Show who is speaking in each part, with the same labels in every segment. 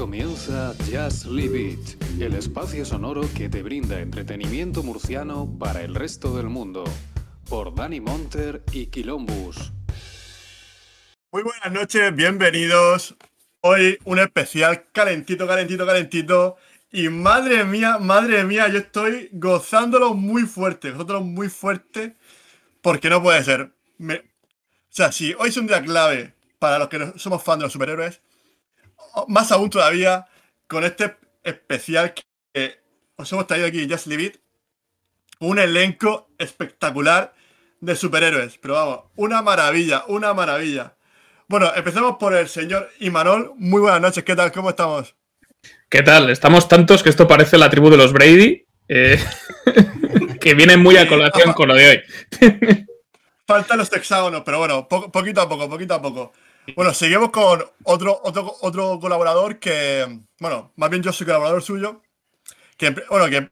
Speaker 1: Comienza Just Leave It, el espacio sonoro que te brinda entretenimiento murciano para el resto del mundo, por Dani Monter y Quilombus.
Speaker 2: Muy buenas noches, bienvenidos. Hoy un especial calentito, calentito, calentito. Y madre mía, madre mía, yo estoy gozándolo muy fuerte, gozándolo muy fuerte, porque no puede ser. O sea, si hoy es un día clave para los que somos fans de los superhéroes, más aún todavía con este especial que os hemos traído aquí, Just Leave It, un elenco espectacular de superhéroes. Pero vamos, una maravilla, una maravilla. Bueno, empecemos por el señor Imanol. Muy buenas noches, ¿qué tal? ¿Cómo estamos?
Speaker 3: ¿Qué tal? Estamos tantos que esto parece la tribu de los Brady, eh, que vienen muy a colación con lo de hoy.
Speaker 2: Faltan los hexágonos, pero bueno, po- poquito a poco, poquito a poco. Bueno, seguimos con otro, otro, otro colaborador que, bueno, más bien yo soy colaborador suyo, que, bueno, que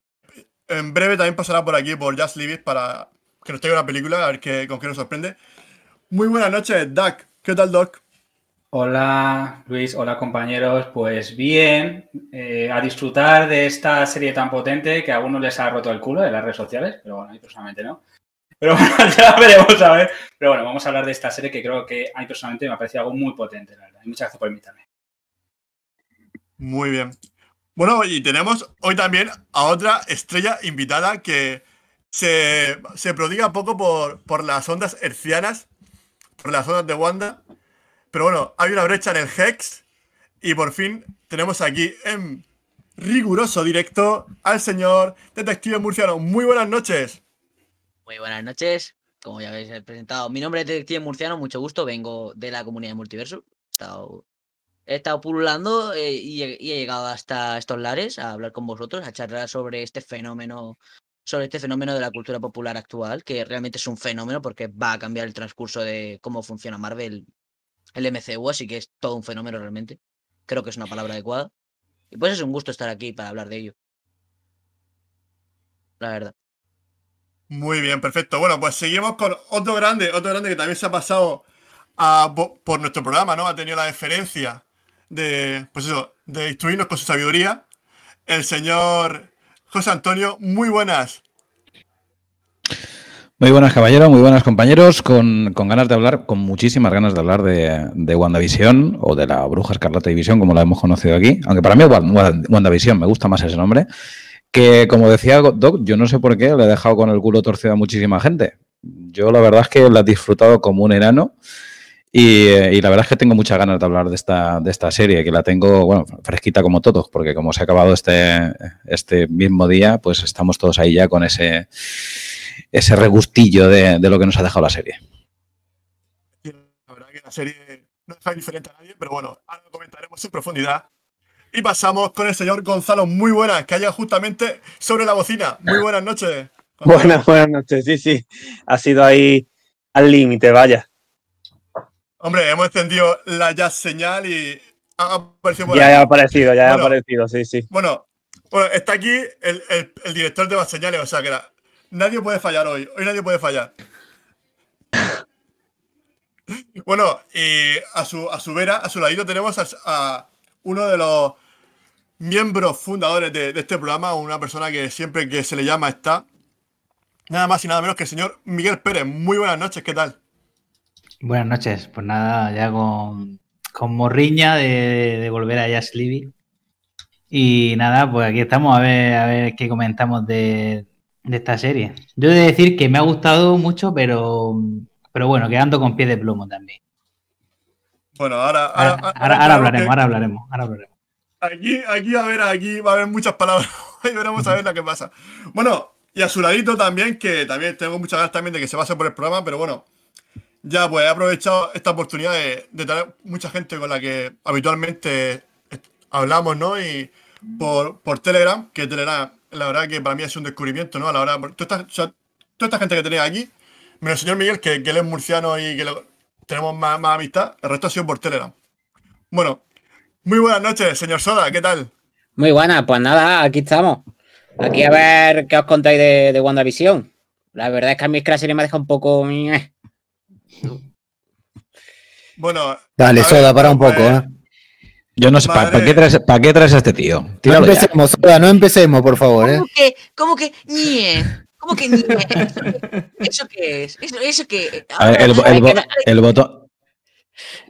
Speaker 2: en breve también pasará por aquí, por Just Leave It, para que nos traiga una película, a ver qué, con qué nos sorprende. Muy buenas noches, Doc. ¿Qué tal, Doc?
Speaker 4: Hola Luis, hola compañeros, pues bien, eh, a disfrutar de esta serie tan potente que a algunos les ha roto el culo de las redes sociales, pero bueno, mí personalmente no. Pero bueno, ya veremos a ver. Pero bueno, vamos a hablar de esta serie que creo que a mí personalmente me ha parecido algo muy potente, la verdad. Y muchas gracias por invitarme.
Speaker 2: Muy bien. Bueno, y tenemos hoy también a otra estrella invitada que se, se prodiga poco por, por las ondas hercianas, por las ondas de Wanda. Pero bueno, hay una brecha en el Hex y por fin tenemos aquí en riguroso directo al señor Detective Murciano. Muy buenas noches.
Speaker 5: Muy buenas noches. Como ya habéis presentado, mi nombre es Detective Murciano, mucho gusto. Vengo de la comunidad de multiverso. He estado, pululando eh, y, he- y he llegado hasta estos lares a hablar con vosotros, a charlar sobre este fenómeno, sobre este fenómeno de la cultura popular actual, que realmente es un fenómeno porque va a cambiar el transcurso de cómo funciona Marvel, el MCU, así que es todo un fenómeno realmente. Creo que es una palabra adecuada. Y pues es un gusto estar aquí para hablar de ello. La verdad.
Speaker 2: Muy bien, perfecto. Bueno, pues seguimos con otro grande, otro grande que también se ha pasado a- po- por nuestro programa, ¿no? Ha tenido la deferencia de, pues eso, de instruirnos con su sabiduría. El señor José Antonio, muy buenas.
Speaker 6: Muy buenas caballeros, muy buenas compañeros, con, con ganas de hablar, con muchísimas ganas de hablar de, de WandaVision o de la Bruja Escarlata División, como la hemos conocido aquí, aunque para mí Wan- Wan- WandaVision me gusta más ese nombre, que como decía Doc, yo no sé por qué le he dejado con el culo torcido a muchísima gente. Yo la verdad es que la he disfrutado como un enano y, eh, y la verdad es que tengo muchas ganas de hablar de esta, de esta serie, que la tengo, bueno, fresquita como todos, porque como se ha acabado este, este mismo día, pues estamos todos ahí ya con ese ese regustillo de, lo que nos ha dejado la serie.
Speaker 2: La verdad que la serie no deja indiferente a nadie, pero bueno, ahora comentaremos en profundidad. Y pasamos con el señor Gonzalo, muy buenas, que haya justamente sobre la bocina. Muy buenas noches.
Speaker 7: Buenas, buenas noches. Sí, sí. Ha sido ahí al límite, vaya.
Speaker 2: Hombre, hemos encendido la jazz señal y ha aparecido por
Speaker 7: Ya ha aparecido, ya ha aparecido, sí, sí.
Speaker 2: Bueno, bueno, está aquí el, el- el director de las señales, o sea que la- nadie puede fallar hoy. Hoy nadie puede fallar. Bueno, y a su, a su vera, a su ladito, tenemos a, a uno de los miembros fundadores de, de este programa, una persona que siempre que se le llama está. Nada más y nada menos que el señor Miguel Pérez. Muy buenas noches, ¿qué tal?
Speaker 8: Buenas noches, pues nada, ya con, con morriña de, de volver a Leave It. Y nada, pues aquí estamos a ver, a ver qué comentamos de, de esta serie. Yo he de decir que me ha gustado mucho, pero, pero bueno, quedando con pie de plomo también.
Speaker 2: Bueno, ahora,
Speaker 8: Ahora,
Speaker 2: ahora,
Speaker 8: ahora- ahora hablaremos, ahora hablaremos, ahora hablaremos.
Speaker 2: Aquí, aquí va a haber, aquí va a haber muchas palabras. y veremos a ver lo que pasa. Bueno, y a su ladito también, que también tengo muchas ganas también de que se pase por el programa, pero bueno, ya pues he aprovechado esta oportunidad de, de tener mucha gente con la que habitualmente hablamos, ¿no? Y por, por Telegram, que Telegram, la verdad que para mí es un descubrimiento, ¿no? A la hora, toda esta, o toda esta gente que tenéis aquí, menos el señor Miguel, que, que él es murciano y que lo- tenemos más, más amistad, el resto ha sido por Telegram. Bueno, muy buenas noches, señor Soda, ¿qué tal?
Speaker 9: Muy buena, pues nada, aquí estamos. Aquí a ver qué os contáis de, de WandaVision. La verdad es que a mí es que la serie me deja un poco. meh.
Speaker 2: Bueno.
Speaker 10: Dale, soda,
Speaker 2: ver,
Speaker 10: para un poco, ¿eh?
Speaker 6: Yo no sé, ¿para qué, traes, ¿para qué traes a este tío?
Speaker 10: No
Speaker 6: Tíralo ya.
Speaker 10: empecemos, Soda, no empecemos, por favor, ¿eh?
Speaker 5: ¿Cómo que, cómo que, ñe? ¿Cómo que? ¿Eso qué es? ¿Eso, eso qué?
Speaker 6: A ver, el, el bo- el botón.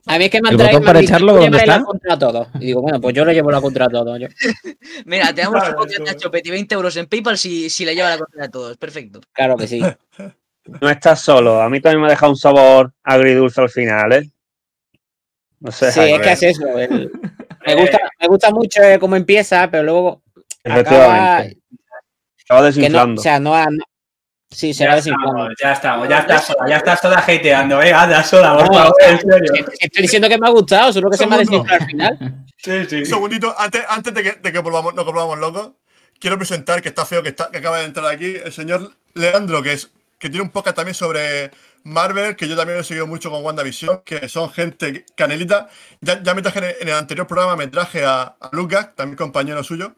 Speaker 9: A mí es que me han
Speaker 6: ¿El
Speaker 9: traído
Speaker 6: para echarlo
Speaker 9: "Tú
Speaker 6: dónde
Speaker 9: llévale la
Speaker 6: está?"
Speaker 9: contra a todos. Y digo, bueno, pues yo le llevo la contra a todos. yo.
Speaker 5: Mira, te damos
Speaker 4: Claro,
Speaker 5: un de chopete y 20 euros en PayPal si, si le lleva la contraria a todos. Perfecto.
Speaker 9: Claro que sí.
Speaker 7: No estás solo. A mí también me ha dejado un sabor agridulce al final, ¿eh? No sé.
Speaker 9: Sí, es que es eso. el- me, gusta, me gusta mucho eh, cómo empieza, pero luego acaba.
Speaker 7: Efectivamente. Estaba
Speaker 9: Que no,
Speaker 7: desinflando.
Speaker 9: o sea, no, ha- no- sí, se
Speaker 4: Ya estamos, ya estamos, ya está soda, ya está soda hateando, venga, anda soda, por favor, en serio.
Speaker 9: Estoy diciendo que me ha gustado, solo que se me ha desinflado al final.
Speaker 4: Sí, sí.
Speaker 2: Un segundito, antes, antes de que, de que volvamos, nos volvamos locos, quiero presentar, que está feo que, está, que acaba de entrar aquí, el señor Leandro, que es que tiene un podcast también sobre Marvel, que yo también lo he seguido mucho con WandaVision, que son gente canelita. Ya, ya me traje en el, en el anterior programa, me traje a, a Lucas, también compañero suyo,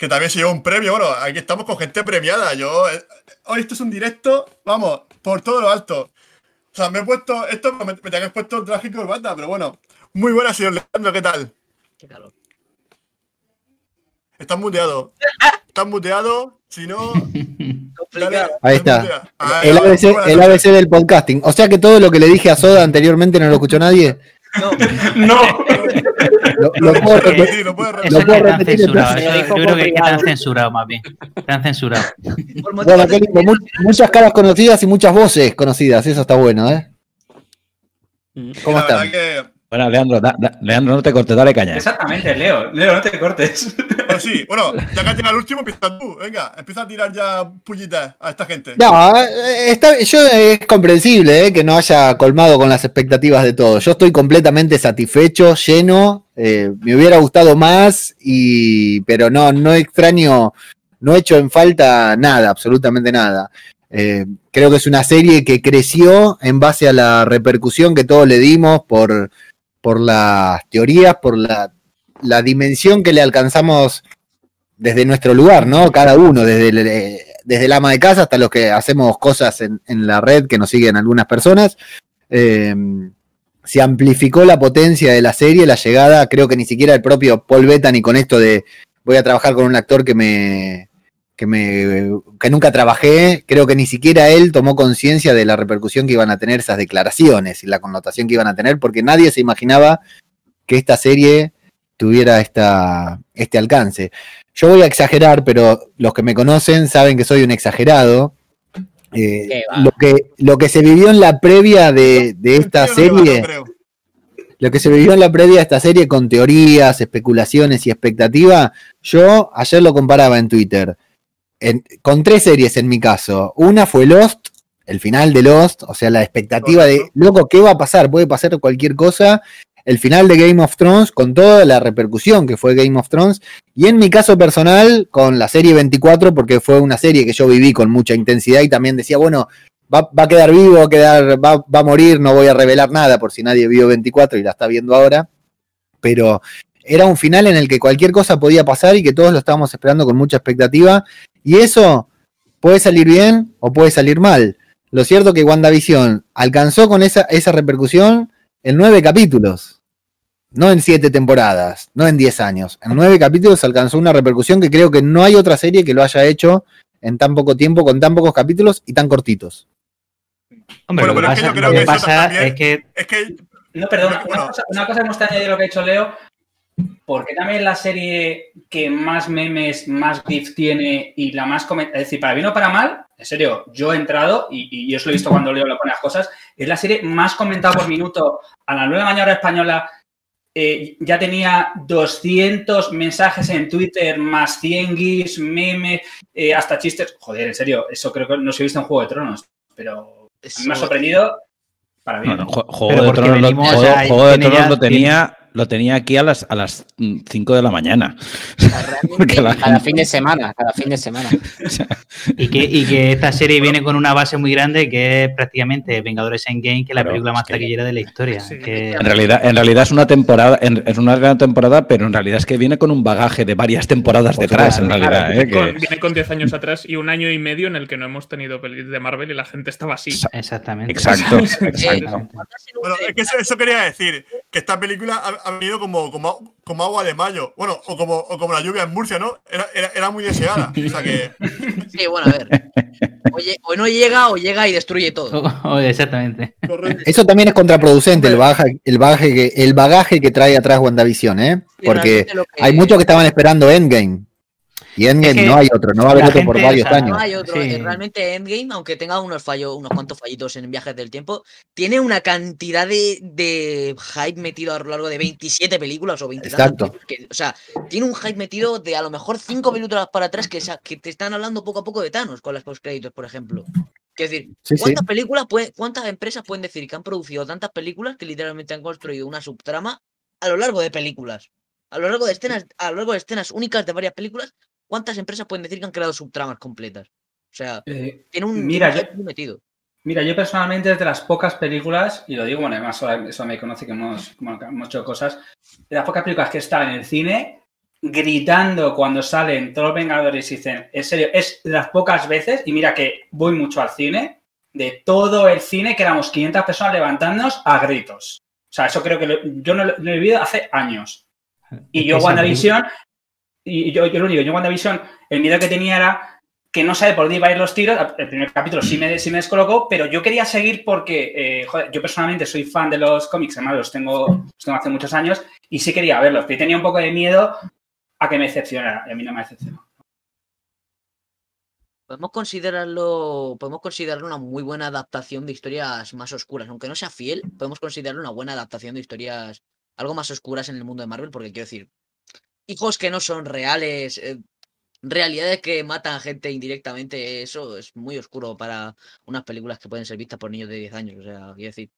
Speaker 2: que también se llevó un premio. Bueno, aquí estamos con gente premiada. Yo, eh, hoy esto es un directo, vamos, por todo lo alto. O sea, me he puesto, esto me, me tenía que haber puesto traje y corbata, pero bueno. Muy buena, señor Leandro, ¿qué tal?
Speaker 5: Qué calor.
Speaker 2: Estás muteado. Estás muteado. Si no.
Speaker 10: Ahí está.
Speaker 2: Ahí
Speaker 10: El ABC,
Speaker 2: buenas
Speaker 10: el. ABC del podcasting. O sea que todo lo que le dije a Soda anteriormente no lo escuchó nadie.
Speaker 5: No,
Speaker 4: No,
Speaker 10: Lo, lo puedo repetir.
Speaker 2: repetir, lo
Speaker 8: Eso
Speaker 2: repetir.
Speaker 8: Es que
Speaker 10: puedo repetir.
Speaker 8: Eso-
Speaker 9: Lo
Speaker 8: yo creo que
Speaker 9: Copriano.
Speaker 8: están censurados más bien. Están
Speaker 5: motivos
Speaker 10: Bueno, qué
Speaker 5: de-
Speaker 10: lindo. Mu- muchas caras conocidas y muchas voces conocidas. Eso está bueno, ¿eh? ¿Cómo
Speaker 2: La
Speaker 10: están?
Speaker 2: verdad que.
Speaker 6: Bueno, Leandro, da- da- Leandro, no te cortes, dale caña.
Speaker 4: exactamente, Leo. Leo, no te cortes.
Speaker 2: Bueno, sí, bueno, ya que has llegado al último, empieza tú. Venga, empieza a tirar ya pullitas a esta gente.
Speaker 10: No, eh, está, yo es comprensible eh, que no haya colmado con las expectativas de todos. Yo estoy completamente satisfecho, lleno. eh, me hubiera gustado más, y, pero no, no extraño, no echo en falta nada, absolutamente nada. Eh, creo que es una serie que creció en base a la repercusión que todos le dimos por, por las teorías, por la, la dimensión que le alcanzamos desde nuestro lugar, ¿no? Cada uno, desde el, eh, desde ama de casa hasta los que hacemos cosas en, en la red que nos siguen algunas personas. Eh, se amplificó la potencia de la serie, la llegada, creo que ni siquiera el propio Paul Bettany con esto de voy a trabajar con un actor que me que me que nunca trabajé, creo que ni siquiera él tomó conciencia de la repercusión que iban a tener esas declaraciones y la connotación que iban a tener, porque nadie se imaginaba que esta serie tuviera esta, este alcance. Yo voy a exagerar, pero los que me conocen saben que soy un exagerado. Eh, lo, que, lo que se vivió en la previa de, de esta
Speaker 2: no
Speaker 10: serie,
Speaker 2: no
Speaker 10: lo que se vivió en la previa de esta serie con teorías, especulaciones y expectativa, yo ayer lo comparaba en Twitter. En- con tres series en mi caso. Una fue Lost, el final de Lost, o sea, la expectativa de, loco, ¿qué va a pasar? Puede pasar cualquier cosa. El final de Game of Thrones, con toda la repercusión que fue Game of Thrones. Y en mi caso personal, con la serie 24, porque fue una serie que yo viví con mucha intensidad y también decía, bueno, va, va a quedar vivo, va a, quedar, va, va a morir, no voy a revelar nada por si nadie vio 24 y la está viendo ahora. Pero era un final en el que cualquier cosa podía pasar y que todos lo estábamos esperando con mucha expectativa. Y eso puede salir bien o puede salir mal. Lo cierto que WandaVision alcanzó con esa, esa repercusión en nueve capítulos. No en siete temporadas, no en diez años. En nueve capítulos alcanzó una repercusión que creo que no hay otra serie que lo haya hecho en tan poco tiempo, con tan pocos capítulos y tan cortitos.
Speaker 8: Hombre,
Speaker 2: Bueno,
Speaker 8: lo que
Speaker 2: pero es que
Speaker 8: pasa,
Speaker 2: yo creo
Speaker 8: lo
Speaker 2: que
Speaker 8: que
Speaker 2: eso
Speaker 8: pasa
Speaker 2: también-
Speaker 8: es que
Speaker 2: Es que.
Speaker 4: No, perdón, una,
Speaker 2: Bueno.
Speaker 4: cosa, una cosa que me gusta añadir lo que ha dicho Leo, porque también la serie que más memes, más GIF tiene y la más comentada, es decir, para bien o para mal, en serio, yo he entrado y, y yo os lo he visto cuando Leo las cosas, es la serie más comentada por minuto a la nueva mañana española. eh, ya tenía 200 mensajes en Twitter, más 100 GIFs, memes, eh, hasta chistes. Joder, en serio, eso creo que no se ha visto en Juego de Tronos, pero a mí me ha sorprendido para bien.
Speaker 6: Juego de Tronos, lo,
Speaker 8: venimos,
Speaker 6: Juego-
Speaker 8: o sea,
Speaker 6: Juego de
Speaker 8: tiene
Speaker 6: Tronos
Speaker 8: ya-
Speaker 6: lo tenía, lo tenía aquí a las a las 5 de la mañana. La
Speaker 9: Cada
Speaker 6: gente-
Speaker 9: fin de semana, cada fin de semana.
Speaker 8: Y que, y que esta serie viene con una base muy grande que es prácticamente Vengadores Endgame, que es la película más
Speaker 6: que-
Speaker 8: taquillera de la historia.
Speaker 3: Sí.
Speaker 8: que-
Speaker 6: En realidad, en realidad es una temporada, en- es una gran temporada, pero en realidad es que viene con un bagaje de varias temporadas detrás, en
Speaker 8: claro,
Speaker 6: realidad. ¿eh?
Speaker 3: Con- viene con 10 años atrás y un año y medio en el que no hemos tenido pelis de Marvel y la gente estaba así.
Speaker 6: Exa-
Speaker 8: Exactamente.
Speaker 6: Exacto,
Speaker 2: Bueno,
Speaker 5: mail
Speaker 2: es que eso, eso quería decir. Que esta película ha, ha venido como, como, como agua de mayo. Bueno, o como, o como la lluvia en Murcia, ¿no? Era, era, era muy deseada. O sea que.
Speaker 5: Sí, bueno, a ver. Oye, o no llega o llega y destruye todo.
Speaker 8: Exactamente.
Speaker 2: correcto.
Speaker 10: Eso también es contraproducente, el bagaje, el bagaje, que, el bagaje que trae atrás WandaVision, ¿eh? Porque
Speaker 5: que-
Speaker 10: hay muchos que estaban esperando Endgame. Y Endgame
Speaker 8: Es que
Speaker 10: no hay otro, no va a haber otro por varios
Speaker 8: o sea,
Speaker 10: años.
Speaker 5: No hay otro.
Speaker 8: Sí.
Speaker 5: eh, Realmente Endgame, aunque tenga unos fallos, unos cuantos fallitos en viajes del tiempo, tiene una cantidad de, de hype metido a lo largo de 27 películas o 20 y tantas
Speaker 10: Exacto.
Speaker 5: que- o sea, tiene un hype metido de a lo mejor 5 películas para atrás que, te están hablando poco a poco de Thanos con las postcréditos, por ejemplo. Quiero decir,
Speaker 10: Sí, sí.
Speaker 5: ¿cuántas películas puede- cuántas empresas pueden decir que han producido tantas películas que literalmente han construido una subtrama a lo largo de películas? A lo largo de escenas, a lo largo de escenas únicas de varias películas, ¿cuántas empresas pueden decir que han creado subtramas completas? O sea,
Speaker 4: Eh,
Speaker 5: tiene un,
Speaker 4: Mira,
Speaker 5: tiene
Speaker 4: yo-
Speaker 5: metido.
Speaker 4: Mira, yo personalmente es de las pocas películas, y lo digo, bueno, además eso- eso me conoce que hemos, como que hemos hecho cosas, de las pocas películas que están en el cine gritando cuando salen todos los Vengadores y dicen, en serio, es de las pocas veces, y mira que voy mucho al cine, de todo el cine que éramos 500 personas levantándonos a gritos. O sea, eso creo que lo- yo no lo, lo he vivido hace años. Y
Speaker 8: Es
Speaker 4: yo WandaVision, y yo, lo digo, yo WandaVision, el miedo que tenía era que no sabe por dónde iba a ir los tiros. El primer capítulo sí me, sí me descolocó, pero yo quería seguir porque, eh, yo personalmente soy fan de los cómics, además los tengo, los tengo hace muchos años, y sí quería verlos, pero tenía un poco de miedo a que me decepcionara, y a mí no me decepcionó.
Speaker 5: Podemos considerarlo, podemos considerarlo una muy buena adaptación de historias más oscuras. Aunque no sea fiel, podemos considerarlo una buena adaptación de historias algo más oscuras en el mundo de Marvel, porque quiero decir, hijos que no son reales, eh, realidades que matan a gente indirectamente, eso es muy oscuro para unas películas que pueden ser vistas por niños de 10 años. O sea, quiero decir,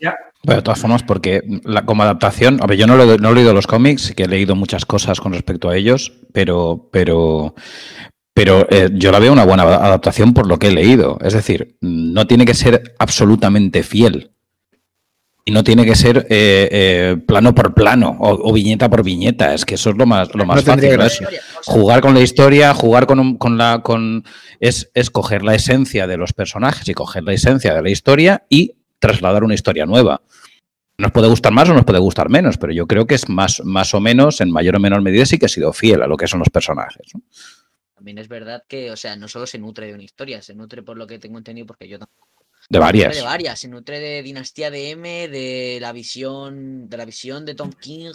Speaker 4: Ya,
Speaker 6: Pero de todas formas, porque la, como adaptación, a ver, yo no, lo- no he leído los cómics, que he leído muchas cosas con respecto a ellos, pero, pero, pero eh, yo la veo una buena adaptación por lo que he leído. Es decir, no tiene que ser absolutamente fiel. Y no tiene que ser eh, eh, plano por plano o, o viñeta por viñeta. Es que eso es lo más, lo más
Speaker 10: No
Speaker 6: fácil. jugar con la historia, jugar con, un- con la. con es, es coger la esencia de los personajes y coger la esencia de la historia y trasladar una historia nueva. Nos puede gustar más o nos puede gustar menos, pero yo creo que es más, más o menos, en mayor o menor medida, sí que ha sido fiel a lo que son los personajes. ¿no?
Speaker 5: también es verdad que, o sea, no solo se nutre de una historia, se nutre por lo que tengo entendido, porque yo tampoco
Speaker 6: De
Speaker 5: Se nutre
Speaker 6: varias.
Speaker 5: de varias, se nutre de Dinastía de M, de la visión, de la visión de Tom King,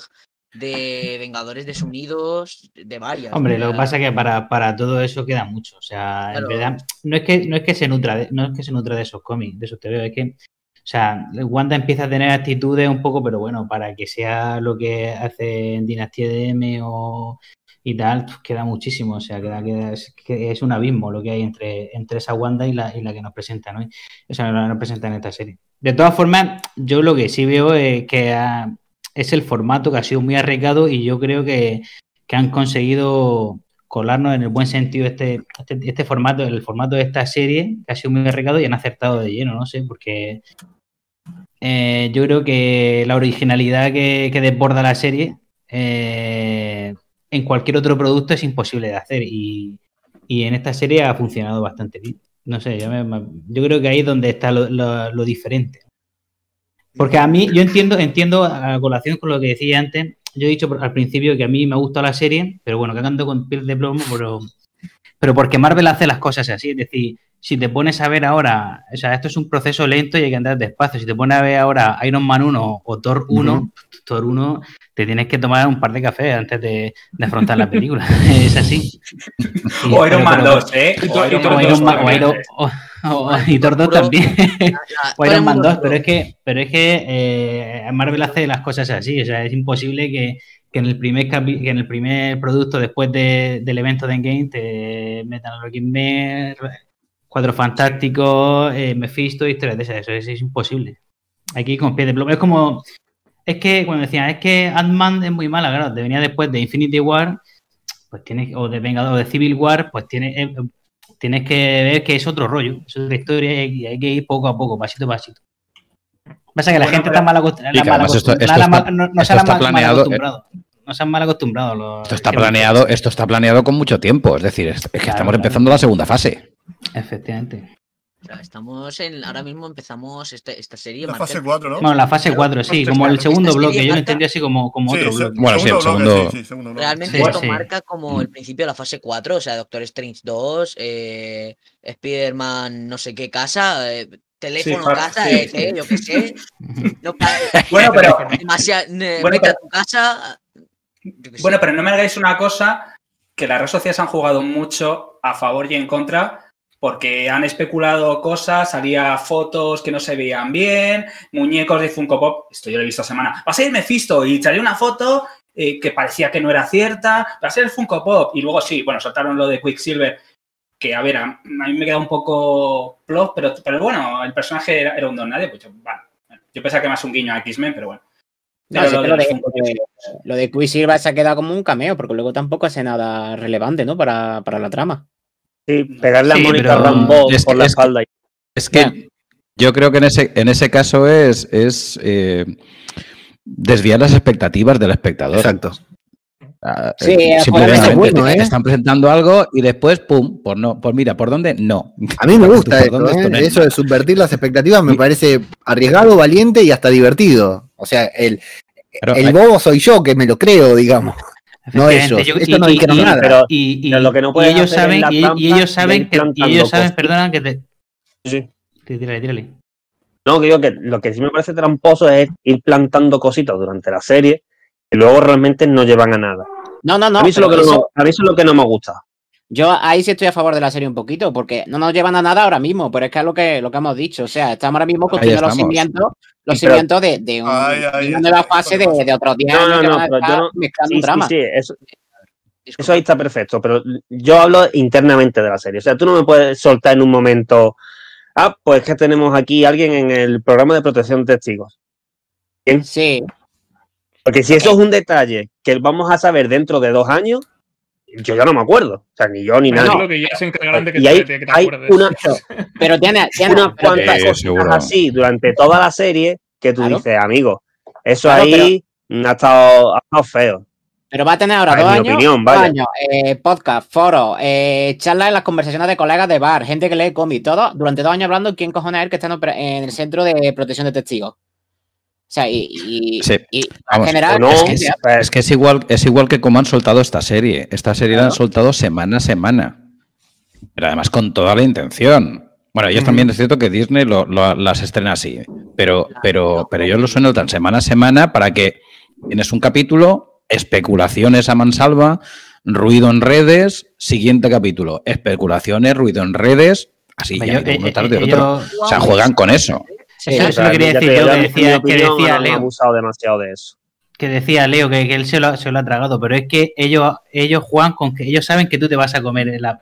Speaker 5: de Vengadores Desunidos, de varias.
Speaker 8: Hombre, lo que pasa es que para, para todo eso queda mucho. O sea,
Speaker 5: Claro.
Speaker 8: en verdad, no es que, no es que se nutra de, no es que se nutra de esos cómics, de esos TVO, es que, o sea, Wanda empieza a tener actitudes un poco, pero bueno, para que sea lo que hace en Dinastía de M o y tal, pues queda muchísimo. O sea, queda, es, que es un abismo lo que hay entre, entre esa Wanda y la, y la que nos presentan hoy. O sea, la que nos presentan en esta serie. De todas formas, yo lo que sí veo es que es el formato que ha sido muy arriesgado y yo creo que, que han conseguido colarnos en el buen sentido este, este, este formato, el formato de esta serie, que ha sido muy arriesgado y han acertado de lleno, no sé, porque eh, yo creo que la originalidad que, que desborda la serie eh, en cualquier otro producto es imposible de hacer y, y en esta serie ha funcionado bastante bien. No sé, yo, creo que ahí es donde está lo, lo- diferente. Porque a mí, yo entiendo, entiendo a colación con lo que decía antes, yo he dicho al principio que a mí me gusta la serie, pero bueno, que ando con piel de plomo, pero, pero porque Marvel hace las cosas así, es decir, si te pones a ver ahora, o sea, esto es un proceso lento y hay que andar despacio, si te pones a ver ahora Iron Man 1 o Thor 1, Thor 1, te tienes que tomar un par de cafés antes de, de afrontar la película, es así. Y-
Speaker 4: O Iron
Speaker 8: pero-
Speaker 4: Man
Speaker 8: pero-
Speaker 4: 2, ¿eh?
Speaker 8: o Iron Man-
Speaker 4: Man
Speaker 8: o
Speaker 4: 2,
Speaker 8: Iron Man- o Iron-
Speaker 4: obviamente.
Speaker 8: o- o- y Thor 2
Speaker 5: Oscuro.
Speaker 8: también. O Iron Man
Speaker 5: mundo
Speaker 8: 2, pero es que, pero es que eh, Marvel hace las cosas así. O sea, es imposible que, que en el primer que en el primer producto después de- del evento de Endgame te metan a Loki Cuatro Fantásticos, eh, Mephisto, historias de esas. Eso es, es imposible. Aquí con pie de plomo. Es como. Es que cuando decían, es que Ant-Man es muy mala, claro, te venía después de Infinity War, pues tienes, o de Vengador, o de Civil War, pues tienes, eh, tienes que ver que es otro rollo, es otra historia y hay que ir poco a poco, pasito a pasito. Pasa que la
Speaker 4: Bueno,
Speaker 8: gente
Speaker 4: pero-
Speaker 8: está mal acostumbrada.
Speaker 6: Y esto- está-
Speaker 8: no, no
Speaker 6: esto
Speaker 8: se han
Speaker 6: está
Speaker 8: mal, mal
Speaker 6: planeado, eh.
Speaker 8: acostumbrado. No se han mal acostumbrado. los-
Speaker 6: Esto está planeado, esto está planeado con mucho tiempo. Es decir, es, es que
Speaker 8: Claro,
Speaker 6: estamos
Speaker 8: claro.
Speaker 6: empezando la segunda fase.
Speaker 8: Efectivamente.
Speaker 5: Estamos en. Ahora mismo empezamos este- esta serie.
Speaker 2: La fase
Speaker 5: el-
Speaker 2: 4, ¿no?
Speaker 8: Bueno, la fase 4, sí, como el segundo bloque. Yo lo entendí así como, como
Speaker 2: Sí,
Speaker 8: otro
Speaker 2: sí,
Speaker 8: bloque.
Speaker 6: Bueno, sí, el
Speaker 2: segundo bloque, sí, sí, segundo bloque.
Speaker 5: Realmente
Speaker 8: Sí,
Speaker 5: esto
Speaker 8: sí.
Speaker 5: marca como el principio de la fase 4, o sea, Doctor Strange 2, eh, Spider-Man no sé qué casa, eh, teléfono casa,
Speaker 4: sí.
Speaker 5: yo qué sé. No,
Speaker 4: Bueno, pero,
Speaker 5: demasiado,
Speaker 4: Bueno, pero-
Speaker 5: tu casa.
Speaker 4: bueno, pero no me hagáis una cosa que las redes sociales han jugado mucho a favor y en contra porque han especulado cosas, salía fotos que no se veían bien, muñecos de Funko Pop, esto yo lo he visto semana, va a ser Mephisto y salió una foto eh, que parecía que no era cierta, va a ser el Funko Pop y luego sí, bueno, soltaron lo de Quicksilver, que a ver, a, mí me queda un poco plot, pero, pero bueno, el personaje era, era un don nadie, pues yo, bueno, yo pensaba que más un guiño a X-Men, pero bueno.
Speaker 9: No,
Speaker 4: Pero
Speaker 9: sí,
Speaker 4: lo de Funko
Speaker 9: de- lo de Quicksilver se ha quedado como un cameo, porque luego tampoco hace nada relevante, ¿no? Para, para la trama.
Speaker 7: Sí, pegarle a
Speaker 8: Sí,
Speaker 7: Mónica
Speaker 8: pero-
Speaker 7: Rambo
Speaker 6: Es
Speaker 7: por la
Speaker 6: es
Speaker 7: espalda.
Speaker 6: Es que yo creo que en ese, en ese caso es, es eh, desviar las expectativas del espectador.
Speaker 10: Exacto.
Speaker 6: Ah,
Speaker 9: Sí,
Speaker 6: eh,
Speaker 9: es
Speaker 6: simplemente
Speaker 10: bueno, ¿eh?
Speaker 6: están presentando algo y después, pum, por no, por mira, ¿por dónde? No.
Speaker 10: A mí me
Speaker 6: ¿Por
Speaker 10: gusta esto,
Speaker 6: dónde?
Speaker 10: ¿eh?
Speaker 6: Esto no es
Speaker 10: eso de subvertir las expectativas me parece arriesgado, valiente y hasta divertido. O sea, el,
Speaker 6: Pero
Speaker 10: el
Speaker 6: hay-
Speaker 10: bobo soy yo que me lo creo, digamos. No
Speaker 8: Efectivamente,
Speaker 10: ellos.
Speaker 8: yo-
Speaker 10: Esto no dijeron
Speaker 8: y-
Speaker 10: nada.
Speaker 7: Pero
Speaker 8: y, y-
Speaker 7: pero lo que no
Speaker 8: y
Speaker 7: puedes
Speaker 8: ellos saben, y, ellos saben que, y ellos saben, perdona, que te.
Speaker 7: Sí.
Speaker 8: Sí, tírale, tírale.
Speaker 7: No, que digo que lo que sí me parece tramposo es ir plantando cositas durante la serie y luego realmente no llevan a nada.
Speaker 9: No, no, no.
Speaker 7: a, mí eso es lo que no,
Speaker 9: eso-
Speaker 7: a mí eso es lo que no me gusta.
Speaker 9: Yo ahí sí estoy a favor de la serie un poquito, porque no nos llevan a nada ahora mismo, pero es que es lo que, lo que hemos dicho. O sea, estamos ahora mismo construyendo los cimientos, los cimientos de, de un-
Speaker 2: Ay, ay,
Speaker 9: de una nueva fase de, de otros 10
Speaker 7: No, no, no, pero yo no-
Speaker 9: mezclando
Speaker 7: Sí,
Speaker 9: un drama.
Speaker 7: sí, eso,
Speaker 5: Disculpa.
Speaker 7: eso ahí está perfecto, pero yo hablo internamente de la serie. O sea, tú no me puedes soltar en un momento, ah, pues que tenemos aquí a alguien en el programa de protección de testigos. Bien,
Speaker 9: Sí,
Speaker 7: porque si eso es un detalle que vamos a saber dentro de dos años, yo ya no me acuerdo. O sea, ni yo ni nadie.
Speaker 3: creo que ya se encargarán de que
Speaker 7: Y
Speaker 3: te,
Speaker 7: hay,
Speaker 3: que te
Speaker 7: hay
Speaker 3: acuerdes.
Speaker 7: una,
Speaker 9: pero tiene, tiene
Speaker 7: unas cuantas
Speaker 6: seguro.
Speaker 7: así durante toda la serie que tú
Speaker 9: Claro.
Speaker 7: dices, amigo, eso
Speaker 9: Claro,
Speaker 7: ahí ha, estado, ha estado feo.
Speaker 9: Pero va a tener ahora
Speaker 7: En
Speaker 9: dos años,
Speaker 7: opinión,
Speaker 9: dos años, eh, podcast, foros, eh, charlas en las conversaciones de colegas de bar, gente que lee cómics, todo, durante dos años hablando quién cojones es el que está en el centro de protección de testigos. O sea, y, y,
Speaker 6: Sí,
Speaker 9: y
Speaker 6: vamos,
Speaker 9: en general,
Speaker 7: no,
Speaker 9: es que
Speaker 6: es,
Speaker 9: sea-
Speaker 6: es que es igual, es igual que como han soltado esta serie. Esta serie la han soltado semana a semana. Pero además con toda la intención. Bueno, ellos también es cierto que Disney lo- lo- las estrena así. Pero, pero, pero ellos lo suenan tan semana a semana para que tienes un capítulo, especulaciones a mansalva, ruido en redes, siguiente capítulo, especulaciones, ruido en redes, así ya, uno
Speaker 8: eh,
Speaker 6: tras de
Speaker 8: eh,
Speaker 6: otro.
Speaker 8: ellos-
Speaker 6: O sea, juegan con eso.
Speaker 9: Sí,
Speaker 8: Eso- eso lo quería
Speaker 7: ya
Speaker 8: decir yo, que decía, que
Speaker 7: opinión,
Speaker 8: decía Leo.
Speaker 7: abusado demasiado de eso.
Speaker 8: que decía Leo que, que él se lo, se lo ha tragado, pero es que ellos, ellos juegan con que ellos saben que tú te vas a comer la,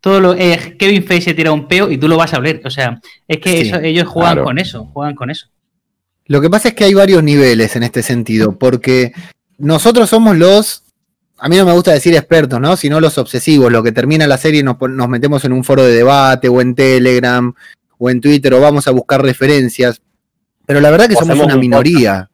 Speaker 8: todo lo eh, Kevin Feige se tira un peo y tú lo vas a oler, o sea, es que
Speaker 10: Sí,
Speaker 8: eso, ellos juegan
Speaker 6: claro.
Speaker 8: con eso, juegan con eso.
Speaker 10: Lo que pasa es que hay varios niveles en este sentido, porque nosotros somos los, a mí no me gusta decir expertos, ¿no? Sino los obsesivos, lo que termina la serie y nos, nos metemos en un foro de debate o en Telegram o en Twitter o vamos a buscar referencias. Pero la verdad que
Speaker 7: O
Speaker 10: somos una
Speaker 7: un
Speaker 10: minoría.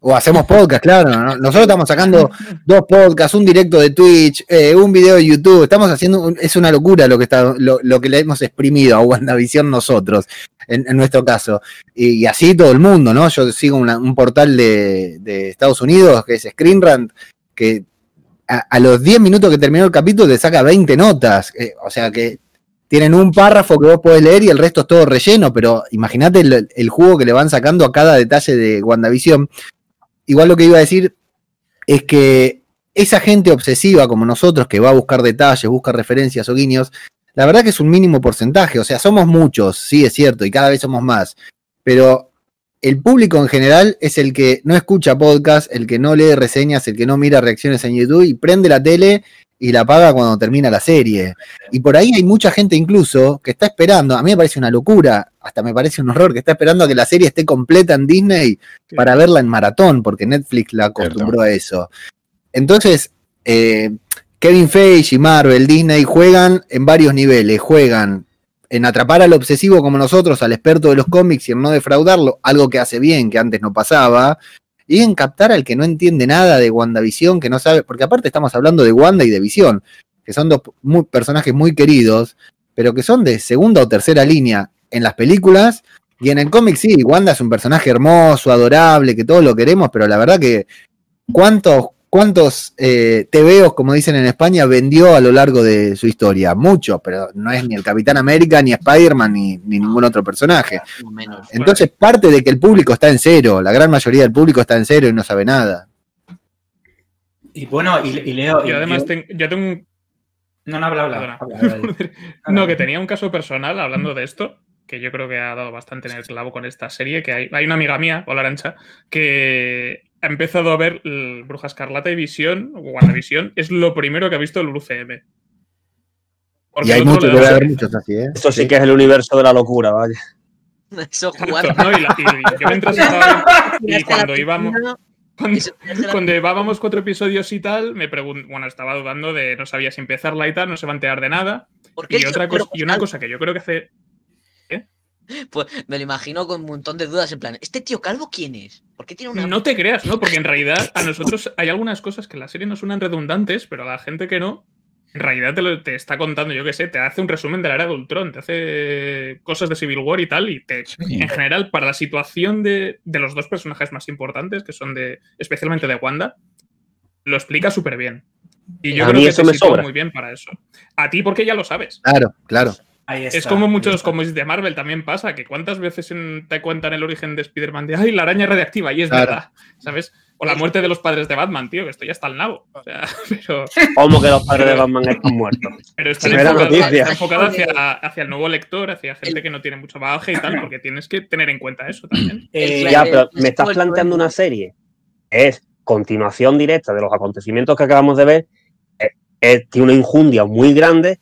Speaker 10: O hacemos podcast, claro. ¿no? Nosotros estamos sacando dos podcasts, un directo de Twitch, eh, un video de YouTube. Estamos haciendo, un- es una locura lo que está, lo, lo que le hemos exprimido a WandaVision nosotros, en, en nuestro caso. Y, y así todo el mundo, ¿no? Yo sigo una- un portal de, de Estados Unidos que es Screen Rant, que a, a los 10 minutos que terminó el capítulo te saca 20 notas. eh, o sea que tienen un párrafo que vos podés leer y el resto es todo relleno, pero imagínate el, el jugo que le van sacando a cada detalle de WandaVision. Igual lo que iba a decir es que esa gente obsesiva como nosotros que va a buscar detalles, busca referencias o guiños, la verdad que es un mínimo porcentaje, o sea, somos muchos, sí es cierto, y cada vez somos más, pero el público en general es el que no escucha podcast, el que no lee reseñas, el que no mira reacciones en YouTube y prende la tele y la apaga cuando termina la serie. Y por ahí hay mucha gente incluso que está esperando, a mí me parece una locura, hasta me parece un horror, que está esperando a que la serie esté completa en Disney para verla en maratón, porque Netflix la acostumbró a eso. Entonces, eh, Kevin Feige y Marvel, Disney juegan en varios niveles, juegan en atrapar al obsesivo como nosotros, al experto de los cómics y en no defraudarlo, algo que hace bien, que antes no pasaba, y en captar al que no entiende nada de WandaVision, que no sabe, porque aparte estamos hablando de Wanda y de Visión, que son dos muy- personajes muy queridos, pero que son de segunda o tercera línea en las películas. Y en el cómic sí, Wanda es un personaje hermoso, adorable, que todos lo queremos, pero la verdad que ¿cuántos, cuántos eh, tebeos, como dicen en España, vendió a lo largo de su historia? Muchos, pero no es ni el Capitán América, ni Spider-Man, ni, ni ningún otro personaje. Entonces parte de que el público está en cero, la gran mayoría del público está en cero y no sabe nada.
Speaker 4: Y bueno, y, y Leo. y-
Speaker 3: Yo además ten- yo tengo un
Speaker 4: No, no, habla, habla.
Speaker 3: Perdona.
Speaker 4: habla, habla, habla.
Speaker 3: No, que tenía un caso personal hablando de esto, que yo creo que ha dado bastante en el clavo con esta serie, que hay, hay una amiga mía, Hola Arancha, que ha empezado a ver el Bruja Escarlata y Visión, o WandaVision, es lo primero que ha visto el UCM. Porque
Speaker 10: y hay muchos, debe haber muchos así, ¿eh?
Speaker 7: Eso sí que es el universo de la locura, vaya.
Speaker 5: Eso jugando.
Speaker 3: ¿no? Y, la- y yo mientras estaba y cuando íbamos cuando, llevábamos cuatro episodios y tal, me pregunto, bueno, estaba dudando de no sabía si empezarla y tal, no se va a enterar de nada.
Speaker 5: ¿Por qué
Speaker 3: Y otra cosa, y una cosa que yo creo que hace
Speaker 5: Pues me lo imagino con un montón de dudas en plan, ¿este tío calvo quién es? ¿Por qué tiene una...
Speaker 3: No te creas, ¿no? Porque en realidad a nosotros hay algunas cosas que en la serie nos suenan redundantes, pero a la gente que no, en realidad te, lo- te está contando, yo qué sé, te hace un resumen de la era de Ultron, te hace cosas de Civil War y tal, y te, en general, para la situación de, de los dos personajes más importantes, que son de, especialmente de Wanda, lo explica súper bien. Y yo
Speaker 7: A
Speaker 3: creo
Speaker 7: mí
Speaker 3: que
Speaker 7: eso
Speaker 3: te
Speaker 7: me sobra.
Speaker 3: muy bien para eso. A ti porque ya lo sabes.
Speaker 10: Claro, claro.
Speaker 4: Ahí está,
Speaker 3: Es como muchos
Speaker 4: está.
Speaker 3: cómics de Marvel también pasa, que cuántas veces en- te cuentan el origen de Spider-Man de ¡ay, la araña radiactiva! Y es
Speaker 10: Claro.
Speaker 3: verdad, ¿sabes? O la muerte de los padres de Batman, tío, que esto ya está al nabo. O sea, pero,
Speaker 7: Como que los padres de Batman están muertos.
Speaker 3: pero está enfocado,
Speaker 7: noticia.
Speaker 3: está enfocado hacia, hacia el nuevo lector, hacia gente que no tiene mucho bagaje y tal, porque tienes que tener en cuenta eso también.
Speaker 4: Eh,
Speaker 7: Ya, pero me estás planteando una serie. Es continuación directa de los acontecimientos que acabamos de ver. Eh, eh, tiene una injundia muy grande.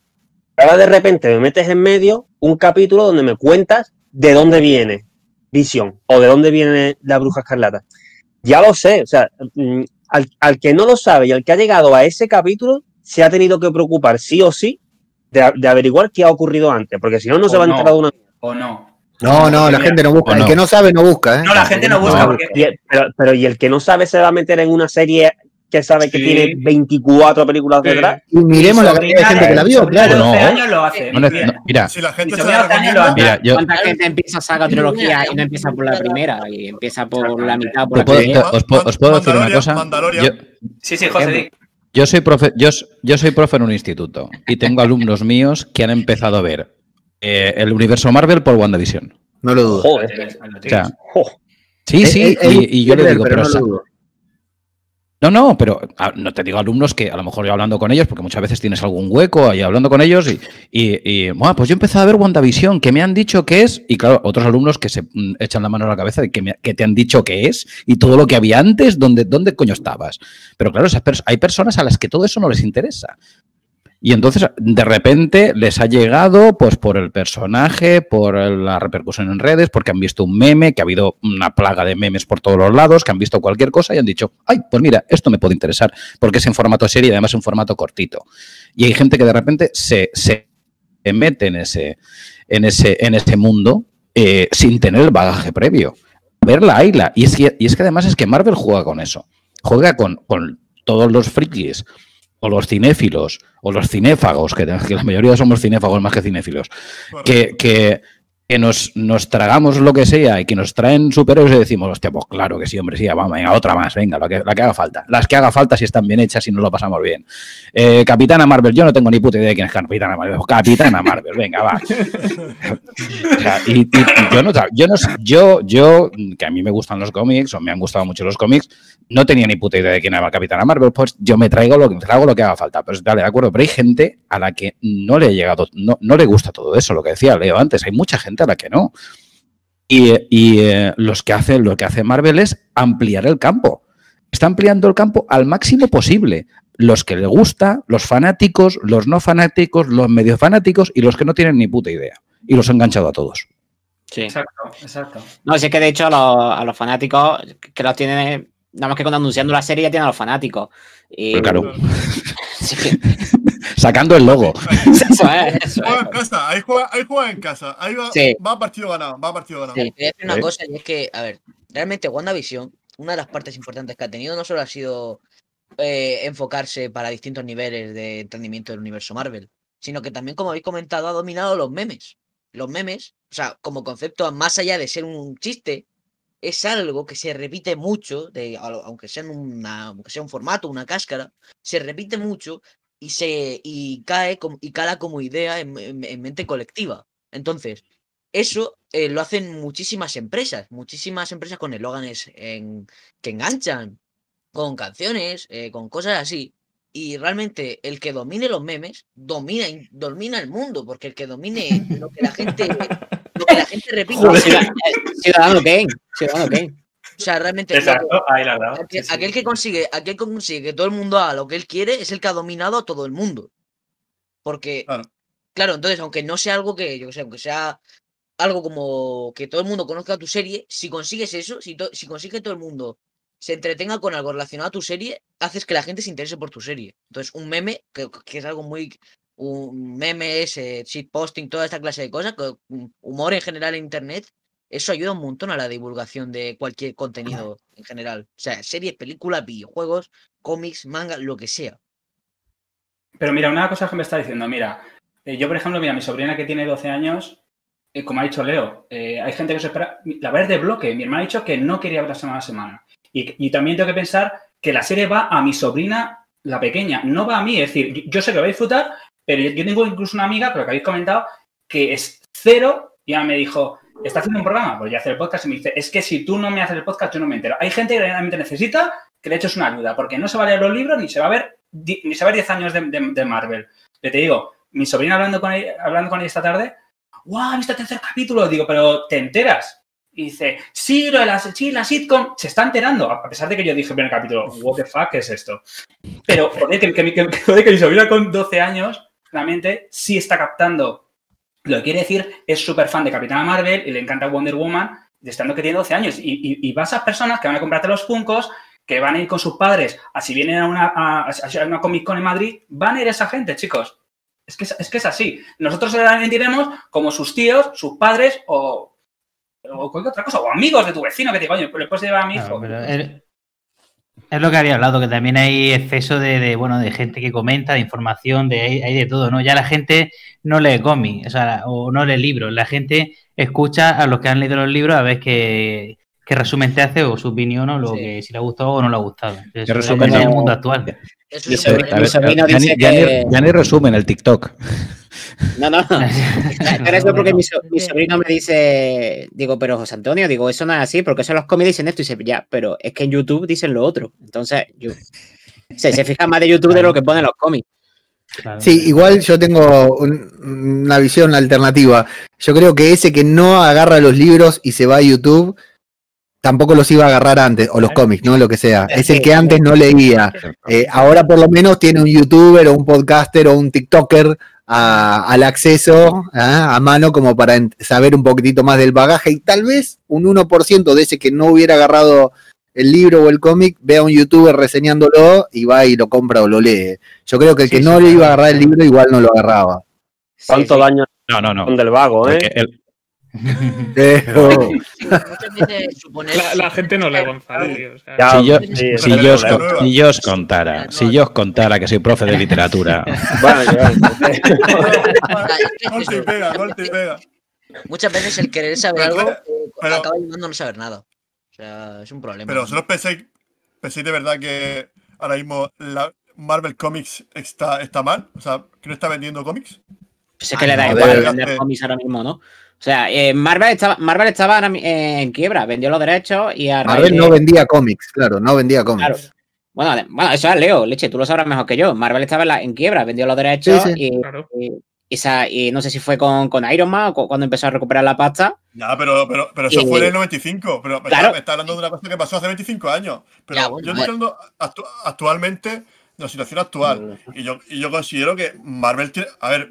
Speaker 7: Ahora de repente me metes en medio un capítulo donde me cuentas de dónde viene Visión o de dónde viene la Bruja Escarlata. Ya lo sé, o sea, mm, al, al que no lo sabe y al que ha llegado a ese capítulo, se ha tenido que preocupar sí o sí de, de averiguar qué ha ocurrido antes, porque si no, no se va a
Speaker 4: no.
Speaker 7: enterar de una
Speaker 4: O no.
Speaker 10: No, no, la gente no busca. El
Speaker 6: no.
Speaker 10: que no sabe, no busca, ¿eh?
Speaker 4: No, la gente no busca
Speaker 7: No,
Speaker 4: porque.
Speaker 7: pero, pero y el que no sabe se va a meter en una serie que sabe que
Speaker 4: Sí.
Speaker 7: tiene 24 películas
Speaker 3: Sí.
Speaker 7: detrás.
Speaker 10: Y miremos
Speaker 4: Mi
Speaker 10: la cantidad de gente que la vio, claro.
Speaker 4: 12
Speaker 6: No.
Speaker 4: años lo hace.
Speaker 6: No, no,
Speaker 4: Bien.
Speaker 6: no, mira,
Speaker 2: Si la gente se la
Speaker 4: este
Speaker 2: recomienda,
Speaker 6: mira, yo
Speaker 9: ¿Cuánta gente empieza saga trilogía y no empieza por la primera? Y empieza por la mitad, por la
Speaker 6: puedo-
Speaker 9: primera.
Speaker 6: os, puedo- os puedo decir una
Speaker 2: Mandalorian,
Speaker 6: cosa. Yo,
Speaker 4: Sí, sí, José. di.
Speaker 6: yo soy profe, yo, yo soy profe en un instituto y tengo alumnos míos que han empezado a ver eh, el universo Marvel por WandaVision.
Speaker 10: No lo dudo.
Speaker 7: Joder.
Speaker 6: O sea, sí, sí,
Speaker 10: eh, eh,
Speaker 6: y, y yo le digo,
Speaker 10: pero
Speaker 6: pero
Speaker 10: no
Speaker 6: sa-
Speaker 10: lo dudo.
Speaker 6: No, no, pero no te digo alumnos que a lo mejor yo hablando con ellos, porque muchas veces tienes algún hueco ahí hablando con ellos y, y, y, pues yo empezado a ver WandaVision, que me han dicho que es, y claro, otros alumnos que se mm, echan la mano a la cabeza de que, me- que te han dicho que es y todo lo que había antes, ¿dónde, dónde coño estabas? Pero claro, esas hay personas a las que todo eso no les interesa. Y entonces, de repente, les ha llegado, pues, por el personaje, por la repercusión en redes, porque han visto un meme, que ha habido una plaga de memes por todos los lados, que han visto cualquier cosa y han dicho, ay, pues mira, esto me puede interesar, porque es en formato serie y además en formato cortito. Y hay gente que de repente se, se mete en ese, en ese, en ese mundo eh, sin tener el bagaje previo. Verla, Ayla. Y es, que, y es que además es que Marvel juega con eso. Juega con, con todos los frikis o los cinéfilos o los cinéfagos, que, que la mayoría somos cinéfagos más que cinéfilos, que, que, que nos, nos tragamos lo que sea y que nos traen superhéroes y decimos, hostia, pues claro que sí, hombre, sí, vamos, venga, otra más, venga, la que, la que haga falta. Las que haga falta si están bien hechas y nos lo pasamos bien. Eh, Capitana Marvel, yo no tengo ni puta idea de quién es Capitana Marvel. Capitana Marvel, venga, va. Y, yo no, yo no yo, yo, que a mí me gustan los cómics, o me han gustado mucho los cómics, no tenía ni puta idea de quién era Capitana Marvel, pues yo me traigo lo que traigo lo que haga falta. Pero dale, de acuerdo, pero hay gente a la que no le ha llegado, no, no le gusta todo eso, lo que decía Leo antes, hay mucha gente a la que no. Y, y, eh, los que hacen, lo que hace Marvel es ampliar el campo. Está ampliando el campo al máximo posible. Los que le gusta, los fanáticos, los no fanáticos, los medio fanáticos y los que no tienen ni puta idea. Y los ha enganchado a todos.
Speaker 9: Sí.
Speaker 4: Exacto, exacto.
Speaker 9: No, si es que de hecho a los, a los fanáticos que los tienen, nada más que cuando anunciando la serie ya tienen a los fanáticos. Y,
Speaker 6: Pero claro,
Speaker 9: Sí,
Speaker 6: sacando el logo.
Speaker 9: eso es, eso
Speaker 2: Juega
Speaker 9: es.
Speaker 2: en casa, ahí juega, ahí juega en casa. Ahí va,
Speaker 9: Sí.
Speaker 2: va partido ganado, va partido ganado.
Speaker 9: Sí.
Speaker 5: Decir una
Speaker 6: Sí.
Speaker 5: cosa y es que, a ver, realmente WandaVision, una de las partes importantes que ha tenido no solo ha sido eh, enfocarse para distintos niveles de entendimiento del universo Marvel, sino que también, como habéis comentado, ha dominado los memes. Los memes, o sea, como concepto, más allá de ser un chiste, es algo que se repite mucho, de, aunque, sea aunque sea un formato, una cáscara, se repite mucho y, se, y cae y cala como idea en, en- en mente colectiva. Entonces, eso eh, lo hacen muchísimas empresas, muchísimas empresas con eslóganes en- que enganchan, con canciones, eh, con cosas así. Y realmente el que domine los memes domina, in- domina el mundo, porque el que domine lo que la gente, lo que la gente repite.
Speaker 9: Ciudad- eh, Ciudadano Kane. Ciudadano Kane.
Speaker 5: O sea, realmente
Speaker 4: Exacto, ahí la dado.
Speaker 5: aquel,
Speaker 4: Sí, sí.
Speaker 5: aquel que consigue, aquel que consigue que todo el mundo haga lo que él quiere es el que ha dominado a todo el mundo. Porque,
Speaker 2: Claro.
Speaker 5: claro, entonces, aunque no sea algo que, yo que sé, aunque sea algo como que todo el mundo conozca tu serie, si consigues eso, si, to- si consigue que todo el mundo se entretenga con algo relacionado a tu serie, haces que la gente se interese por tu serie. Entonces, un meme, que, que es algo muy. Un meme es eh, shitposting, toda esta clase de cosas, mm, humor en general en internet, eso ayuda un montón a la divulgación de cualquier contenido en general. O sea, series, películas, videojuegos, cómics, manga, lo que sea.
Speaker 4: Pero mira, una cosa que me está diciendo, mira, eh, yo por ejemplo, mira, mi sobrina que tiene 12 años, eh, como ha dicho Leo, eh, hay gente que se espera, la ver de bloque, mi hermana ha dicho que no quería ver la semana a semana. Y, y también tengo que pensar que la serie va a mi sobrina, la pequeña, no va a mí, es decir, yo, sé que voy a disfrutar, pero yo, tengo incluso una amiga, pero que habéis comentado, que es cero, y ya me dijo, está haciendo un programa, pues ya hace el podcast y me dice, es que si tú no me haces el podcast, yo no me entero. Hay gente que realmente necesita que le eches una ayuda, porque no se va a leer los libros ni se va a ver, ni se va a ver 10 años de, de- Marvel. Yo te digo, mi sobrina hablando con ella, hablando con ella esta tarde, ¡guau! ¿Has visto el tercer capítulo? Digo, pero ¿te enteras? Y dice, sí, lo de la, sí, la sitcom, se está enterando, a pesar de que yo dije en el capítulo, what the fuck, ¿qué es esto? Pero, joder, que, que que- que mi sobrina con 12 años, realmente, sí está captando lo que quiere decir es súper fan de Capitana Marvel y le encanta Wonder Woman, estando que tiene 12 años. Y, y, y vas a personas que van a comprarte los Funkos, que van a ir con sus padres, a si vienen a una, a, a una Comic Con en Madrid, van a ir esa gente, chicos. Es que es, es que es así. Nosotros la sentiremos como sus tíos, sus padres o, o cualquier otra cosa, o amigos de tu vecino que te digo, oye, le puedes llevar a mi
Speaker 8: Claro,
Speaker 4: hijo.
Speaker 8: pero es lo que había hablado, que también hay exceso de, de, bueno, de gente que comenta, de información, de hay, hay de todo, ¿no? Ya la gente no lee cómics, o sea, o no lee libros, la gente escucha a los que han leído los libros a ver qué, qué resumen te hace o su opinión o lo
Speaker 5: Sí.
Speaker 8: que si le ha gustado o no le ha gustado. Entonces,
Speaker 6: ¿Qué
Speaker 8: eso
Speaker 6: resumen?
Speaker 8: es el
Speaker 9: No.
Speaker 8: mundo actual.
Speaker 5: Eso es
Speaker 6: ya, ni, resumen el TikTok.
Speaker 9: No, no. Pero eso porque mi, sobrino me dice, digo, pero José Antonio, digo, eso no es así, porque eso los cómics dicen esto y dice, ya, pero es que en YouTube dicen lo otro. Entonces, yo, se, se fija más de YouTube de lo que ponen los cómics.
Speaker 8: Claro.
Speaker 10: Sí, igual yo tengo un- una visión alternativa. Yo creo que ese que no agarra los libros y se va a YouTube, tampoco los iba a agarrar antes, o los cómics, ¿no? Lo que sea. Es el que antes no leía. Eh, ahora por lo menos tiene un youtuber o un podcaster o un TikToker a- al acceso ¿ah? a mano como para saber un poquitito más del bagaje y tal vez un 1% de ese que no hubiera agarrado el libro o el cómic vea a un youtuber reseñándolo y va y lo compra o lo lee. Yo creo que el
Speaker 8: Sí,
Speaker 10: que
Speaker 8: sí,
Speaker 10: no le
Speaker 8: claro.
Speaker 10: iba a agarrar el libro igual no lo agarraba.
Speaker 7: ¿Cuánto
Speaker 9: Sí, sí.
Speaker 7: daño
Speaker 6: No, no, no.
Speaker 7: son del vago, eh?
Speaker 6: El-
Speaker 10: Pero-.
Speaker 3: La, la gente no lee Gonzalo, tío. o sea,
Speaker 7: Ya,
Speaker 6: si yo,
Speaker 7: sí,
Speaker 6: si
Speaker 7: ese
Speaker 6: yo
Speaker 7: es
Speaker 6: os, si yo contara, si yo os contara que soy profe de literatura,
Speaker 2: y pega, y pega.
Speaker 5: Muchas veces el querer saber algo
Speaker 2: pero-
Speaker 5: acaba llevando a no saber nada. O sea, es un problema.
Speaker 2: Pero vosotros pensáis, pensáis de verdad que ahora mismo la Marvel Comics está, está mal, o sea, que no está vendiendo cómics.
Speaker 9: Pues es que le da
Speaker 10: no,
Speaker 9: igual
Speaker 10: de-
Speaker 9: vender
Speaker 2: de-
Speaker 9: cómics ahora mismo, ¿no? O sea, eh, Marvel estaba, Marvel estaba eh, en quiebra, vendió los derechos y a
Speaker 10: Marvel
Speaker 9: de-
Speaker 10: no vendía cómics, claro, no vendía cómics.
Speaker 9: Claro. Bueno, bueno, eso es Leo, leche, tú lo sabrás mejor que yo. Marvel estaba en, la- en quiebra, vendió los derechos
Speaker 10: Sí,
Speaker 9: y,
Speaker 3: Claro.
Speaker 9: y- y sa- y no sé si fue con, con Iron Man o cu- cuando empezó a recuperar la pasta.
Speaker 2: Ya, pero, pero, pero eso
Speaker 9: Y-
Speaker 2: fue en el 95. Pero me,
Speaker 9: Claro.
Speaker 2: está, me está hablando de una cosa que pasó hace 25 años. Pero
Speaker 5: Ya, bueno,
Speaker 2: yo estoy hablando actu- actualmente de la situación actual. Y yo, y yo considero que Marvel tiene. A ver.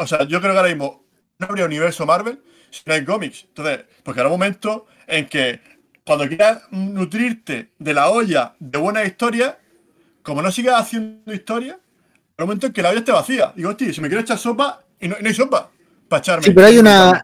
Speaker 2: O sea, yo creo que ahora mismo no habría universo Marvel si no hay cómics. Entonces, porque habrá un momento en que cuando quieras nutrirte de la olla de buenas historias, como no sigas haciendo historia, habrá un momento en que la olla esté vacía. Digo, hostia, si me quiero echar sopa y no, y no hay sopa para echarme.
Speaker 10: Sí, pero hay una,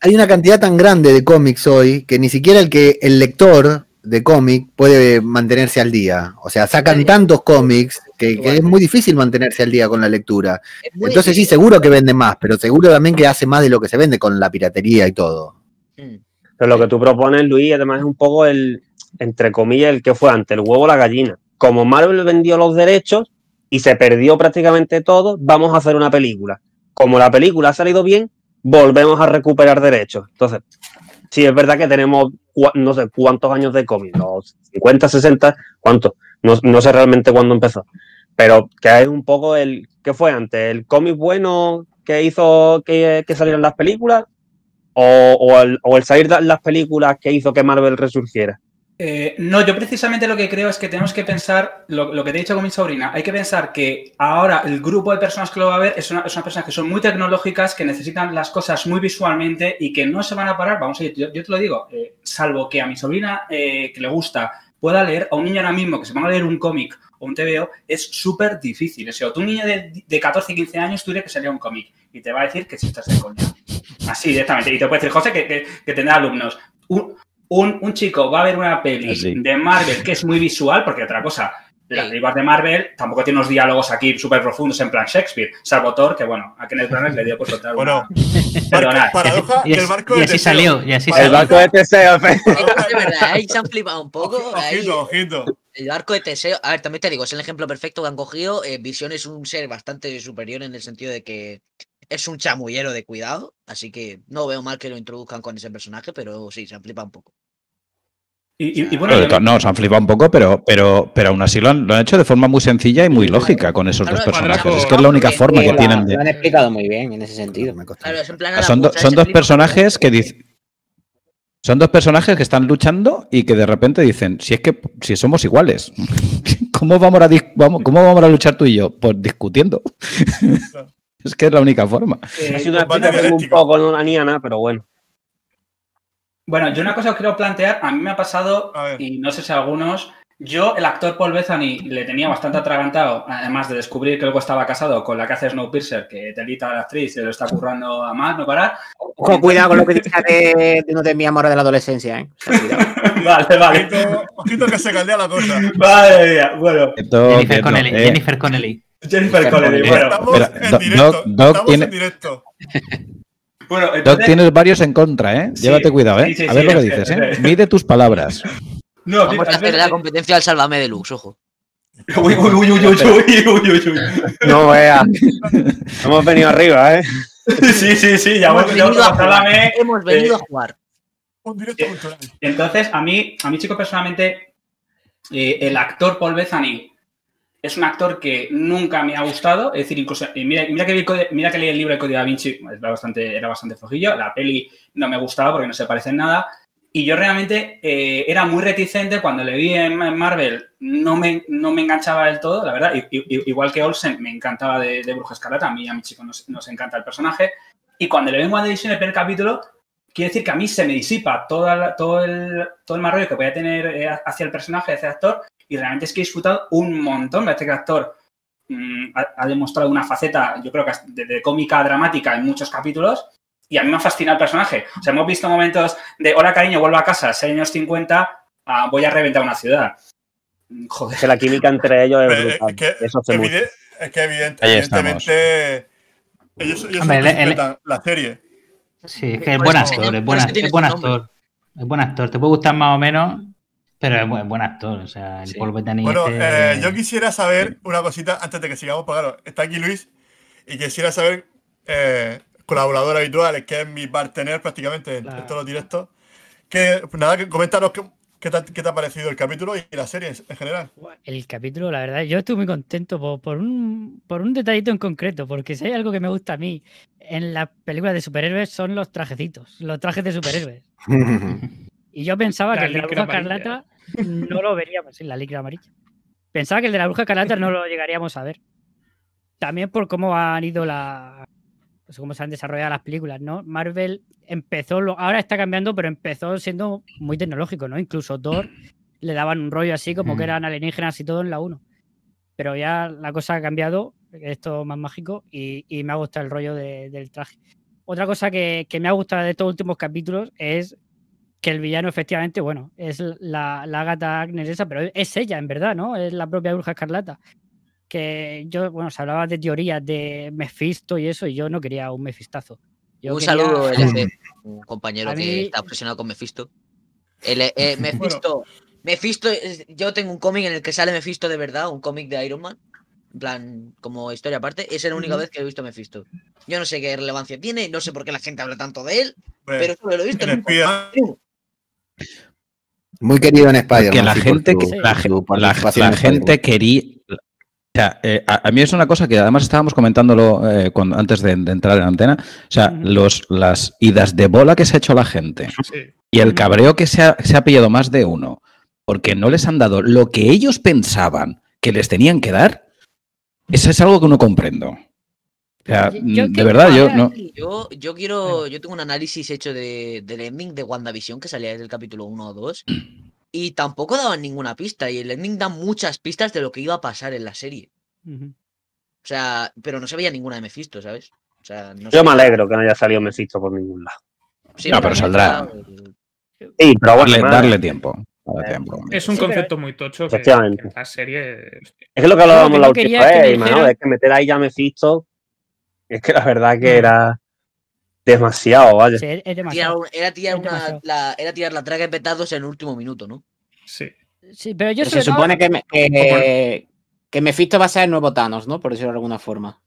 Speaker 10: hay una cantidad tan grande de cómics hoy que ni siquiera el que el lector de cómic puede mantenerse al día. O sea, sacan tantos cómics que, que es muy difícil mantenerse al día con la lectura. Entonces sí, seguro que vende más, pero seguro también que hace más de lo que se vende con la piratería y todo.
Speaker 5: Mm.
Speaker 7: Pero lo que tú propones, Luis, además es un poco el, entre comillas, el que fue antes, el huevo o la gallina. Como Marvel vendió los derechos y se perdió prácticamente todo, vamos a hacer una película. Como la película ha salido bien, volvemos a recuperar derechos. Entonces, sí, es verdad que tenemos no sé cuántos años de cómic, los 50, 60, ¿cuántos? No, no sé realmente cuándo empezó. Pero que es un poco el, ¿qué fue antes? ¿El cómic bueno que hizo que, que salieran las películas? O, o el, o el salir de las películas que hizo que Marvel resurgiera.
Speaker 4: Eh, no, yo precisamente lo que creo es que tenemos que pensar, lo, que te he dicho con mi sobrina, hay que pensar que ahora el grupo de personas que lo va a ver es una, es una personas que son muy tecnológicas, que necesitan las cosas muy visualmente y que no se van a parar. Vamos a yo, yo te lo digo, eh, salvo que a mi sobrina eh, que le gusta pueda leer, a un niño ahora mismo que se va a leer un cómic o un TVO, es súper difícil. O sea, tú un niño de, de 14, 15 años, tú que sería un cómic y te va a decir que si estás de coña. Así, directamente. Y te puede decir, José, que, que- que tendrá alumnos. Un, un, un chico va a ver una peli
Speaker 6: Así.
Speaker 4: de Marvel que es muy visual, porque otra cosa, las películas de Marvel tampoco tiene unos diálogos aquí súper profundos en plan Shakespeare, salvo Thor, que bueno, a Kenneth Branagh le dio por soltar
Speaker 2: Bueno, paradoja
Speaker 8: Y, as-
Speaker 2: barco
Speaker 8: y
Speaker 2: de
Speaker 8: así salió, y así
Speaker 2: Paradoja-
Speaker 7: El
Speaker 8: salió.
Speaker 7: barco de Teseo.
Speaker 5: Es verdad, ahí se han flipado un poco. ahí,
Speaker 2: Ojito, ojito.
Speaker 5: el arco de Teseo. A ver, también te digo, es el ejemplo perfecto que han cogido. Eh, Visión es un ser bastante superior en el sentido de que es un chamullero de cuidado. Así que no veo mal que lo introduzcan con ese personaje, pero sí, se han flipado un poco.
Speaker 4: Y, y- y bueno,
Speaker 6: no, se han flipado un poco, pero, pero, pero aún así lo han, lo han hecho de forma muy sencilla y muy lógica con esos dos personajes.
Speaker 3: cuadrado.
Speaker 6: Es que es la única forma que tienen de.
Speaker 9: lo han explicado muy bien en ese sentido.
Speaker 10: Me costó.
Speaker 5: Claro, es en plan. a
Speaker 6: Ah, Son, do- son dos personajes que dicen. Son dos personajes que están luchando y que de repente dicen, si es que si somos iguales, ¿cómo vamos a, vamos, ¿cómo vamos a luchar tú y yo? Pues discutiendo. es que es la única forma.
Speaker 4: eh,
Speaker 7: Ha sido una un poco no la niana, pero bueno.
Speaker 4: Bueno, yo una cosa que quiero plantear, a mí me ha pasado, y no sé si a algunos, yo el actor Paul Bethany le tenía bastante atragantado, además de descubrir que luego estaba casado con la que hace Snowpiercer, que delita a la actriz y se lo está currando a más, no parar.
Speaker 9: Ojo, cuidado con lo que dices de, de no te mi amor de la adolescencia, ¿eh? O sea, cuidado.
Speaker 4: vale, vale.
Speaker 2: Ojito, ojito que se caldea la cosa.
Speaker 4: Vale, mía, bueno,
Speaker 6: Esto-
Speaker 8: Jennifer Connelly,
Speaker 6: eh,
Speaker 8: Jennifer Connelly.
Speaker 4: Jennifer Connelly,
Speaker 6: Eh,
Speaker 4: bueno.
Speaker 2: Estamos en directo.
Speaker 6: Doc- Doc
Speaker 2: Estamos
Speaker 6: tiene-
Speaker 2: en directo.
Speaker 4: Bueno,
Speaker 6: Doc,
Speaker 4: entonces,
Speaker 6: tienes varios en contra, ¿eh?
Speaker 4: Sí,
Speaker 6: Llévate cuidado, ¿eh?
Speaker 4: sí, sí,
Speaker 6: a ver
Speaker 4: sí,
Speaker 6: lo que dices, ¿eh? Mide tus palabras.
Speaker 4: no,
Speaker 5: Vamos a hacer la competencia al Sálvame Deluxe, ojo.
Speaker 4: Uy, uy, uy, uy, uy, uy, uy, uy, uy.
Speaker 7: No vea. Hemos venido arriba, ¿eh?
Speaker 4: Sí, sí, sí, ya
Speaker 5: Hemos
Speaker 4: hemos
Speaker 5: venido a
Speaker 4: Sálvame.
Speaker 5: jugar. Hemos venido
Speaker 4: eh,
Speaker 5: a jugar.
Speaker 2: Un directo
Speaker 4: Eh,
Speaker 2: cultural.
Speaker 4: Entonces, a mí, a mí chico, personalmente, eh, el actor Paul Bethany es un actor que nunca me ha gustado. Es decir, incluso, mira, mira, que, mira que leí el libro de Código da Vinci, era bastante, era bastante flojillo. La peli no me gustaba porque no se parece en nada. Y yo realmente eh, era muy reticente cuando le vi en, en Marvel, no me, no me enganchaba del todo, la verdad. Igual que Olsen, me encantaba de, de Bruja Escarlata, a mí a mi chico nos, encanta el personaje. Y cuando le vi en WandaVision, el primer capítulo, quiere decir que a mí se me disipa todo, el, todo el mal rollo que voy a tener eh, hacia el personaje, hacia el actor, y realmente es que he disfrutado un montón. Parece que el actor mm, ha, ha demostrado una faceta, yo creo que de, de cómica a dramática en muchos capítulos, y a mí me ha fascinado el personaje. O sea, hemos visto momentos de, hola cariño, vuelvo a casa, 6 años 50, ah, voy a reventar una ciudad. Mm, Joder.
Speaker 7: Que la química entre ellos es
Speaker 2: eh, que,
Speaker 7: Eso hace mucho.
Speaker 2: evide- es que evident-
Speaker 6: Ahí
Speaker 2: evidentemente ellos, ellos
Speaker 8: Hombre,
Speaker 2: son los que
Speaker 8: el- el-
Speaker 2: interpretan la serie.
Speaker 8: Sí, es que es buen actor, es buen, es actor. Es buen actor. Te puede gustar más o menos, pero es buen, buen actor. O sea, el
Speaker 9: Sí.
Speaker 8: Paul Bettany
Speaker 2: Bueno,
Speaker 8: este-
Speaker 2: eh, yo quisiera saber una cosita antes de que sigamos, porque claro, está aquí Luis y quisiera saber, eh, colaborador habitual, es que es mi partener prácticamente en, todos los directos, que pues nada, que coméntanos qué, qué te, ha- qué te ha parecido el capítulo y la serie en, en general.
Speaker 11: El capítulo, la verdad, yo estoy muy contento por, por un, por un detallito en concreto, porque si hay algo que me gusta a mí en las películas de superhéroes son los trajecitos, los trajes de superhéroes. Y yo pensaba
Speaker 3: La
Speaker 11: que el de la
Speaker 3: licra
Speaker 11: bruja
Speaker 3: amarilla.
Speaker 11: escarlata no lo veríamos, sí, la licra amarilla. Pensaba que el de la bruja escarlata no lo llegaríamos a ver. También por cómo han ido la. Pues cómo se han desarrollado las películas, ¿no? Marvel empezó, lo, ahora está cambiando, pero empezó siendo muy tecnológico, ¿no? Incluso Thor le daban un rollo así como
Speaker 8: Mm.
Speaker 11: que eran alienígenas y todo en la 1. Pero ya la cosa ha cambiado, esto más mágico, y, y me ha gustado el rollo de- del traje. Otra cosa que, que me ha gustado de estos últimos capítulos es que el villano efectivamente, bueno, es la, la Agatha Agnes esa, pero es ella en verdad, ¿no? Es la propia Bruja Escarlata. Que yo, bueno, se hablaba de teorías de Mephisto y eso, y yo no quería un Mefistazo. Yo
Speaker 5: un
Speaker 11: quería-
Speaker 5: saludo, LF, un compañero que está obsesionado con Mephisto. El, eh, Mephisto, Mephisto, yo tengo un cómic en el que sale Mephisto de verdad, un cómic de Iron Man, en plan, como historia aparte, es la única vez que he visto Mephisto. Yo no sé qué relevancia tiene, no sé por qué la gente habla tanto de él,
Speaker 2: Pues,
Speaker 5: pero solo lo he visto
Speaker 2: en
Speaker 5: en cómic.
Speaker 10: Muy querido en Spider-Man.
Speaker 6: que la gente,
Speaker 11: Sí.
Speaker 6: la, la- la
Speaker 10: en
Speaker 6: gente quería. O sea, eh, a, a mí es una cosa que además estábamos comentándolo eh, cuando- antes de, de entrar en antena. O sea, los, las idas de bola que se ha hecho la gente
Speaker 3: Sí.
Speaker 6: y el cabreo que se ha, se ha pillado más de uno porque no les han dado lo que ellos pensaban que les tenían que dar, eso es algo que no comprendo. O sea,
Speaker 11: Yo- yo
Speaker 6: mm, de
Speaker 11: que-
Speaker 6: verdad, yo no.
Speaker 5: Yo, yo quiero, yo tengo un análisis hecho de, del ending de WandaVision que salía desde el capítulo 1 o 2 y tampoco daban ninguna pista y el ending da muchas pistas de lo que iba a pasar en la serie. O sea, pero no se veía ninguna de Mephisto, ¿sabes? O sea, no
Speaker 7: Yo
Speaker 5: se
Speaker 7: me alegro que no haya salido Mephisto por ningún lado.
Speaker 5: Sí,
Speaker 6: No, pero saldrá.
Speaker 7: Sí, pero bueno,
Speaker 6: Darle, darle tiempo.
Speaker 7: Eh,
Speaker 6: tiempo.
Speaker 3: Es un concepto muy tocho que,
Speaker 7: Efectivamente.
Speaker 3: que en la serie.
Speaker 7: Es que lo que hablábamos
Speaker 11: que
Speaker 7: la
Speaker 11: no
Speaker 7: última
Speaker 11: que
Speaker 7: vez, Imanol,
Speaker 11: dijeran-
Speaker 7: es que meter ahí ya Mephisto, es que la verdad
Speaker 3: Mm.
Speaker 7: que era demasiado, vaya.
Speaker 11: Sí, es demasiado.
Speaker 5: era, tirar una,
Speaker 11: demasiado.
Speaker 5: la, era tirar la traga de petados en el último minuto, ¿no?
Speaker 3: Sí.
Speaker 11: Sí, pero yo
Speaker 9: Pero se supone que, me- que, que Mephisto va a ser el nuevo Thanos, ¿no? Por decirlo de alguna forma.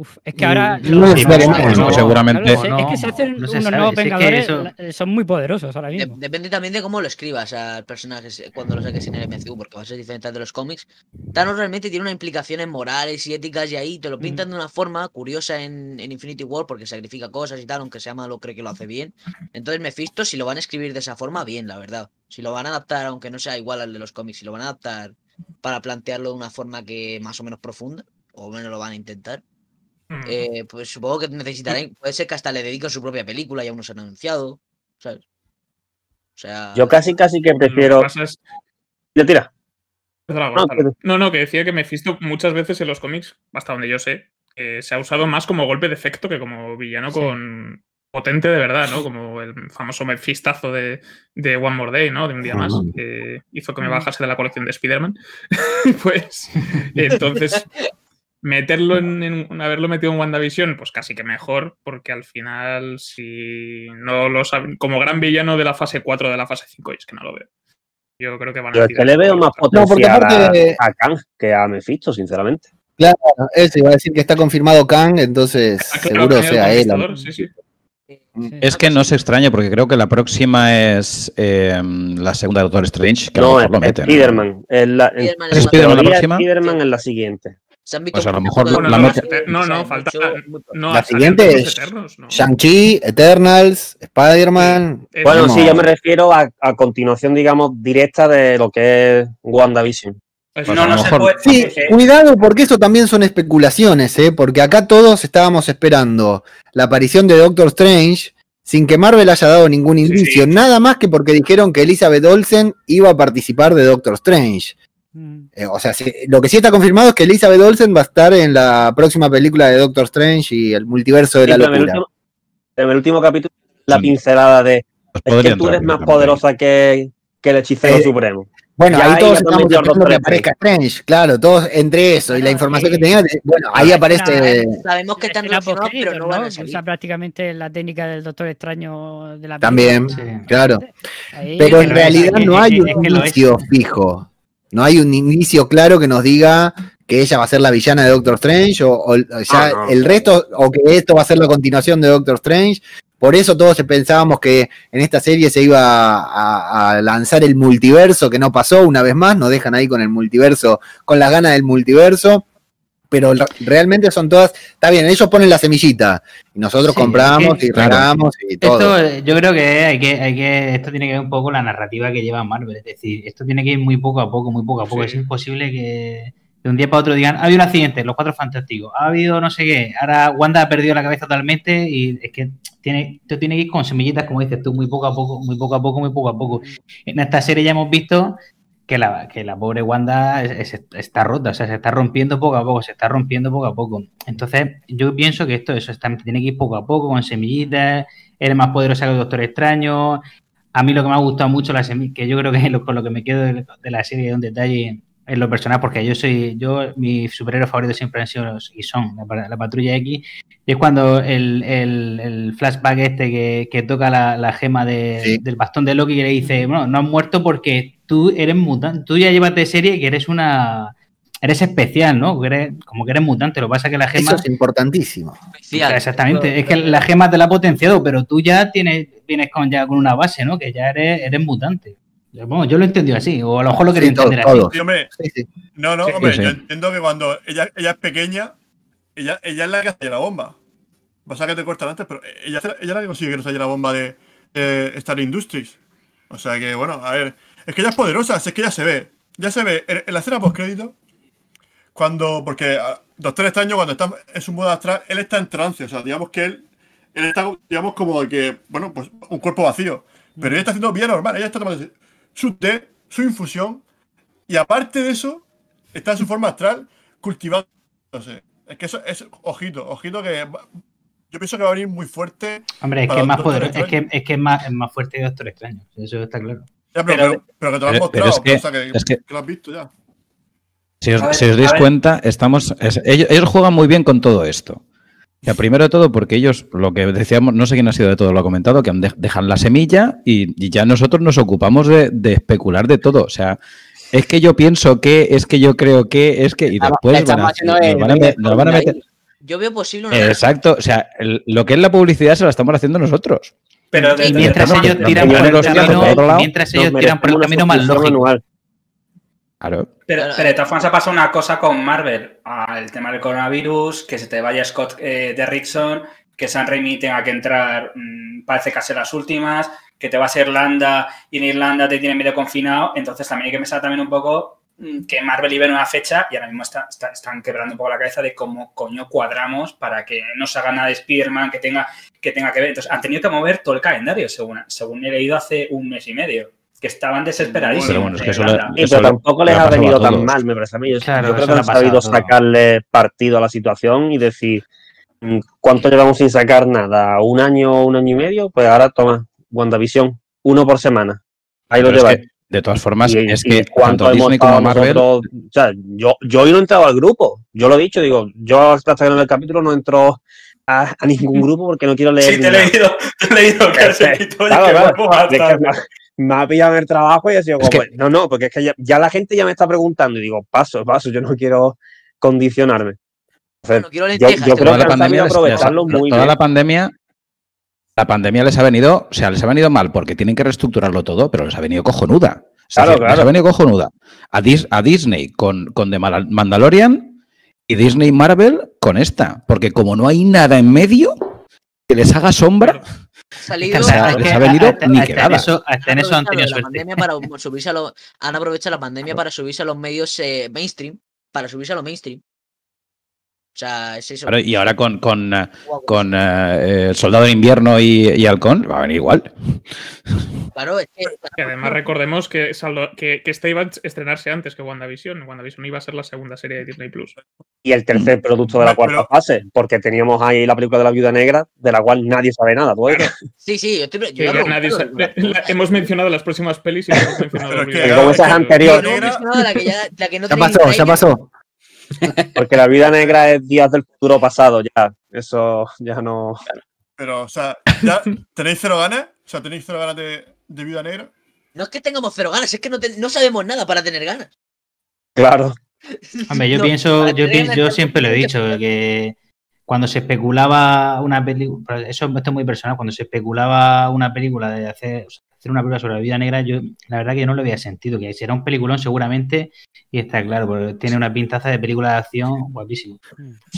Speaker 11: Uf, es que ahora.
Speaker 10: Mm,
Speaker 11: los-
Speaker 10: no
Speaker 11: los-
Speaker 10: necesariamente,
Speaker 11: los-
Speaker 10: no,
Speaker 11: los-
Speaker 6: seguramente-
Speaker 11: no es que se hacen
Speaker 8: no se
Speaker 11: unos
Speaker 8: sabe,
Speaker 11: nuevos
Speaker 8: si es que
Speaker 11: Vengadores,
Speaker 8: eso-
Speaker 11: son muy poderosos ahora
Speaker 5: De-
Speaker 11: mismo.
Speaker 5: depende también de cómo lo escribas al personaje cuando lo saques en el MCU, porque va a ser diferente al de los cómics. Thanos realmente tiene unas implicaciones morales y éticas y ahí te lo pintan de una forma curiosa en, en Infinity War porque sacrifica cosas y tal, aunque sea malo, cree que lo hace bien. Entonces Mephisto, si lo van a escribir de esa forma, bien, la verdad. Si lo van a adaptar, aunque no sea igual al de los cómics, si lo van a adaptar para plantearlo de una forma que más o menos profunda, o menos lo van a intentar,
Speaker 3: Mm.
Speaker 5: eh, pues supongo que necesitarán, puede ser que hasta le dediquen su propia película, ya unos han anunciado, ¿sabes? O sea,
Speaker 7: Yo casi, casi que prefiero.
Speaker 3: es-
Speaker 7: Ya tira. No, pero-
Speaker 3: No, no, que decía que Mephisto muchas veces en los cómics, hasta donde yo sé, eh, se ha usado más como golpe de efecto que como villano con potente de verdad, ¿no? Como el famoso Mephistazo de, de One More Day, ¿no? De un día más, que hizo que me bajase de la colección de Spider-Man. pues, entonces, meterlo en, en- haberlo metido en WandaVision, pues casi que mejor, porque al final, si no lo saben, como gran villano de la fase 4 de la fase 5, y es que no lo veo. Yo creo que van a
Speaker 7: es que le veo más
Speaker 3: otra.
Speaker 10: No, porque
Speaker 7: potencial
Speaker 10: aparte-
Speaker 7: a, a Kang que a Mephisto, sinceramente.
Speaker 10: Claro, eso iba a decir que está confirmado Kang, entonces
Speaker 3: Ah, claro,
Speaker 10: seguro sea él.
Speaker 3: Sí, sí.
Speaker 6: Es que no se extraña porque creo que la próxima es eh, la segunda de Doctor Strange, que
Speaker 7: No, es,
Speaker 6: lo
Speaker 7: es
Speaker 6: meten.
Speaker 7: Spider-Man. Es la,
Speaker 5: Spider-Man
Speaker 6: ¿Es
Speaker 5: es
Speaker 6: Spider-Man la próxima?
Speaker 7: Spider-Man es la siguiente.
Speaker 5: Se han visto
Speaker 6: Pues a lo mejor la
Speaker 3: no, no,
Speaker 5: o sea,
Speaker 3: no, falta.
Speaker 10: La siguiente es. Shang-Chi, Eternals, Spider-Man.
Speaker 3: Eh,
Speaker 7: Bueno,
Speaker 10: no.
Speaker 7: sí, yo me refiero a, a continuación, digamos, directa de lo que es WandaVision.
Speaker 3: pues
Speaker 4: no,
Speaker 6: a lo
Speaker 4: no se
Speaker 6: mejor-
Speaker 4: puede.
Speaker 10: Sí, cuidado porque eso también son especulaciones, ¿eh? porque acá todos estábamos esperando la aparición de Doctor Strange sin que Marvel haya dado ningún
Speaker 3: Sí,
Speaker 10: indicio,
Speaker 3: sí.
Speaker 10: nada más que porque dijeron que Elizabeth Olsen iba a participar de Doctor Strange.
Speaker 11: Mm.
Speaker 10: Eh, o sea, lo que sí está confirmado es que Elizabeth Olsen va a estar en la próxima película de Doctor Strange y el multiverso de la
Speaker 7: en, el
Speaker 10: locura.
Speaker 7: último, en el último capítulo, la
Speaker 6: Sí.
Speaker 7: pincelada de
Speaker 6: Pues
Speaker 7: es que tú eres más poderosa que, que el hechicero
Speaker 10: Eh,
Speaker 7: supremo.
Speaker 10: Bueno,
Speaker 7: Ya
Speaker 10: ahí
Speaker 7: ahí
Speaker 10: todos estamos esperando que
Speaker 7: Doctor
Speaker 10: aparezca Strange, claro, todos entre eso y la información que tenía, de- bueno, ahí
Speaker 11: Ah,
Speaker 10: aparece...
Speaker 5: Sabemos que están relacionados, pero no van a salir.
Speaker 11: usa prácticamente la técnica del Doctor Extraño de la
Speaker 10: También,
Speaker 11: película.
Speaker 10: claro.
Speaker 11: Ahí-
Speaker 10: Pero en realidad
Speaker 8: es que-
Speaker 10: no hay un inicio fijo. No hay un inicio claro que nos diga que ella va a ser la villana de Doctor Strange o, o ya
Speaker 7: No, no.
Speaker 10: el resto, o que esto va a ser la continuación de Doctor Strange. Por eso todos pensábamos que en esta serie se iba a, a lanzar el multiverso, que no pasó una vez más, nos dejan ahí con el multiverso, con las ganas del multiverso. Pero re- realmente son todas, está bien, ellos ponen la semillita y nosotros
Speaker 8: Sí,
Speaker 10: compramos
Speaker 8: es que-
Speaker 10: y
Speaker 6: claro.
Speaker 10: regamos y todo.
Speaker 8: Esto, yo creo que hay, que hay que esto tiene que ver un poco con la narrativa que lleva Marvel, es decir, esto tiene que ir muy poco a poco, muy poco a poco.
Speaker 3: Sí.
Speaker 8: Es imposible que de un día para otro digan, ha habido un accidente, los cuatro fantásticos, ha habido no sé qué, ahora Wanda ha perdido la cabeza totalmente y es que tiene, esto tiene que ir con semillitas, como dices tú, muy poco a poco, muy poco a poco, muy poco a poco. En esta serie ya hemos visto que la, que la pobre Wanda es- es- está rota, o sea, se está rompiendo poco a poco, se está rompiendo poco a poco. Entonces, yo pienso que esto eso está, tiene que ir poco a poco, con semillitas, eres más poderosa que el Doctor Extraño, A mí lo que me ha gustado mucho, la semi- que yo creo que lo- con lo que me quedo de, de la serie es un detalle en lo personal, porque yo soy, yo, mi superhéroe favorito siempre han sido los- y son la, pa- la patrulla X, y es cuando el, el- el flashback este que, que toca la, la gema de-
Speaker 10: Sí.
Speaker 8: del bastón de Loki que le dice, bueno, no has muerto porque tú eres mutante, tú ya llevas de serie que eres una... Eres especial, ¿no? Que eres- como que eres mutante. Lo que pasa es que la gema.
Speaker 10: Eso es importantísimo.
Speaker 5: Especial.
Speaker 8: Exactamente. Es que la gema te la ha potenciado, pero tú ya tienes, vienes con, ya con una base, ¿no? Que ya eres, eres mutante. Yo, bueno, yo lo he entendido así, o a lo mejor lo quería
Speaker 10: Sí,
Speaker 8: entender
Speaker 10: todo.
Speaker 8: así.
Speaker 2: Sí, hombre,
Speaker 10: Sí, sí.
Speaker 2: no, no,
Speaker 8: Sí,
Speaker 2: hombre,
Speaker 6: sí.
Speaker 2: yo entiendo que cuando ella, ella es pequeña, ella, ella es la que hace la bomba. Pasa que te cortan antes, pero ella, ella es la que consigue que no se haya la bomba de Star Industries. O sea que, bueno, a ver, es que ella es poderosa, es que ya se ve. Ya se ve en, en la escena postcrédito, cuando, porque ah, Doctor Extraño, cuando está en su modo astral, él está en trance. O sea, digamos que él, él está, digamos, como que, bueno, pues un cuerpo vacío. Pero ella está haciendo vida normal, ella está tomando su té, su infusión, y aparte de eso, está en su forma astral cultivando. No sé, es que eso es, ojito, ojito que yo pienso que va a venir muy fuerte.
Speaker 8: Hombre, es que es más poderoso, es que, es que es más, es más fuerte Doctor Extraño. Eso está claro.
Speaker 2: Ya, pero,
Speaker 4: Pero-
Speaker 2: pero- pero que te lo han mostrado,
Speaker 6: es que-
Speaker 2: o sea, que,
Speaker 6: es que-
Speaker 2: que lo has visto ya.
Speaker 6: Si os,
Speaker 4: ver,
Speaker 6: si os
Speaker 4: a
Speaker 6: dais cuenta, estamos. es- ellos, ellos juegan muy bien con todo esto. Sea, primero de todo, porque ellos, lo que decíamos, no sé quién ha sido de todo, lo ha comentado, que dejan la semilla y, y ya nosotros nos ocupamos de, de especular de todo. O sea, es que yo pienso que, es que yo creo que, es que. Y después van a, nos
Speaker 9: el
Speaker 6: van a,
Speaker 9: rey de
Speaker 6: nos van a meter.
Speaker 5: Yo veo posible una.
Speaker 6: Exacto, o sea, el- lo que es la publicidad se la estamos haciendo nosotros.
Speaker 4: Pero
Speaker 8: Y mientras ellos tiran por el camino, mientras ellos tiran por el camino más lógico.
Speaker 6: Claro.
Speaker 4: Pero, pero de todas formas ha pasado una cosa con Marvel. Ah, el tema del coronavirus, que se te vaya Scott eh, Derrickson, que San Raimi tenga que entrar, mm, parece casi las últimas, que te vas a Irlanda y en Irlanda te tienen medio confinado. Entonces también hay que pensar también un poco que Marvel iba en una fecha y ahora mismo está- está- están quebrando un poco la cabeza de cómo coño cuadramos para que no se haga nada de Spider-Man que tenga, que tenga que ver. Entonces han tenido que mover todo el calendario, según, según he leído hace un mes y medio, que estaban desesperadísimos.
Speaker 6: Pero bueno, es
Speaker 4: en
Speaker 6: que eso
Speaker 4: Irlanda.
Speaker 6: le-
Speaker 7: Sí,
Speaker 6: Eso
Speaker 7: pero
Speaker 6: le-
Speaker 7: tampoco
Speaker 6: le
Speaker 7: les
Speaker 6: ha
Speaker 7: venido tan mal, me parece a mí. Yo,
Speaker 8: Claro,
Speaker 7: yo creo que han sabido sacarle partido a la situación y decir mm, cuánto llevamos sin sacar nada, un año, un año y medio, pues ahora toma, WandaVision, uno por semana. Ahí lo lleváis.
Speaker 6: De todas formas,
Speaker 7: Y-
Speaker 6: es
Speaker 7: y
Speaker 6: que tanto Disney como Marvel.
Speaker 7: nosotros- o sea, yo, yo hoy no he entrado al grupo, yo lo he dicho, digo, yo hasta que no el capítulo no entro a, a ningún grupo porque no quiero leer.
Speaker 4: Sí, te he leído, te he leído que se quitó y
Speaker 7: Claro, me, ha- ha pillado en el trabajo y he sido
Speaker 6: Es
Speaker 7: como,
Speaker 6: que-
Speaker 7: no, no, porque es que ya, ya la gente ya me está preguntando y digo, paso, paso, yo no quiero condicionarme. Entonces,
Speaker 5: No quiero
Speaker 7: yo,
Speaker 5: lentejas,
Speaker 7: yo
Speaker 5: te
Speaker 7: creo
Speaker 6: toda
Speaker 7: que
Speaker 6: la pandemia
Speaker 7: aprovecharlo
Speaker 6: les-
Speaker 7: muy
Speaker 6: toda
Speaker 7: bien.
Speaker 6: la pandemia la pandemia les ha venido, o sea, les ha venido mal porque tienen que reestructurarlo todo, pero les ha venido cojonuda. Es
Speaker 7: Claro,
Speaker 6: decir, Les ha venido cojonuda. A, Dis- a Disney con, con The Mandalorian y Disney Marvel con esta. Porque como no hay nada en medio que les haga sombra,
Speaker 5: salido.
Speaker 6: O sea,
Speaker 8: Es que
Speaker 6: les ha venido
Speaker 8: hasta-
Speaker 6: ni
Speaker 8: eso- eso han tenido
Speaker 5: la pandemia para subirse a los, han aprovechado la pandemia para subirse a los medios eh, mainstream, para subirse a los mainstream. O sea, es eso.
Speaker 6: claro, y ahora con, con, eh, con eh, eh, Soldado de Invierno y, y Halcón, va a venir igual.
Speaker 5: Claro, es que
Speaker 3: Que además recordemos que, que, que esta iba a estrenarse antes que WandaVision. WandaVision iba a ser la segunda serie de Disney Plus.
Speaker 7: Y el tercer producto de la
Speaker 2: Pero-
Speaker 7: cuarta fase, porque teníamos ahí la película de la Viuda Negra, de la cual nadie sabe nada. ¿tú
Speaker 5: sí, sí, yo estoy. Yo
Speaker 3: nadie sabe- la- hemos mencionado las próximas pelis y no hemos mencionado
Speaker 2: Pero
Speaker 3: los
Speaker 2: que-
Speaker 3: videos.
Speaker 7: como esas anteriores.
Speaker 5: No, no, no, la que ya, la que no
Speaker 10: pasó, ya pasó.
Speaker 7: Porque la Viuda Negra es días del futuro pasado, ya. Eso ya no.
Speaker 2: Pero, o sea, ¿ya tenéis cero ganas? O sea, ¿tenéis cero ganas de, de Viuda Negra?
Speaker 5: No es que tengamos cero ganas, es que no, te- no sabemos nada para tener ganas.
Speaker 7: Claro.
Speaker 8: Hombre, yo
Speaker 5: No,
Speaker 8: pienso, yo, pienso, siempre lo he dicho, que cuando se especulaba una película, eso esto es muy personal, cuando se especulaba una película de hacer, o sea, hacer una película sobre la vida negra, yo la verdad que yo no le había sentido, que será un peliculón seguramente, y está claro, porque tiene una pintaza de película de acción guapísimo.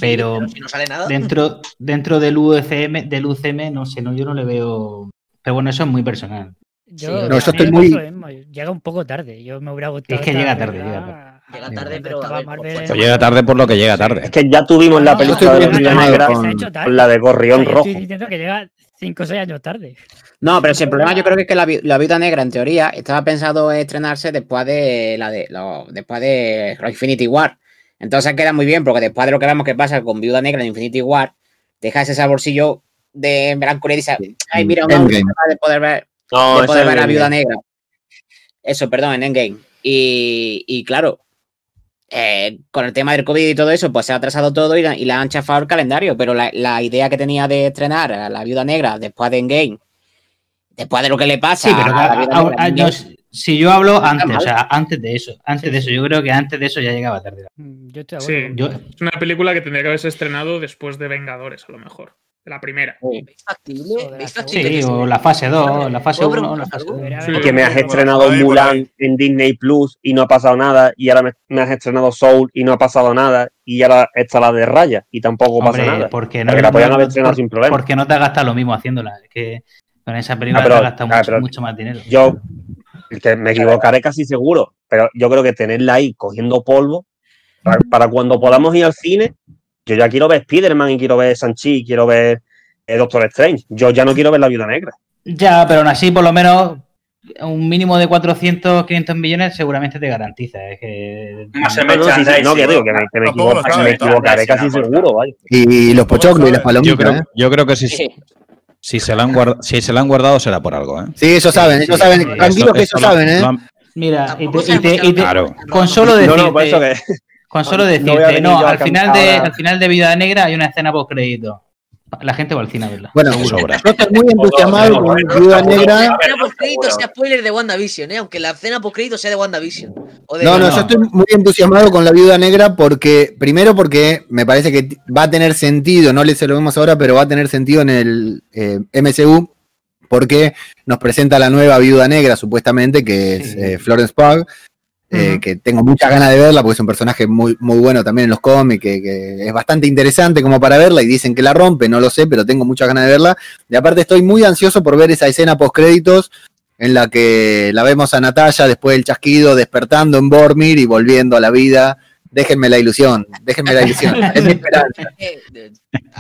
Speaker 8: Pero
Speaker 5: si no sale nada.
Speaker 8: dentro, dentro del UCM, del UCM, no sé, no, yo no le veo. Pero bueno, eso es muy personal.
Speaker 11: Yo,
Speaker 5: Sí, no,
Speaker 10: yo estoy muy-
Speaker 11: lo Llega un poco tarde. Yo me hubiera gustado.
Speaker 8: Es que llega tarde, llega
Speaker 5: Llega
Speaker 11: cuando
Speaker 5: tarde, pero ver,
Speaker 11: Marvel
Speaker 5: pues,
Speaker 6: O llega tarde por lo que llega tarde.
Speaker 7: Es que ya tuvimos la
Speaker 11: No,
Speaker 7: película
Speaker 10: estoy
Speaker 7: de la
Speaker 11: tarde.
Speaker 7: con la de
Speaker 11: O sea,
Speaker 7: Gorrión Rojo.
Speaker 11: Estoy diciendo que llega 5 o 6 años tarde.
Speaker 9: No, pero si el problema yo creo que es que la, vi- la Viuda Negra, en teoría, estaba pensado estrenarse después de la de lo- después de Infinity War. Entonces queda muy bien, porque después de lo que vemos que pasa con Viuda Negra en Infinity War, deja ese saborcillo de melancolía y dice, ay, mira, una de poder ver
Speaker 7: No,
Speaker 9: de
Speaker 7: ese
Speaker 9: ver a Viuda. Negra. Eso, perdón, en Endgame. Y, y claro, eh, con el tema del COVID y todo eso, pues se ha atrasado todo y, la- y le han chafado el calendario. Pero la, la idea que tenía de estrenar a la Viuda Negra después de Endgame, después de lo que le pasa
Speaker 8: Sí, pero
Speaker 9: a
Speaker 8: yo- si yo hablo antes, o sea, antes de eso, antes de eso, yo creo que antes de eso ya llegaba tarde.
Speaker 11: Mm, Yo de
Speaker 3: Sí.
Speaker 8: Yo,
Speaker 3: es una película que tendría que haberse estrenado después de Vengadores, a lo mejor. De la primera.
Speaker 5: ¿Veis factible?
Speaker 11: Joder,
Speaker 5: ¿Veis
Speaker 11: sí,
Speaker 8: sí, o la fase 2, la fase
Speaker 5: ¿Puedo
Speaker 8: 1, la
Speaker 5: preguntar
Speaker 8: fase
Speaker 5: algo?
Speaker 8: 2.
Speaker 11: Verá,
Speaker 3: Sí.
Speaker 11: verá,
Speaker 7: Que me has estrenado Mulan en Disney Plus y no ha pasado nada. Y ahora me, me has estrenado Soul y no ha pasado nada. Y ahora está la de Raya y tampoco
Speaker 8: Hombre,
Speaker 7: pasa nada.
Speaker 8: porque no,
Speaker 7: Porque la podían haber estrenado
Speaker 8: por-
Speaker 7: sin problema.
Speaker 8: Porque no te has gastado lo mismo haciéndola. Es que con esa película
Speaker 7: Ah, pero-
Speaker 8: te has gastado
Speaker 7: ah,
Speaker 8: mucho,
Speaker 7: pero-
Speaker 8: mucho más dinero.
Speaker 7: Yo que me equivocaré casi seguro, pero yo creo que tenerla ahí cogiendo polvo para, para cuando podamos ir al cine, yo ya quiero ver Spider-Man y quiero ver Sanchi y quiero ver eh, Doctor Strange. Yo ya no quiero ver la Viuda Negra.
Speaker 8: Ya, pero aún así, por lo menos, un mínimo de 400, 500 millones seguramente te garantiza. Es que...
Speaker 7: No, no, sí, sí,
Speaker 4: merchandising.
Speaker 7: no, que digo que me, que me equivoco-
Speaker 2: sabe,
Speaker 7: me equivocaré casi seguro, vaya.
Speaker 10: Y los pochoclos y las palomitas.
Speaker 6: Yo creo,
Speaker 10: ¿eh?
Speaker 6: yo creo que si,
Speaker 9: Sí.
Speaker 6: si, se la han guardado, si se la han guardado será por algo. ¿eh?
Speaker 10: Sí, ellos saben,
Speaker 8: Sí,
Speaker 10: ellos
Speaker 8: sí,
Speaker 10: saben.
Speaker 8: sí.
Speaker 10: Tranquilos que
Speaker 6: Eso- eso lo-
Speaker 10: saben, ¿eh?
Speaker 6: lo han-
Speaker 8: Mira, y te- y te- y te-
Speaker 6: Claro.
Speaker 8: con solo
Speaker 7: No,
Speaker 8: decirte,
Speaker 7: no, eso que.
Speaker 8: con solo
Speaker 7: no
Speaker 8: decirte, no,
Speaker 7: a
Speaker 8: al final, de, al final de Vida Negra hay una escena post crédito. La gente va al cine a verla.
Speaker 10: Bueno,
Speaker 6: sobra.
Speaker 10: yo estoy muy entusiasmado con Viuda Negra.
Speaker 5: La escena post-crédito sea spoiler de WandaVision, ¿eh? Aunque la escena post-crédito sea de WandaVision. O de
Speaker 10: No, no,
Speaker 8: no.
Speaker 10: yo estoy muy entusiasmado con la Viuda Negra porque, primero porque me parece que va a tener sentido, no le se lo vemos ahora, pero va a tener sentido en el eh, MCU porque nos presenta la nueva Viuda Negra, supuestamente, que es
Speaker 8: Sí.
Speaker 10: eh, Florence Pugh, eh, que tengo muchas ganas de verla porque es un personaje muy, muy bueno también en los cómics, que, que es bastante interesante como para verla y dicen que la rompe, no lo sé, pero tengo muchas ganas de verla. Y aparte estoy muy ansioso por ver esa escena post créditos en la que la vemos a Natalia después del chasquido despertando en Bormir y volviendo a la vida. Déjenme la ilusión, déjenme la ilusión. es mi esperanza.
Speaker 5: Eh, eh,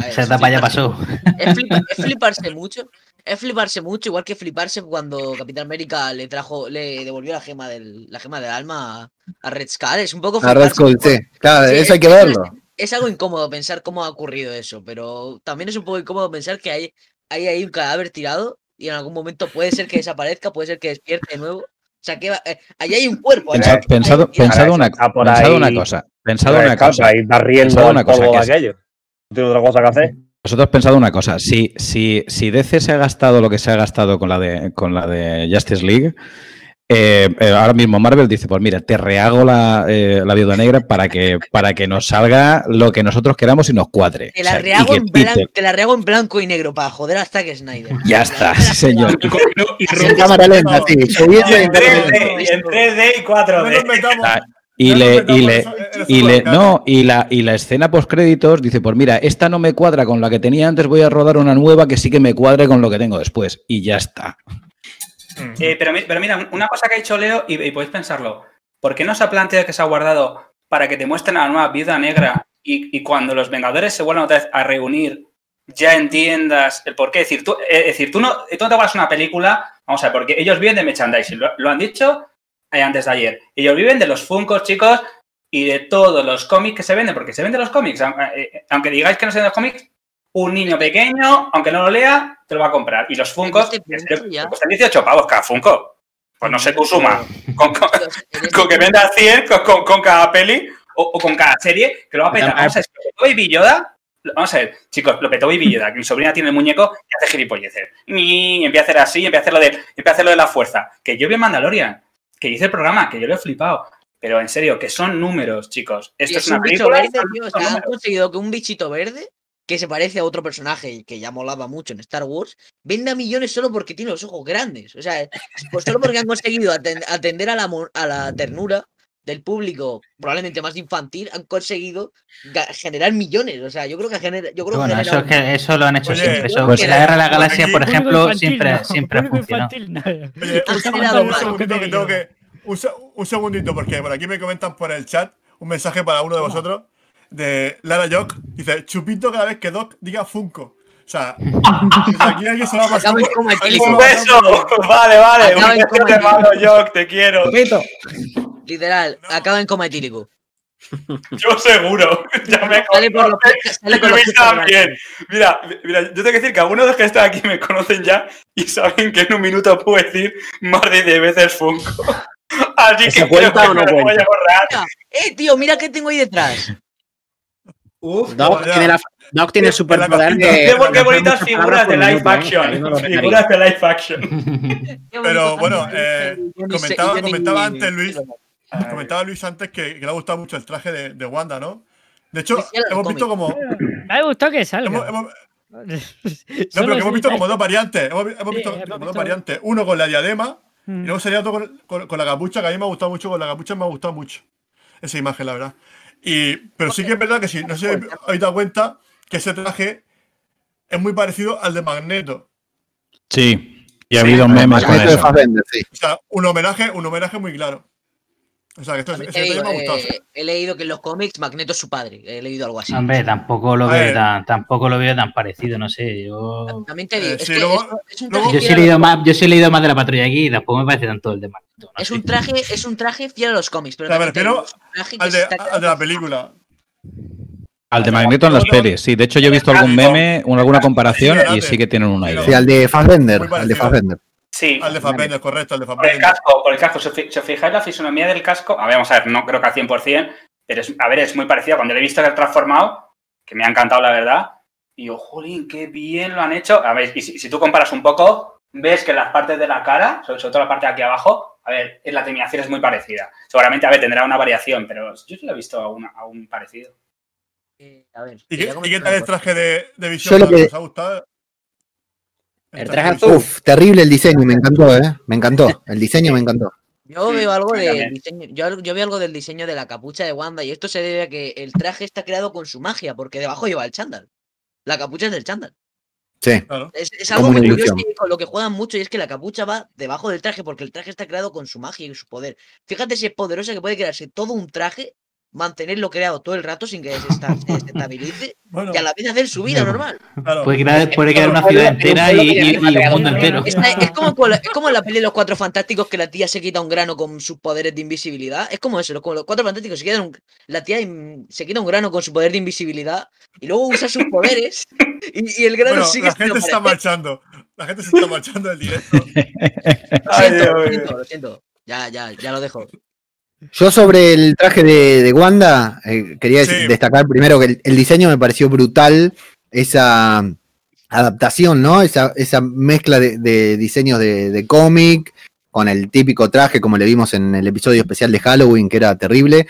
Speaker 8: Esa etapa ya pasó.
Speaker 5: Es, flipa- es fliparse mucho. Es fliparse mucho, igual que fliparse cuando Capitán América le trajo, le devolvió la gema del, la gema del alma a, Red Skull. Es un poco
Speaker 10: A Red Skull, sí. Claro,
Speaker 5: Sí,
Speaker 10: eso hay que
Speaker 5: es-
Speaker 10: verlo.
Speaker 5: Es algo incómodo pensar cómo ha ocurrido eso, pero también es un poco incómodo pensar que hay, hay ahí un cadáver tirado y en algún momento puede ser que desaparezca, puede ser que despierte de nuevo. O sea, que va- eh, ahí hay un cuerpo.
Speaker 6: Pensa-
Speaker 5: allá-
Speaker 6: pensado,
Speaker 5: ahí-
Speaker 6: pensado, una,
Speaker 7: está por
Speaker 6: pensado
Speaker 7: ahí-
Speaker 6: una cosa. Pensado
Speaker 7: Pero
Speaker 6: una cosa.
Speaker 7: Ahí barriendo
Speaker 6: Pensado
Speaker 7: el
Speaker 6: una cosa, que
Speaker 7: aquello. No tiene otra cosa que hacer.
Speaker 6: Vosotros pensado una cosa, si, si, si DC se ha gastado lo que se ha gastado con la de, con la de Justice League, eh, eh, ahora mismo Marvel dice, pues mira, te rehago la, eh, la viuda negra para que, para que nos salga lo que nosotros queramos y nos cuadre.
Speaker 5: Te
Speaker 6: O
Speaker 5: la,
Speaker 6: sea, y
Speaker 5: rehago
Speaker 6: que-
Speaker 5: en blanco, te la rehago en blanco y negro para joder a Zack Snyder.
Speaker 6: Ya está, sí, señor.
Speaker 3: Y
Speaker 10: En cámara lenta, sí. Lloviendo en
Speaker 4: En
Speaker 10: cámara lenta.
Speaker 4: 3D, y en 3D y
Speaker 2: No
Speaker 4: 4D.
Speaker 2: nos metamos.
Speaker 6: Ah, Y le, y le, y le, no, y la, y la escena post créditos dice, pues mira, esta no me cuadra con la que tenía antes, voy a rodar una nueva que sí que me cuadre con lo que tengo después. Y ya está.
Speaker 4: Eh, pero, mi- pero mira, una cosa que ha dicho Leo, y, podéis pensarlo, ¿por qué no se ha planteado que se ha guardado para que te muestren a la nueva viuda negra y, cuando los Vengadores se vuelvan otra vez a reunir, ya entiendas el por qué? Es decir, tú, eh, es decir, tú, no, te guardas una película, vamos a ver, porque ellos viven de merchandising, lo, lo han dicho eh, antes de ayer. Ellos viven de los Funkos, chicos, y de todos los cómics que se venden, porque se venden los cómics, aun- aunque digáis que no se venden los cómics, un niño pequeño, aunque no lo lea, te lo va a comprar. Y los Funkos, cuestan 18 pavos cada Funko. Pues no sé, Kusuma, con, con, que
Speaker 5: punto-
Speaker 4: venda 100 con, con- con cada peli o, o con cada serie, que lo va a petar. Vamos a ver, si lo petó Baby Yoda, vamos a ver, chicos, lo petó Baby Yoda, que mi sobrina tiene el muñeco y hace gilipolleces. Y empieza a hacer así, empieza a hacer lo de, empieza a hacer lo de la fuerza. Que yo vi en Mandalorian, que hice el programa, que yo lo he flipado. Pero en serio, que son números, chicos. Esto
Speaker 5: es
Speaker 4: es una
Speaker 5: un bicho
Speaker 4: película.
Speaker 5: verde, han
Speaker 4: números.
Speaker 5: conseguido que un bichito verde, que se parece a otro personaje que ya molaba mucho en Star Wars, venda millones solo porque tiene los ojos grandes. O sea, pues solo porque han conseguido aten- atender a la, a la ternura del público, probablemente más infantil, han conseguido generar millones. O sea, yo creo que genera. Yo creo
Speaker 8: Bueno,
Speaker 5: que
Speaker 8: eso, es que eso lo han hecho
Speaker 2: Oye,
Speaker 8: siempre. Eso,
Speaker 6: pues
Speaker 8: la guerra de la galaxia,
Speaker 2: aquí-
Speaker 8: por ejemplo,
Speaker 11: infantil,
Speaker 8: siempre,
Speaker 11: no,
Speaker 8: siempre.
Speaker 2: Oye, un, un segundito, porque por aquí me comentan por el chat un mensaje para uno de vosotros de Lara Jock. Dice: Chupito cada vez que Doc diga Funko. O sea, aquí alguien se va a pasar.
Speaker 4: Un beso.
Speaker 2: por-
Speaker 4: Vale, vale.
Speaker 5: Acaba
Speaker 4: Un beso,
Speaker 5: coma
Speaker 4: hermano Jock, te quiero.
Speaker 5: Literal, acaba en coma etílico.
Speaker 4: Yo seguro. Ya me
Speaker 5: Sale por los sale con los
Speaker 4: también. Mira, mira, yo tengo que decir que algunos de los que están aquí me conocen ya y saben que en un minuto puedo decir más de 10 veces Funko. Así que
Speaker 7: ¿Se
Speaker 4: creo
Speaker 7: cuenta
Speaker 4: que
Speaker 7: o no
Speaker 4: me lo voy
Speaker 7: cuenta?
Speaker 4: a borrar.
Speaker 5: Mira, eh, tío, mira qué tengo ahí detrás.
Speaker 4: Uf,
Speaker 9: Doc tiene, la, Doc tiene el superpoder de.
Speaker 4: qué, bonitas
Speaker 9: muchas
Speaker 4: figuras de live
Speaker 9: ¿eh?
Speaker 4: action. Figuras de live action.
Speaker 2: Pero bueno, eh,
Speaker 5: sé-
Speaker 2: comentaba, comentaba antes Luis, comentaba Luis antes que, que le ha gustado mucho el traje de, de Wanda, ¿no? De hecho, hemos visto como.
Speaker 11: Me ha gustado que salga.
Speaker 2: hemos- no, pero que hemos visto como dos variantes. Hemos, visto como dos variantes. Uno con la diadema y
Speaker 11: Mm.
Speaker 2: luego sería otro con, con- con la capucha, que a mí me ha gustado mucho. Con la capucha me ha gustado mucho esa imagen, la verdad. Y, pero sí que es verdad que si no sé si habéis dado cuenta que ese traje es muy parecido al de Magneto.
Speaker 6: Sí, y ha habido memes con eso.
Speaker 10: Fassbender, sí.
Speaker 2: O sea, un homenaje, un homenaje muy claro. O sea, que esto, ese
Speaker 5: He, leído,
Speaker 2: me ha gustado.
Speaker 5: eh, he leído que en los cómics Magneto es su padre. He leído algo así.
Speaker 8: Hombre, tampoco lo veo tan, tampoco lo veo tan parecido, no sé. Yo,
Speaker 5: También te digo,
Speaker 2: Eh,
Speaker 5: es
Speaker 2: sí,
Speaker 5: que
Speaker 2: luego-
Speaker 5: esto es un
Speaker 2: luego-
Speaker 5: traje
Speaker 8: yo sí he leído
Speaker 5: los-
Speaker 8: más, yo sí he leído más de la patrulla aquí y tampoco me parece tanto el de Magneto. no
Speaker 5: Es
Speaker 8: sé.
Speaker 5: un traje, es un traje fiel a los cómics, pero
Speaker 2: O sea, me refiero
Speaker 5: es
Speaker 2: Al de,
Speaker 5: está
Speaker 2: al de la película.
Speaker 6: Al de Magneto en las pelis, sí. De hecho, yo he visto algún meme, una- alguna comparación y sí que tienen un aire.
Speaker 10: Sí, al de Fassbender. Al de. Fassbender.
Speaker 4: Sí.
Speaker 2: Al de Fassbender, correcto, al de
Speaker 4: Por el
Speaker 2: Fassbender.
Speaker 4: casco, por el casco. Si os fi- si os fijáis la fisonomía del casco, a ver, vamos a ver, no creo que al 100%, pero es, a ver, es muy parecido. Cuando lo he visto que transformado, que me ha encantado la verdad, y yo, jolín, qué bien lo han hecho. A ver, y si, si tú comparas un poco, ves que las partes de la cara, sobre, sobre todo la parte de aquí abajo, a ver, la terminación es muy parecida. Seguramente, a ver, tendrá una variación, pero yo sí lo he visto aún, aún parecido.
Speaker 5: Eh, a ver,
Speaker 2: ¿Y qué, y
Speaker 5: comentar
Speaker 2: qué tal el traje de, de
Speaker 10: Yo
Speaker 2: visión?
Speaker 10: lo que-
Speaker 2: ¿Os ha gustado?
Speaker 9: El traje
Speaker 2: de
Speaker 9: azul.
Speaker 2: Visión.
Speaker 10: Uf, terrible el diseño, me encantó, ¿eh? Me encantó. El diseño me encantó.
Speaker 5: Yo veo algo del diseño, yo, yo veo algo del diseño de la capucha de Wanda y esto se debe a que el traje está creado con su magia, porque debajo lleva el chándal. La capucha es del chándal.
Speaker 10: Sí.
Speaker 2: Claro.
Speaker 5: Es, algo muy curioso con lo que juegan mucho y es que la capucha va debajo del traje porque el traje está creado con su magia y su poder. Fíjate si es poderosa que puede crearse todo un traje, mantenerlo creado todo el rato sin que se esta- se desestabilice
Speaker 2: Bueno,
Speaker 5: y a la vez hacer su vida normal.
Speaker 2: claro.
Speaker 8: Puede crear, puede crear una ciudad entera y, y- y un mundo entero.
Speaker 5: Está- es, como, es como en la peli de los cuatro fantásticos que la tía se quita un grano con sus poderes de invisibilidad. Es como eso, como los cuatro fantásticos se quitan un- la tía se quita un grano con su poder de invisibilidad y luego usa sus poderes y, y el grano
Speaker 2: Bueno,
Speaker 5: sigue
Speaker 2: la gente está marchando. La gente se está marchando del directo.
Speaker 5: Lo
Speaker 4: Ay,
Speaker 5: siento,
Speaker 4: Dios
Speaker 5: lo siento, lo siento. Ya, ya, ya lo dejo.
Speaker 10: Yo sobre el traje de, de Wanda, eh, quería
Speaker 2: Sí.
Speaker 10: destacar primero que el, el diseño me pareció brutal, esa adaptación, ¿no? Esa, esa mezcla de, de diseños de, de cómic con el típico traje como le vimos en el episodio especial de Halloween, que era terrible.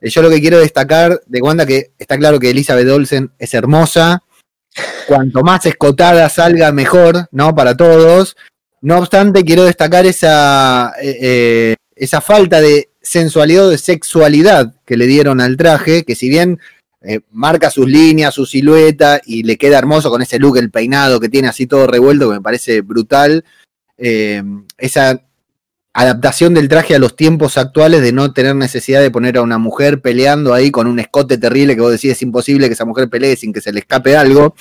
Speaker 10: Eh, Yo lo que quiero destacar de Wanda, que está claro que Elizabeth Olsen es hermosa, cuanto más escotada salga, mejor, ¿no? Para todos. No obstante, quiero destacar esa, eh, eh, esa falta de sensualidad o de sexualidad que le dieron al traje, que si bien eh, marca sus líneas, su silueta y le queda hermoso con ese look, el peinado que tiene así todo revuelto, que me parece brutal, eh, esa adaptación del traje a los tiempos actuales de no tener necesidad de poner a una mujer peleando ahí con un escote terrible que vos decís es imposible que esa mujer pelee sin que se le escape algo.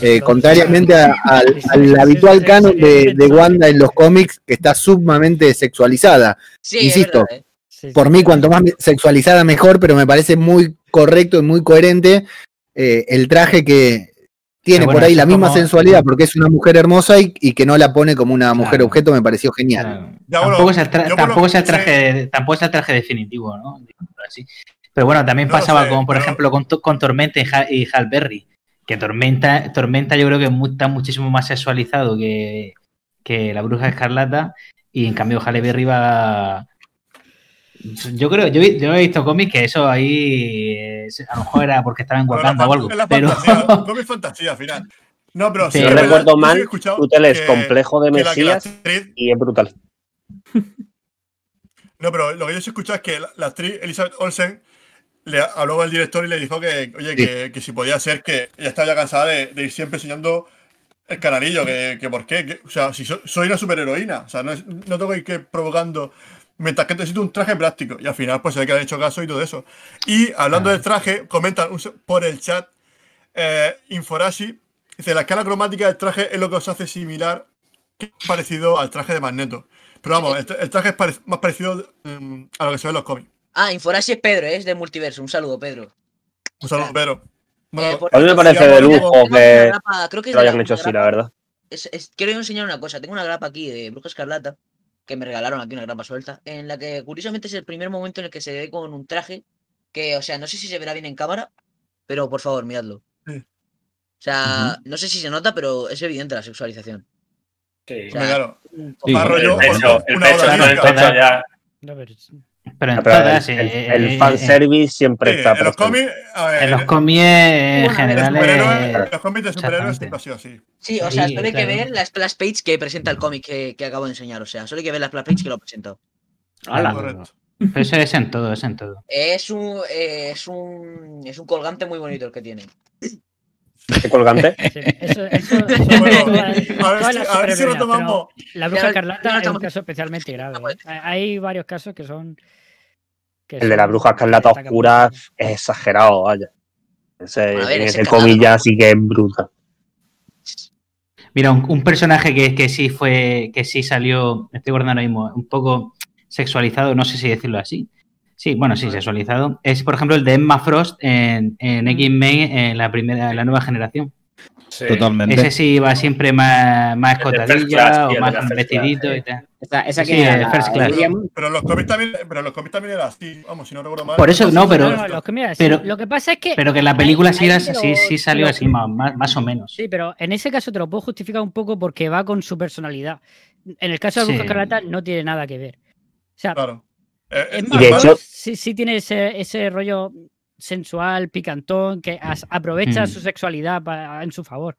Speaker 10: Eh, contrariamente a- al, al habitual canon de, de Wanda en los cómics, que está sumamente sexualizada.
Speaker 5: Sí, es
Speaker 10: Insisto,
Speaker 5: verdad, ¿eh?
Speaker 11: Sí, sí.
Speaker 10: Por mí, cuanto más sexualizada, mejor, pero me parece muy correcto y muy coherente eh, el traje que tiene
Speaker 8: bueno,
Speaker 10: por ahí la misma
Speaker 8: como-
Speaker 10: sensualidad, porque es una mujer hermosa y, y que no la pone como una mujer
Speaker 8: Claro.
Speaker 10: objeto, me pareció genial.
Speaker 8: Claro. Tampoco, es el tra- tampoco es traje, tampoco es el traje definitivo, ¿no? Pero bueno, también
Speaker 2: No
Speaker 8: pasaba
Speaker 2: sé,
Speaker 8: como por
Speaker 2: pero-
Speaker 8: ejemplo con, To- con Tormenta y, Ha- y Hal Berry, que Tormenta, Tormenta yo creo que está muchísimo más sexualizado que, que la Bruja Escarlata y en cambio Halle Berry va... Yo creo, yo, he- yo he visto cómics que eso ahí eh, a lo mejor era porque estaba en Wakanda o algo,
Speaker 2: es la
Speaker 8: pero...
Speaker 2: fantasía, un cómic fantasía al final. No, pero sí, es
Speaker 7: No
Speaker 2: verdad,
Speaker 7: recuerdo mal,
Speaker 2: escuchado
Speaker 7: tú te lees
Speaker 2: que-
Speaker 7: complejo de
Speaker 2: que la- que la
Speaker 7: Mesías
Speaker 2: actriz-
Speaker 7: y es brutal.
Speaker 2: No, pero lo que yo sí he escuchado es que la, la actriz Elizabeth Olsen le habló al director y le dijo que, oye, que, que si podía ser que ella estaba ya cansada de, de ir siempre enseñando el canalillo, que, que por qué, que- o sea, si so- soy una superheroína, o sea, no, es- no tengo que ir provocando, mientras que necesito un traje práctico, y al final pues se ve que han hecho caso y todo eso. Y hablando del traje, comentan un por el chat, eh, Inforashi, dice, la escala cromática del traje es lo que os hace similar, que es parecido al traje de Magneto. Pero vamos, el, tra- el traje es pare- más parecido mm, a lo que se ve en los cómics.
Speaker 5: Ah, Inforashi es Pedro, ¿eh? es de Multiverso. Un saludo, Pedro.
Speaker 2: Un saludo, Pedro.
Speaker 5: Eh, por
Speaker 7: A mí me parece de lujo que
Speaker 5: grapa, creo que
Speaker 7: lo hayan hecho así, la verdad.
Speaker 5: es- es- quiero enseñar una cosa. Tengo una grapa aquí de Bruja Escarlata, que me regalaron aquí una grapa suelta, en la que curiosamente es el primer momento en el que se ve con un traje que, o sea, no sé si se verá bien en cámara, pero por favor, miradlo.
Speaker 2: Sí.
Speaker 5: O sea, no sé si se nota, pero es evidente la sexualización.
Speaker 4: Sí.
Speaker 5: O sea,
Speaker 2: claro.
Speaker 5: un-
Speaker 6: Sí.
Speaker 4: El pecho, el
Speaker 2: una
Speaker 4: pecho, ya.
Speaker 11: No, pero
Speaker 8: Pero en
Speaker 7: Ah, Pero
Speaker 8: todas,
Speaker 7: el,
Speaker 8: eh,
Speaker 7: el- el
Speaker 8: eh,
Speaker 7: fanservice siempre
Speaker 2: Sí,
Speaker 7: está
Speaker 2: en los cómics,
Speaker 8: En los cómics en
Speaker 11: Bueno,
Speaker 8: general
Speaker 2: los superhéroes-
Speaker 8: es-
Speaker 2: los cómics de superhéroes
Speaker 8: exactamente.
Speaker 2: siempre ha sido así.
Speaker 5: Sí, o sea,
Speaker 8: Sí,
Speaker 5: solo hay que ver la splash page que presenta el cómic que, que acabo de enseñar. O sea, solo hay que ver la splash page que lo presento.
Speaker 9: Hola.
Speaker 8: Pero eso es en todo, es en todo.
Speaker 5: Es un, eh, es un es un colgante muy bonito el que tiene.
Speaker 7: ¿Qué colgante?
Speaker 11: sí, eso, eso, eso
Speaker 2: Bueno,
Speaker 11: todas-
Speaker 2: a ver si,
Speaker 11: las
Speaker 2: a ver si
Speaker 11: superheroínas,
Speaker 2: retomamos.
Speaker 11: pero La bruja escarlata es un caso especialmente grave. ¿eh? Hay varios casos que son. que
Speaker 7: El de la bruja escarlata oscura es exagerado, vaya. Ese,
Speaker 5: ver, ese
Speaker 7: comillas sí que es brutal.
Speaker 8: Mira, un, un personaje que, que sí fue, que sí salió, estoy guardando ahora mismo, un poco sexualizado, no sé si decirlo así. Sí, bueno, sí, sexualizado. Es, por ejemplo, el de Emma Frost en, en X-Men en la primera, en la nueva generación.
Speaker 4: Sí.
Speaker 6: Totalmente.
Speaker 8: Ese sí va siempre más, más escotadilla
Speaker 4: Class,
Speaker 8: o
Speaker 4: sí,
Speaker 8: más vestidito
Speaker 4: Class,
Speaker 8: y tal.
Speaker 9: Esa, esa
Speaker 8: Sí,
Speaker 9: que era
Speaker 8: el
Speaker 9: la-
Speaker 8: First Class.
Speaker 2: Pero los cómics también, pero los cómics también era así. Vamos, si no recuerdo mal.
Speaker 8: Por eso, no, pero-
Speaker 11: No, no, los sí,
Speaker 8: pero-
Speaker 11: lo que pasa es que.
Speaker 8: Pero que en la película sí, era- sí, sí salió así, más, más, más o menos.
Speaker 11: Sí, pero en ese caso te lo puedo justificar un poco porque va con su personalidad. En el caso de la
Speaker 8: Sí.
Speaker 11: No tiene nada que ver. O sea,
Speaker 2: Claro. Eh,
Speaker 11: es
Speaker 7: de hecho-
Speaker 11: sí, sí tiene ese, ese rollo sensual, picantón, que as- aprovecha
Speaker 8: Mm.
Speaker 11: su sexualidad pa- en su favor.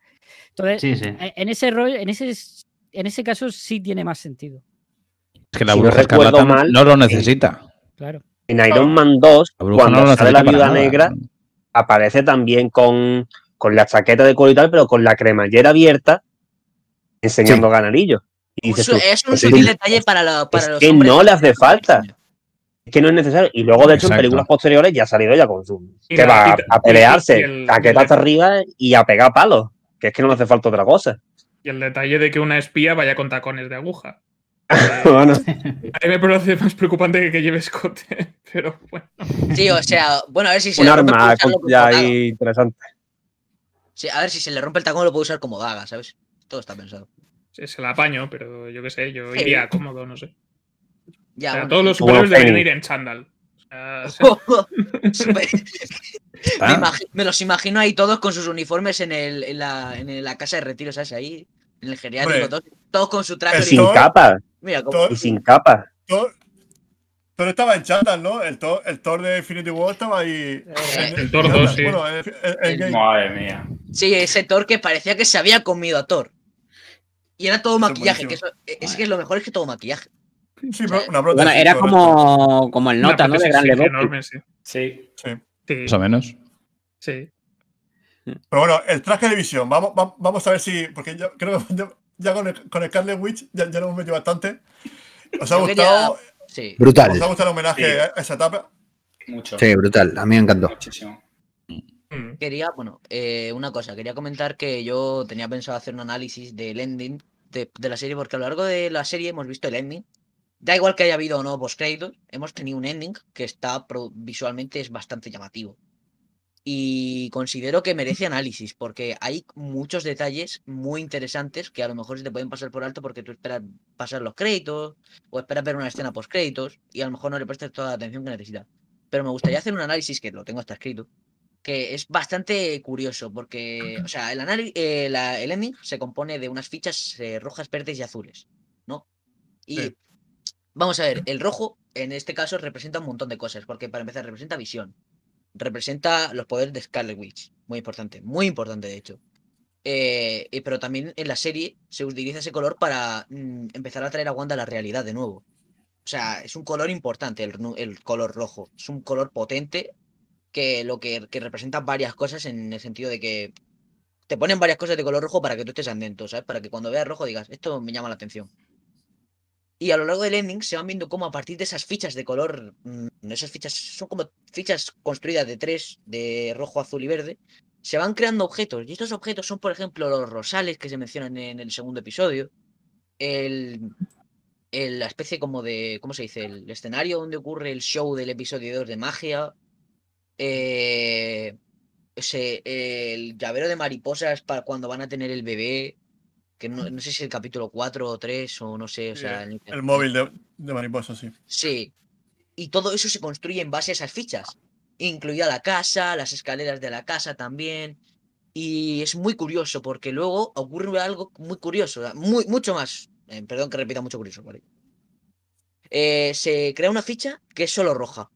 Speaker 11: Entonces,
Speaker 8: Sí, sí.
Speaker 11: e- en ese rollo, en ese, en ese caso sí tiene más sentido.
Speaker 6: Es que la
Speaker 7: Si no
Speaker 6: bruja
Speaker 7: recuerdo
Speaker 6: escarlata
Speaker 7: mal,
Speaker 6: no lo necesita.
Speaker 11: Claro.
Speaker 7: En Iron Man 2,
Speaker 6: La bruja
Speaker 7: cuando
Speaker 6: no
Speaker 7: sale la viuda
Speaker 6: nada.
Speaker 7: negra, aparece también con, con la chaqueta de cuero y tal, pero con la cremallera abierta, enseñando. Y dices
Speaker 5: su-
Speaker 7: tú,
Speaker 5: es un
Speaker 7: pues
Speaker 5: sutil
Speaker 7: sí,
Speaker 5: detalle para, la- para
Speaker 7: es
Speaker 5: los
Speaker 7: que
Speaker 5: hombres
Speaker 7: no le hace falta. Es que no es necesario. Y luego, de hecho, en películas posteriores ya ha salido ya con su.
Speaker 3: Y
Speaker 7: que
Speaker 3: la-
Speaker 7: va a, a pelearse,
Speaker 3: el-
Speaker 7: chaqueta
Speaker 3: y el-
Speaker 7: hasta arriba y a pegar palos. Que es que no le hace falta otra cosa.
Speaker 3: Y el detalle de que una espía vaya con tacones de aguja.
Speaker 7: bueno,
Speaker 3: A mí me parece más preocupante que que lleve escote, pero bueno.
Speaker 5: Sí, o sea, bueno, a ver si se
Speaker 7: un
Speaker 5: le rompe
Speaker 7: arma
Speaker 5: como
Speaker 7: ya ahí interesante.
Speaker 5: Sí, a ver si se le rompe el tacón lo puede usar como daga, ¿sabes? Todo está pensado.
Speaker 3: Se, se la apaño, pero yo qué sé, yo
Speaker 5: Sí.
Speaker 3: iría cómodo, no sé.
Speaker 5: Ya,
Speaker 3: O sea,
Speaker 5: bueno,
Speaker 3: todos los superhéroes
Speaker 7: Bueno,
Speaker 3: deberían ir en chándal.
Speaker 5: Me, los imagino ahí todos con sus uniformes en, el, en, la, en la casa de retiro, ¿sabes? Ahí, en el geriátrico,
Speaker 2: Hombre,
Speaker 5: todos, todos con su traje.
Speaker 7: sin capa.
Speaker 5: Mira, como,
Speaker 2: Thor-
Speaker 7: Y sin capa.
Speaker 2: Thor, Thor estaba en chándal, ¿no? El Thor, el Thor de Infinity War estaba ahí. en-
Speaker 3: el Thor
Speaker 2: en
Speaker 3: 2,
Speaker 2: chándal.
Speaker 3: sí.
Speaker 2: Bueno.
Speaker 4: Madre mía.
Speaker 5: sí, ese Thor que parecía que se había comido a Thor. Y era todo
Speaker 2: Eso es
Speaker 5: maquillaje, que eso, es que lo mejor es que todo maquillaje.
Speaker 2: Sí, pero una
Speaker 9: Bueno, era como, como el nota, ¿no? De Gran
Speaker 3: enorme, sí.
Speaker 4: Sí.
Speaker 3: Sí,
Speaker 6: más o menos.
Speaker 3: sí.
Speaker 2: Pero bueno, el traje de visión, vamos, va- vamos a ver si. Porque yo creo que ya, ya con, el, con Scarlet Witch ya, ya lo hemos metido bastante. ¿Os ha gustado?
Speaker 5: Sí.
Speaker 10: Brutal.
Speaker 2: ¿Os ha gustado el homenaje
Speaker 4: Sí.
Speaker 2: a esa etapa?
Speaker 4: Mucho.
Speaker 10: Sí, brutal. A mí me encantó.
Speaker 4: Muchísimo.
Speaker 3: Mm.
Speaker 5: Quería, bueno, eh, una cosa, quería comentar que yo tenía pensado hacer un análisis del ending de, de la serie, porque a lo largo de la serie hemos visto el ending. Da igual que haya habido o no postcréditos, hemos tenido un ending que está visualmente es bastante llamativo. Y considero que merece análisis, porque hay muchos detalles muy interesantes que a lo mejor se te pueden pasar por alto porque tú esperas pasar los créditos o esperas ver una escena post créditos y a lo mejor no le prestas toda la atención que necesitas. Pero me gustaría hacer un análisis, que lo tengo hasta escrito, que es bastante curioso porque, o sea, el, eh, la- el ending se compone de unas fichas eh, rojas, verdes y azules, ¿no? Y
Speaker 2: Sí.
Speaker 5: Vamos a ver, el rojo en este caso representa un montón de cosas, porque para empezar representa visión, representa los poderes de Scarlet Witch, muy importante, muy importante de hecho. Eh, pero también en la serie se utiliza ese color para mm, empezar a traer a Wanda a la realidad de nuevo. O sea, es un color importante el color rojo. Es un color potente que lo que, que representa varias cosas en el sentido de que te ponen varias cosas de color rojo para que tú estés atento, ¿sabes? Para que cuando veas rojo digas, esto me llama la atención. Y a lo largo del ending se van viendo cómo a partir de esas fichas de color, mm, esas fichas son como fichas construidas de tres, de rojo, azul y verde, se van creando objetos. Y estos objetos son, por ejemplo, los rosales que se mencionan en el segundo episodio, el, el- la especie como de, ¿cómo se dice? El escenario donde ocurre el show del episodio 2 de magia. eh, ese, el llavero de mariposas para cuando van a tener el bebé. Que no, no sé si el capítulo 4 o 3 o no sé. O sea,
Speaker 2: El móvil de, de mariposa, sí.
Speaker 5: Sí. Y todo eso se construye en base a esas fichas. Incluida la casa, las escaleras de la casa también. Y es muy curioso porque luego ocurre algo muy curioso. Muy, mucho más. eh, perdón que repita mucho curioso. ¿vale? Eh, se crea una ficha que es solo roja.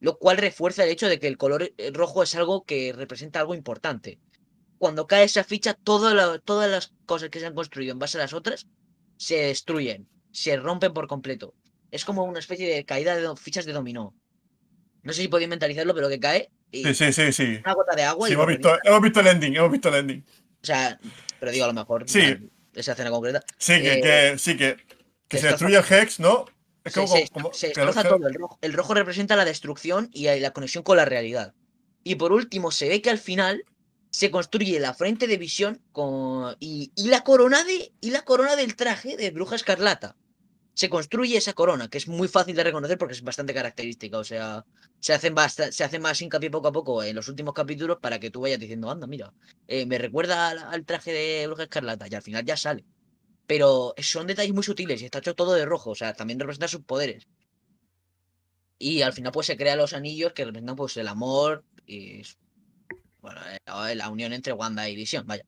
Speaker 5: Lo cual refuerza el hecho de que el color eh, rojo es algo que representa algo importante. Cuando cae esa ficha, la- todas las cosas que se han construido en base a las otras se destruyen, se rompen por completo. Es como una especie de caída de fichas de dominó. No sé si podéis mentalizarlo, pero que cae y
Speaker 2: Sí, sí, sí, sí.
Speaker 5: una gota de agua
Speaker 2: Sí,
Speaker 5: y
Speaker 2: hemos visto, hemos visto el ending, hemos visto el ending.
Speaker 5: O sea, pero digo a lo mejor
Speaker 2: Sí.
Speaker 5: esa escena concreta.
Speaker 2: Sí, que,
Speaker 5: Eh,
Speaker 2: que- sí, que, que se destruye el Hex, ¿no? Es
Speaker 5: se,
Speaker 2: como,
Speaker 5: se-
Speaker 2: como-
Speaker 5: se
Speaker 2: que
Speaker 5: todo. El rojo, el rojo representa la destrucción y la conexión con la realidad. Y por último, se ve que al final se construye la frente de visión con, y, la corona y la corona del traje de Bruja Escarlata. Se construye esa corona, que es muy fácil de reconocer porque es bastante característica. O sea, se hacen se hace más hincapié poco a poco en los últimos capítulos para que tú vayas diciendo, anda, mira, eh, me recuerda al, traje de Bruja Escarlata, y al final ya sale. Pero son detalles muy sutiles y está hecho todo de rojo, o sea, también representa sus poderes. Y al final pues se crean los anillos que representan pues el amor y bueno, eh, la- unión entre Wanda y Visión, vaya.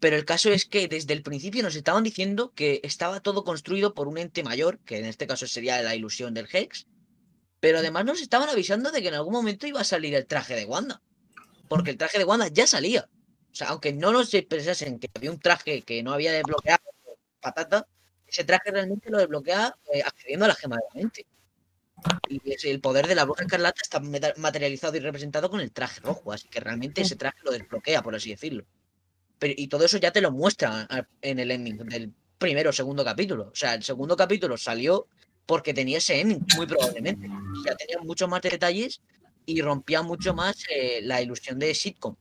Speaker 5: Pero el caso es que desde el principio nos estaban diciendo que estaba todo construido por un ente mayor, que en este caso sería la ilusión del Hex, pero además nos estaban avisando de que en algún momento iba a salir el traje de Wanda, porque el traje de Wanda ya salía. O sea, aunque no nos pensasen que había un traje que no había desbloqueado patata, ese traje realmente lo desbloquea eh, accediendo a la gema de la mente. Y el poder de la bruja escarlata está materializado y representado con el traje rojo, así que realmente ese traje lo desbloquea, por así decirlo. Pero, y todo eso ya te lo muestra a- en el ending del primero o segundo capítulo. O sea, el segundo capítulo salió porque tenía ese ending, muy probablemente. O sea, tenía muchos más detalles y rompía mucho más eh, la ilusión de sitcom.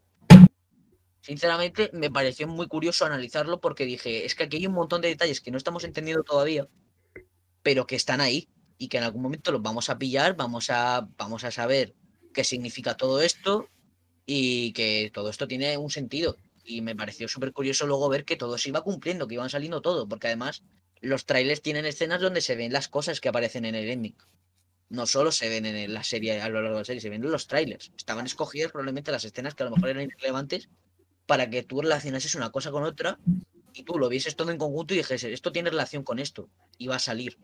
Speaker 5: Sinceramente, me pareció muy curioso analizarlo porque dije, es que aquí hay un montón de detalles que no estamos entendiendo todavía, pero que están ahí y que en algún momento los vamos a pillar, vamos a, vamos a saber qué significa todo esto y que todo esto tiene un sentido. Y me pareció súper curioso luego ver que todo se iba cumpliendo, que iban saliendo todo, porque además los trailers tienen escenas donde se ven las cosas que aparecen en el ending. No solo se ven en la serie, a lo largo de la serie, se ven en los trailers. Estaban escogidas probablemente las escenas que a lo mejor eran irrelevantes para que tú relacionases una cosa con otra y tú lo vieses todo en conjunto y dijese, esto tiene relación con esto y va a salir.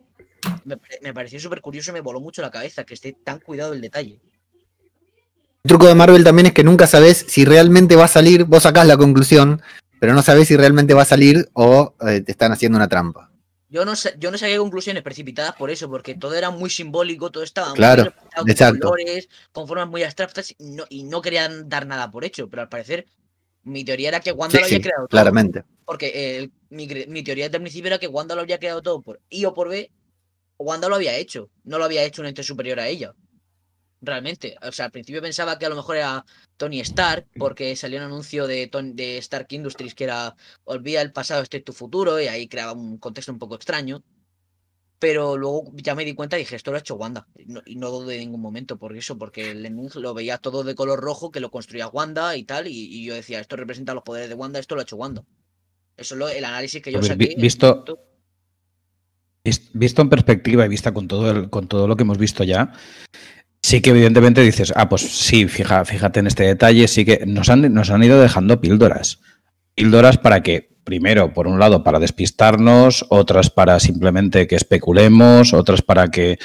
Speaker 5: Me, pare- me pareció súper curioso y me voló mucho la cabeza que esté tan cuidado el detalle.
Speaker 10: El truco de Marvel también es que nunca sabes si realmente va a salir, vos sacás la conclusión, pero no sabés si realmente va a salir o eh, te están haciendo una trampa.
Speaker 5: Yo no, yo no saqué conclusiones precipitadas por eso, porque todo era muy simbólico, todo estaba muy
Speaker 10: Claro,
Speaker 5: con
Speaker 10: exacto.
Speaker 5: colores, con formas muy abstractas y no, y no querían dar nada por hecho, pero al parecer mi teoría era que Wanda
Speaker 10: Sí,
Speaker 5: lo había
Speaker 10: sí,
Speaker 5: creado todo.
Speaker 10: claramente.
Speaker 5: Porque eh, mi, mi teoría desde el principio era que Wanda lo había creado todo por I o por B. Wanda lo había hecho. No lo había hecho un ente superior a ella. Realmente. O sea, al principio pensaba que a lo mejor era Tony Stark, porque salió un anuncio de, Ton- de Stark Industries que era olvida el pasado, este es tu futuro, y ahí creaba un contexto un poco extraño. Pero luego ya me di cuenta y dije, esto lo ha hecho Wanda. Y no, y no dudé en ningún momento por eso, porque el ending lo veía todo de color rojo, que lo construía Wanda y tal, y, y yo decía, esto representa los poderes de Wanda, esto lo ha hecho Wanda. Eso es lo- el análisis que yo
Speaker 6: ver,
Speaker 5: saqué.
Speaker 6: visto- Visto en perspectiva y vista con todo, el- con todo lo que hemos visto ya, sí que evidentemente dices, ah, pues sí, fija, fíjate en este detalle, sí que nos han, nos han ido dejando píldoras. Píldoras para que, primero, por un lado, para despistarnos, otras para simplemente que especulemos, otras para que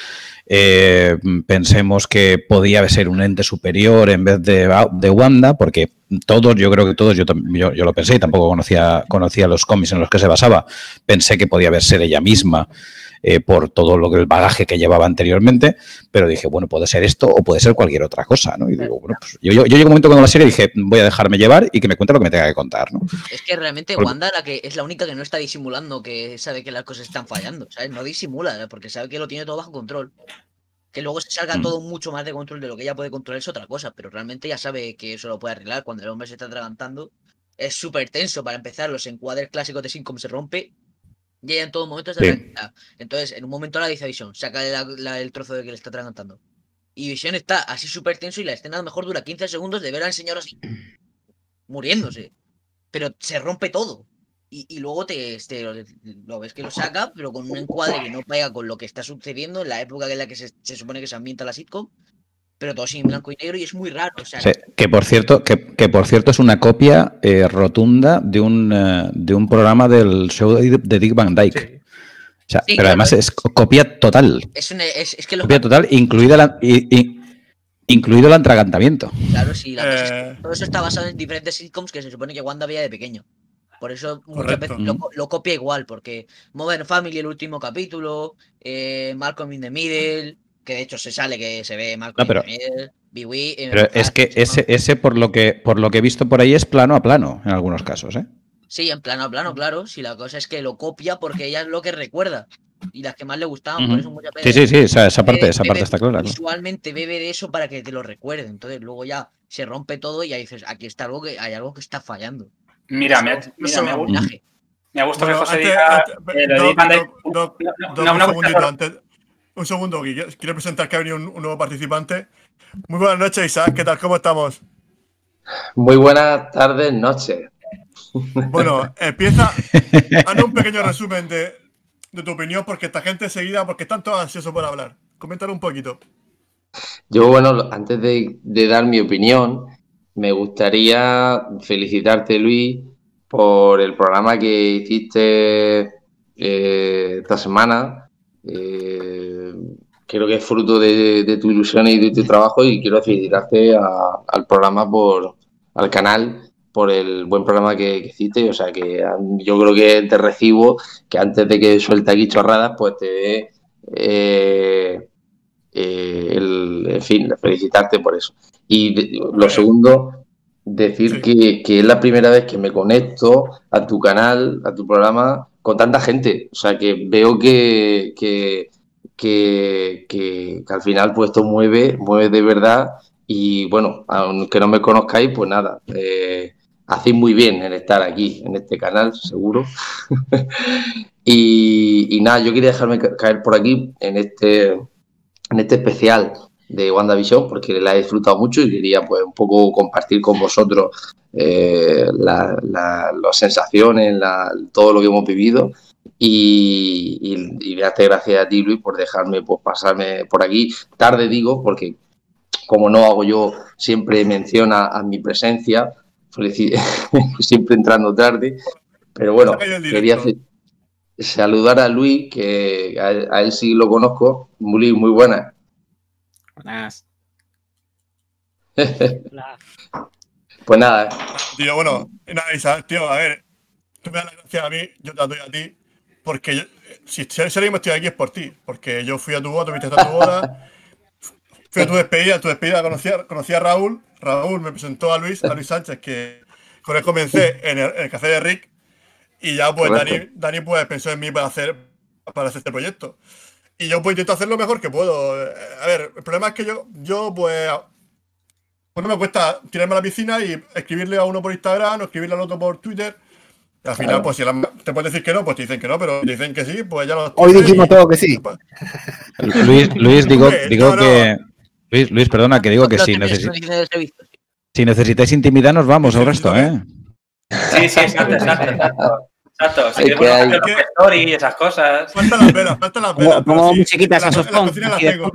Speaker 6: eh, pensemos que podía ser un ente superior en vez de, de Wanda, porque todos, yo creo que todos, yo, yo, yo lo pensé tampoco conocía, conocía los cómics en los que se basaba, pensé que podía haber ser ella misma eh, por todo lo que el bagaje que llevaba anteriormente, pero dije, bueno, puede ser esto o puede ser cualquier otra cosa, ¿no? Y digo, bueno, pues yo, yo, yo llegué un momento con la serie y dije, voy a dejarme llevar y que me cuente lo que me tenga que contar, ¿no?
Speaker 5: Es que realmente
Speaker 6: Porque-
Speaker 5: Wanda la que es la única que no está disimulando que sabe que las cosas están fallando, ¿sabes? No disimula, porque sabe que lo tiene todo bajo control. Que luego se salga
Speaker 6: Mm.
Speaker 5: todo mucho más de control de lo que ella puede controlar es otra cosa, pero realmente ya sabe que eso lo puede arreglar cuando el hombre se está atragantando. Es súper tenso para empezar, los encuadres clásicos de Sincom se rompe Y ella en todo momento es
Speaker 6: Sí.
Speaker 5: Entonces, en un momento la dice a Vision, saca la- la- el trozo de que le está atragantando. Y Vision está así súper tenso y la escena a lo mejor dura 15 segundos de ver al señor así, muriéndose. Pero se rompe todo. Y, y luego te, te lo, lo ves que lo saca, pero con un encuadre que no pega con lo que está sucediendo en la época en la que se, se supone que se ambienta la sitcom. Pero todo en blanco y negro y es muy raro. O sea,
Speaker 6: Sí, que por cierto, que, que por cierto es una copia eh, rotunda de un, eh, de un programa del show de, de Dick Van Dyke. O sea,
Speaker 5: Sí,
Speaker 6: pero
Speaker 5: claro.
Speaker 6: además es co- copia total.
Speaker 5: es, una- es, es que los
Speaker 6: Copia total, incluida la, i- i- incluido el atragantamiento.
Speaker 5: Claro, sí, la cosa es que
Speaker 2: Eh,
Speaker 5: todo eso está basado en diferentes sitcoms que se supone que Wanda veía de pequeño. Por eso muchas veces lo, lo copia igual, porque Modern Family, el último capítulo, eh, Malcolm in the Middle, que de hecho se sale que se ve Malcolm
Speaker 6: No, pero-
Speaker 5: Pee-wee, eh,
Speaker 6: Pero es que ese, ese por lo que por lo que he visto por ahí es plano a plano en algunos casos, ¿eh?
Speaker 5: Sí, en plano a plano, claro. Si la cosa es que lo copia porque ella es lo que recuerda. Y las que más le gustaban, por eso muchas
Speaker 6: Sí,
Speaker 5: veces
Speaker 6: sí, sí, esa, esa parte,
Speaker 5: bebe-
Speaker 6: esa parte
Speaker 5: bebe-
Speaker 6: está clara.
Speaker 5: Visualmente bebe de eso para que te lo recuerde. Entonces luego ya se rompe todo y ahí dices, aquí está algo que hay algo que está fallando.
Speaker 4: Mira, me mira, me ha
Speaker 5: un
Speaker 4: gustado-
Speaker 5: homenaje.
Speaker 4: me ha gustado
Speaker 2: Bueno,
Speaker 4: que José
Speaker 2: antes-
Speaker 4: diga
Speaker 2: antes-
Speaker 4: eh,
Speaker 2: Doc. Doc, Doc, un
Speaker 4: una
Speaker 2: segundito antes. Un segundo, quiero- presentar que ha venido un, un nuevo participante. Muy buenas noches, Isaac. ¿Qué tal? ¿Cómo estamos?
Speaker 12: Muy buenas tardes, noches.
Speaker 2: Bueno, empieza. Haznos un pequeño resumen de, de tu opinión, porque esta gente enseguida, porque están todos ansiosos por hablar. Coméntalo un poquito.
Speaker 12: Yo, bueno, antes de, de dar mi opinión, me gustaría felicitarte, Luis, por el programa que hiciste eh, esta semana. Eh, creo que es fruto de, de tu ilusión y de tu trabajo y quiero felicitarte a- al programa por, al canal por el buen programa que, que hiciste. O sea que yo creo que te recibo que antes de que suelte aquí chorradas, pues te dé eh, eh, el, en fin, felicitarte por eso. Y de- lo segundo, decir que, que es la primera vez que me conecto a tu canal, a tu programa, con tanta gente. O sea que veo que, que, que, que- al final pues esto mueve, mueve de verdad. Y bueno, aunque no me conozcáis, pues nada, eh, hacéis muy bien en estar aquí, en este canal, seguro. y, nada, yo quería dejarme ca- caer por aquí en este, en este especial de WandaVision porque la he disfrutado mucho y quería pues un poco compartir con vosotros eh, la- la- las sensaciones, la- todo lo que hemos vivido y, y, y gracias a ti Luis por dejarme pues pasarme por aquí tarde digo porque como no hago yo siempre mención a, a mi presencia siempre entrando tarde pero bueno quería hacer- saludar a Luis que a, él- a él sí lo conozco muy, muy buena
Speaker 9: Buenas.
Speaker 12: pues nada
Speaker 2: Tío, bueno, nada, tío, a ver. Tú me das las gracias a mí, yo te las doy a ti. Porque si, ahora mismo estoy aquí es por ti. Porque yo fui a tu boda, tú viste a tu boda. Fui a tu despedida, a tu despedida conocí a, conocí a Raúl. Raúl me presentó a Luis, a Luis Sánchez, que con él comencé en el, en el café de Rick. Y ya pues. Dani, Dani pues pensó en mí para hacer, para hacer este proyecto. Y yo pues intento hacer lo mejor que puedo. A ver, el problema es que yo, yo pues, pues no me cuesta tirarme a la piscina y escribirle a uno por Instagram o escribirle al otro por Twitter. Al final,
Speaker 10: Claro.
Speaker 2: pues si la- te puedes decir que no, pues te dicen que no, pero dicen que sí, pues ya lo
Speaker 10: Hoy dijimos
Speaker 2: y-
Speaker 10: todo que sí.
Speaker 6: Luis, Luis, digo, digo
Speaker 2: no, no.
Speaker 6: que. Luis, Luis, perdona, que digo que
Speaker 5: Los
Speaker 6: si, necesitáis intimidad, nos vamos al resto, ¿eh?
Speaker 4: Sí, sí, exacto, exacto, exacto. Exacto, si queremos hacer los story y esas cosas.
Speaker 2: Faltan las velas, faltan las velas. Sí,
Speaker 9: musiquitas
Speaker 2: la- la tengo.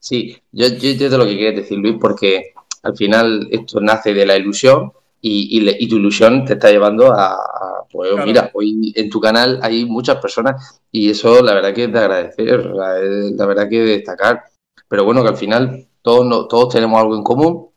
Speaker 12: Sí, yo, yo entiendo lo que quieres decir, Luis, porque al final esto nace de la ilusión y, y le- y tu ilusión te está llevando a, a, pues
Speaker 2: Claro.
Speaker 12: mira, hoy en tu canal hay muchas personas y eso la verdad que es de agradecer, la, la verdad que de destacar, pero bueno, que al final todos, no- todos tenemos algo en común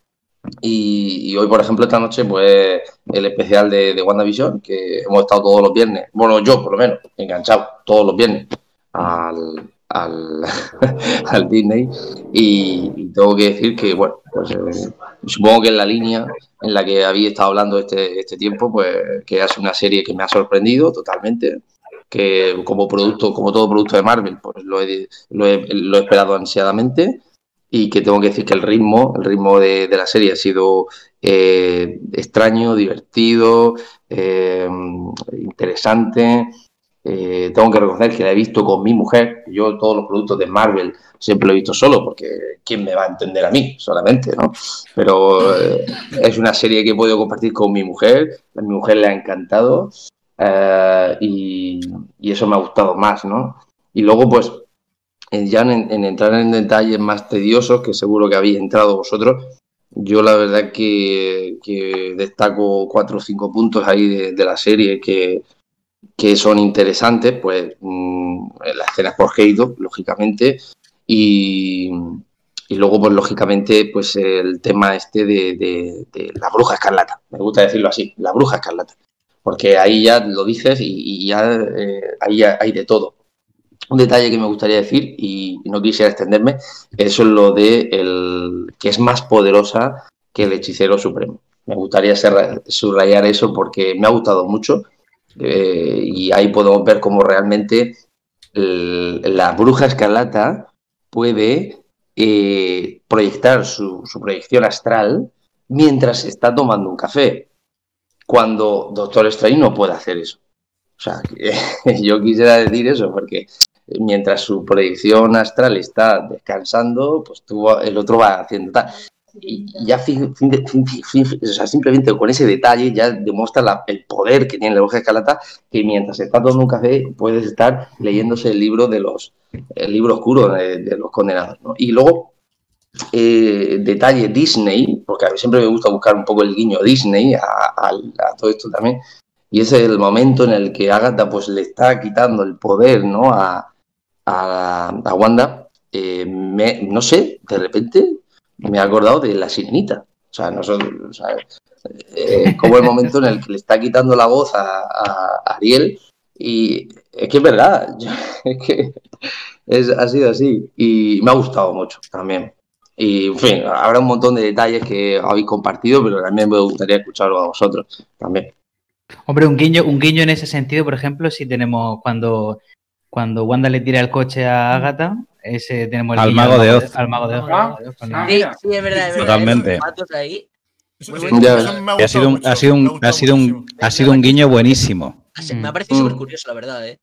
Speaker 12: y, y hoy, por ejemplo, esta noche, pues el especial de, de WandaVision, que hemos estado todos los viernes, bueno, yo por lo menos, enganchado todos los viernes al, al, al Disney y, y tengo que decir que, bueno, pues eh, supongo que en la línea en la que había estado hablando este, este tiempo, pues que es una serie que me ha sorprendido totalmente, que como producto, como todo producto de Marvel, pues lo he, lo he, lo he esperado ansiadamente y que tengo que decir que el ritmo, el ritmo de, de la serie ha sido eh, extraño, divertido, eh, interesante. Eh, tengo que reconocer que la he visto con mi mujer. Yo todos los productos de Marvel siempre lo he visto solo, porque ¿quién me va a entender a mí solamente? ¿no? Pero eh, es una serie que he podido compartir con mi mujer. A mi mujer le ha encantado eh, y, y eso me ha gustado más, ¿no? Y luego, pues, ya en, en entrar en detalles más tediosos, que seguro que habéis entrado vosotros, yo la verdad que, que destaco cuatro o cinco puntos ahí de, la serie que, que son interesantes, pues mm, las escenas por Heido, lógicamente, y, luego, pues lógicamente, pues el tema este de, la bruja escarlata, me gusta decirlo así, la bruja escarlata, porque ahí ya lo dices y, ya eh, ahí hay de todo. Un detalle que me gustaría decir, y no quisiera extenderme, eso es lo de el, que es más poderosa que el hechicero supremo. Me gustaría subrayar eso porque me ha gustado mucho eh, y ahí podemos ver cómo realmente la bruja escarlata puede eh, proyectar su, proyección astral mientras está tomando un café, cuando Doctor Strange no puede hacer eso. O sea, yo quisiera decir eso porque mientras su proyección astral está descansando, pues tú, el otro va haciendo tal. Y ya fin- fin- fin- fin- fin- o sea, simplemente con ese detalle ya demuestra la- el poder que tiene la bruja escarlata, que mientras está tomando un café puedes estar leyéndose el libro de los el libro oscuro de, de los condenados. ¿no? Y luego eh, detalle Disney, porque a mí siempre me gusta buscar un poco el guiño Disney a, a- a todo esto también, y es el momento en el que Agatha pues le está quitando el poder ¿no? a, a, a Wanda, eh, me- no sé, de repente me he acordado de la sirenita. O sea, nosotros, o sea, eh, como el momento en el que le está quitando la voz a, a Ariel, y es que es verdad, yo- es que es, ha sido así, y me ha gustado mucho también. Y, en fin, habrá un montón de detalles que habéis compartido, pero también me gustaría escucharlo a vosotros también.
Speaker 8: Hombre, un guiño, un guiño en ese sentido, por ejemplo, si tenemos cuando, cuando Wanda le tira el coche a Agatha, ese tenemos el
Speaker 6: Al Mago de Oz.
Speaker 8: Al mago de Oz.
Speaker 4: Ah, ah,
Speaker 5: Sí, sí, es verdad, es verdad.
Speaker 6: Totalmente.
Speaker 5: Ahí.
Speaker 2: Eso, eso- eso me ha
Speaker 6: sido un,
Speaker 2: mucho,
Speaker 6: ha sido
Speaker 2: me ha
Speaker 6: un,
Speaker 2: gustado
Speaker 6: ha sido un,
Speaker 2: muchísimo.
Speaker 6: ha sido un guiño buenísimo.
Speaker 5: Me ha parecido
Speaker 12: Mm.
Speaker 5: súper curioso, la verdad, ¿eh?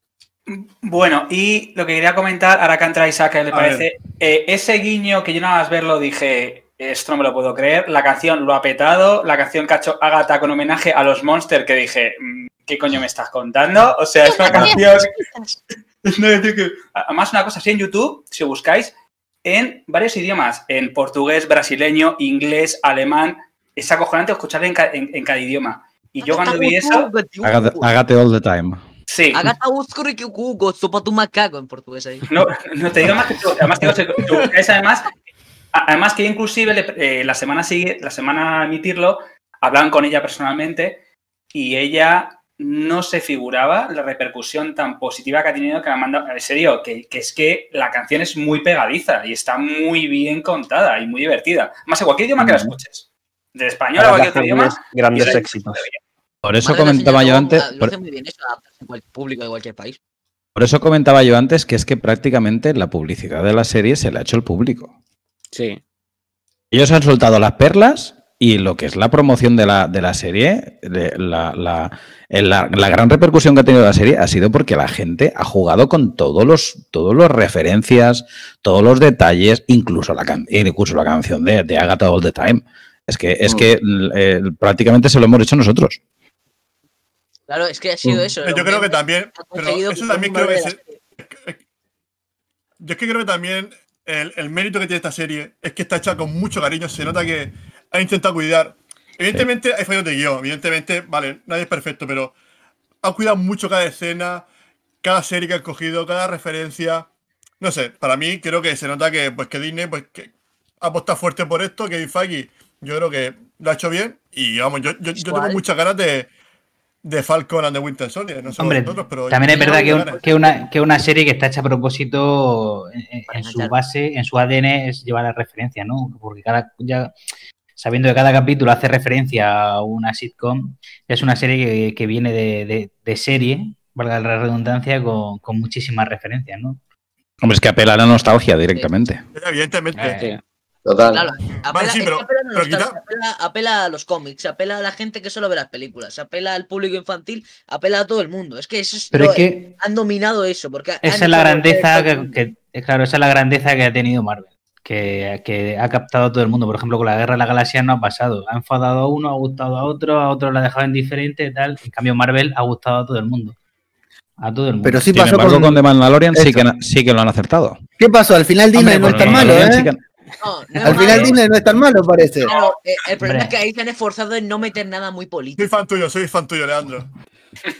Speaker 4: Bueno, y lo que quería comentar, ahora que entra Isaac, ¿qué le parece? Eh, ese guiño que yo nada más verlo dije, esto no me lo puedo creer, la canción lo ha petado, la canción que ha hecho Agatha con homenaje a los Monsters, que dije, mm, ¿qué coño me estás contando? O sea, es una canción... Es una canción que- Además, una cosa así en YouTube, si buscáis, en varios idiomas, en portugués, brasileño, inglés, alemán, es acojonante escucharla en, en- en cada idioma. Y yo cuando vi eso,
Speaker 6: Hágate, all the time.
Speaker 4: sí,
Speaker 5: sopa tu macaco en portugués ahí.
Speaker 4: No, no te digo más que tú. Además, te digo, tú- es además, además que inclusive eh, la semana sigue, la semana a emitirlo, hablaban con ella personalmente y ella no se figuraba la repercusión tan positiva que ha tenido que me ha mandado. En serio, que, que es que la canción es muy pegadiza y está muy bien contada y muy divertida. Más en cualquier idioma que la escuches. De español a cualquier otro idioma.
Speaker 7: Grandes,
Speaker 4: la-
Speaker 7: éxitos.
Speaker 6: Por eso
Speaker 5: Madre
Speaker 6: comentaba yo antes,
Speaker 5: Lo
Speaker 6: por,
Speaker 5: hace muy bien eso, adaptarse a cualquier público de cualquier país.
Speaker 6: por eso comentaba yo antes que es que prácticamente la publicidad de la serie se la ha hecho el público.
Speaker 9: Sí.
Speaker 6: Ellos han soltado las perlas y lo que es la promoción de la, de la serie, de la, la- la- la gran repercusión que ha tenido la serie ha sido porque la gente ha jugado con todos los, todos los referencias, todos los detalles, incluso la, can- incluso la canción de, de Agatha All the Time. Es que, es
Speaker 12: Mm.
Speaker 6: que eh, prácticamente se lo hemos hecho nosotros.
Speaker 5: Claro, es que ha sido
Speaker 12: Mm.
Speaker 5: eso.
Speaker 2: Yo creo que también, pero eso creo que
Speaker 5: serie.
Speaker 2: Yo es que creo que también el, el mérito que tiene esta serie es que está hecha con mucho cariño. Se nota que ha intentado cuidar. Evidentemente hay fallos de guion. Evidentemente, vale, nadie es perfecto, pero ha cuidado mucho cada escena, cada serie que ha cogido, cada referencia. No sé, para mí creo que se nota que, pues, que Disney pues, que ha apostado fuerte por esto, que Feige yo creo que lo ha hecho bien. Y vamos, yo, yo, yo tengo muchas ganas de, de Falcon and the Winter Soldier. No sé
Speaker 8: Hombre,
Speaker 2: vosotros, pero
Speaker 8: también es verdad que, un- que una, que una serie que está hecha a propósito en, en- su base, en su ADN, es llevar la referencia, ¿no? Porque cada, ya, sabiendo que cada capítulo hace referencia a una sitcom, es una serie que, que viene de, de- de serie, valga la redundancia, con, con muchísimas referencias, ¿no?
Speaker 6: Hombre, es que apela a la nostalgia directamente.
Speaker 2: Evidentemente.
Speaker 8: Eh,
Speaker 12: Total.
Speaker 5: Claro, apela,
Speaker 2: sí, pero-
Speaker 5: apela a la
Speaker 2: pero
Speaker 5: nostalgia,
Speaker 2: quita-
Speaker 5: apela, apela a los cómics, apela a la gente que solo ve las películas, apela al público infantil, apela a todo el mundo. Es que eso es
Speaker 8: Pero
Speaker 5: lo-
Speaker 8: es que
Speaker 5: han dominado eso, porque
Speaker 8: esa es la grandeza que, que- claro, esa es la grandeza que ha tenido Marvel. Que, que ha captado a todo el mundo. Por ejemplo, con la Guerra de la Galaxia no ha pasado. Ha enfadado a uno, ha gustado a otro, a otro lo ha dejado indiferente, tal. En cambio, Marvel ha gustado a todo el mundo. A todo el mundo.
Speaker 10: Pero sí
Speaker 6: Sin
Speaker 10: pasó
Speaker 6: embargo,
Speaker 10: con,
Speaker 6: con The Mandalorian sí que, sí que lo han acertado.
Speaker 10: ¿Qué pasó? Al final Disney
Speaker 6: Hombre,
Speaker 10: no es tan malo, ¿eh?
Speaker 6: sí que-
Speaker 5: No, no
Speaker 10: Al final
Speaker 5: malo,
Speaker 10: Disney no es tan malo, parece.
Speaker 5: eh, el problema
Speaker 8: Hombre.
Speaker 5: es que ahí se han esforzado en no meter nada muy político.
Speaker 2: Soy fan tuyo, soy fan tuyo, Leandro.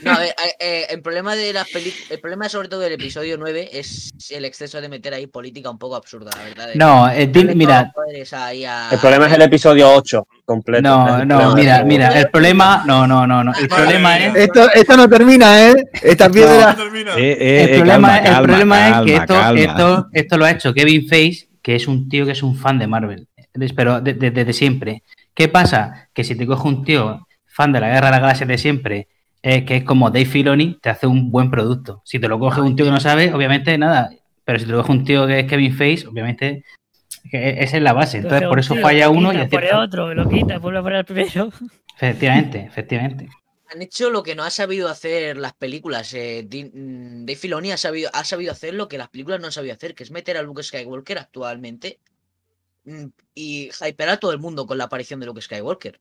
Speaker 5: No, a ver, eh, eh, el problema de las peli- el problema sobre todo del episodio 9 es el exceso de meter ahí política un poco absurda, la verdad.
Speaker 8: No, eh, mira,
Speaker 5: a-
Speaker 7: El problema es el episodio 8 completo.
Speaker 8: no, no, mira, mira, el problema, no, no, no, no. El problema es,
Speaker 10: Esto, esto no termina, ¿eh? Esta
Speaker 2: No,
Speaker 10: piedra.
Speaker 2: termina.
Speaker 6: Eh, eh,
Speaker 8: el problema,
Speaker 6: calma,
Speaker 8: el
Speaker 6: calma,
Speaker 8: problema es que
Speaker 6: calma,
Speaker 8: esto,
Speaker 6: calma.
Speaker 8: esto, esto lo ha hecho Kevin Feige, que es un tío que es un fan de Marvel, pero de- de- desde siempre. ¿Qué pasa? Que si te coge un tío fan de la Guerra de la Galaxia de siempre, eh, que es como Dave Filoni, te hace un buen producto. Si te lo coge un tío que no sabe, obviamente nada. Pero si te lo coge un tío que es Kevin Feige, obviamente que esa es la base. Entonces por eso
Speaker 11: tío,
Speaker 8: falla uno y acierta.
Speaker 11: otro, lo quita, vuelve a poner el primero.
Speaker 8: Efectivamente, efectivamente.
Speaker 5: Han hecho lo que no ha sabido hacer las películas. Eh, mm, Dave Filoni ha sabido, ha sabido hacer lo que las películas no han sabido hacer, que es meter a Luke Skywalker actualmente mm, y hypear a todo el mundo con la aparición de Luke Skywalker.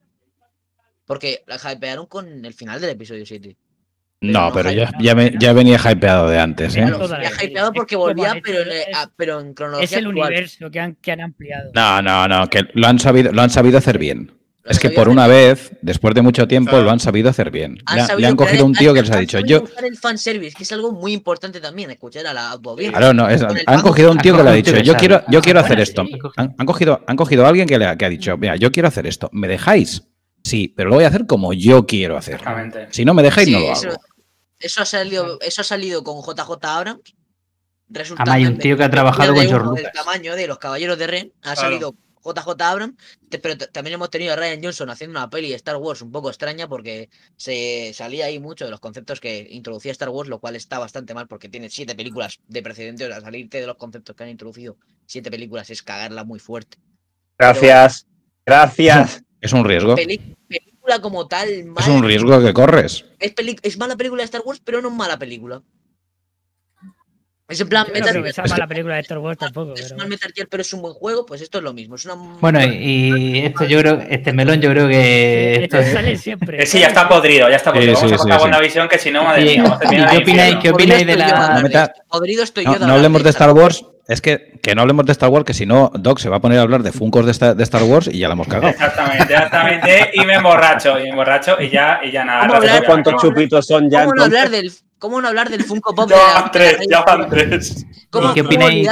Speaker 5: Porque la hypearon con el final del episodio 7.
Speaker 6: No,
Speaker 5: no
Speaker 6: pero ya, ya, me- ya venía hypeado de antes, ¿eh?
Speaker 11: Claro.
Speaker 5: Hypeado porque volvía, pero, en, ah, pero en cronología
Speaker 11: Es el
Speaker 5: actual.
Speaker 11: universo que han, que han ampliado.
Speaker 6: No, no, no, que lo han sabido, lo han sabido hacer bien. Es que
Speaker 5: sabido
Speaker 6: por una vez, después de mucho tiempo,
Speaker 2: Claro.
Speaker 6: lo han sabido hacer bien.
Speaker 5: Han
Speaker 6: Le, ha- le
Speaker 5: sabido
Speaker 6: han
Speaker 5: crear-
Speaker 6: cogido un tío que les ha dicho,
Speaker 5: sabido
Speaker 6: yo...
Speaker 5: usar el fanservice, que es algo muy importante también, escuchar a la audiencia.
Speaker 6: Claro, no, es-
Speaker 5: el
Speaker 6: han cogido un
Speaker 8: Han
Speaker 6: tío que le ha dicho, yo quiero, yo
Speaker 8: Ah,
Speaker 6: quiero
Speaker 8: bueno,
Speaker 6: hacer esto. Han, han cogido, han cogido a alguien que, le ha, que ha dicho, mira, yo quiero hacer esto. ¿Me dejáis? Sí, pero lo voy a hacer como yo quiero hacerlo.
Speaker 4: Exactamente.
Speaker 6: Si no me dejáis,
Speaker 5: Sí,
Speaker 6: no lo
Speaker 5: eso,
Speaker 6: hago.
Speaker 5: eso ha salido, eso ha salido con JJ Abrams.
Speaker 8: Además, hay un tío que ha trabajado con George Lucas.
Speaker 5: tamaño de los Caballeros de Ren. Ha
Speaker 2: Claro.
Speaker 5: salido JJ Abrams, te- pero también hemos tenido a Ryan Johnson haciendo una peli de Star Wars un poco extraña porque se salía ahí mucho de los conceptos que introducía Star Wars, lo cual está bastante mal porque tiene siete películas de precedentes. A salirte de los conceptos que han introducido siete películas es cagarla muy fuerte.
Speaker 7: Gracias. Gracias.
Speaker 6: Es un riesgo.
Speaker 5: Peli- película como tal,
Speaker 6: Es
Speaker 5: mala,
Speaker 6: un riesgo que corres.
Speaker 5: es, peli- es mala película de Star Wars, pero no es mala película. Es en plan,
Speaker 11: no
Speaker 5: Metal,
Speaker 6: es que-
Speaker 11: mala película de Star Wars tampoco.
Speaker 5: es
Speaker 11: pero-
Speaker 5: mal Metal Gear, pero es un buen juego, pues esto es lo mismo. Es una
Speaker 8: Bueno, y, esto yo creo, este melón yo creo que esto
Speaker 11: Esto
Speaker 8: es-
Speaker 11: sale siempre.
Speaker 4: Eh, sí, ya está podrido, ya está podrido.
Speaker 6: Sí,
Speaker 4: Vamos
Speaker 6: sí,
Speaker 4: a cortar
Speaker 6: sí, sí.
Speaker 4: WandaVision, que si no, madre mía, vamos a terminar
Speaker 8: ¿y qué opináis- qué opináis de la-.
Speaker 5: Podrido estoy
Speaker 6: No,
Speaker 5: yo
Speaker 6: no hablemos de Star
Speaker 5: Wars.
Speaker 6: Es que, que no hablemos de Star Wars, que si no, Doc se va a poner a hablar de Funkos de, esta- de Star Wars y ya la hemos cagado.
Speaker 4: Exactamente, exactamente. Y me emborracho, y me emborracho, y ya, y ya nada.
Speaker 5: ¿Cómo hablar?
Speaker 4: ya,
Speaker 7: ¿Cuántos
Speaker 4: ¿no?
Speaker 7: chupitos son ya?
Speaker 5: ¿Cómo no hablar del, cómo no hablar del Funko Pop
Speaker 4: Ya van tres, ya van tres.
Speaker 5: ¿Cómo,
Speaker 8: ¿Y qué opináis-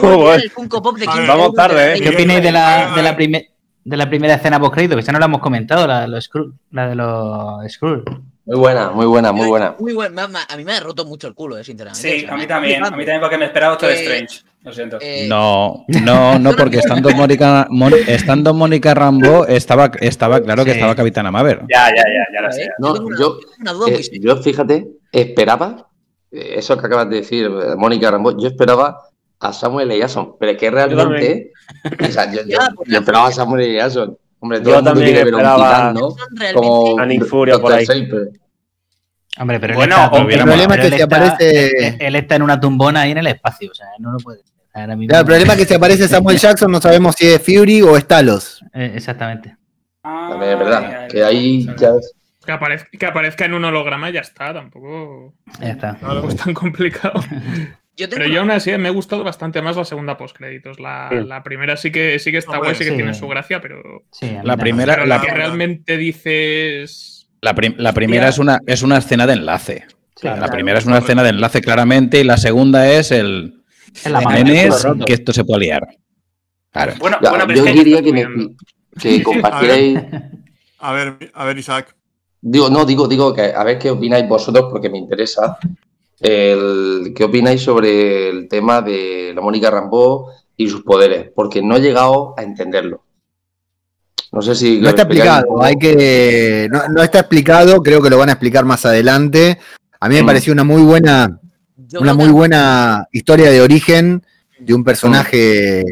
Speaker 5: cómo el Funko Pop de
Speaker 2: Vale,
Speaker 5: 15
Speaker 7: vamos tarde, eh.
Speaker 8: ¿Qué opináis de la, de la, primer- de la primera escena post crédito? Que esa no la hemos comentado, la, los la de los Skrull.
Speaker 12: Muy buena, muy buena, muy buena.
Speaker 5: Muy me- a mí me ha roto mucho el culo, eh, sinceramente.
Speaker 4: Sí, a mí también, a mí también porque me esperaba otro de
Speaker 5: Eh,
Speaker 4: Strange. Lo siento.
Speaker 5: Eh,
Speaker 6: No, no, no, porque estando Mónica, Mon- estando Mónica Rambo, estaba, estaba claro que
Speaker 8: Sí.
Speaker 6: estaba Capitana Marvel.
Speaker 4: Ya, ya, ya, ya lo sé.
Speaker 12: No, yo-
Speaker 5: muy
Speaker 12: Eh, yo, fíjate, esperaba, eh, eso que acabas de decir, Mónica Rambo, yo esperaba a Samuel L. Jackson, pero es que realmente, o sea, yo, yo-
Speaker 5: pues,
Speaker 12: yo esperaba a Samuel L. Jackson. Hombre, todo
Speaker 7: Yo
Speaker 12: el mundo
Speaker 7: también
Speaker 12: quiere ver a un
Speaker 7: esperaba
Speaker 12: titán, ¿no? Como
Speaker 7: a Nick Fury por ahí.
Speaker 12: Saber.
Speaker 8: Hombre, pero él
Speaker 4: Bueno,
Speaker 8: está,
Speaker 4: el
Speaker 10: problema es que si
Speaker 8: está-
Speaker 10: aparece-
Speaker 8: él, él está en una tumbona ahí en el espacio, o sea, no lo puede. Ahora mismo-
Speaker 10: Claro, el problema es que si aparece Samuel Jackson no sabemos si es Fury o es Talos.
Speaker 8: Eh, exactamente.
Speaker 4: Ah,
Speaker 12: También es verdad, que ahí
Speaker 4: ya.
Speaker 3: Que aparezca, que aparezca en un holograma y ya está, tampoco
Speaker 8: Ya está.
Speaker 3: tampoco es tan complicado.
Speaker 5: Yo tengo
Speaker 3: Pero
Speaker 5: una-
Speaker 3: yo aún así me ha gustado bastante más la segunda postcréditos. La,
Speaker 7: Sí.
Speaker 3: la primera sí que sí que está
Speaker 2: Hombre,
Speaker 3: guay, sí que
Speaker 8: sí.
Speaker 3: tiene su gracia, pero,
Speaker 6: La primera-
Speaker 3: pero
Speaker 6: la-
Speaker 3: la que realmente dices.
Speaker 6: La, prim- la primera es una, es una escena de enlace.
Speaker 8: Claro.
Speaker 6: La primera es una escena de enlace claramente y la segunda es el
Speaker 8: la mano.
Speaker 6: nenes que esto se puede liar. Claro.
Speaker 4: Bueno, bueno, pero
Speaker 12: yo
Speaker 4: es que
Speaker 12: quería que, me, que compartierais.
Speaker 2: A ver, a ver, Isaac.
Speaker 12: Digo, no, digo, digo que a ver qué opináis vosotros, porque me interesa. El, ¿Qué opináis sobre el tema de la Mónica Rambeau y sus poderes? Porque no he llegado a entenderlo. No sé si.
Speaker 10: No está explicado,
Speaker 12: poco.
Speaker 10: hay que. No, no está explicado, creo que lo van a explicar más adelante. A mí me
Speaker 12: Mm.
Speaker 10: pareció una muy buena,
Speaker 5: yo
Speaker 10: una muy
Speaker 5: que-
Speaker 10: buena historia de origen de un personaje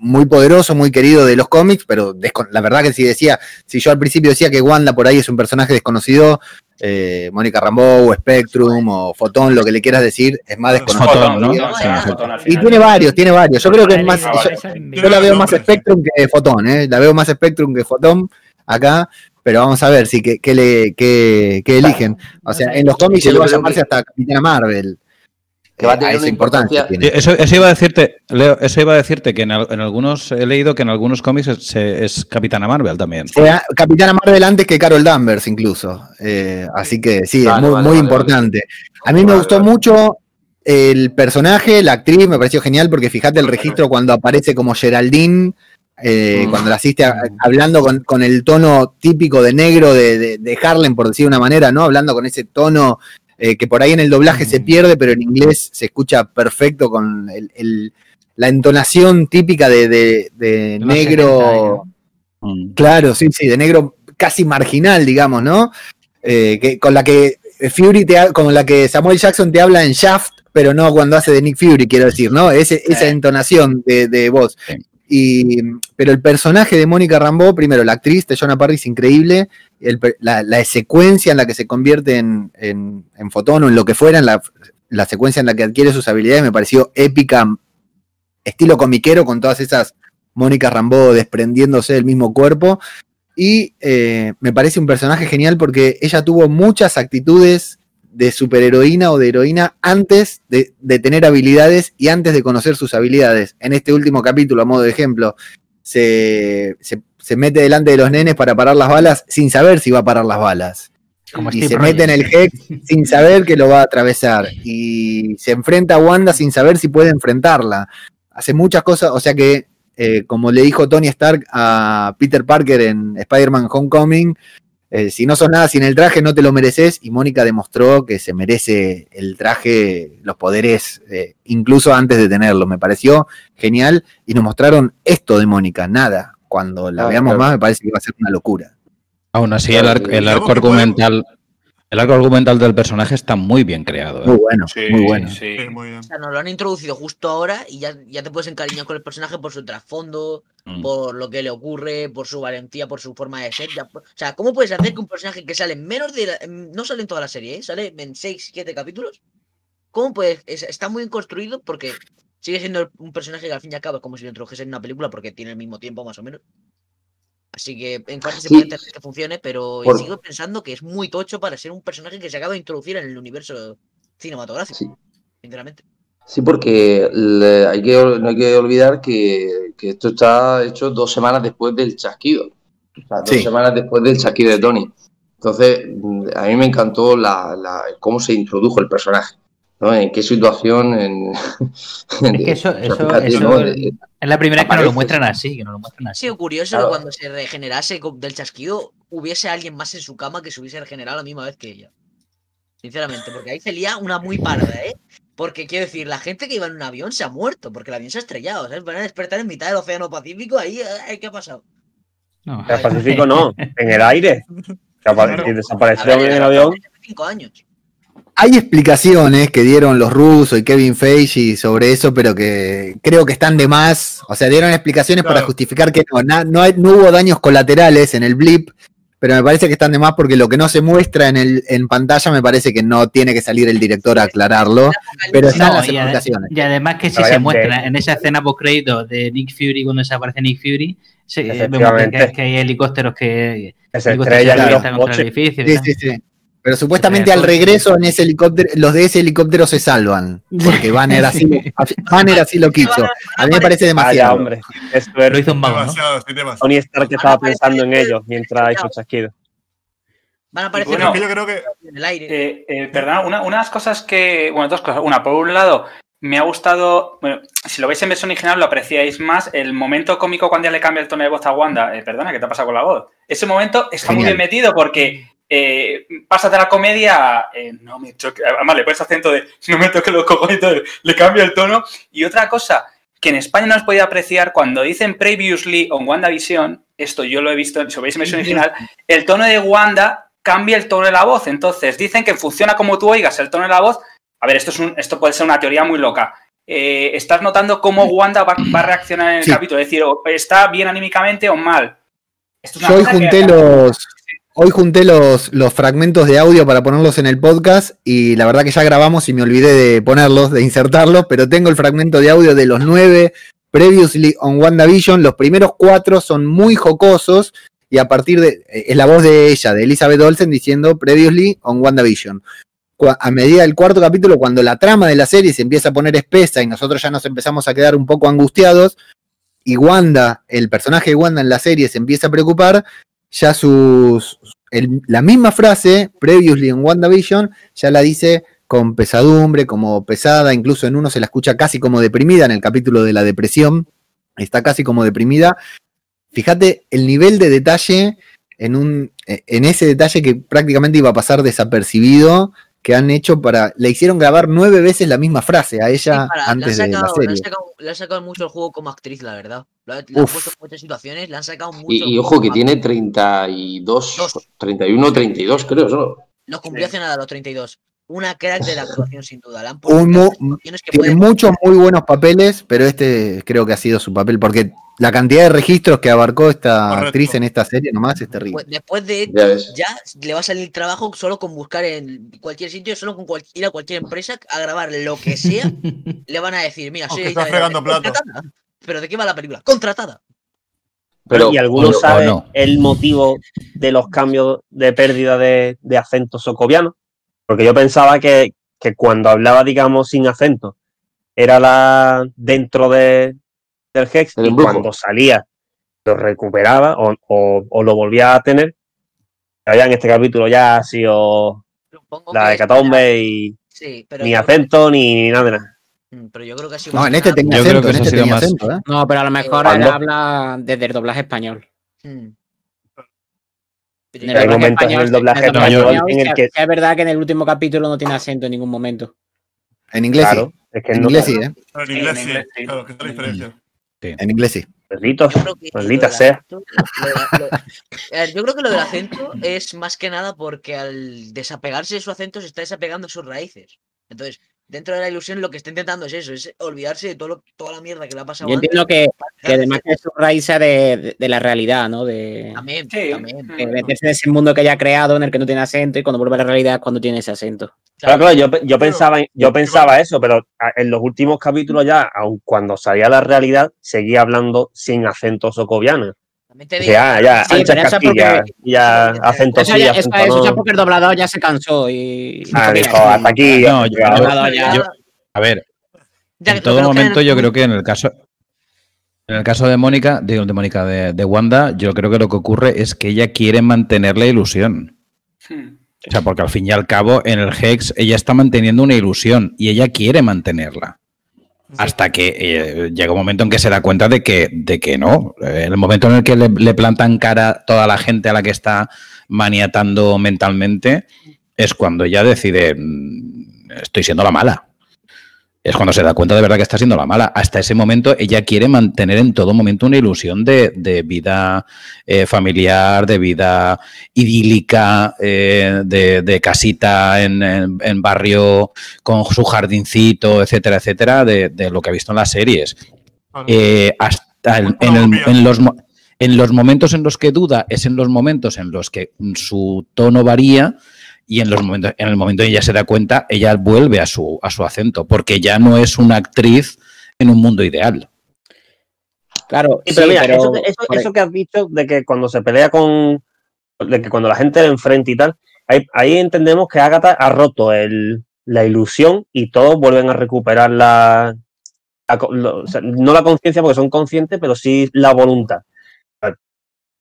Speaker 10: muy poderoso, muy querido de los cómics, pero la verdad que si decía, si yo al principio decía que Wanda por ahí es un personaje desconocido, eh, Mónica Rambeau o Spectrum o Fotón, lo que le quieras decir, es más desconocido.
Speaker 6: Fotón, ¿no?
Speaker 10: Sí,
Speaker 6: Sí,
Speaker 10: exacto.
Speaker 4: Fotón al
Speaker 10: Y tiene varios, tiene varios. Yo creo que es más.
Speaker 11: Ah,
Speaker 10: Yo,
Speaker 11: vale.
Speaker 10: yo la veo más Spectrum que Fotón, ¿eh? La veo más Spectrum que Fotón acá, pero vamos a ver si que, que le, que, que eligen. O sea, en los cómics llegó a llamarse hasta Capitana Marvel.
Speaker 12: Que va a
Speaker 10: Eh,
Speaker 12: tener
Speaker 10: esa
Speaker 12: una
Speaker 10: importancia
Speaker 12: importancia-
Speaker 10: tiene.
Speaker 6: Eso, eso iba a decirte, Leo, eso iba a decirte que en, al- en algunos he leído que en algunos cómics es, es Capitana Marvel también.
Speaker 10: Capitana Marvel antes que Carol Danvers, incluso. Eh, así que sí,
Speaker 12: Vale,
Speaker 10: es muy,
Speaker 12: vale,
Speaker 10: muy
Speaker 12: vale,
Speaker 10: importante. A mí me gustó
Speaker 12: vale.
Speaker 10: mucho el personaje, la actriz, me pareció genial porque fíjate el registro cuando aparece como Geraldine, eh,
Speaker 12: Mm.
Speaker 10: cuando la asiste a- hablando con, con el tono típico de negro de, de- de Harlem, por decir de una manera, ¿no? Hablando con ese tono eh, que por ahí en el doblaje se pierde, pero en inglés se escucha perfecto con el- el- la entonación típica de, de- de
Speaker 8: De los 70
Speaker 10: negro.
Speaker 6: Mm.
Speaker 10: Claro, sí, sí, de negro casi marginal, digamos, ¿no? Eh, que, con la que Fury te ha- con la que Samuel Jackson te habla en Shaft, pero no cuando hace de Nick Fury, quiero decir, ¿no? Ese, esa entonación de, de voz.
Speaker 6: Sí.
Speaker 10: Pero el personaje de Mónica Rambeau, primero, la actriz de Jonah Parris, increíble. La, secuencia en la que se convierte en, en, fotón o en lo que fuera, en la, la secuencia en la que adquiere sus habilidades, me pareció épica, estilo comiquero, con todas esas Mónica Rambeau desprendiéndose del mismo cuerpo. Y eh, me parece un personaje genial porque ella tuvo muchas actitudes de superheroína o de heroína antes de, de tener habilidades y antes de conocer sus habilidades. En este último capítulo, a modo de ejemplo, se, se- se mete delante de los nenes para parar las balas sin saber si va a parar las balas.
Speaker 8: Como
Speaker 10: y
Speaker 8: Steve
Speaker 10: se mete en el. Hex sin saber que lo va a atravesar. Y se enfrenta a Wanda sin saber si puede enfrentarla. Hace muchas cosas, o sea que, eh, como le dijo Tony Stark a Peter Parker en Spider-Man Homecoming, eh, si no sos nada sin el traje, no te lo mereces. Y Mónica demostró que se merece el traje, los poderes, eh, incluso antes de tenerlo. Me pareció genial. Y nos mostraron esto de Mónica, nada. Cuando la
Speaker 12: Ah,
Speaker 10: veamos
Speaker 12: claro.
Speaker 10: más, me parece que va a ser una locura.
Speaker 6: Aún así,
Speaker 12: Claro,
Speaker 6: el, arco- el argumental, el arco argumental del personaje está muy bien creado. ¿eh?
Speaker 10: Muy bueno,
Speaker 4: Sí,
Speaker 10: muy bueno.
Speaker 4: sí.
Speaker 2: Sí, muy bien.
Speaker 5: O sea, nos lo han introducido justo ahora y ya, ya te puedes encariñar con el personaje por su trasfondo,
Speaker 6: Mm.
Speaker 5: por lo que le ocurre, por su valentía, por su forma de ser. ya O sea, ¿cómo puedes hacer que un personaje que sale en menos de. la- no sale en toda la serie, ¿eh? sale en 6, 7 capítulos? ¿Cómo puedes.? es- está muy bien construido porque sigue siendo un personaje que al fin y al cabo es como si lo introdujese en una película porque tiene el mismo tiempo más o menos. Así que en parte se
Speaker 12: Sí.
Speaker 5: puede entender que funcione, pero
Speaker 12: Por-
Speaker 5: sigo pensando que es muy tocho para ser un personaje que se acaba de introducir en el universo cinematográfico.
Speaker 12: Sí.
Speaker 5: Sinceramente.
Speaker 12: Sí, porque le- hay que, no hay que olvidar que, que esto está hecho dos semanas después del chasquido. O sea, dos
Speaker 10: Sí.
Speaker 12: semanas después del chasquido de Tony. Entonces, mm, a mí me encantó la, la- cómo se introdujo el personaje. ¿No? En qué situación. En,
Speaker 8: Es que eso, eso,
Speaker 12: fíjate,
Speaker 8: eso
Speaker 12: ¿no?
Speaker 8: es la primera vez que nos lo
Speaker 12: aparece.
Speaker 8: muestran así, que nos lo muestran
Speaker 5: Ha
Speaker 8: así.
Speaker 5: sido curioso
Speaker 12: Claro.
Speaker 5: que cuando se regenerase del chasquido hubiese alguien más en su cama que se hubiese regenerado a la misma vez que ella. Sinceramente, porque ahí sería una muy parda, ¿eh? Porque quiero decir, la gente que iba en un avión se ha muerto, porque el avión se ha estrellado, ¿sabes? Van a despertar en mitad del Océano Pacífico, ahí, ¿qué ha pasado?
Speaker 8: No.
Speaker 7: En el Pacífico no, en el aire.
Speaker 5: Ver,
Speaker 7: en el avión.
Speaker 5: hace cinco años.
Speaker 10: Hay explicaciones que dieron los rusos y Kevin Feige sobre eso, pero que creo que están de más. O sea, dieron explicaciones para justificar que no, na- no, hay- no hubo daños colaterales en el blip, pero me parece que están de más porque lo que no se muestra en, el, en pantalla me parece que no tiene que salir el director a aclararlo, pero están
Speaker 8: No,
Speaker 10: las explicaciones.
Speaker 8: y además que si
Speaker 7: Pero
Speaker 8: se muestra en esa escena post crédito de Nick Fury cuando desaparece Nick Fury, se, eh, vemos que, que hay helicópros que,
Speaker 7: Que se
Speaker 8: helicópteros
Speaker 7: estrellan
Speaker 8: que aterrizan contra el edificio.
Speaker 10: Sí, sí, sí. Pero supuestamente al regreso en ese helicóptero, los de ese helicóptero se salvan, porque Banner así, Banner así lo quiso. A mí me parece
Speaker 7: Vaya,
Speaker 10: demasiado.
Speaker 7: hombre. Esto
Speaker 8: Lo hizo un vago, ¿no?
Speaker 2: Demasiado.
Speaker 7: Tony Stark estaba pensando en ellos mientras hizo chasquido.
Speaker 5: Van a aparecer
Speaker 4: bueno,
Speaker 2: yo creo que.
Speaker 5: en el aire.
Speaker 4: Eh, eh, perdona, una, unas cosas que. Bueno, dos cosas. Una, por un lado, me ha gustado. Bueno, si lo veis en versión original, lo apreciáis más. El momento cómico cuando ya le cambia el tono de voz a Wanda. Eh, perdona, ¿qué te ha pasado con la voz? Ese momento está muy bien metido porque. Eh, pasas de la comedia a, eh, no me choque, además le pones acento de no me toque los cojones, le cambia el tono. Y otra cosa que en España no os podía apreciar cuando dicen previously on WandaVision, esto yo lo he visto, si veis en versión original, el tono de Wanda cambia el tono de la voz. Entonces dicen que funciona como tú oigas el tono de la voz. A ver, esto, es un, esto puede ser una teoría muy loca. eh, estás notando cómo Wanda va, va a reaccionar en el
Speaker 10: Sí.
Speaker 4: capítulo. Es decir, está bien anímicamente o mal. Esto es una
Speaker 10: hoy
Speaker 4: cosa que-
Speaker 10: junté los. Hoy junté los, fragmentos de audio para ponerlos en el podcast y la verdad que ya grabamos y me olvidé de ponerlos, de insertarlos, pero tengo el fragmento de audio de los nueve previously on WandaVision. Los primeros cuatro son muy jocosos y a partir de. eh, Es la voz de ella, de Elizabeth Olsen, diciendo previously on WandaVision. A medida del cuarto capítulo, cuando la trama de la serie se empieza a poner espesa y nosotros ya nos empezamos a quedar un poco angustiados, y Wanda, el personaje de Wanda en la serie se empieza a preocupar, ya sus. la misma frase, previously en WandaVision, ya la dice con pesadumbre, como pesada, incluso en uno se la escucha casi como deprimida en el capítulo de la depresión, está casi como deprimida. Fíjate el nivel de detalle en, un, en ese detalle que prácticamente iba a pasar desapercibido, que han hecho para. Le hicieron grabar nueve veces la misma frase a ella
Speaker 5: Para- le, han
Speaker 10: antes de la
Speaker 5: sacado, le, han
Speaker 10: serie.
Speaker 5: sacado, le han sacado mucho el juego como actriz, la verdad. Le, han- puesto en muchas situaciones, le han sacado mucho.
Speaker 12: Y, y ojo que tiene 32, 31, 32 creo solo.
Speaker 5: Los cumplió hace nada, los 32. Una crack de la actuación, sin duda. Le han
Speaker 10: Un
Speaker 5: puesto
Speaker 10: mu-
Speaker 5: actuaciones que
Speaker 10: tiene muchos muy buenos papeles, pero este creo que ha sido su papel, porque la cantidad de registros que abarcó esta
Speaker 2: Correcto.
Speaker 10: actriz en esta serie nomás es terrible.
Speaker 5: Después de
Speaker 12: Ya
Speaker 5: esto, ya le va a salir trabajo solo con buscar en cualquier sitio, solo con cual- ir a cualquier empresa a grabar lo que sea. le van a decir, mira, soy
Speaker 2: está fregando.
Speaker 5: ¿Pero de qué va la película? ¡Contratada!
Speaker 12: Pero,
Speaker 7: y algunos
Speaker 12: o- o
Speaker 7: saben
Speaker 12: no.
Speaker 7: el motivo de los cambios de pérdida de, de acento socoviano. Porque yo pensaba que, que cuando hablaba, digamos, sin acento, era la dentro de, del Hex,
Speaker 12: El
Speaker 7: y
Speaker 12: embrujo.
Speaker 7: cuando salía lo recuperaba o, o- o lo volvía a tener. Ya en este capítulo ya ha sido
Speaker 5: Supongo
Speaker 7: la de Catombe y
Speaker 5: Sí, pero
Speaker 7: ni acento ni nada de nada.
Speaker 5: Mm, Pero yo creo que ha sido
Speaker 10: No, en
Speaker 5: que
Speaker 10: este tenía acento,
Speaker 6: que
Speaker 10: en este
Speaker 6: sido
Speaker 10: tenía
Speaker 6: más-
Speaker 10: acento, ¿eh?
Speaker 9: No, pero a lo mejor él habla desde el doblaje español.
Speaker 5: Mm.
Speaker 9: En
Speaker 5: Pero
Speaker 9: el
Speaker 7: Hay en el doblaje
Speaker 9: en el doblaje
Speaker 6: español
Speaker 9: español,
Speaker 7: en el que-
Speaker 9: es verdad que en el último capítulo no tiene acento en ningún momento.
Speaker 10: En inglés
Speaker 7: Claro,
Speaker 10: sí.
Speaker 7: es que
Speaker 10: En
Speaker 7: no
Speaker 10: inglés sí, ¿eh?
Speaker 2: En inglés sí. Claro, que es la diferencia.
Speaker 10: En inglés sí.
Speaker 7: Maldita sea.
Speaker 5: acento- lo lo- yo creo que lo del acento es más que nada porque al desapegarse de su acento se está desapegando de sus raíces. Entonces, dentro de la ilusión lo que está intentando es eso, es olvidarse de todo lo- toda la mierda que le ha pasado
Speaker 9: Yo entiendo que, que además que su raíz sea de, de- de la realidad, ¿no? De,
Speaker 5: También,
Speaker 4: Sí.
Speaker 5: también.
Speaker 9: de meterse en ese mundo que ella ha creado en el que no tiene acento y cuando vuelve a la realidad es cuando tiene ese acento.
Speaker 7: Claro, claro, yo, yo pensaba, yo pensaba eso, pero en los últimos capítulos ya, aun cuando salía la realidad, seguía hablando sin acento socoviano.
Speaker 5: También te digo,
Speaker 7: sea, ya,
Speaker 9: Sí,
Speaker 7: ancha
Speaker 9: pero eso porque-
Speaker 7: ya acento
Speaker 9: Eso,
Speaker 7: sí,
Speaker 9: ya, eso, eso ya porque el doblador ya se cansó y...
Speaker 7: Ah, dijo, hasta aquí.
Speaker 6: No,
Speaker 7: ya,
Speaker 6: yo-
Speaker 7: ya.
Speaker 9: ya-
Speaker 6: yo- a ver,
Speaker 5: ya
Speaker 6: en todo momento
Speaker 5: en-
Speaker 6: yo creo que en el caso en el caso de Mónica, digo de Mónica de, de Wanda, yo creo que lo que ocurre es que ella quiere mantener la ilusión.
Speaker 4: Hmm.
Speaker 6: O sea, porque al fin y al cabo en el Hex ella está manteniendo una ilusión y ella quiere mantenerla. Hasta que eh, llega un momento en que se da cuenta de que, de que no. El momento en el que le, le plantan cara toda la gente a la que está maniatando mentalmente es cuando ella decide, "Mm, estoy siendo la mala. Es cuando se da cuenta de verdad que está siendo la mala. Hasta ese momento ella quiere mantener en todo momento una ilusión de, de vida eh, familiar, de vida idílica, eh, de, de casita en, en- en barrio con su jardincito, etcétera, etcétera, de, de lo que ha visto en las series.
Speaker 2: Claro.
Speaker 6: Eh, hasta el- en, el- en los, mo- en los momentos en los que duda es en los momentos en los que su tono varía y en los momentos en el momento en que ella se da cuenta ella vuelve a su a su acento porque ya no es una actriz en un mundo ideal
Speaker 9: Claro,
Speaker 7: Sí, pero
Speaker 9: sí,
Speaker 7: mira,
Speaker 9: pero-
Speaker 7: eso, eso que has dicho de que cuando se pelea con. de que cuando la gente le enfrenta y tal, ahí, ahí entendemos que Agatha ha roto el, la ilusión y todos vuelven a recuperar la. la co- lo- o sea, no la conciencia porque son conscientes, pero sí la voluntad.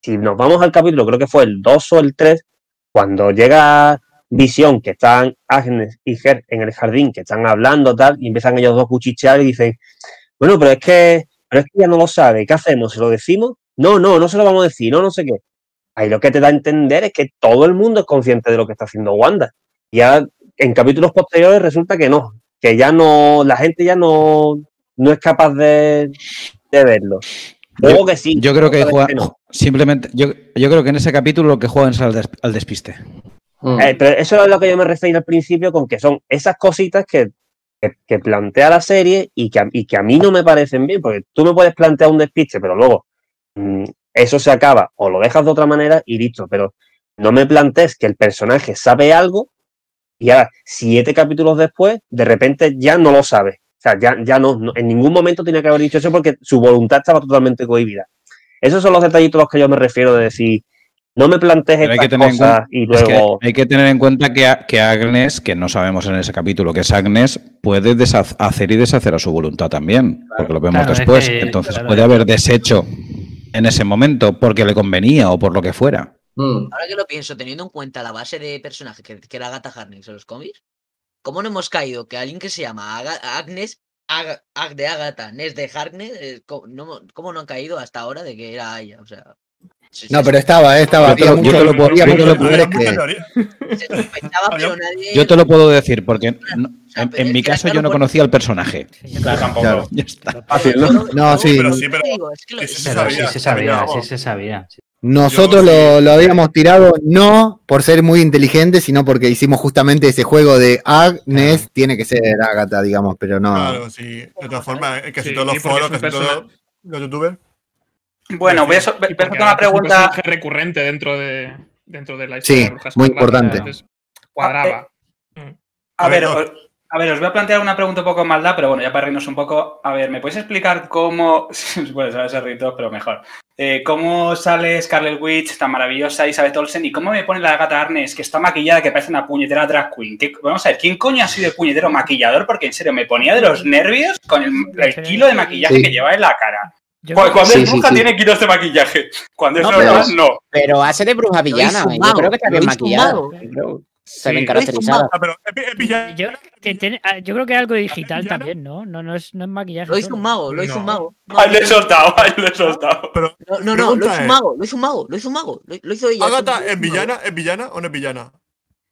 Speaker 7: Si nos vamos al capítulo, creo que fue el 2 o el 3, cuando llega Visión, que están Agnes y Ger en el jardín, que están hablando tal, y empiezan ellos dos a cuchichear y dicen, bueno, pero es que pero es que ella no lo sabe. ¿Qué hacemos? ¿Se lo decimos? No, no, no se lo vamos a decir, no, no sé qué. Ahí lo que te da a entender es que todo el mundo es consciente de lo que está haciendo Wanda. Ya en capítulos posteriores resulta que no, que ya no, la gente ya no, no es capaz de, de verlo. Luego que sí.
Speaker 6: yo creo que
Speaker 7: otra vez
Speaker 6: juega
Speaker 7: que no.
Speaker 6: simplemente yo, yo creo que en ese capítulo lo que juegan es al, des- al despiste
Speaker 12: Hmm.
Speaker 7: Eh, pero eso es lo que yo me refería al principio con que son esas cositas que que, plantea la serie y que, a, y que a mí no me parecen bien, porque tú me puedes plantear un despiche, pero luego mm, eso se acaba o lo dejas de otra manera y listo, pero no me plantees que el personaje sabe algo y ahora, siete capítulos después, de repente ya no lo sabe. O sea, ya, ya no, no- en ningún momento tenía que haber dicho eso porque su voluntad estaba totalmente cohibida. Esos son los detallitos a los que yo me refiero de decir, no me plantees
Speaker 6: hay que
Speaker 7: estas
Speaker 6: tener en
Speaker 7: cosas
Speaker 6: cuenta,
Speaker 7: y
Speaker 6: es que
Speaker 7: luego...
Speaker 6: hay que tener en cuenta que, a- que Agnes, que no sabemos en ese capítulo que es Agnes, puede hacer y deshacer a su voluntad también, porque lo vemos
Speaker 8: Claro, es
Speaker 6: después.
Speaker 8: que-
Speaker 6: Entonces
Speaker 8: claro.
Speaker 6: puede haber desecho en ese momento porque le convenía o por lo que fuera.
Speaker 12: Mm.
Speaker 5: Ahora que lo pienso, teniendo en cuenta la base de personaje que, que era Agatha Harkness en los cómics, ¿cómo no hemos caído que alguien que se llama Agnes, Ag, Ag de Agatha, Ness de Harkness, eh, co- no, ¿cómo no han caído hasta ahora de que era ella? O sea,
Speaker 10: No, pero estaba, eh, estaba.
Speaker 6: Yo te lo- te lo yo te lo. Yo te puedo decir porque no- en, mi caso yo no conocía al personaje.
Speaker 4: Claro, tampoco.
Speaker 6: Ya está.
Speaker 7: Fácil, ¿no?
Speaker 10: Sí,
Speaker 2: Pero sí, pero
Speaker 5: digo, es que lo-
Speaker 2: eso se sabía,
Speaker 8: se
Speaker 2: sabía,
Speaker 8: sabía, sí se sabía.
Speaker 10: Nosotros
Speaker 2: Yo
Speaker 10: lo,
Speaker 2: sí.
Speaker 10: lo habíamos tirado no por ser muy inteligentes, sino porque hicimos justamente ese juego de Agnes, tiene que ser Agatha, digamos, pero no.
Speaker 2: Claro, sí. De todas formas, casi
Speaker 3: Sí,
Speaker 2: todos los foros, casi todos los youtubers.
Speaker 4: Bueno, voy a, so- voy a hacer una
Speaker 3: Agatha es un
Speaker 4: pregunta.
Speaker 3: personaje recurrente dentro de, dentro de la
Speaker 10: Sí,
Speaker 3: historia de Brujas
Speaker 10: muy importante.
Speaker 3: Cuadraba.
Speaker 4: A
Speaker 2: A ver,
Speaker 4: ver,
Speaker 2: no.
Speaker 4: os- a ver, os voy a plantear una pregunta un poco maldad, pero bueno, ya para reírnos un poco. A ver, ¿me podéis explicar cómo. Bueno, sabes ser rito, pero mejor. Eh, ¿Cómo sale Scarlet Witch tan maravillosa Isabel Olsen y cómo me pone la gata Arnes que está maquillada que parece una puñetera drag queen? ¿Qué- vamos a ver, ¿quién coño ha sido el puñetero maquillador? Porque en serio, me ponía de los nervios con el, el kilo de maquillaje
Speaker 10: Sí.
Speaker 4: que lleva en la cara. Cuando
Speaker 7: Sí,
Speaker 4: es bruja
Speaker 7: sí.
Speaker 4: tiene kilos de maquillaje. Cuando es
Speaker 9: No,
Speaker 4: normal,
Speaker 7: pero-
Speaker 4: no.
Speaker 9: Pero hace de bruja villana.
Speaker 5: un
Speaker 9: Yo creo que está bien
Speaker 5: hizo un
Speaker 9: maquillada.
Speaker 5: mago.
Speaker 9: Yo creo que Está
Speaker 3: Sí.
Speaker 9: bien
Speaker 3: Lo
Speaker 5: hizo un
Speaker 9: caracterizada.
Speaker 5: mago.
Speaker 2: Ah, es, es.
Speaker 11: Yo, creo que que algo digital también, ¿no? No, no es, no es maquillaje.
Speaker 5: Lo hizo un mago, lo hizo
Speaker 3: No.
Speaker 5: un mago. No,
Speaker 4: Ahí lo he soltado, ahí lo he soltado.
Speaker 2: Pero,
Speaker 5: no, no, no, lo hizo un
Speaker 2: es,
Speaker 5: mago, lo hizo un mago, lo hizo un mago. Lo, hizo ella.
Speaker 2: ¿Agatha es villana? ¿Es villana o no es villana?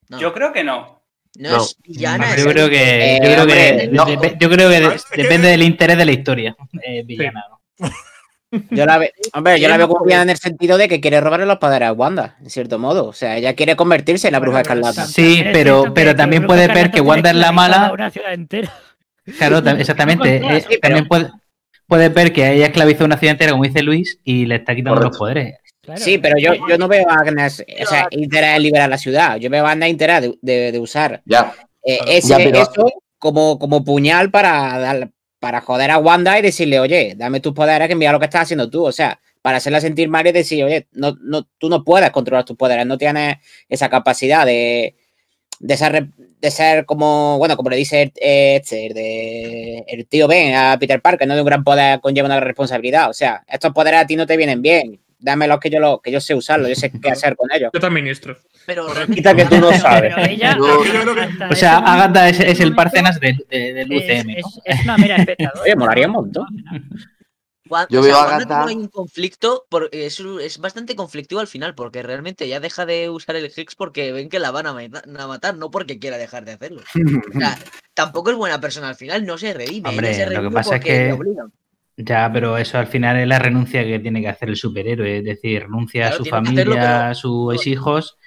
Speaker 5: No,
Speaker 4: Yo creo que no.
Speaker 5: no,
Speaker 7: No.
Speaker 5: es villana.
Speaker 8: Yo
Speaker 5: es-
Speaker 8: creo que,
Speaker 9: Eh,
Speaker 8: yo creo
Speaker 9: hombre,
Speaker 8: que,
Speaker 9: no.
Speaker 8: depe- yo creo que de-
Speaker 2: es que-
Speaker 8: depende del interés de la historia. eh, villana, ¿no?
Speaker 9: Yo la, ve- hombre, yo la veo como villana en el sentido de que quiere robarle los poderes a Wanda, en cierto modo. O sea, ella quiere convertirse en la bruja escarlata.
Speaker 8: Sí, pero- pero también puede ver que Wanda es la mala.
Speaker 11: Una ciudad entera.
Speaker 8: Claro, tam- exactamente. Eh,
Speaker 9: sí, pero-
Speaker 8: también puede, puedes ver que ella esclavizó una ciudad entera, como dice Luis, y le está quitando
Speaker 12: Correcto.
Speaker 8: los poderes.
Speaker 11: Claro.
Speaker 9: Sí, pero yo, yo no veo a Agnes o sea, interés en liberar la ciudad. Yo veo a Agnes interés de, de- de usar
Speaker 12: Ya.
Speaker 9: eh, ese,
Speaker 7: Ya, pero-
Speaker 9: eso como, como puñal para, dar- para joder a Wanda y decirle, oye, dame tus poderes que mira lo que estás haciendo tú. O sea, para hacerla sentir mal y decir, oye, no, no, tú no puedes controlar tus poderes, no tienes esa capacidad de, de ser, de ser como, bueno, como le dice eh, este, el de, el tío Ben a Peter Parker, no de un gran poder conlleva una responsabilidad. O sea, estos poderes a ti no te vienen bien. Dámelos que yo, lo, que yo sé usarlos, yo sé qué hacer con ellos.
Speaker 3: Yo también ministro.
Speaker 5: Pero
Speaker 7: Quita que tú no sabes.
Speaker 11: Pero ella, hasta
Speaker 8: O sea, Agatha es, es el Parcenas del, de- del
Speaker 11: es,
Speaker 8: UCM. ¿no?
Speaker 11: es- una mera espectadora.
Speaker 9: Oye, molaría un montón.
Speaker 5: Juan-
Speaker 12: Yo
Speaker 5: o sea,
Speaker 12: veo a Agatha-
Speaker 5: tiene un conflicto, por- es, es bastante conflictivo al final, porque realmente ya deja de usar el Hex porque ven que la van a, mata- a matar, no porque quiera dejar de hacerlo. O sea, tampoco es buena persona al final, no se redime.
Speaker 8: Hombre,
Speaker 5: se
Speaker 8: lo que pasa es
Speaker 5: porque
Speaker 8: que-
Speaker 5: le obligan.
Speaker 8: Ya, pero eso al final es la renuncia que tiene que hacer el superhéroe, es decir, renuncia
Speaker 5: Claro,
Speaker 8: a su
Speaker 5: que
Speaker 8: familia,
Speaker 5: hacerlo,
Speaker 8: a sus hijos.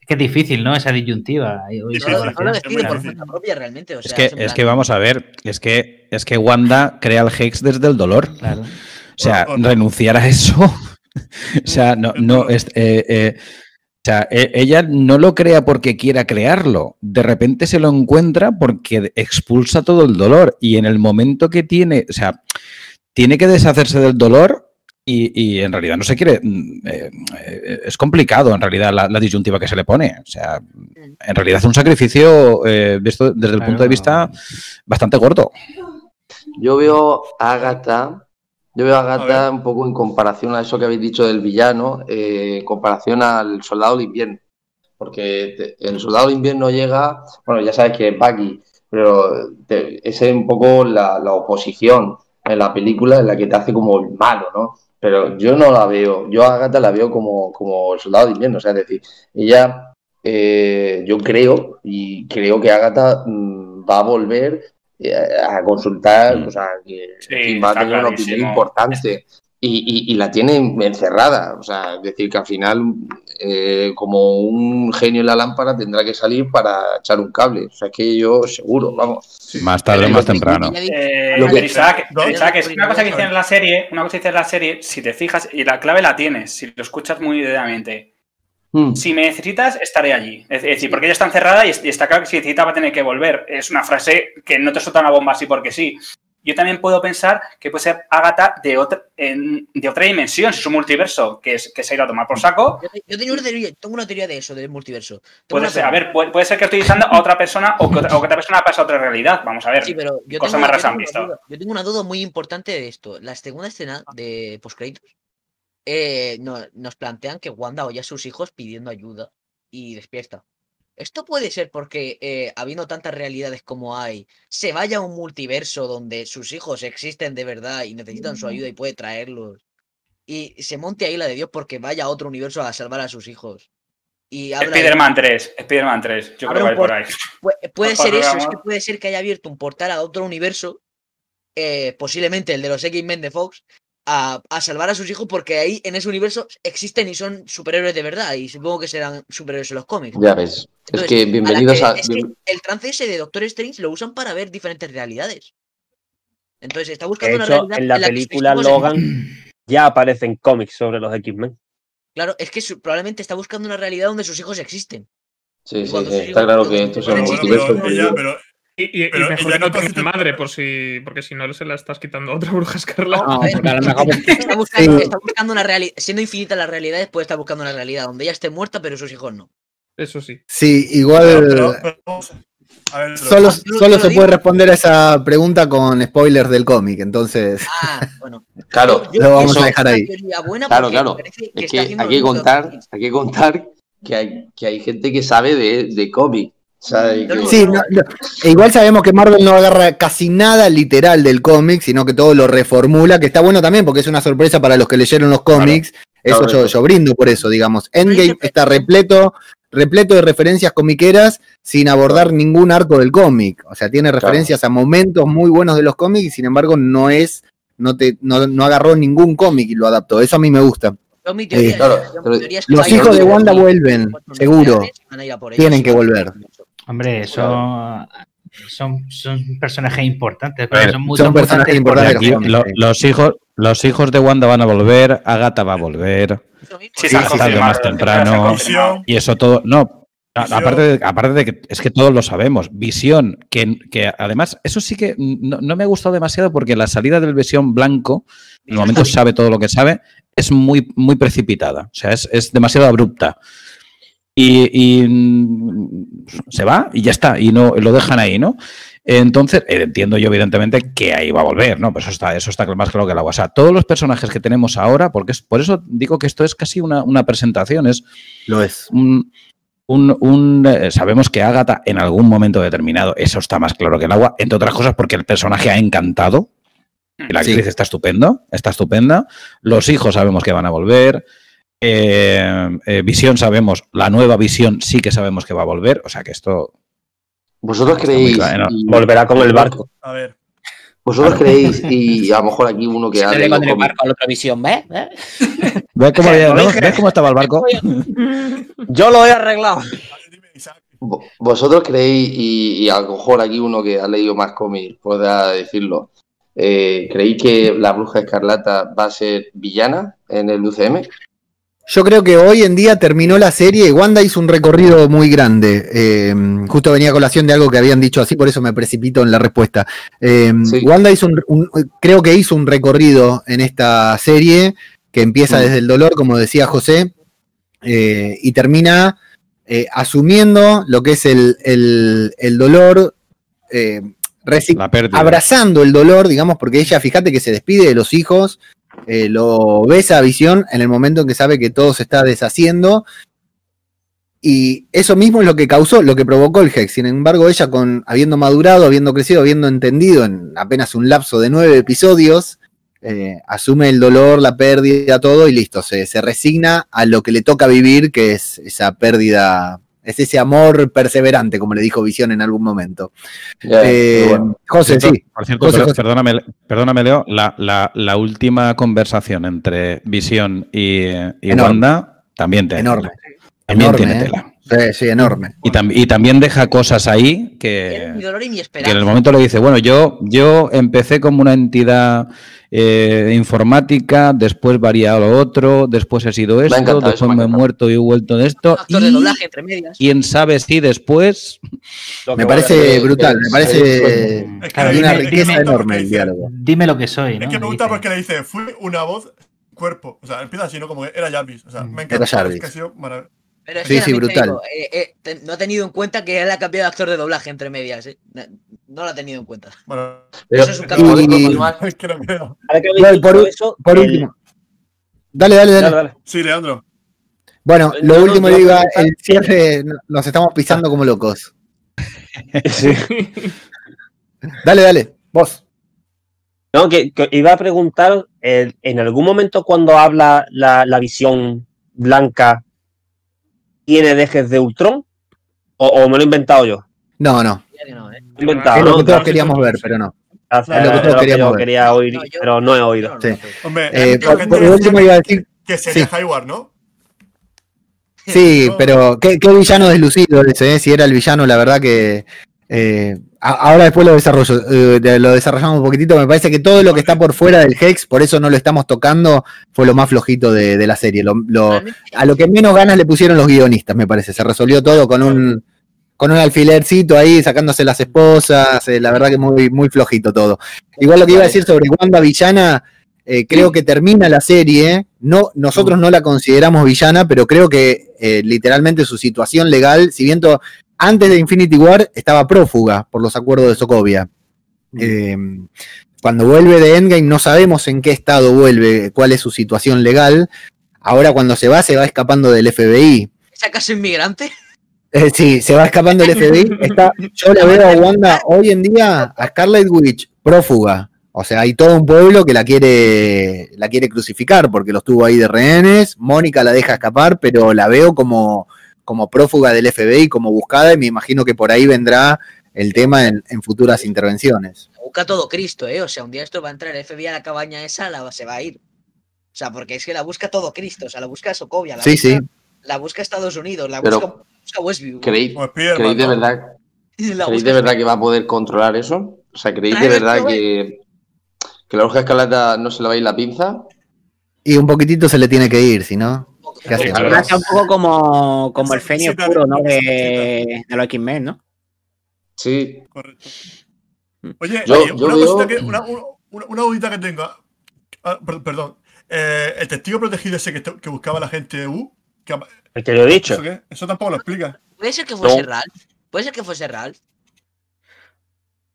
Speaker 8: Es que es difícil, ¿no? Esa disyuntiva. Hoy
Speaker 5: No, no por cuenta propia realmente. O
Speaker 6: Es
Speaker 5: sea,
Speaker 6: que,
Speaker 5: en
Speaker 6: es
Speaker 5: plan-
Speaker 6: que vamos a ver, es que, es que Wanda crea el Hex desde el dolor.
Speaker 8: Claro.
Speaker 6: O sea, renunciar a eso. o sea, no, no es, eh, eh, o sea, e- ella no lo crea porque quiera crearlo. De repente se lo encuentra porque expulsa todo el dolor. Y en el momento que tiene, o sea, tiene que deshacerse del dolor y, y en realidad no se quiere. mm, eh, eh, es complicado en realidad la, la disyuntiva que se le pone. O sea, en realidad es un sacrificio eh, visto desde el punto de vista bastante gordo.
Speaker 12: Yo veo a Agatha, yo veo a Agatha un poco en comparación a eso que habéis dicho del villano, eh, en comparación al soldado del invierno. Porque te- el soldado del invierno llega, bueno, ya sabes que es Bucky, pero te- esa es un poco la, la oposición en la película en la que te hace como el malo, ¿no? Pero yo no la veo, yo a Agatha la veo como, como el soldado de invierno, o sea, es decir, ella, eh, yo creo, y creo que Agatha mm, va a volver eh, a consultar,
Speaker 6: Mm.
Speaker 12: o sea, que
Speaker 4: Sí,
Speaker 12: va a tener una opinión importante y, y- y la tiene encerrada, o sea, es decir, que al final eh, como un genio en la lámpara, tendrá que salir para echar un cable. O sea, es que yo seguro, vamos.
Speaker 6: Más tarde o más temprano.
Speaker 4: Eh,
Speaker 12: Lo que-
Speaker 4: Isaac,
Speaker 2: ¿No?
Speaker 4: Isaac, es una cosa que dice en la serie, una cosa que dice en la serie, si te fijas, y la clave la tienes, si lo escuchas muy detenidamente.
Speaker 12: Hmm.
Speaker 4: Si me necesitas, estaré allí. Es decir, porque ella está encerrada y y está claro que si necesita va a tener que volver. Es una frase que no te suelta una bomba así porque sí. Yo también puedo pensar que puede ser Agatha de otra, en- de otra dimensión, si es un multiverso que, es, que se ha ido a tomar por saco.
Speaker 5: Yo, te- yo tengo, una teoría, tengo una teoría de eso, del multiverso.
Speaker 4: Puede ser, a ver, puede, puede ser que estoy usando a otra persona o que otra, o que otra persona pasa a otra realidad. Vamos a ver.
Speaker 5: Sí, pero yo
Speaker 4: cosas
Speaker 5: tengo,
Speaker 4: más raras visto.
Speaker 5: duda. Yo tengo una duda muy importante de esto. La segunda escena de postcréditos eh, no- nos plantean que Wanda oye a sus hijos pidiendo ayuda y despierta. Esto puede ser porque, eh, habiendo tantas realidades como hay, se vaya a un multiverso donde sus hijos existen de verdad y necesitan su ayuda y puede traerlos. Y se monte ahí la de Dios porque vaya a otro universo a salvar a sus hijos. Y
Speaker 4: Spider-Man 3, Spider-man 3. Yo
Speaker 5: Abre
Speaker 4: creo que por ahí.
Speaker 5: Puede, ser eso, es que puede ser que haya abierto un portal a otro universo, eh, posiblemente el de los X-Men de Fox, a, a salvar a sus hijos porque ahí en ese universo existen y son superhéroes de verdad y supongo que serán superhéroes en los cómics.
Speaker 12: Ya ves. Es que
Speaker 5: a
Speaker 12: bienvenidos
Speaker 5: que-
Speaker 12: a.
Speaker 5: es que el trance ese de Doctor Strange lo usan para ver diferentes realidades. Entonces está
Speaker 7: De
Speaker 5: buscando una realidad
Speaker 7: en la película Logan ya aparecen cómics sobre los X-Men.
Speaker 5: Claro, es que su- probablemente está buscando una realidad donde sus hijos existen.
Speaker 12: Sí, sí, sí, está claro que estos son multiversos.
Speaker 2: pero
Speaker 3: Y, y- mejor no
Speaker 2: consiste-
Speaker 3: madre, por si, porque si no se la estás quitando a otra bruja escarlata.
Speaker 9: No, porque a lo mejor
Speaker 5: Está buscando,
Speaker 10: Sí.
Speaker 5: está buscando una realidad, siendo infinitas las realidades, puede estar buscando una realidad donde ella esté muerta, pero sus hijos no.
Speaker 3: Eso sí.
Speaker 10: Sí, igual
Speaker 2: pero- pero vamos a- a ver, pero-
Speaker 10: solo, solo se
Speaker 5: digo.
Speaker 10: puede responder a esa pregunta con spoilers del cómic, entonces
Speaker 5: Ah, bueno.
Speaker 12: Claro,
Speaker 5: Yo-
Speaker 10: lo vamos a dejar ahí.
Speaker 12: Claro, claro. Es que hay que contar, hay que contar que hay, que hay gente que sabe de, de cómic.
Speaker 10: Sí, no, no. E igual sabemos que Marvel no agarra casi nada literal del cómic, sino que todo lo reformula, que está bueno también porque es una sorpresa para los que leyeron los cómics. Eso
Speaker 12: Claro,
Speaker 10: yo,
Speaker 12: eso.
Speaker 10: yo brindo por eso, digamos. Endgame está repleto, repleto de referencias comiqueras sin abordar ningún arco del cómic. O sea, tiene referencias a momentos muy buenos de los cómics y sin embargo no es, no te, no, no agarró ningún cómic y lo adaptó. Eso a mí me gusta.
Speaker 5: Yo mi teoría,
Speaker 10: Eh,
Speaker 5: es-
Speaker 12: claro,
Speaker 5: yo mi
Speaker 12: pero
Speaker 5: teoría es que
Speaker 10: Los hijos de Wanda vuelven, seguro. Tienen que volver.
Speaker 8: Hombre, son, son, son personajes importantes, pero
Speaker 6: ver,
Speaker 8: son muy
Speaker 10: son personajes
Speaker 8: importantes
Speaker 10: importantes los
Speaker 6: los, hijos, los hijos de Wanda van a volver, Agatha va a volver.
Speaker 4: Sí,
Speaker 10: Sí, sí,
Speaker 6: tarde
Speaker 4: confirmado,
Speaker 6: más temprano. y eso todo. No, aparte de, aparte de que es que todos lo sabemos. Visión, que, que además, eso sí que no, no me ha gustado demasiado porque la salida del Visión blanco, en el momento sabe todo lo que sabe, es muy, muy precipitada. O sea, es, es demasiado abrupta. Y, y, se va y ya está, y no lo dejan ahí, ¿no? Entonces, eh, entiendo yo, evidentemente, que ahí va a volver, ¿no? Pues eso está, eso está más claro que el agua. O sea, todos los personajes que tenemos ahora, porque es, por eso digo que esto es casi una, una presentación, es
Speaker 10: Lo es.
Speaker 6: un, un- un, eh, sabemos que Agatha en algún momento determinado, eso está más claro que el agua, entre otras cosas porque el personaje ha encantado, la
Speaker 10: Sí.
Speaker 6: actriz está estupendo, está estupenda, los hijos sabemos que van a volver, eh, eh, Visión sabemos, la nueva Visión sí que sabemos que va a volver, o sea que esto...
Speaker 12: Vosotros creéis.
Speaker 6: claro, ¿no?
Speaker 12: y-
Speaker 7: Volverá con el barco.
Speaker 2: a ver.
Speaker 12: Vosotros creéis, y a lo mejor aquí uno que
Speaker 9: Se
Speaker 12: ha
Speaker 9: le
Speaker 12: leído
Speaker 9: con el barco a la otra visión, ¿ves? ¿Ves?
Speaker 6: ¿Ves cómo, había- no? ¿Ves cómo estaba el barco?
Speaker 9: Yo lo he arreglado.
Speaker 12: Vosotros creéis, y, y a lo mejor aquí uno que ha leído más cómics pueda decirlo, eh, ¿creéis que la bruja escarlata va a ser villana en el UCM?
Speaker 10: Yo creo que hoy en día terminó la serie y Wanda hizo un recorrido muy grande. Eh, justo venía a colación de algo que habían dicho así, por eso me precipito en la respuesta. Eh,
Speaker 12: Sí.
Speaker 10: Wanda hizo un, un- creo que hizo un recorrido en esta serie que empieza
Speaker 12: Mm.
Speaker 10: desde el dolor, como decía José, eh, y termina asumiendo lo que es el, el- el dolor, abrazando el dolor, digamos, porque ella, fíjate que se despide de los hijos, eh, lo ve esa visión en el momento en que sabe que todo se está deshaciendo. Y eso mismo es lo que causó, lo que provocó el Hex. Sin embargo, ella, con habiendo madurado, habiendo crecido, habiendo entendido en apenas un lapso de nueve episodios, eh, asume el dolor, la pérdida, todo y listo. Se, se resigna a lo que le toca vivir, que es esa pérdida, es ese amor perseverante, como le dijo Visión en algún momento. Eh,
Speaker 12: bueno.
Speaker 10: José,
Speaker 6: Por cierto-
Speaker 10: sí.
Speaker 6: Por cierto,
Speaker 10: José,
Speaker 6: per-
Speaker 10: José.
Speaker 6: Perdóname, perdóname, Leo, la, la- la última conversación entre Visión y, y. Wanda También te
Speaker 10: Enorme.
Speaker 6: También
Speaker 10: Enorme,
Speaker 6: tiene
Speaker 10: ¿eh?
Speaker 6: tela.
Speaker 10: Sí, sí, enorme.
Speaker 6: Y, tam- y también deja cosas ahí
Speaker 5: Era mi
Speaker 6: que,
Speaker 5: dolor y mi
Speaker 6: que
Speaker 5: esperanza.
Speaker 6: en el momento le dice, bueno, yo, yo empecé como una entidad eh, informática, después varía lo otro, después he sido esto,
Speaker 12: eso
Speaker 6: después
Speaker 12: me
Speaker 6: me he muerto y he vuelto de esto.
Speaker 5: Actor de doblaje entre medias.
Speaker 6: quién sabe si después
Speaker 10: Me parece brutal, me parece
Speaker 2: Es ahí
Speaker 10: una
Speaker 2: me-
Speaker 10: riqueza
Speaker 2: dime-
Speaker 10: enorme el diálogo.
Speaker 8: Dime lo que soy, ¿no?
Speaker 2: Es que me gusta porque le dice, fui una voz, cuerpo. O sea, empieza así, ¿no? Como que era Jarvis. O sea, me
Speaker 10: Era
Speaker 2: encanta. Es
Speaker 10: Jarvis.
Speaker 2: que ha sido maravilloso.
Speaker 5: Pero es
Speaker 10: Sí,
Speaker 5: que
Speaker 10: sí, brutal.
Speaker 5: digo, eh, eh, te- no ha tenido en cuenta que él ha cambiado de actor de doblaje entre medias. eh. No, no lo ha tenido en cuenta.
Speaker 2: Bueno,
Speaker 12: Pero,
Speaker 5: Eso es un cambio.
Speaker 12: ¿puedes
Speaker 10: Y-
Speaker 2: es que no creo.
Speaker 7: Dicho
Speaker 10: por,
Speaker 7: eso,
Speaker 10: por
Speaker 7: el-
Speaker 10: último. Dale, dale, dale.
Speaker 7: Dale, dale.
Speaker 2: Sí, Leandro.
Speaker 10: Bueno,
Speaker 7: No,
Speaker 10: lo
Speaker 7: no,
Speaker 10: último
Speaker 7: preguntar-
Speaker 10: el cierre no- nos estamos pisando como locos.
Speaker 7: Sí.
Speaker 10: Dale, dale, vos.
Speaker 7: No, que, que iba a preguntar, eh, en algún momento cuando habla la, la visión blanca, ¿tiene dejes de Ultron? ¿O, o me lo he inventado yo?
Speaker 10: No, no.
Speaker 7: Inventado,
Speaker 10: Es lo
Speaker 7: ¿no?
Speaker 10: que todos
Speaker 2: no,
Speaker 10: queríamos ver, pero no.
Speaker 7: Gracias,
Speaker 2: Es lo que
Speaker 10: todos queríamos ver.
Speaker 7: quería oír,
Speaker 5: No, yo-
Speaker 7: pero no he oído.
Speaker 10: Sí.
Speaker 2: Hombre,
Speaker 10: Eh, por, por último iba a decir,
Speaker 2: que sería
Speaker 10: sí.
Speaker 2: Hayward, ¿no?
Speaker 10: sí, pero qué, qué villano deslucido ese, ¿eh? si era el villano, la verdad que eh, ahora después lo desarrollo, eh, lo desarrollamos un poquitito, me parece que todo lo que está por fuera del Hex, por eso no lo estamos tocando, fue lo más flojito de, de la serie. Lo- a lo que menos ganas le pusieron los guionistas, me parece. Se resolvió todo con un con un alfilercito ahí, sacándose las esposas. eh, la verdad que muy, muy flojito todo. Igual lo que iba a decir sobre Wanda Villana, eh, creo que termina la serie. No, nosotros no la consideramos villana, pero creo que eh, literalmente su situación legal, si bien antes de Infinity War estaba prófuga por los acuerdos de Sokovia. Eh, cuando vuelve de Endgame no sabemos en qué estado vuelve, cuál es su situación legal. Ahora cuando se va, se va escapando del FBI.
Speaker 5: ¿Es acaso inmigrante?
Speaker 10: Eh, sí, se va escapando del FBI. Está, yo la veo a Wanda hoy en día, a Scarlet Witch, prófuga. O sea, hay todo un pueblo que la quiere, la quiere crucificar porque los tuvo ahí de rehenes. Mónica la deja escapar, pero la veo como, como prófuga del FBI, como buscada, y me imagino que por ahí vendrá el tema en, en futuras intervenciones.
Speaker 5: La busca todo Cristo, ¿eh? O sea, un día esto va a entrar el FBI a la cabaña esa, la, se va a ir. O sea, porque es que la busca todo Cristo. O sea, la busca Sokovia. La
Speaker 10: Sí,
Speaker 5: busca,
Speaker 10: sí.
Speaker 5: La busca Estados Unidos. La
Speaker 12: Pero-
Speaker 5: busca, busca Westview.
Speaker 12: ¿Creéis,
Speaker 2: Spiderman,
Speaker 12: ¿creéis de verdad, ¿creéis de verdad que va a poder controlar eso? O sea, ¿creéis de verdad que, que la bruja escarlata no se le va a ir la pinza?
Speaker 10: Y un poquitito se le tiene que ir, si no.
Speaker 12: Claro.
Speaker 9: Pasa un poco como, como el Fenio
Speaker 2: sí,
Speaker 9: oscuro, ¿no? De, de los X-Men, ¿no?
Speaker 12: Sí.
Speaker 2: Correcto. Oye,
Speaker 12: Yo-
Speaker 2: oye,
Speaker 12: yo
Speaker 2: una,
Speaker 12: veo-
Speaker 2: cosita que, una, una, una dudita que tengo. Ah, per- perdón. Eh, el testigo protegido ese que, que buscaba la gente de U. Que,
Speaker 7: El que lo he dicho.
Speaker 2: ¿Eso qué? Eso tampoco lo explica.
Speaker 5: Puede ser que fuese
Speaker 7: No.
Speaker 5: Ralph. Puede ser que fuese Ralph.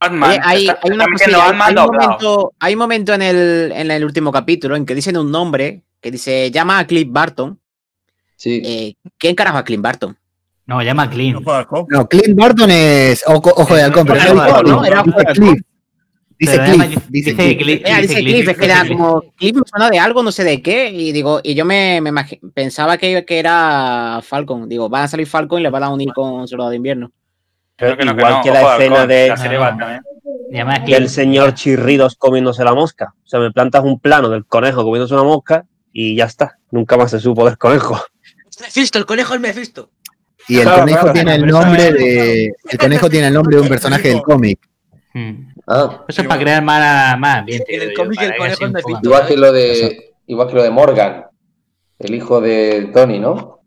Speaker 9: Oye, hay, hay una cosilla, un momento, hay un momento en el, en el último capítulo en que dicen un nombre que dice llama a Cliff Barton.
Speaker 12: Sí.
Speaker 9: Eh, ¿Quién carajo es Cliff Barton?
Speaker 8: No, llama
Speaker 2: con.
Speaker 10: No, Clint Barton es ojo, ojo de halcón, pero no.
Speaker 9: Era
Speaker 10: Cliff,
Speaker 9: ojo de
Speaker 10: Cliff. Dice Cliff, dice Cliff.
Speaker 9: Dice Cliff, es que era como Cliff me suena de algo, no sé de qué, y digo, y yo me, me pensaba que, que era Falcon. Digo, van a salir Falcon y le van a unir con Soldado de Invierno.
Speaker 4: Creo que no, que
Speaker 7: Igual
Speaker 4: no,
Speaker 7: que la escena de-
Speaker 4: La
Speaker 7: del
Speaker 8: Clint.
Speaker 7: señor Chirridos comiéndose la mosca. O sea, me plantas un plano del conejo comiéndose una mosca y ya está. Nunca más se supo del conejo.
Speaker 5: Mephisto, el conejo es Mephisto.
Speaker 10: Y el
Speaker 7: Claro,
Speaker 10: conejo
Speaker 7: claro.
Speaker 10: tiene el
Speaker 8: Pero eso
Speaker 10: nombre de. El conejo tiene el nombre de un personaje del cómic.
Speaker 8: Mm.
Speaker 12: Ah,
Speaker 8: Eso es para crear más, más ambiente.
Speaker 5: En el cómic el conejo es Mephisto.
Speaker 12: igual que lo de igual que lo de Morgan, el hijo de Tony, ¿no?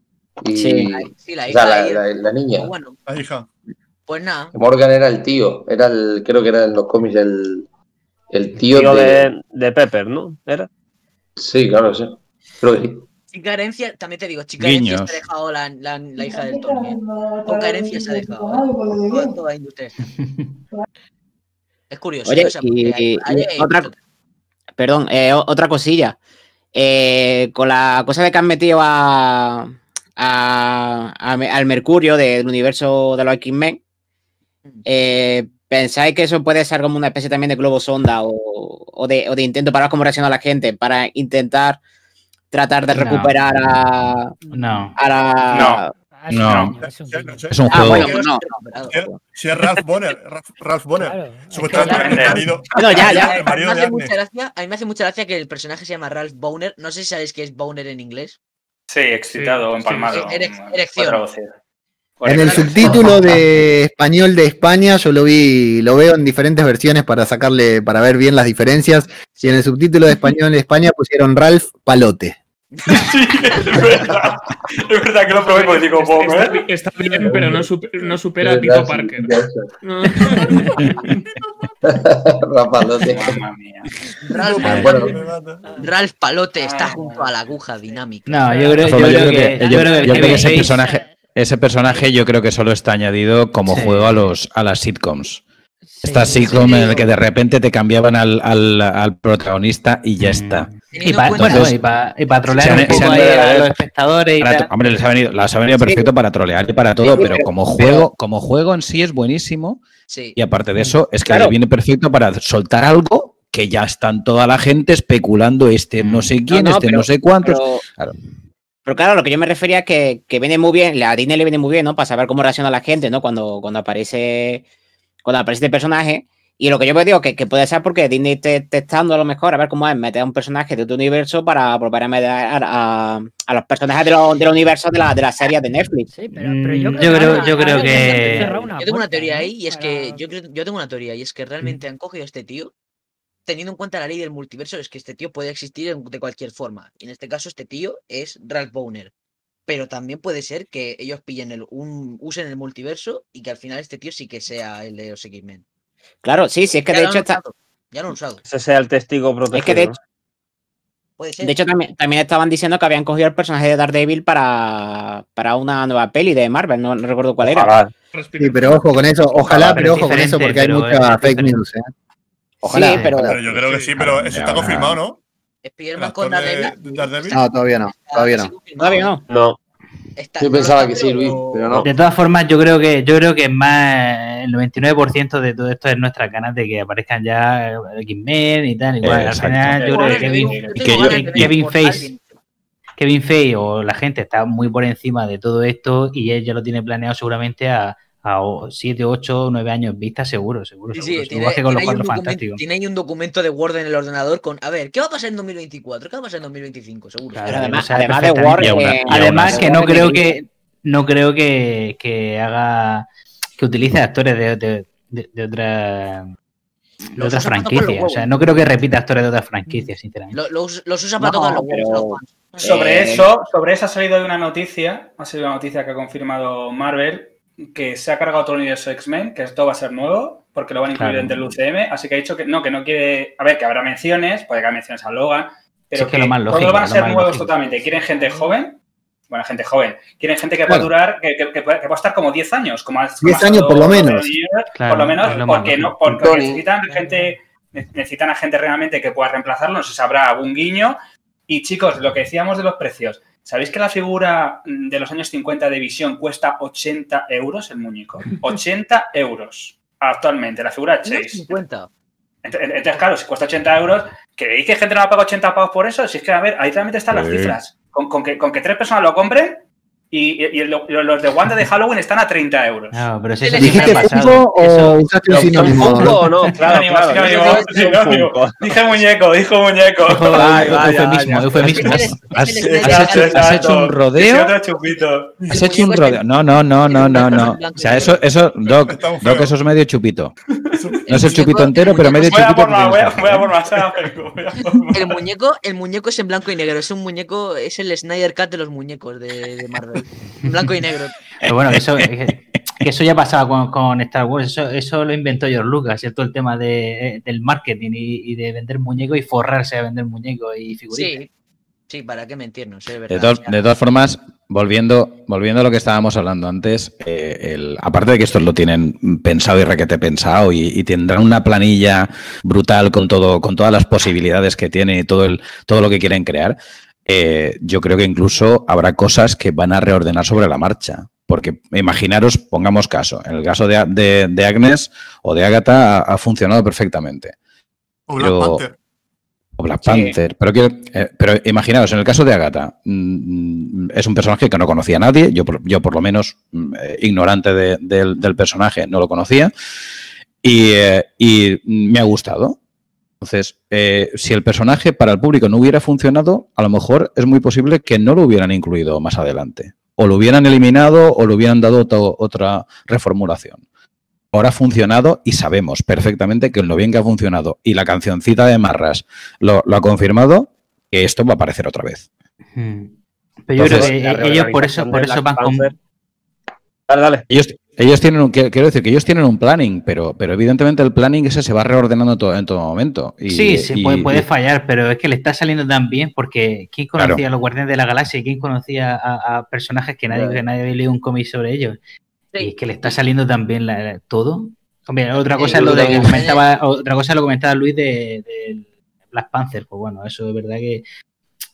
Speaker 12: Y,
Speaker 9: Sí.
Speaker 5: Sí, la
Speaker 12: o
Speaker 5: hija
Speaker 12: sea, la, la- la niña.
Speaker 5: Bueno,
Speaker 2: La hija.
Speaker 5: pues nada.
Speaker 12: Morgan era el tío, era el, creo que era en los cómics el, el tío,
Speaker 7: Tío
Speaker 12: de...
Speaker 7: de, de Pepper, ¿no? ¿Era?
Speaker 12: Sí, claro, sí. Creo que sí.
Speaker 5: Chica herencia, también te digo, chica herencia
Speaker 6: Guiños.
Speaker 5: se ha dejado la, la, la hija del Tony. Poca herencia se ha dejado. ¿eh? Toda, industria. Es curioso.
Speaker 9: Oye.
Speaker 5: O sea, porque
Speaker 9: y-
Speaker 5: hay- hay- hay-
Speaker 9: otra- Perdón, eh, otra cosilla. Eh, con la cosa de que han metido a, a- a Me- al Mercurio del universo de los X-Men, eh, ¿pensáis que eso puede ser como una especie también de globo sonda o, o de, o de intento para ver cómo reacciona la gente para intentar tratar de
Speaker 8: No.
Speaker 9: recuperar a,
Speaker 8: No.
Speaker 9: a la...
Speaker 4: No.
Speaker 11: Ah,
Speaker 6: No.
Speaker 11: sí, es un-
Speaker 2: no
Speaker 9: Ah,
Speaker 6: juego.
Speaker 9: bueno, pues no.
Speaker 2: Si es- Ralph Bonner. Ralph, Ralph Bonner.
Speaker 11: Claro, es que
Speaker 2: Supuestamente el marido.
Speaker 9: Bueno, ya, ya.
Speaker 2: El
Speaker 5: A mí,
Speaker 2: marido
Speaker 5: me
Speaker 2: de
Speaker 5: hace
Speaker 2: Arne.
Speaker 5: mucha gracia, a mí me hace mucha gracia que el personaje se llama Ralph Boner. No sé si sabéis qué es Boner en inglés.
Speaker 4: Sí, excitado o
Speaker 3: Sí,
Speaker 4: empalmado.
Speaker 5: sí. Erección.
Speaker 10: En el subtítulo de español de España, yo lo vi, lo veo en diferentes versiones para sacarle, para ver bien las diferencias. Y en el subtítulo de español de España pusieron Ralph Palote.
Speaker 4: Sí, es verdad. Es verdad que lo probé porque digo,
Speaker 3: Está,
Speaker 4: ¿puedo
Speaker 3: está bien, pero no, supe- no supera a Tito Parker. No.
Speaker 4: Mamma mía.
Speaker 5: Ralph,
Speaker 12: Ah, bueno.
Speaker 5: Ralph Palote está
Speaker 4: Ah.
Speaker 5: junto a la aguja dinámica.
Speaker 8: No, yo creo, yo creo que, yo creo que
Speaker 6: yo creo que ese personaje, ese personaje yo creo que solo está añadido como
Speaker 8: Sí.
Speaker 6: juego a los a las sitcoms.
Speaker 11: Sí,
Speaker 6: Estas
Speaker 11: sí.
Speaker 6: sitcom en el que de repente te cambiaban al, al- al protagonista y ya está.
Speaker 8: Y para pa- y pa trolear
Speaker 6: han-
Speaker 8: un poco ahí a los espectadores y
Speaker 6: Para-
Speaker 8: tal.
Speaker 6: hombre, les ha venido, las ha venido perfecto para trolear y para todo,
Speaker 9: Sí,
Speaker 6: pero
Speaker 9: pero-
Speaker 6: como
Speaker 9: pero-
Speaker 6: juego, como juego en sí es buenísimo.
Speaker 5: Sí.
Speaker 6: Y aparte de eso, es que
Speaker 9: Claro.
Speaker 6: le viene perfecto para soltar algo que ya están toda la gente especulando este no sé quién,
Speaker 9: No, no,
Speaker 6: este
Speaker 9: pero-
Speaker 6: no sé cuántos.
Speaker 9: Pero,
Speaker 6: Claro.
Speaker 9: Pero claro, lo que yo me refería es que, que viene muy bien, a Disney le viene muy bien, ¿no? Para saber cómo reacciona la gente, ¿no? Cuando, cuando aparece cuando aparece este personaje. Y lo que yo me digo que, que puede ser porque Disney esté testando a lo mejor a ver cómo es meter a un personaje de otro universo para volver a meter a, a- a los personajes de los, del universo de la, de las series de Netflix.
Speaker 11: Sí, pero, pero yo
Speaker 8: Mm,
Speaker 11: creo,
Speaker 8: yo
Speaker 11: ahora-
Speaker 8: yo creo
Speaker 11: ahora
Speaker 8: que-
Speaker 5: Yo tengo una teoría
Speaker 11: ¿no?
Speaker 5: ahí y es que yo, creo- yo tengo una teoría y es que realmente han cogido a este tío, teniendo en cuenta la ley del multiverso, es que este tío puede existir de cualquier forma. Y en este caso, este tío es Ralph Bowner. Pero también puede ser que ellos pillen el, un, usen el multiverso y que al final este tío sí que sea el de los X-Men.
Speaker 9: Claro, sí, sí, es que
Speaker 5: Ya
Speaker 9: de hecho está,
Speaker 5: Ya lo han usado.
Speaker 7: Ese sea el testigo protegido.
Speaker 9: es que de hecho,
Speaker 5: Puede ser.
Speaker 9: de hecho también, también estaban diciendo que habían cogido el personaje de Daredevil para, para una nueva peli de Marvel, no, no recuerdo cuál era.
Speaker 7: Ojalá.
Speaker 3: Respira.
Speaker 10: Sí, pero ojo con eso, ojalá,
Speaker 8: pero
Speaker 10: pero ojo con eso porque hay mucha
Speaker 8: es
Speaker 10: fake news. ¿eh?
Speaker 9: Ojalá,
Speaker 8: Sí,
Speaker 9: pero,
Speaker 2: Pero yo creo que sí, pero eso está confirmado, ¿no?
Speaker 5: Spider-Man con Daredevil.
Speaker 2: de.
Speaker 10: No, todavía no, todavía no.
Speaker 9: todavía no.
Speaker 7: No.
Speaker 5: Está-
Speaker 12: Yo pensaba que sí, Luis, pero no.
Speaker 8: De todas formas, yo creo que yo creo que es más el 99% de todo esto es nuestras ganas de que aparezcan ya X-Men y tal. Igual,
Speaker 6: Eh,
Speaker 8: al final, yo creo que Kevin, Kevin. Kevin Feige o la gente está muy por encima de todo esto y él ya lo tiene planeado seguramente a, a 7, 8, 9 años vista, seguro, seguro.
Speaker 5: Sí,
Speaker 8: seguro.
Speaker 5: sí, tiene,
Speaker 8: Igual que con los
Speaker 5: tiene ahí un
Speaker 8: cuatro
Speaker 5: documento,
Speaker 8: fantásticos.
Speaker 5: tiene ahí un documento de Word en el ordenador con, a ver, ¿qué va a pasar en 2024? ¿Qué va a pasar en 2025? Seguro.
Speaker 8: Claro,
Speaker 9: Pero
Speaker 8: lo
Speaker 9: además, además de. Word, eh,
Speaker 8: Además que no creo que no creo que, que haga que utilice actores de, de, de, de otra de otras franquicias. O sea, no creo que repita actores de otras franquicias, sinceramente.
Speaker 5: Lo- los, los usa para
Speaker 9: No,
Speaker 5: tocar los huevos.
Speaker 4: Sobre
Speaker 9: Eh,
Speaker 4: eso, sobre eso ha salido una noticia, ha salido una noticia que ha confirmado Marvel, que se ha cargado todo el universo X-Men, que esto va a ser nuevo, porque lo van a incluir
Speaker 8: Claro.
Speaker 4: dentro del UCM, así que ha dicho que no, que no quiere, a ver, que habrá menciones, puede que haya menciones a Logan, pero
Speaker 8: es que
Speaker 4: que,
Speaker 8: lo más lógico,
Speaker 4: todos van a ser nuevos
Speaker 8: lógico.
Speaker 4: totalmente. Quieren gente joven, bueno, gente joven, quieren gente que pueda
Speaker 10: Claro.
Speaker 4: durar, que, que, que pueda, que pueda estar como 10 años, como ha-
Speaker 10: 10
Speaker 4: como ha
Speaker 10: años por lo menos.
Speaker 8: Claro,
Speaker 4: por lo menos,
Speaker 8: lo
Speaker 4: porque, no, porque
Speaker 12: Tony.
Speaker 4: necesitan gente, necesitan a gente realmente que pueda reemplazarlo, no sé si habrá algún guiño. Y chicos, lo que decíamos de los precios, ¿sabéis que la figura mm, de los años 50 de Visión cuesta 80 euros el muñeco? 80 euros actualmente, la figura de Chase.
Speaker 5: 50.
Speaker 4: Ent- Entonces, claro, si cuesta 80 euros, que dice gente no va a pagar 80 pavos por eso, si es que, a ver, ahí realmente están las
Speaker 6: Sí.
Speaker 4: cifras. Con, con que, con que tres personas lo compren y, y- y lo- los de Wanda de Halloween están a 30 euros.
Speaker 8: No, pero si
Speaker 5: ¿Dijiste
Speaker 8: eso siempre ha
Speaker 10: ¿Dijiste
Speaker 8: pasado.
Speaker 10: Funko o usaste un
Speaker 7: ¿Son
Speaker 10: sinónimo?
Speaker 7: Funko o no? Claro,
Speaker 4: Sinónimo,
Speaker 7: claro.
Speaker 4: sinónimo.
Speaker 7: Funko.
Speaker 4: Dije muñeco, dijo muñeco.
Speaker 8: Ojo,
Speaker 7: Vaya,
Speaker 8: eufemismo, eufemismo.
Speaker 6: Has, has hecho,
Speaker 5: Cut.
Speaker 6: has hecho un rodeo.
Speaker 4: otro chupito.
Speaker 6: Has hecho un rodeo. No, no, no, no, no, no. O sea, eso, eso, Doc, Doc, eso es medio chupito. No es el chupito entero, pero medio chupito. que
Speaker 4: voy a, por más. vengo, voy a por más.
Speaker 5: El muñeco, el muñeco es en blanco y negro, es un muñeco, es el Snyder Cut de los muñecos de, de Marvel. En blanco y negro.
Speaker 8: Pero bueno, eso, que eso ya pasaba con, con Star Wars, eso, eso lo inventó George Lucas, ¿cierto? El tema de, eh, del marketing y, y de vender muñecos y forrarse a vender muñecos y figuritas.
Speaker 5: Sí, sí, para qué mentirnos, es
Speaker 6: De,
Speaker 5: verdad.
Speaker 6: todas- de todas formas, volviendo, volviendo a lo que estábamos hablando antes, eh, el- aparte de que estos lo tienen pensado y requete pensado y, y tendrán una planilla brutal con todo, con todas las posibilidades que tiene y todo el, todo lo que quieren crear, eh, yo creo que incluso habrá cosas que van a reordenar sobre la marcha. Porque imaginaros, pongamos caso, en el caso de, de- de Agnes o de Agatha ha, ha funcionado perfectamente.
Speaker 2: O Black
Speaker 6: Pero-
Speaker 2: Panther.
Speaker 6: O Black
Speaker 9: Sí.
Speaker 6: Panther. Pero, quiero- eh, pero imaginaos, en el caso de Agatha, mm, es un personaje que no conocía a nadie. Yo, por- yo por lo menos, mm, eh, ignorante de- del, del personaje, no lo conocía. Y, eh, y me ha gustado. Entonces, eh, si el personaje para el público no hubiera funcionado, a lo mejor es muy posible que no lo hubieran incluido más adelante. O lo hubieran eliminado o le hubieran dado to- otra reformulación. Ahora ha funcionado y sabemos perfectamente que lo bien que ha funcionado y la cancioncita de Marras lo, lo ha confirmado, que esto va a aparecer otra vez.
Speaker 8: Hmm. Pero yo
Speaker 6: Entonces,
Speaker 8: creo
Speaker 7: la
Speaker 8: que ellos por eso, por eso van con.
Speaker 7: Dale, dale.
Speaker 6: Ellos, ellos tienen un, quiero decir que ellos tienen un planning, pero, pero evidentemente el planning ese se va reordenando to- en todo momento. Y-
Speaker 8: sí, se
Speaker 6: y-
Speaker 8: puede, puede
Speaker 6: y-
Speaker 8: fallar, pero es que le está saliendo tan bien porque ¿quién conocía
Speaker 6: Claro.
Speaker 8: a los Guardianes de la Galaxia y quién conocía a, a personajes que nadie, que nadie había leído un cómic sobre ellos?
Speaker 5: Sí.
Speaker 8: Y es que le está saliendo tan bien la- la- todo. Hombre, otra
Speaker 5: Sí,
Speaker 8: cosa es lo de que comentaba, otra cosa es lo que comentaba Luis de, de Black Panther. Pues bueno, eso es verdad que,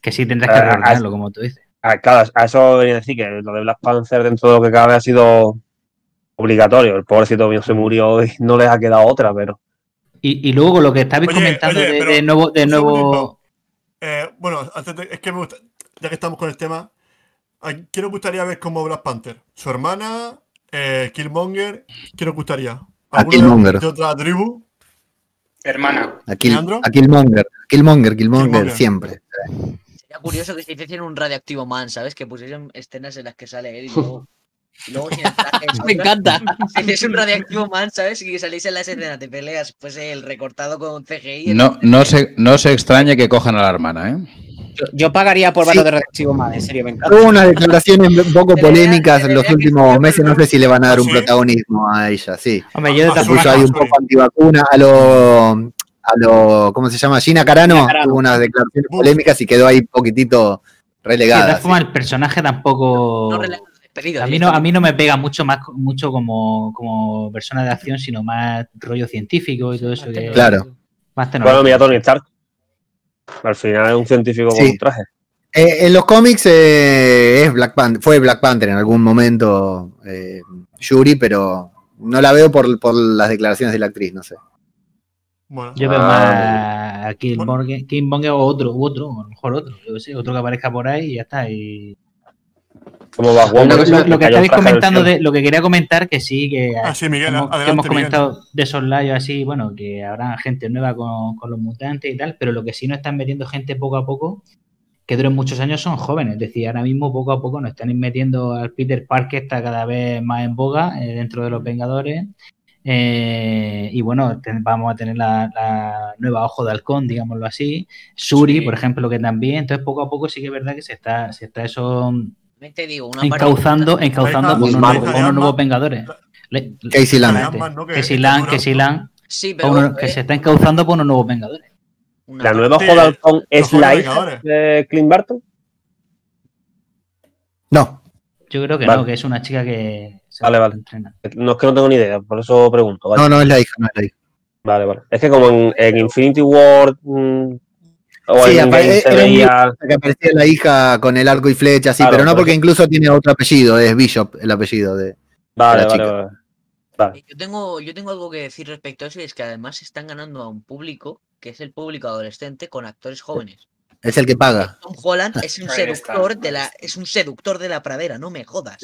Speaker 8: que sí tendrás que
Speaker 7: Ah, ah,
Speaker 8: reordenarlo, como tú dices.
Speaker 7: Ah, claro, a eso venía a decir que lo de Black Panther dentro de lo que cabe ha sido obligatorio. El pobrecito mío se murió y no les ha quedado otra, pero
Speaker 8: Y, y luego lo que estabais
Speaker 2: Oye,
Speaker 8: comentando
Speaker 2: oye,
Speaker 8: de, nuevo, de nuevo.
Speaker 2: Eh, bueno, antes de- es que me gusta, ya que estamos con el tema, ¿a quién os gustaría ver como Black Panther? ¿Su hermana? Eh, ¿Killmonger? ¿Quién os gustaría?
Speaker 10: A
Speaker 2: ¿Alguno
Speaker 10: Killmonger.
Speaker 2: de otra tribu?
Speaker 4: Hermana.
Speaker 10: A, Kill- a Killmonger. Killmonger, Killmonger,
Speaker 2: Killmonger.
Speaker 10: siempre.
Speaker 5: Sería curioso que se hiciesen un radioactivo man, ¿sabes? Que pusiesen escenas en las que sale él y luego. Y luego
Speaker 9: Me encanta.
Speaker 5: Si hiciese un radioactivo man, ¿sabes? Y que saliese en las escenas de peleas, fuese el recortado con CGI.
Speaker 6: No, no, se, no se extrañe que cojan a la hermana, ¿eh?
Speaker 9: Yo, yo pagaría por
Speaker 10: Sí.
Speaker 9: verlo de Redactivo Man, en serio, me encanta.
Speaker 10: Hubo unas declaraciones un poco polémicas en los últimos
Speaker 5: sí,
Speaker 10: meses. No sé si le van a dar
Speaker 2: ¿Ah,
Speaker 10: un
Speaker 2: sí?
Speaker 10: protagonismo a ella, sí.
Speaker 8: Hombre, yo
Speaker 2: Ah,
Speaker 10: Se puso ahí un poco antivacuna a lo, a lo, ¿cómo se llama? Gina Carano.
Speaker 9: Gina Carano.
Speaker 10: Hubo unas declaraciones polémicas y quedó ahí un poquitito
Speaker 8: de
Speaker 10: relegada. sí.
Speaker 8: el personaje tampoco.
Speaker 5: No
Speaker 8: A mí no, a mí no me pega mucho más mucho como, como persona de acción, sino más rollo científico y todo eso que
Speaker 10: Claro.
Speaker 8: más
Speaker 7: bueno, mira Tony Stark. Al final es un científico con
Speaker 10: Sí.
Speaker 7: un traje.
Speaker 10: Eh, en los cómics eh, es Black Panther, fue Black Panther en algún momento eh, Yuri, pero no la veo por, por las declaraciones de la actriz, no sé.
Speaker 2: Bueno,
Speaker 8: Yo veo
Speaker 7: Ah,
Speaker 8: más a Killmonger, Killmonger o otro, u otro, a lo mejor otro, yo sé, otro que aparezca por ahí y ya está. Y...
Speaker 7: Como va
Speaker 8: Lo,
Speaker 7: Wonder,
Speaker 8: lo-
Speaker 7: que
Speaker 8: lo que estabais comentando, de, lo que quería comentar, que sí, que,
Speaker 2: Ah, sí, Miguel,
Speaker 8: hemos, que hemos
Speaker 2: Miguel.
Speaker 8: comentado de soslayo así, bueno, que habrá gente nueva con, con los mutantes y tal, pero lo que sí nos están metiendo gente poco a poco, que duren muchos años, son jóvenes. Es decir, ahora mismo poco a poco nos están metiendo al Peter Parker, que está cada vez más en boga eh, dentro de los Vengadores. Eh, y bueno, ten- vamos a tener la, la nueva Ojo de Halcón, digámoslo así. Suri,
Speaker 5: Sí.
Speaker 8: por ejemplo, que también. Entonces, poco a poco sí que es verdad que se está, se está eso
Speaker 5: También te digo, una
Speaker 8: encauzando,
Speaker 2: hija-
Speaker 8: unos, nuevos- unos Vengadores.
Speaker 10: Casey Lang.
Speaker 2: Que-
Speaker 8: Que
Speaker 2: que
Speaker 8: si Lang, que
Speaker 2: ¿no?
Speaker 8: Lang,
Speaker 5: Sí, pero.
Speaker 8: que
Speaker 5: eh,
Speaker 8: se está encauzando por unos nuevos Vengadores.
Speaker 7: La nueva de es la hija de Clint Barton.
Speaker 10: No,
Speaker 8: Yo creo que
Speaker 7: Vale.
Speaker 8: no, que es una chica que se
Speaker 7: Vale, vale.
Speaker 8: entrena.
Speaker 7: No es que no tengo ni idea, por eso pregunto. Vale,
Speaker 10: no, no es la hija, no es la hija.
Speaker 7: vale. vale. Es que como en, en Infinity War mm, o
Speaker 10: Sí, apare-
Speaker 7: Endgame se veía.
Speaker 10: Que aparecía la hija con el arco y flecha, sí,
Speaker 7: Claro,
Speaker 10: pero no
Speaker 7: por
Speaker 10: porque incluso tiene otro apellido, es Bishop el apellido de.
Speaker 7: Vale,
Speaker 10: la
Speaker 7: vale,
Speaker 10: chica.
Speaker 7: vale. Vale.
Speaker 5: Eh, Yo tengo, yo tengo algo que decir respecto a eso y es que además están ganando a un público que es el público adolescente con actores jóvenes.
Speaker 10: Es el que paga.
Speaker 5: Tom Holland es un seductor de la, es un seductor de la pradera, no me jodas.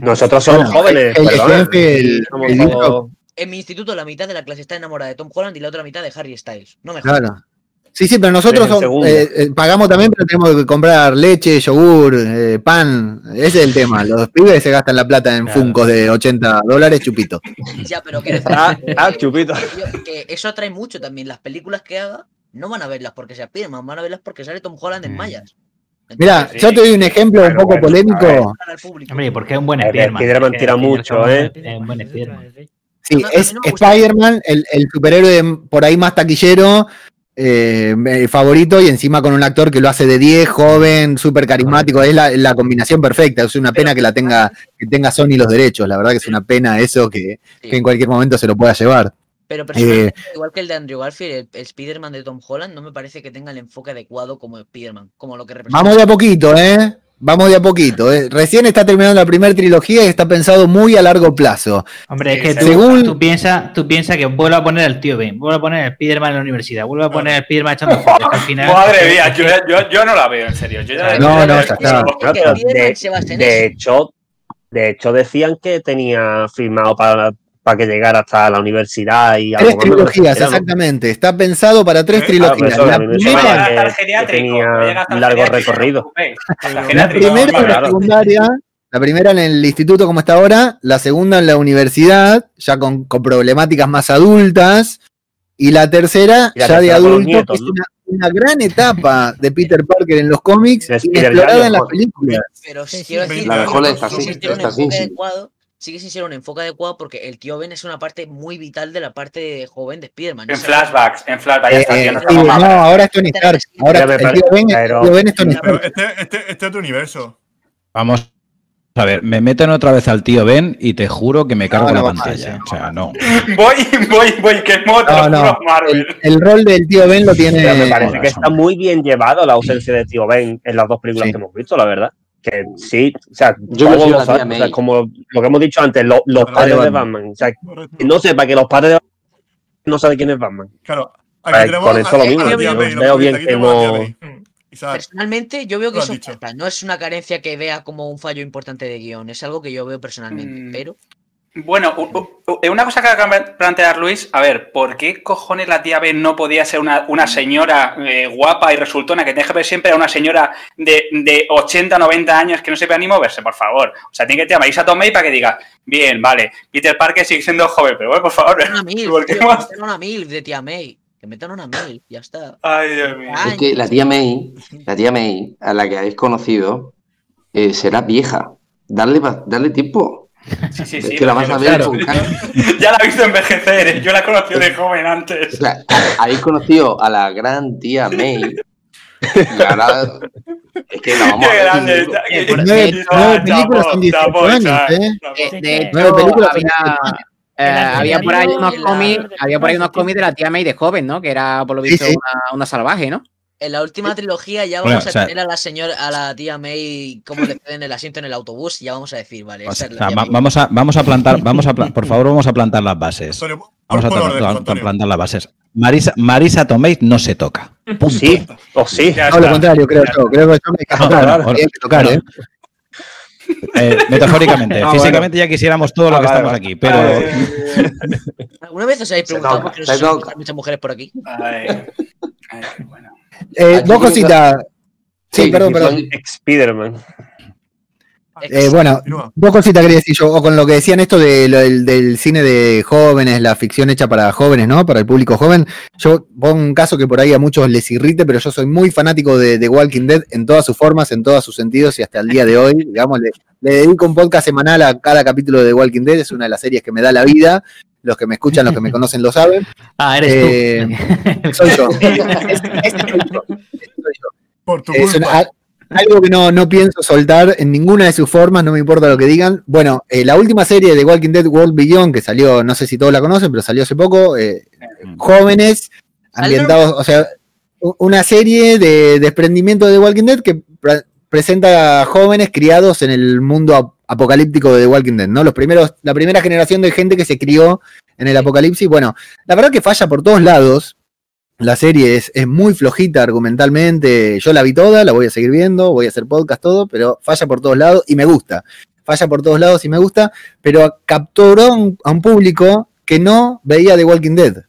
Speaker 7: Nosotros somos
Speaker 10: Bueno,
Speaker 7: jóvenes,
Speaker 10: el-
Speaker 7: Somos.
Speaker 5: En mi instituto la mitad de la clase está enamorada de Tom Holland y la otra mitad de Harry Styles. No me jodas.
Speaker 10: Claro. Sí, sí, pero nosotros son- eh, eh, pagamos también, pero tenemos que comprar leche, yogur, eh, pan. Ese es el tema. Los pibes se gastan la plata en
Speaker 8: Claro.
Speaker 10: funcos de 80 dólares, chupito.
Speaker 5: Ya, pero decir
Speaker 7: Ah,
Speaker 5: que-
Speaker 7: ah, chupito.
Speaker 5: que- que eso atrae mucho también. Las películas que haga no van a verlas porque sea Spiderman, van a verlas porque sale Tom Holland en
Speaker 8: Mm.
Speaker 5: mallas.
Speaker 10: Mira,
Speaker 4: Sí,
Speaker 10: yo te doy un ejemplo un poco
Speaker 4: bueno,
Speaker 10: polémico.
Speaker 8: Hombre, porque es un buen Spiderman. Que
Speaker 7: tira mucho, ¿eh?
Speaker 8: Es un buen Spiderman.
Speaker 10: Sí, es. Spider-Man, el, el superhéroe por ahí más taquillero, eh, favorito, y encima con un actor que lo hace de 10, joven, súper carismático. Es la, la combinación perfecta. Es una pena que la tenga, que tenga Sony los derechos. La verdad que es una pena eso que,
Speaker 5: Sí.
Speaker 10: que en cualquier momento se lo pueda llevar.
Speaker 5: Pero
Speaker 10: Eh,
Speaker 5: igual que el de Andrew Garfield, el, el Spider-Man de Tom Holland no me parece que tenga el enfoque adecuado como Spider-Man, como lo que representa.
Speaker 10: Vamos de a poquito, ¿eh? Vamos de a poquito. ¿eh? Recién está terminando la primera trilogía y está pensado muy a largo plazo.
Speaker 8: Hombre, es que tú,
Speaker 10: según-
Speaker 8: tú piensas tú piensa que vuelve a poner al tío Ben, vuelve a poner al Spiderman en la universidad, vuelve a poner al Spiderman echando fotos. al final,
Speaker 4: Madre mía, yo, yo, yo no la veo, en serio. Yo ya-
Speaker 10: No, no, está.
Speaker 5: Es
Speaker 7: No,
Speaker 5: que
Speaker 7: pero
Speaker 5: Spider-Man
Speaker 7: de, hecho, de hecho, decían que tenía firmado para, para que llegara hasta la universidad y
Speaker 10: Tres trilogías, exactamente. Está pensado para tres
Speaker 2: Eh,
Speaker 10: trilogías.
Speaker 7: Ah, pero
Speaker 10: La primera,
Speaker 7: sonaba
Speaker 4: Hasta el
Speaker 7: que- que tenía
Speaker 4: el
Speaker 7: largo recorrido.
Speaker 10: la primera en la secundaria, la primera en el instituto como está ahora, la segunda en la universidad, ya con, con problemáticas más adultas, y la tercera
Speaker 7: Y la
Speaker 10: ya de adulto,
Speaker 7: nietos,
Speaker 10: que es una, una gran etapa de Peter Parker en los cómics, inexplorada en las películas.
Speaker 5: Pero
Speaker 11: Sí, sí,
Speaker 5: quiero
Speaker 11: sí.
Speaker 5: decir,
Speaker 12: La mejor
Speaker 5: sigue
Speaker 12: así,
Speaker 5: un
Speaker 12: sí.
Speaker 5: sigue sin ser un enfoque adecuado porque el tío Ben es una parte muy vital de la parte joven de Spider-Man.
Speaker 4: En flashbacks, en flashbacks.
Speaker 10: Eh, eh,
Speaker 4: no
Speaker 10: sí, no, ahora es Tony Stark. Ahora el tío Ben, el tío Ben es Tony Stark.
Speaker 2: este, este, este es tu universo.
Speaker 6: Vamos a ver, me meten otra vez al tío Ben y te juro que me cargo
Speaker 10: No,
Speaker 6: la
Speaker 10: no,
Speaker 6: pantalla. O sea, no.
Speaker 4: Voy, voy, voy, que moto,
Speaker 10: No, no. El, el rol del tío Ben lo tiene.
Speaker 7: Pero me parece que está muy bien llevado la ausencia de Tío Ben en las dos películas
Speaker 10: Sí.
Speaker 7: que hemos visto, la verdad. Que sí, o sea,
Speaker 12: Yo
Speaker 7: todos lo saben, o sea, como lo que hemos dicho antes, lo- los padres de
Speaker 10: Batman.
Speaker 7: Batman. O sea, que no sepa que los padres de Batman no saben quién es Batman.
Speaker 2: Claro. Aquí tenemos
Speaker 7: por eso
Speaker 2: a-
Speaker 7: lo mismo, yo veo
Speaker 2: que
Speaker 7: bien que no-.
Speaker 2: Mm.
Speaker 5: Personalmente, yo veo que eso falta. No es una carencia que vea como un fallo importante de guion. Es algo que yo veo personalmente.
Speaker 4: Mm.
Speaker 5: Pero
Speaker 4: Bueno, u- una cosa que acaba de plantear Luis, a ver, ¿por qué cojones la tía Ben no podía ser una, una señora eh, guapa y resultona que deje ver siempre a una señora de, de 80, 90 años que no sepa ni moverse, por favor? O sea, tiene que tener a Marisa Tomei para que diga, bien, vale, Peter Parker sigue siendo joven, pero bueno, por favor,
Speaker 5: una mil,
Speaker 4: ¿por qué
Speaker 5: tío, que
Speaker 4: más?
Speaker 5: metan una mil de tía May. Que metan una mil, ya está.
Speaker 4: Ay, Dios mío.
Speaker 12: Es que la tía May, la tía May, a la que habéis conocido, eh, será vieja. Darle, darle tiempo.
Speaker 4: Sí, sí, sí.
Speaker 12: que la vas a ver
Speaker 10: claro.
Speaker 12: con.
Speaker 4: Ya la he visto envejecer, ¿eh? yo la conocí de joven antes.
Speaker 12: O sea, habéis conocido a la gran tía May. Y ahora es que la vamos a
Speaker 4: Qué
Speaker 12: ver.
Speaker 4: grande.
Speaker 9: Eh,
Speaker 10: Nueve, películas
Speaker 4: chapo,
Speaker 10: son 18
Speaker 4: chapo,
Speaker 10: años,
Speaker 4: chapo,
Speaker 10: ¿eh?
Speaker 9: de
Speaker 11: que-
Speaker 9: hecho,
Speaker 10: Nueve películas
Speaker 9: había,
Speaker 10: 18 años.
Speaker 9: eh, había por ahí unos cómics, había por ahí unos cómics de la tía May de joven, ¿no? Que era por lo
Speaker 10: Sí,
Speaker 9: visto
Speaker 10: sí.
Speaker 9: Una, una salvaje, ¿no?
Speaker 5: En la última trilogía ya
Speaker 6: Bueno,
Speaker 5: vamos
Speaker 6: o
Speaker 5: a
Speaker 6: sea-
Speaker 5: tener a la señora, a la tía May, cómo le ceden el asiento en el autobús y ya vamos a decir, vale,
Speaker 6: O
Speaker 5: esta
Speaker 6: sea,
Speaker 5: es la tía
Speaker 6: va-
Speaker 5: May.
Speaker 6: vamos a, vamos a plantar, vamos a pla- por favor, vamos a plantar las bases.
Speaker 2: Antonio,
Speaker 6: Vamos a
Speaker 2: orden,
Speaker 6: plantar las bases. Marisa, Marisa Tomei no se toca. Punto.
Speaker 7: Sí, o sí.
Speaker 4: Ya
Speaker 10: No, lo contrario, creo yo. Creo que
Speaker 6: No,
Speaker 10: hay que tocar,
Speaker 6: bueno.
Speaker 10: ¿eh?
Speaker 6: Eh, metafóricamente,
Speaker 7: Ah,
Speaker 6: físicamente ya quisiéramos todo lo
Speaker 7: Ah,
Speaker 6: que
Speaker 7: vale,
Speaker 6: estamos
Speaker 7: vale.
Speaker 6: aquí, pero
Speaker 5: ¿Alguna vez os habéis preguntado por qué no muchas mujeres por aquí?
Speaker 4: Ay, ay, bueno.
Speaker 10: Eh, dos cositas. Sí, perdón, perdón.
Speaker 7: Spider-Man.
Speaker 10: Eh, bueno, dos cositas quería decir yo, o con lo que decían esto de lo del, del cine de jóvenes, la ficción hecha para jóvenes, ¿no? Para el público joven. Yo pongo un caso que por ahí a muchos les irrite, pero yo soy muy fanático de, de Walking Dead en todas sus formas, en todos sus sentidos y hasta el día de hoy, digamos, le, le dedico un podcast semanal a cada capítulo de Walking Dead, es una de las series que me da la vida. Los que me escuchan, los que me conocen lo saben.
Speaker 8: Ah, eres
Speaker 10: Eh,
Speaker 8: tú.
Speaker 10: Soy yo. Ese- ese soy yo. Ese soy yo.
Speaker 2: Por tu
Speaker 10: Es
Speaker 2: culpa.
Speaker 10: una- algo que no, no pienso soltar en ninguna de sus formas, no me importa lo que digan. Bueno, eh, la última serie de Walking Dead World Beyond, que salió, no sé si todos la conocen, pero salió hace poco, eh, jóvenes, ambientados, o sea, una serie de desprendimiento de The Walking Dead que pre- presenta a jóvenes criados en el mundo ap- apocalíptico de The Walking Dead, ¿no? Los primeros, la primera generación de gente que se crió en el apocalipsis. Bueno, la verdad que falla por todos lados. La serie es, es muy flojita argumentalmente. Yo la vi toda, la voy a seguir viendo, voy a hacer podcast, todo, pero falla por todos lados y me gusta. Falla por todos lados y me gusta, pero capturó a un público que no veía The Walking Dead.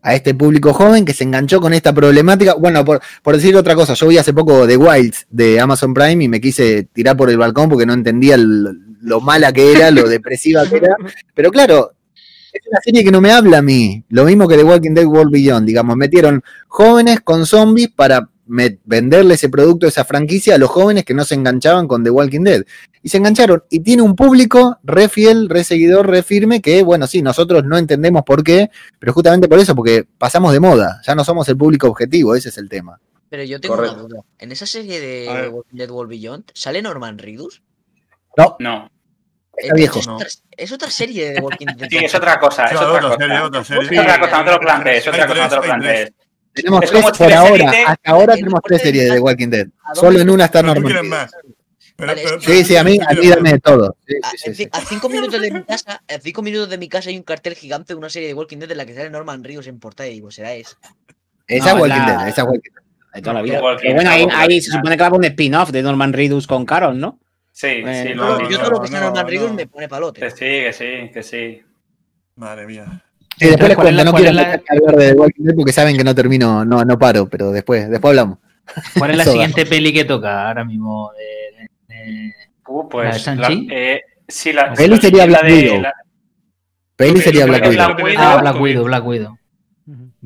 Speaker 10: A este público joven que se enganchó con esta problemática. Bueno, por, decir otra cosa, yo vi hace poco The Wilds de Amazon Prime y me quise tirar por el balcón porque no entendía lo mala que era, lo depresiva que era. Pero claro, es una serie que no me habla a mí. Lo mismo que The Walking Dead World Beyond, digamos. Metieron jóvenes con zombies para me- venderle ese producto, esa franquicia a los jóvenes que no se enganchaban con The Walking Dead. Y se engancharon. Y tiene un público re fiel, re seguidor, re firme, que bueno, sí, nosotros no entendemos por qué, pero justamente por eso, porque pasamos de moda. Ya no somos el público objetivo, ese es el tema.
Speaker 5: Pero yo tengo
Speaker 12: Correcto.
Speaker 5: una duda. ¿En esa serie de
Speaker 2: ver.
Speaker 5: Walking Dead World Beyond sale Norman Reedus?
Speaker 4: No.
Speaker 10: Está viejo.
Speaker 5: Es otra, es otra serie de Walking Dead.
Speaker 4: Sí, es otra cosa, es
Speaker 2: Claro,
Speaker 4: otra
Speaker 2: otra serie,
Speaker 4: cosa.
Speaker 2: otra serie.
Speaker 4: Es otra cosa, no te lo plantees, es otra cosa, no te lo plantees.
Speaker 10: Tenemos
Speaker 4: Es
Speaker 10: tres por ahora.
Speaker 4: Elite.
Speaker 10: Hasta ahora tenemos tres series de The Walking Dead.
Speaker 5: ¿A dónde
Speaker 10: Solo en una está.
Speaker 2: Pero-
Speaker 5: Vale,
Speaker 2: pero-
Speaker 5: es
Speaker 10: Sí, sí, a mí, a mí dame
Speaker 2: más.
Speaker 10: todo. Sí,
Speaker 5: A,
Speaker 10: sí, sí,
Speaker 5: cinco minutos de mi casa, a cinco minutos de mi casa hay un cartel gigante de una serie de Walking Dead en la que sale Norman Reedus en portada y digo, será.
Speaker 10: Esa es
Speaker 9: No,
Speaker 10: Walking
Speaker 9: la-
Speaker 10: Dead, esa es Walking Dead.
Speaker 9: De toda la vida. Pero bueno, ahí, se supone que va a haber un spin-off de Norman Reedus con Carol, ¿no?
Speaker 4: Sí, sí, lo
Speaker 5: yo todo lo que sea
Speaker 2: no,
Speaker 5: Norman
Speaker 2: no.
Speaker 5: Reedus me pone palote.
Speaker 4: Que sí, que sí, que sí.
Speaker 2: Madre mía.
Speaker 10: Sí, después les
Speaker 8: ¿cuál es
Speaker 10: cuento,
Speaker 8: la-
Speaker 10: no quiero
Speaker 8: la-
Speaker 10: hablar de Walking Dead porque saben que no termino, no, no paro, pero después, después hablamos.
Speaker 8: ¿Cuál es la siguiente peli que toca ahora mismo? de- de-
Speaker 4: Uh,
Speaker 8: ¿La de
Speaker 4: pues, la,
Speaker 8: Shang-Chi?
Speaker 4: eh, sí, la,
Speaker 10: Peli sería Black Widow.
Speaker 4: la-
Speaker 10: Peli sería Black Widow.
Speaker 4: Black Widow.
Speaker 8: Ah, Black. Widow, Black Widow.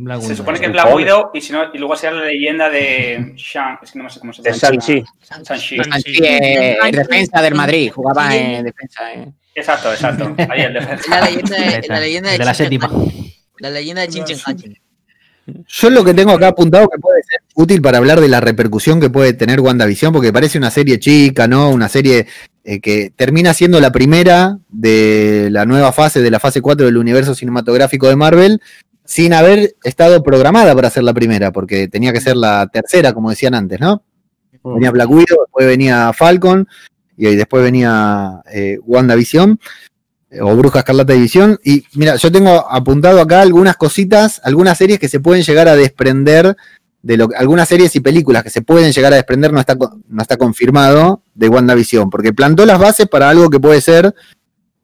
Speaker 8: Black
Speaker 4: se supone que es Black. Widow y, si no, y luego será la leyenda de Shang, es que no sé cómo se llama.
Speaker 7: Shang-Chi.
Speaker 4: Shang-Chi.
Speaker 9: Eh, defensa del Madrid, jugaba en defensa. eh.
Speaker 4: Exacto, exacto. Ahí el defensa.
Speaker 5: la leyenda de, la leyenda de,
Speaker 8: de la
Speaker 5: Chin
Speaker 8: séptima.
Speaker 5: La leyenda de Chin Hatching.
Speaker 10: Yo lo que tengo acá apuntado que puede ser útil para hablar de la repercusión que puede tener WandaVision, porque parece una serie chica, ¿no? Una serie eh, que termina siendo la primera de la nueva fase, de la fase 4 del universo cinematográfico de Marvel, sin haber estado programada para ser la primera, porque tenía que ser la tercera, como decían antes, ¿no? Venía Black Widow, después venía Falcon, y después venía eh, WandaVision eh, o Bruja Escarlata División. Y mira, yo tengo apuntado acá algunas cositas, algunas series que se pueden llegar a desprender de lo algunas series y películas que se pueden llegar a desprender, no está, no está confirmado, de WandaVision, porque plantó las bases para algo que puede ser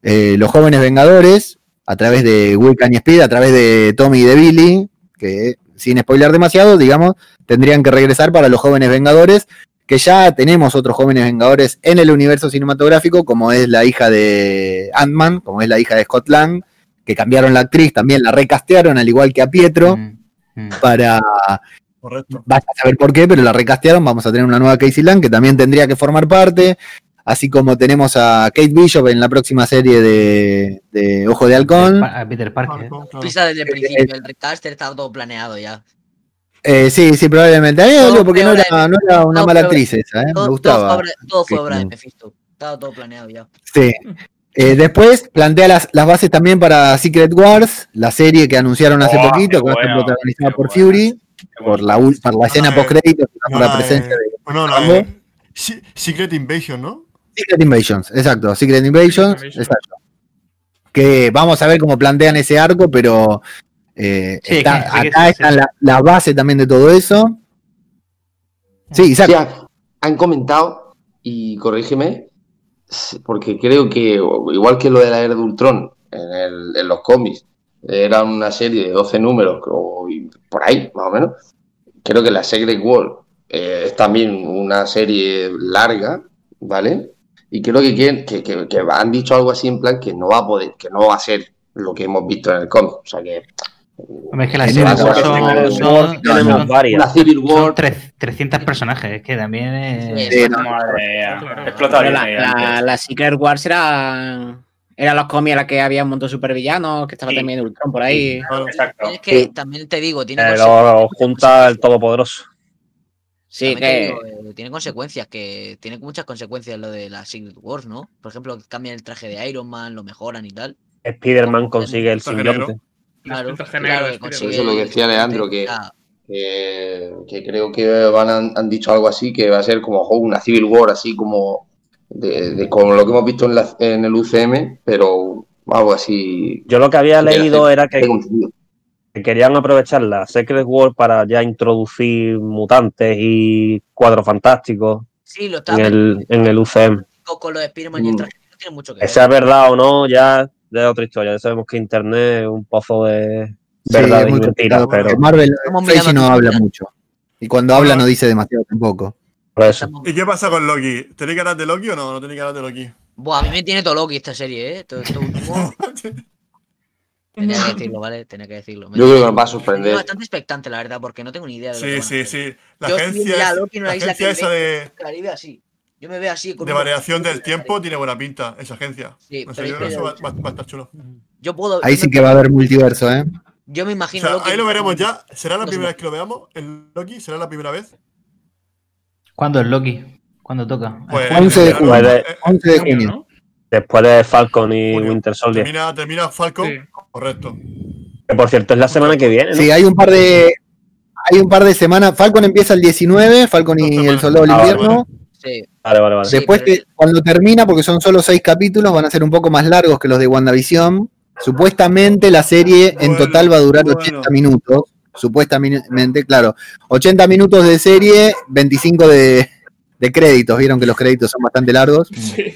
Speaker 10: eh, los jóvenes Vengadores, a través de Wiccan y Speed, a través de Tommy y de Billy, que sin spoiler demasiado, digamos, tendrían que regresar para los jóvenes Vengadores, que ya tenemos otros jóvenes Vengadores en el universo cinematográfico, como es la hija de Ant-Man, como es la hija de Scott Lang, que cambiaron la actriz, también la recastearon, al igual que a Pietro,
Speaker 8: Mm, mm.
Speaker 10: para
Speaker 2: Correcto.
Speaker 10: Vaya a saber por qué, pero la recastearon. Vamos a tener una nueva Casey Lang que también tendría que formar parte. Así como tenemos a Kate Bishop en la próxima serie de, de Ojo de Halcón.
Speaker 8: Pa- a Peter Parker.
Speaker 5: Pisa desde el principio, el recaster estaba todo planeado ya.
Speaker 10: Eh, sí, sí, probablemente. Me
Speaker 5: Todo
Speaker 10: porque no era, no era una
Speaker 5: todo
Speaker 10: mala actriz esa, ¿eh? me
Speaker 5: Todo, todo
Speaker 10: gustaba.
Speaker 5: fue obra, todo fue obra de Mephisto. Estaba todo planeado ya.
Speaker 10: Sí. Eh, después plantea las, las bases también para Secret Wars, la serie que anunciaron hace
Speaker 4: Oh,
Speaker 10: poquito, que va a ser
Speaker 4: bueno,
Speaker 10: protagonizada por. Fury, por la, por la escena
Speaker 2: eh,
Speaker 10: post créditos,
Speaker 2: No,
Speaker 10: por la presencia
Speaker 2: de- Bueno, la de Se- Secret Invasion, ¿no?
Speaker 10: Secret Invasions, exacto, Secret Invasions,
Speaker 3: Invasions.
Speaker 10: exacto. Que vamos a ver cómo plantean ese arco, pero eh,
Speaker 8: Sí,
Speaker 10: está-
Speaker 8: que-
Speaker 10: acá
Speaker 8: sí,
Speaker 10: la, la base también de todo eso. Sí, exacto.
Speaker 12: han, han comentado, y corrígeme, porque creo que, igual que lo de la era de Ultron en, el- en los cómics, era una serie de 12 números, o y por ahí, más o menos. Creo que la Secret World eh, es también una serie larga, ¿vale? Y creo que, quieren- que, que- que han dicho algo así en plan que no va a poder, que no va a ser lo que hemos visto en el cómic. O sea que
Speaker 8: Hombre, es que las series son, son, son-
Speaker 7: tenemos
Speaker 8: son-
Speaker 7: varias.
Speaker 12: una Civil
Speaker 8: son
Speaker 12: War,
Speaker 8: tres- 300 personajes, es que también es...
Speaker 10: Sí, no.
Speaker 3: Claro.
Speaker 9: Pero la,
Speaker 4: Disney
Speaker 9: la, la Secret Wars era, era los cómics en la que había un montón de supervillanos, que estaba
Speaker 4: Sí.
Speaker 9: también Ultron por ahí.
Speaker 2: Claro.
Speaker 4: Exacto.
Speaker 5: Es que
Speaker 7: Sí.
Speaker 5: también te digo, tiene
Speaker 7: Pero
Speaker 5: consecuencias.
Speaker 7: junta el Todopoderoso.
Speaker 9: Sí, que
Speaker 5: digo, eh, tiene consecuencias, que tiene muchas consecuencias lo de la Secret Wars, ¿no? Por ejemplo, cambian el traje de Iron Man, lo mejoran y tal.
Speaker 7: Spider-Man consigue el simbionte.
Speaker 5: Claro, que consigue
Speaker 12: eso lo que decía Leandro, que-
Speaker 5: Ah,
Speaker 12: que, que creo que van han, han dicho algo así, que va a ser como oh, una Civil War, así como de, de como lo que hemos visto en, la- en el UCM, pero algo así.
Speaker 7: Yo lo que había leído era que. Que querían aprovechar la Secret World para ya introducir mutantes y cuadros fantásticos
Speaker 5: Sí, lo estaba
Speaker 7: en el, en el UCM.
Speaker 5: con lo de Spider-Man y el
Speaker 12: Mm.
Speaker 5: traje no tiene mucho que ver.
Speaker 7: sea verdad o no, ya es otra historia. Ya sabemos que Internet es un pozo de verdad y mentiras, pero
Speaker 10: Marvel Feige no habla mucho. Y cuando habla no dice demasiado tampoco.
Speaker 7: por eso.
Speaker 5: Estamos-
Speaker 2: ¿Y qué pasa con Loki? ¿Tenéis ganas de Loki o no? ¿No tenéis ganas de Loki?
Speaker 5: Buah, a mí me tiene todo Loki esta serie, ¿eh? Todo. Tenía que decirlo, ¿vale? Tenía que decirlo. Me
Speaker 12: Yo creo que nos va a sorprender.
Speaker 5: bastante expectante, la verdad, porque no tengo ni idea de lo que
Speaker 2: Sí,
Speaker 5: a
Speaker 2: sí, sí. La
Speaker 5: Yo
Speaker 2: agencia,
Speaker 5: Loki en una
Speaker 2: la
Speaker 5: isla
Speaker 2: agencia
Speaker 5: que
Speaker 2: esa de,
Speaker 5: Caribe así. Yo me veo así. Con
Speaker 2: de variación del tiempo tiene buena pinta, esa agencia.
Speaker 5: Sí,
Speaker 2: No sé,
Speaker 5: pero
Speaker 2: yo
Speaker 5: es
Speaker 2: creo que
Speaker 5: que-
Speaker 2: eso va, va- va a estar chulo.
Speaker 5: Yo puedo.
Speaker 10: Ahí
Speaker 5: yo
Speaker 10: sí
Speaker 5: me-
Speaker 10: que va a haber multiverso, ¿eh?
Speaker 5: Yo me
Speaker 2: O
Speaker 5: imagino.
Speaker 2: sea,
Speaker 5: Loki-
Speaker 2: ahí lo veremos ya. ¿Será la
Speaker 5: No sé.
Speaker 2: primera vez que lo veamos? ¿El Loki? ¿Será la primera vez?
Speaker 8: ¿Cuándo es Loki? ¿Cuándo toca?
Speaker 2: Pues,
Speaker 10: 11 de
Speaker 2: eh,
Speaker 10: junio.
Speaker 2: eh,
Speaker 10: 11 de
Speaker 3: Junio,
Speaker 10: junio.
Speaker 3: ¿no?
Speaker 7: Después de Falcon y. Winter Soldier.
Speaker 2: Termina, termina Falcon.
Speaker 3: Sí.
Speaker 2: Correcto.
Speaker 7: Que por cierto es la semana que viene, ¿no?
Speaker 10: Sí, hay un par de. Hay un par de semanas. Falcon empieza el 19, Falcon y el. Soldado del
Speaker 7: Ah, vale,
Speaker 10: Invierno.
Speaker 5: Sí.
Speaker 7: Vale, vale, vale.
Speaker 5: Sí,
Speaker 10: Después
Speaker 5: pero-
Speaker 10: que cuando termina, porque son solo seis capítulos, van a ser un poco más largos que los de WandaVision. Supuestamente la serie en total va a durar
Speaker 2: bueno.
Speaker 10: 80 minutos. Supuestamente, claro. 80 minutos de serie, 25 de, de créditos. Vieron que los créditos son bastante largos.
Speaker 3: Sí.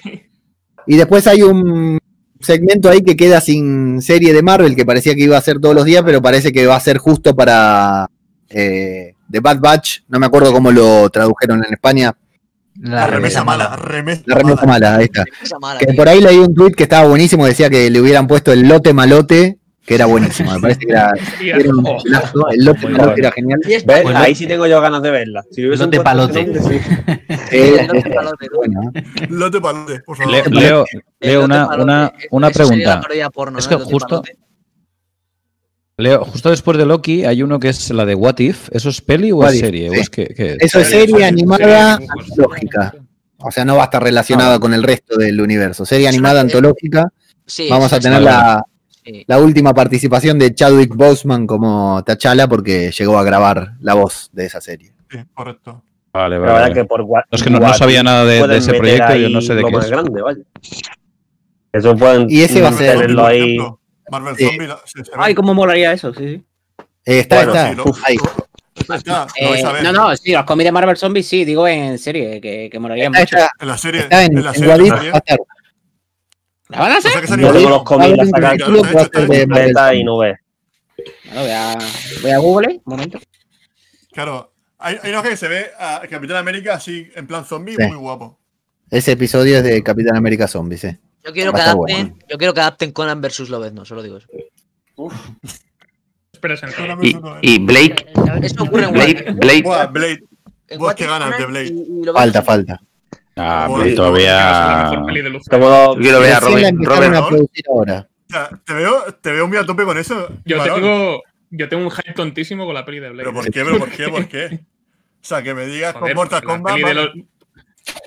Speaker 10: Y después hay un segmento ahí que queda sin serie de Marvel que parecía que iba a ser todos los días, pero parece que va a ser justo para eh, The Bad Batch. No me acuerdo cómo lo tradujeron en España.
Speaker 8: La
Speaker 2: remesa mala, remesa
Speaker 10: La remesa mala, ahí está.
Speaker 5: Mala,
Speaker 10: Que
Speaker 5: tío.
Speaker 10: por ahí leí un tweet que estaba buenísimo, decía que le hubieran puesto el lote malote, que era buenísimo. Me parece que era, un golazo, el lote era genial.
Speaker 5: Y es
Speaker 7: ¿Ves?
Speaker 5: bueno,
Speaker 7: Ahí sí tengo yo ganas de verla. Si
Speaker 8: Lote palote.
Speaker 10: Eh,
Speaker 5: lote palote,
Speaker 10: ¿eh?
Speaker 2: Lote palote, por favor.
Speaker 6: Leo, Leo, una,
Speaker 5: palote.
Speaker 6: una, una pregunta.
Speaker 5: porno,
Speaker 6: Es que justo-
Speaker 5: palote.
Speaker 6: Leo, justo después de Loki hay uno que es la de What If. ¿Eso es peli o
Speaker 10: What
Speaker 6: es serie? ¿O
Speaker 10: sí.
Speaker 6: es que, que-
Speaker 10: Eso es serie animada antológica. O sea, no va a estar relacionada
Speaker 6: Ah.
Speaker 10: con el resto del universo. Serie animada antológica.
Speaker 5: Sí,
Speaker 10: Vamos a tener la,
Speaker 5: Sí.
Speaker 10: la última participación de Chadwick Boseman como T'Challa porque llegó a grabar la voz de esa serie.
Speaker 2: Sí, correcto.
Speaker 6: Vale,
Speaker 7: La
Speaker 6: vale.
Speaker 7: verdad
Speaker 6: vale.
Speaker 7: que por What-
Speaker 6: Es que no, no sabía nada de, ese proyecto, yo no sé de qué es.
Speaker 7: grande, vaya. Eso pueden
Speaker 10: Y ese va a ser-
Speaker 7: ahí.
Speaker 2: Marvel
Speaker 10: Sí.
Speaker 2: Zombie. la-.
Speaker 13: Ay, cómo molaría eso, sí, sí.
Speaker 10: Eh, está,
Speaker 2: Bueno,
Speaker 10: está.
Speaker 2: sí, lo-
Speaker 10: ahí.
Speaker 2: Está, lo
Speaker 9: Eh,
Speaker 2: vais a ver.
Speaker 9: no, no, sí, los cómics de Marvel Zombies sí, digo en serie, que, que molaría
Speaker 10: Está,
Speaker 9: mucho.
Speaker 10: está-
Speaker 2: En la serie.
Speaker 10: está en,
Speaker 2: en la
Speaker 10: en
Speaker 2: serie
Speaker 10: What If
Speaker 2: también.
Speaker 10: va a estar.
Speaker 9: ¿La van a
Speaker 2: O
Speaker 9: hacer?
Speaker 2: sea salió
Speaker 10: What
Speaker 7: Yo tengo los cómics, la sacan
Speaker 10: capítulo que va a ser de Marvel
Speaker 7: completa y
Speaker 10: Zombies.
Speaker 9: Bueno, voy, a, voy a Google, un momento.
Speaker 2: Claro. Hay, hay una que se ve a Capitán América así en plan zombie,
Speaker 10: Sí.
Speaker 2: muy guapo.
Speaker 10: Ese episodio es de Capitán América Zombie, sí.
Speaker 5: Yo quiero que adapten,
Speaker 10: bueno.
Speaker 5: yo quiero que adapten Conan versus Lobezno, solo digo eso.
Speaker 3: Espera, sentado.
Speaker 12: Y, y Blade,
Speaker 5: Eso ocurre en
Speaker 12: Blade. Blade,
Speaker 2: Buah, Blade. Buah,
Speaker 5: If,
Speaker 2: ganas de Blade.
Speaker 5: y- y Lobezno
Speaker 10: Falta, falta.
Speaker 6: Ah,
Speaker 3: la
Speaker 6: todavía.
Speaker 12: yo quiero ver a Robert, Robert,
Speaker 10: ahora.
Speaker 2: Te veo, te veo muy a tope con eso.
Speaker 3: Yo tengo, yo tengo un hype tontísimo con la peli de Blade.
Speaker 2: ¿Pero por qué? ¿Pero por qué? ¿Por qué? O sea, que me digas
Speaker 3: Joder,
Speaker 2: con Mortal
Speaker 3: porque la peli de
Speaker 2: vale.
Speaker 3: los-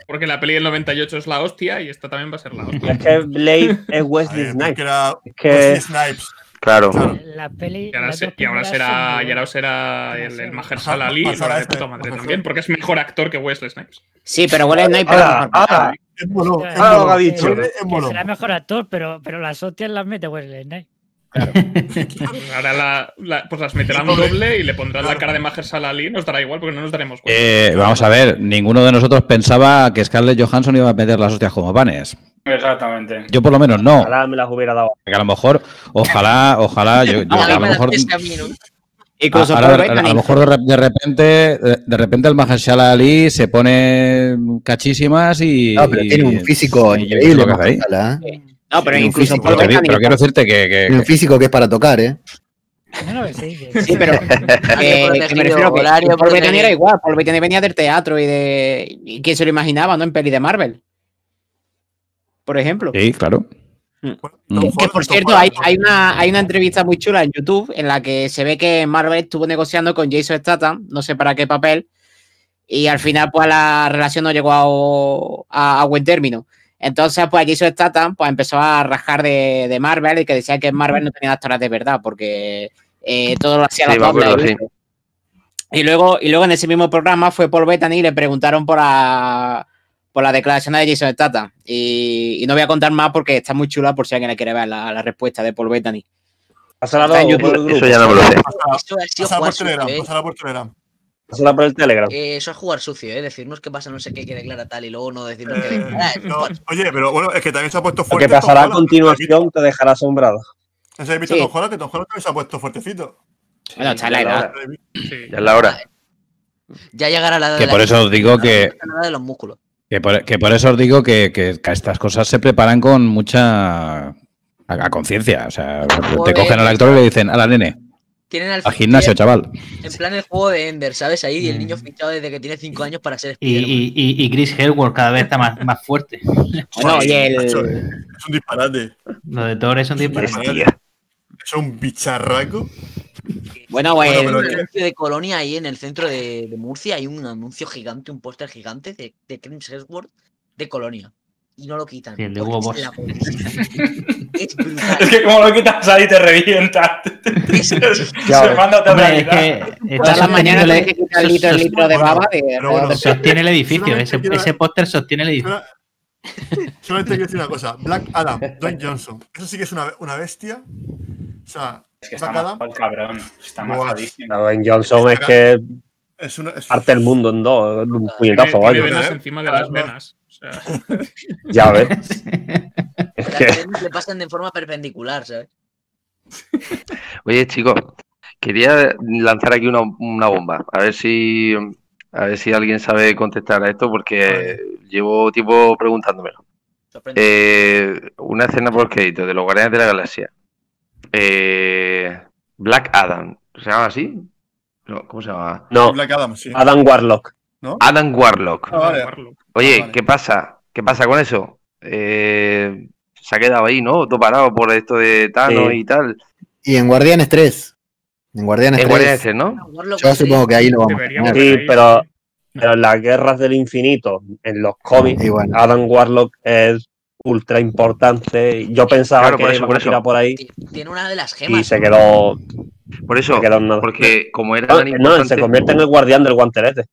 Speaker 3: Porque la peli del 98 es la hostia y esta también va a ser la hostia.
Speaker 7: Es que Blade es Wesley
Speaker 2: ver,
Speaker 7: Snipes.
Speaker 2: era
Speaker 7: Es que
Speaker 2: Wesley Snipes.
Speaker 12: Claro.
Speaker 2: Claro.
Speaker 11: La peli.
Speaker 3: Y ahora, se- y ahora será, y ahora será el, el
Speaker 11: Mahershala
Speaker 3: Ali, de
Speaker 2: este,
Speaker 3: puta madre también, porque es mejor actor que Wesley Snipes.
Speaker 9: Sí, pero Sniper.
Speaker 7: Ahora, ahora,
Speaker 2: Es
Speaker 11: Claro,
Speaker 7: lo que ha dicho.
Speaker 2: Es
Speaker 11: será mejor actor, pero, pero las hostias las mete Wesley Snipes.
Speaker 3: Ahora la, la- pues las meterán
Speaker 2: Doble.
Speaker 3: y le pondrán la
Speaker 2: Claro.
Speaker 3: cara de Mahershala Ali, nos dará igual porque no nos daremos cuenta.
Speaker 6: Eh, vamos a ver, ninguno de nosotros pensaba que Scarlett Johansson iba a meter las hostias como panes.
Speaker 4: Exactamente.
Speaker 6: Yo por lo menos no.
Speaker 7: ojalá me las hubiera dado.
Speaker 6: Que a lo mejor, ojalá, ojalá, yo, yo-
Speaker 5: A
Speaker 6: lo
Speaker 5: la
Speaker 6: mejor, de, re- de repente, de, repente el Mahershala Ali se pone cachísimas y.
Speaker 10: No, pero tiene un físico increíble.
Speaker 6: Que
Speaker 10: ¿eh?
Speaker 9: No, pero incluso
Speaker 10: físico,
Speaker 6: Pero, quiero decirte que, que-
Speaker 10: físico que es para tocar, ¿eh?
Speaker 11: No, no, sí, que-
Speaker 9: Sí, pero eh, que me refiero que
Speaker 5: horario
Speaker 9: Paul Bettany era igual. Paul Bettany venía del teatro y de. ¿Y quién se lo imaginaba, no? En peli de Marvel. Por ejemplo.
Speaker 6: Sí, claro. Mm.
Speaker 9: Que por cierto, hay, hay una, hay una entrevista muy chula en YouTube en la que se ve que Marvel estuvo negociando con Jason Statham, no sé para qué papel, y al final pues la relación no llegó a, a- a buen término. Entonces, pues Jason Statham pues, empezó a rajar de, de Marvel y que decía que Marvel no tenía actores de verdad, porque eh, todo lo hacía
Speaker 12: Sí,
Speaker 9: la
Speaker 12: sí.
Speaker 9: Y luego, y luego en ese mismo programa fue Paul Bettany y le preguntaron por la, por la declaración de Jason Statham. Y, y no voy a contar más porque está muy chula por si alguien le quiere ver la, la respuesta de Paul Bettany.
Speaker 7: Pásala por
Speaker 2: Telegram, pásala por Telegram.
Speaker 7: Pásala por el Telegram.
Speaker 5: Eh, Eso es jugar sucio, ¿eh? Decirnos qué pasa, no sé qué, que declara tal y luego no decirnos qué
Speaker 2: Eh,
Speaker 5: declara.
Speaker 2: No,
Speaker 5: jugar
Speaker 2: oye, pero bueno, es que también se ha puesto
Speaker 7: Lo
Speaker 2: fuerte.
Speaker 7: que pasará a continuación te dejará asombrado.
Speaker 2: ¿No habéis visto
Speaker 9: Sí.
Speaker 2: Tom Holland? Que Tom Holland también se ha puesto fuertecito.
Speaker 9: Bueno, está en la edad.
Speaker 3: Sí.
Speaker 12: Ya es la hora.
Speaker 5: Ya llegará la edad
Speaker 6: Que
Speaker 5: de
Speaker 6: por
Speaker 5: la-
Speaker 6: eso os digo que,
Speaker 5: la de los músculos.
Speaker 6: que, por, que por eso os digo que, que- que estas cosas se preparan con mucha. a, a conciencia. O sea, te cogen al actor y le dicen, a la nene,
Speaker 5: Tienen al
Speaker 6: al gimnasio, chaval.
Speaker 5: En plan el juego de Ender, ¿sabes? Ahí y el
Speaker 8: Mm.
Speaker 5: niño fichado desde que tiene 5 años para ser
Speaker 8: Y, y, y, y Chris Hemsworth cada vez está más, más fuerte.
Speaker 9: Bueno, y el,
Speaker 2: Es un disparate.
Speaker 8: Lo de Thor es un disparate.
Speaker 2: Es un bicharraco.
Speaker 9: bueno,
Speaker 2: Bueno,
Speaker 9: el-
Speaker 2: es que-
Speaker 5: anuncio de Colonia ahí en el centro de, de Murcia hay un anuncio gigante, un póster gigante de, de Chris Hemsworth de Colonia. Y no lo quitan.
Speaker 8: Sí, el de Hugo Boss.
Speaker 5: Es brutal.
Speaker 4: Es que como lo quitas ahí te revienta. Se manda otra
Speaker 8: Hombre, es que
Speaker 9: todas
Speaker 8: está
Speaker 9: las mañanas tienes que quitar litro, el litro de baba de,
Speaker 2: bueno,
Speaker 9: de-
Speaker 8: sostiene el edificio. Ese,
Speaker 2: quiero-
Speaker 8: ese póster sostiene el edificio.
Speaker 2: Sola- Solamente quiero decir una cosa. Black Adam, Dwayne Johnson. Eso sí que es una, una bestia. O sea,
Speaker 4: Es que está
Speaker 2: Black Adam
Speaker 4: mal, cabrón. Está mazadísimo.
Speaker 7: Dwayne Johnson es que
Speaker 2: es una. Es,
Speaker 7: parte el mundo en dos. Un puñetazo,
Speaker 3: tiene
Speaker 7: vaya.
Speaker 3: venas encima de las venas.
Speaker 7: Ya ves. Es
Speaker 5: Las
Speaker 7: que-
Speaker 5: le pasan de forma perpendicular, ¿sabes?
Speaker 12: Oye, chicos, quería lanzar aquí una, una bomba. A ver si a ver si alguien sabe contestar a esto, porque llevo tiempo preguntándomelo. Eh, una escena por crédito de los Guardianes de la Galaxia. Eh, Black Adam, ¿se llama así? No, ¿Cómo se llama?
Speaker 7: No,
Speaker 2: Black Adam, sí.
Speaker 7: Adam Warlock.
Speaker 12: Adam Warlock.
Speaker 2: Ah, vale.
Speaker 12: Oye,
Speaker 2: Ah, vale.
Speaker 12: ¿qué pasa? ¿Qué pasa con eso? Eh, se ha quedado ahí, ¿no? Todo parado por esto de Thanos
Speaker 7: Sí.
Speaker 12: y tal.
Speaker 10: Y en Guardianes 3. En Guardianes
Speaker 12: En
Speaker 10: 3.
Speaker 12: Guardianes 3, ¿no?
Speaker 10: Yo
Speaker 5: sí.
Speaker 10: supongo que ahí lo vamos a.
Speaker 7: Sí, pero,
Speaker 3: sí.
Speaker 7: pero en las guerras del infinito, en los cómics,
Speaker 10: Y bueno.
Speaker 7: Adam Warlock es ultra importante. Yo pensaba
Speaker 12: Claro,
Speaker 7: que
Speaker 12: por eso, por
Speaker 7: a tirar
Speaker 12: eso.
Speaker 7: por ahí
Speaker 5: Ti- Tiene una de las
Speaker 7: y
Speaker 5: gemas.
Speaker 7: se quedó,
Speaker 12: Por eso,
Speaker 7: se quedó
Speaker 12: porque como era
Speaker 7: No,
Speaker 12: tan
Speaker 7: no, se convierte en el guardián del guantelete.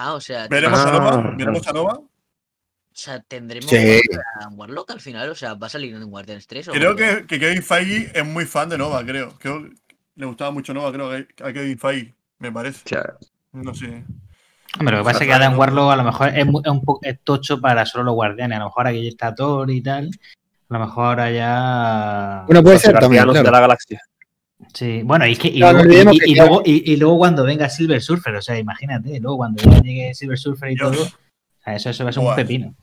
Speaker 5: Ah, o sea,
Speaker 2: ¿Veremos a
Speaker 12: Ah,
Speaker 2: Nova?
Speaker 12: claro.
Speaker 2: ¿Veremos a Nova?
Speaker 5: o sea, tendremos
Speaker 10: Sí.
Speaker 5: a Warlock al final, o sea, va a salir en Guardians 3 o
Speaker 2: Creo que, que Kevin Feige es muy fan de Nova, creo. creo que le gustaba mucho Nova, creo que a Kevin Feige, me parece. No sé.
Speaker 8: Hombre, lo que pasa es que Adam. Warlock a lo mejor es, un poco es tocho para solo los guardianes. A lo mejor aquí está Thor y tal. A lo mejor ahora ya.
Speaker 10: Bueno, puede ser también,
Speaker 7: guardianos de
Speaker 10: claro.
Speaker 7: la galaxia.
Speaker 8: Sí, bueno, y, es que, y,
Speaker 10: No, no
Speaker 8: luego,
Speaker 10: olvidemos
Speaker 8: y-
Speaker 10: que
Speaker 8: y
Speaker 10: ya-
Speaker 8: luego, y, y luego cuando venga Silver Surfer, o sea, imagínate, luego cuando ya llegue Silver Surfer y
Speaker 2: Dios.
Speaker 8: todo, o sea, eso, eso va a ser un pepino.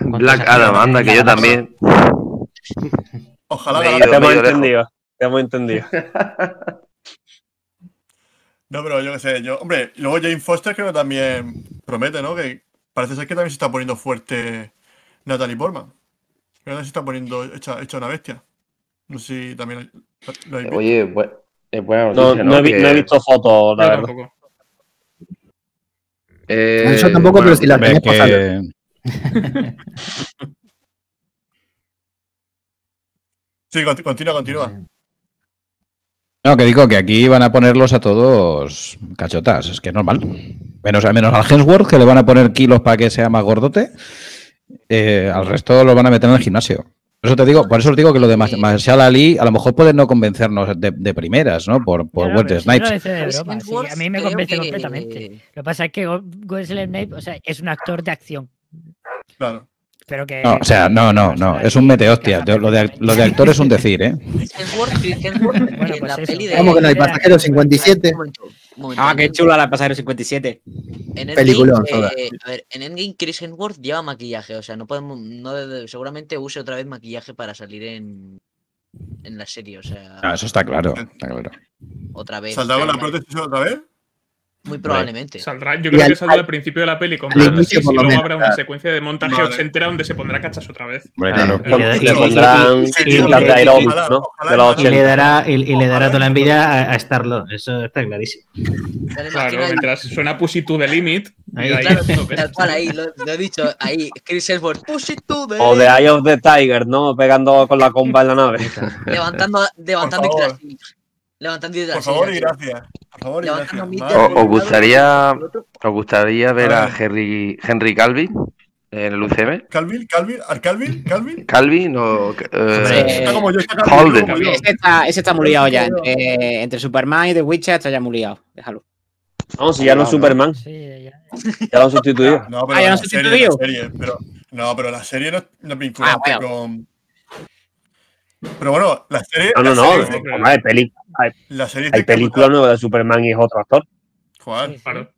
Speaker 12: Black Adam, anda, que yo también.
Speaker 2: Ojalá
Speaker 12: Me ido,
Speaker 7: Te hemos entendido. Te hemos entendido.
Speaker 2: No, pero yo qué sé, yo. Hombre, luego Jane Foster creo que también promete, ¿no? Que parece ser que también se está poniendo fuerte Natalie Portman. Creo que se está poniendo hecha, hecha una bestia. No sé si también.
Speaker 12: Oye, bu- es buena
Speaker 7: No,
Speaker 12: noticia, ¿no?
Speaker 7: no he, vi-
Speaker 12: Que-
Speaker 7: no he visto fotos, la
Speaker 3: Yo
Speaker 7: verdad.
Speaker 3: tampoco.
Speaker 12: Eh,
Speaker 10: Yo tampoco,
Speaker 12: bueno,
Speaker 10: pero si la
Speaker 6: Hombre,
Speaker 10: tenés pasada.
Speaker 6: que-
Speaker 2: Sí, conti- continúa, continúa.
Speaker 6: No, que digo que aquí van a ponerlos a todos cachotas, es que es normal. Menos, menos al Hemsworth, que le van a poner kilos para que sea más gordote. eh, al resto lo van a meter en el gimnasio. Por eso te digo, por eso os digo que lo de Marshall Ali a lo mejor puede no convencernos de, de primeras, ¿no? Por, por
Speaker 11: No, no,
Speaker 6: Wesley
Speaker 11: pero si no lo
Speaker 6: Snipes.
Speaker 11: dice de broma, sí, a mí me convence
Speaker 5: que-
Speaker 11: completamente. Lo que pasa es que Wesley Snipes, o sea, es un actor de acción.
Speaker 2: Claro.
Speaker 11: Pero que.
Speaker 6: No, o sea, no, no, no, es un mete hostia. Lo de, lo de actor es un decir, ¿eh?
Speaker 5: Chris Hemsworth, Chris Hemsworth, en
Speaker 11: pues
Speaker 5: la peli de.
Speaker 10: Vamos que no hay pasajero 57.
Speaker 5: Un momento, un momento.
Speaker 9: Ah, qué chula la pasajero 57.
Speaker 5: En
Speaker 10: Peliculón,
Speaker 5: eh, a ver, en Endgame Chris Hemsworth lleva maquillaje, o sea, no podemos, no debe- seguramente use otra vez maquillaje para salir en, en la serie, o sea,
Speaker 6: Ah, eso está claro, está claro.
Speaker 5: otra vez.
Speaker 2: ¿Saldrá con la prótesis otra vez?
Speaker 5: Muy probablemente.
Speaker 3: Saldrá, yo creo
Speaker 10: al-
Speaker 3: que saldrá
Speaker 10: al-
Speaker 3: al principio de la peli con prótesis y luego
Speaker 10: menos,
Speaker 3: habrá una
Speaker 10: claro.
Speaker 3: secuencia de montaje
Speaker 2: Vale.
Speaker 3: ochentera donde se pondrá cachas otra vez.
Speaker 6: Hombre, claro.
Speaker 8: Y le,
Speaker 7: pondrán ¿no?
Speaker 8: y le
Speaker 7: 80.
Speaker 8: dará, y, y le dará toda la envidia a, a Star-Lord, eso está clarísimo.
Speaker 3: Claro, mientras suena Pussy to the Limit.
Speaker 8: Ahí,
Speaker 3: ahí
Speaker 5: claro,
Speaker 3: lo ves.
Speaker 5: tal cual ahí, lo, lo he dicho, ahí, Chris Hemsworth, push it to the
Speaker 7: O de Eye of the Tiger, ¿no? Pegando con la comba en la nave.
Speaker 5: levantando, levantando Levantando y
Speaker 2: Por favor y gracias. Por favor y gracias.
Speaker 12: ¿Os, gustaría, os gustaría ver a. Henry, Henry Calvin en el UCM?
Speaker 2: Calvin, Calvin, ¿Al Calvin? ¿Calvin?
Speaker 12: ¿Calvin o eh,
Speaker 5: Hombre,
Speaker 2: Está como yo, está Calvin.
Speaker 12: Holden.
Speaker 2: como yo.
Speaker 9: Ese está, ese está muy liado ya. Entre, entre Superman y The Witcher está ya muy liado. Déjalo.
Speaker 7: No, si ya no es Superman,
Speaker 11: Sí, ya.
Speaker 7: ya lo han sustituido.
Speaker 2: No, pero
Speaker 9: Ah, ya no
Speaker 2: serie,
Speaker 9: sustituido.
Speaker 2: serie, pero, no, pero la serie no, no es vinculante
Speaker 9: Ah, bueno.
Speaker 2: con. Pero bueno, la serie.
Speaker 7: No, no,
Speaker 2: la
Speaker 7: no.
Speaker 2: serie-
Speaker 3: pero-
Speaker 7: Hombre, hay, peli- hay,
Speaker 2: la serie
Speaker 7: hay
Speaker 2: de
Speaker 7: películas nuevas de Superman y es otro actor.
Speaker 2: Juan.
Speaker 3: Claro.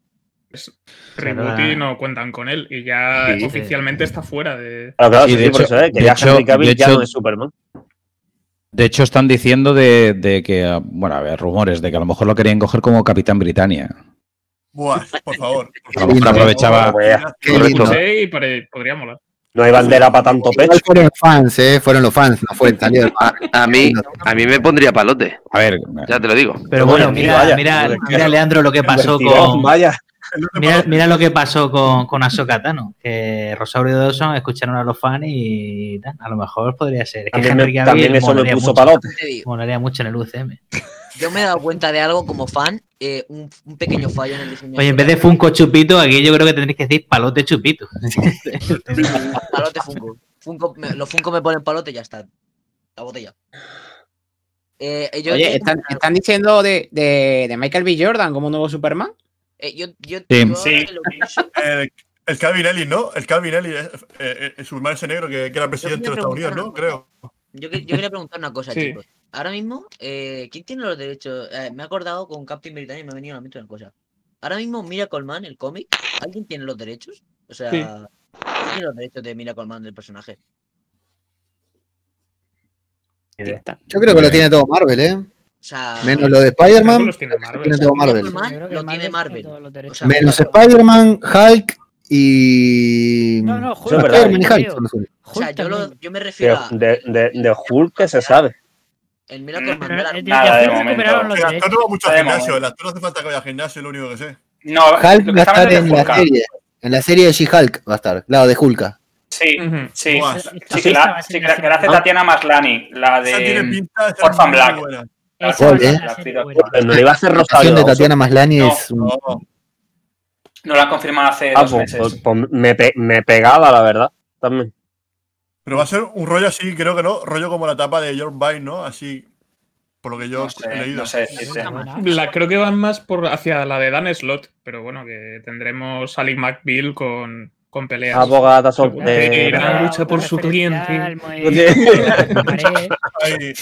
Speaker 3: Reboot y
Speaker 8: ah.
Speaker 3: no cuentan con él. Y ya
Speaker 7: Sí.
Speaker 3: oficialmente está fuera de.
Speaker 7: Claro, claro,
Speaker 6: Sí,
Speaker 7: sí,
Speaker 6: de
Speaker 7: sí, por
Speaker 6: hecho-
Speaker 7: eso, ¿eh? Que
Speaker 6: de
Speaker 7: ya
Speaker 6: hecho-
Speaker 7: Henry Cavill ya
Speaker 6: hecho-
Speaker 7: no es Superman.
Speaker 6: De hecho, están diciendo de, de que, ah, bueno, a ver, rumores de que a lo mejor lo querían coger como Capitán Britannia.
Speaker 2: Buah, por favor.
Speaker 6: A lo mejor aprovechaba.
Speaker 3: Sí, y podría molar.
Speaker 7: No hay bandera para tanto pecho.
Speaker 10: Fueron fans, ¿eh? Fueron los fans, no fue del
Speaker 12: A, a mí, a mí me pondría palote,
Speaker 6: A ver,
Speaker 12: ya te lo digo.
Speaker 8: Pero bueno, mira,
Speaker 7: vaya,
Speaker 8: mira, mira,
Speaker 2: claro.
Speaker 8: Leandro, lo que pasó con.
Speaker 7: Vaya.
Speaker 8: Mira, mira lo que pasó con, con Ahsoka Tano, que Rosario y Dawson escucharon a los fans y tal, a lo mejor podría ser. Es que
Speaker 7: También, me- también eso me puso
Speaker 8: mucho,
Speaker 7: palote.
Speaker 8: Molaría mucho en el UCM.
Speaker 5: Yo me he dado cuenta de algo como fan, eh, un, un pequeño fallo en el diseño.
Speaker 8: Oye, en vez de Funko Chupito, aquí yo creo que tendréis que decir palote chupito.
Speaker 5: Palote Funko. Funko me- los Funko me ponen palote y ya está. La botella. Eh, eh, yo,
Speaker 9: Oye, ¿están, están diciendo de, de, de Michael B. Jordan como nuevo Superman?
Speaker 5: eh, yo, yo,
Speaker 6: Sí.
Speaker 5: yo
Speaker 3: Sí.
Speaker 5: lo pienso.
Speaker 2: El, el Calvin Ellis, ¿no? El Calvin Ellis, eh, eh, eh, Superman ese negro que, que era presidente de los Estados Unidos, ¿no? Creo.
Speaker 5: Yo, yo quería preguntar una cosa,
Speaker 3: Sí.
Speaker 5: chicos. Ahora mismo, eh, ¿quién tiene los derechos? Eh, me he acordado con Captain Britannia y me ha venido a la mente una cosa. Ahora mismo, Miracle Man, el cómic, ¿alguien tiene los derechos? O sea,
Speaker 3: Sí.
Speaker 5: ¿quién tiene los derechos de Miracle Man del personaje?
Speaker 10: Yo creo que lo tiene todo Marvel, ¿eh?
Speaker 5: O sea,
Speaker 10: Menos lo de Spider-Man.
Speaker 3: tiene Marvel.
Speaker 10: Tiene todo Marvel.
Speaker 5: Lo tiene O sea,
Speaker 10: Menos Spider-Man, Hulk y.
Speaker 11: No, no, Hulk.
Speaker 5: O sea, yo, lo-
Speaker 11: también.
Speaker 5: yo me
Speaker 7: De,
Speaker 5: refiero a
Speaker 7: de, de, de Hulk que se sabe.
Speaker 5: El Miracle Man
Speaker 11: Pero,
Speaker 5: de la-
Speaker 11: de- de
Speaker 4: Nada, de
Speaker 11: Hulk
Speaker 4: momento.
Speaker 11: recuperaron los
Speaker 2: El actor
Speaker 11: derechos.
Speaker 2: no va mucho
Speaker 4: De
Speaker 2: gimnasio,
Speaker 4: momento.
Speaker 2: el actor no hace falta que vaya al gimnasio, es lo único que sé.
Speaker 4: No,
Speaker 10: Hulk va a estar
Speaker 4: es
Speaker 10: en la serie. En la serie de She-Hulk va a estar, lado de Hulka.
Speaker 4: Sí, sí. Sí, que la,
Speaker 11: a
Speaker 4: hace. Tatiana Maslani, la de
Speaker 2: pinta de ser
Speaker 4: Orphan Black.
Speaker 11: a
Speaker 10: ¿eh?
Speaker 7: no le iba a hacer
Speaker 10: La de Tatiana Maslany
Speaker 4: No,
Speaker 10: es un-
Speaker 2: No,
Speaker 4: no la han confirmado hace
Speaker 7: Ah,
Speaker 4: dos
Speaker 7: pues,
Speaker 4: meses.
Speaker 7: pues- pues me, pe- me pegaba, la verdad. También.
Speaker 2: Pero va a ser un rollo así, creo que no, rollo como la tapa de George Vine, ¿no? Así, por lo que yo
Speaker 4: No
Speaker 2: he leído.
Speaker 4: no sé decirte.
Speaker 11: Buena.
Speaker 3: La, creo que van más por hacia la de Dan Slot, pero bueno, que tendremos a Lee McBeal con, con peleas.
Speaker 7: Abogada
Speaker 3: Sí,
Speaker 7: soltera.
Speaker 3: gran lucha por su cliente.
Speaker 11: muy- Maré.
Speaker 2: Ahí,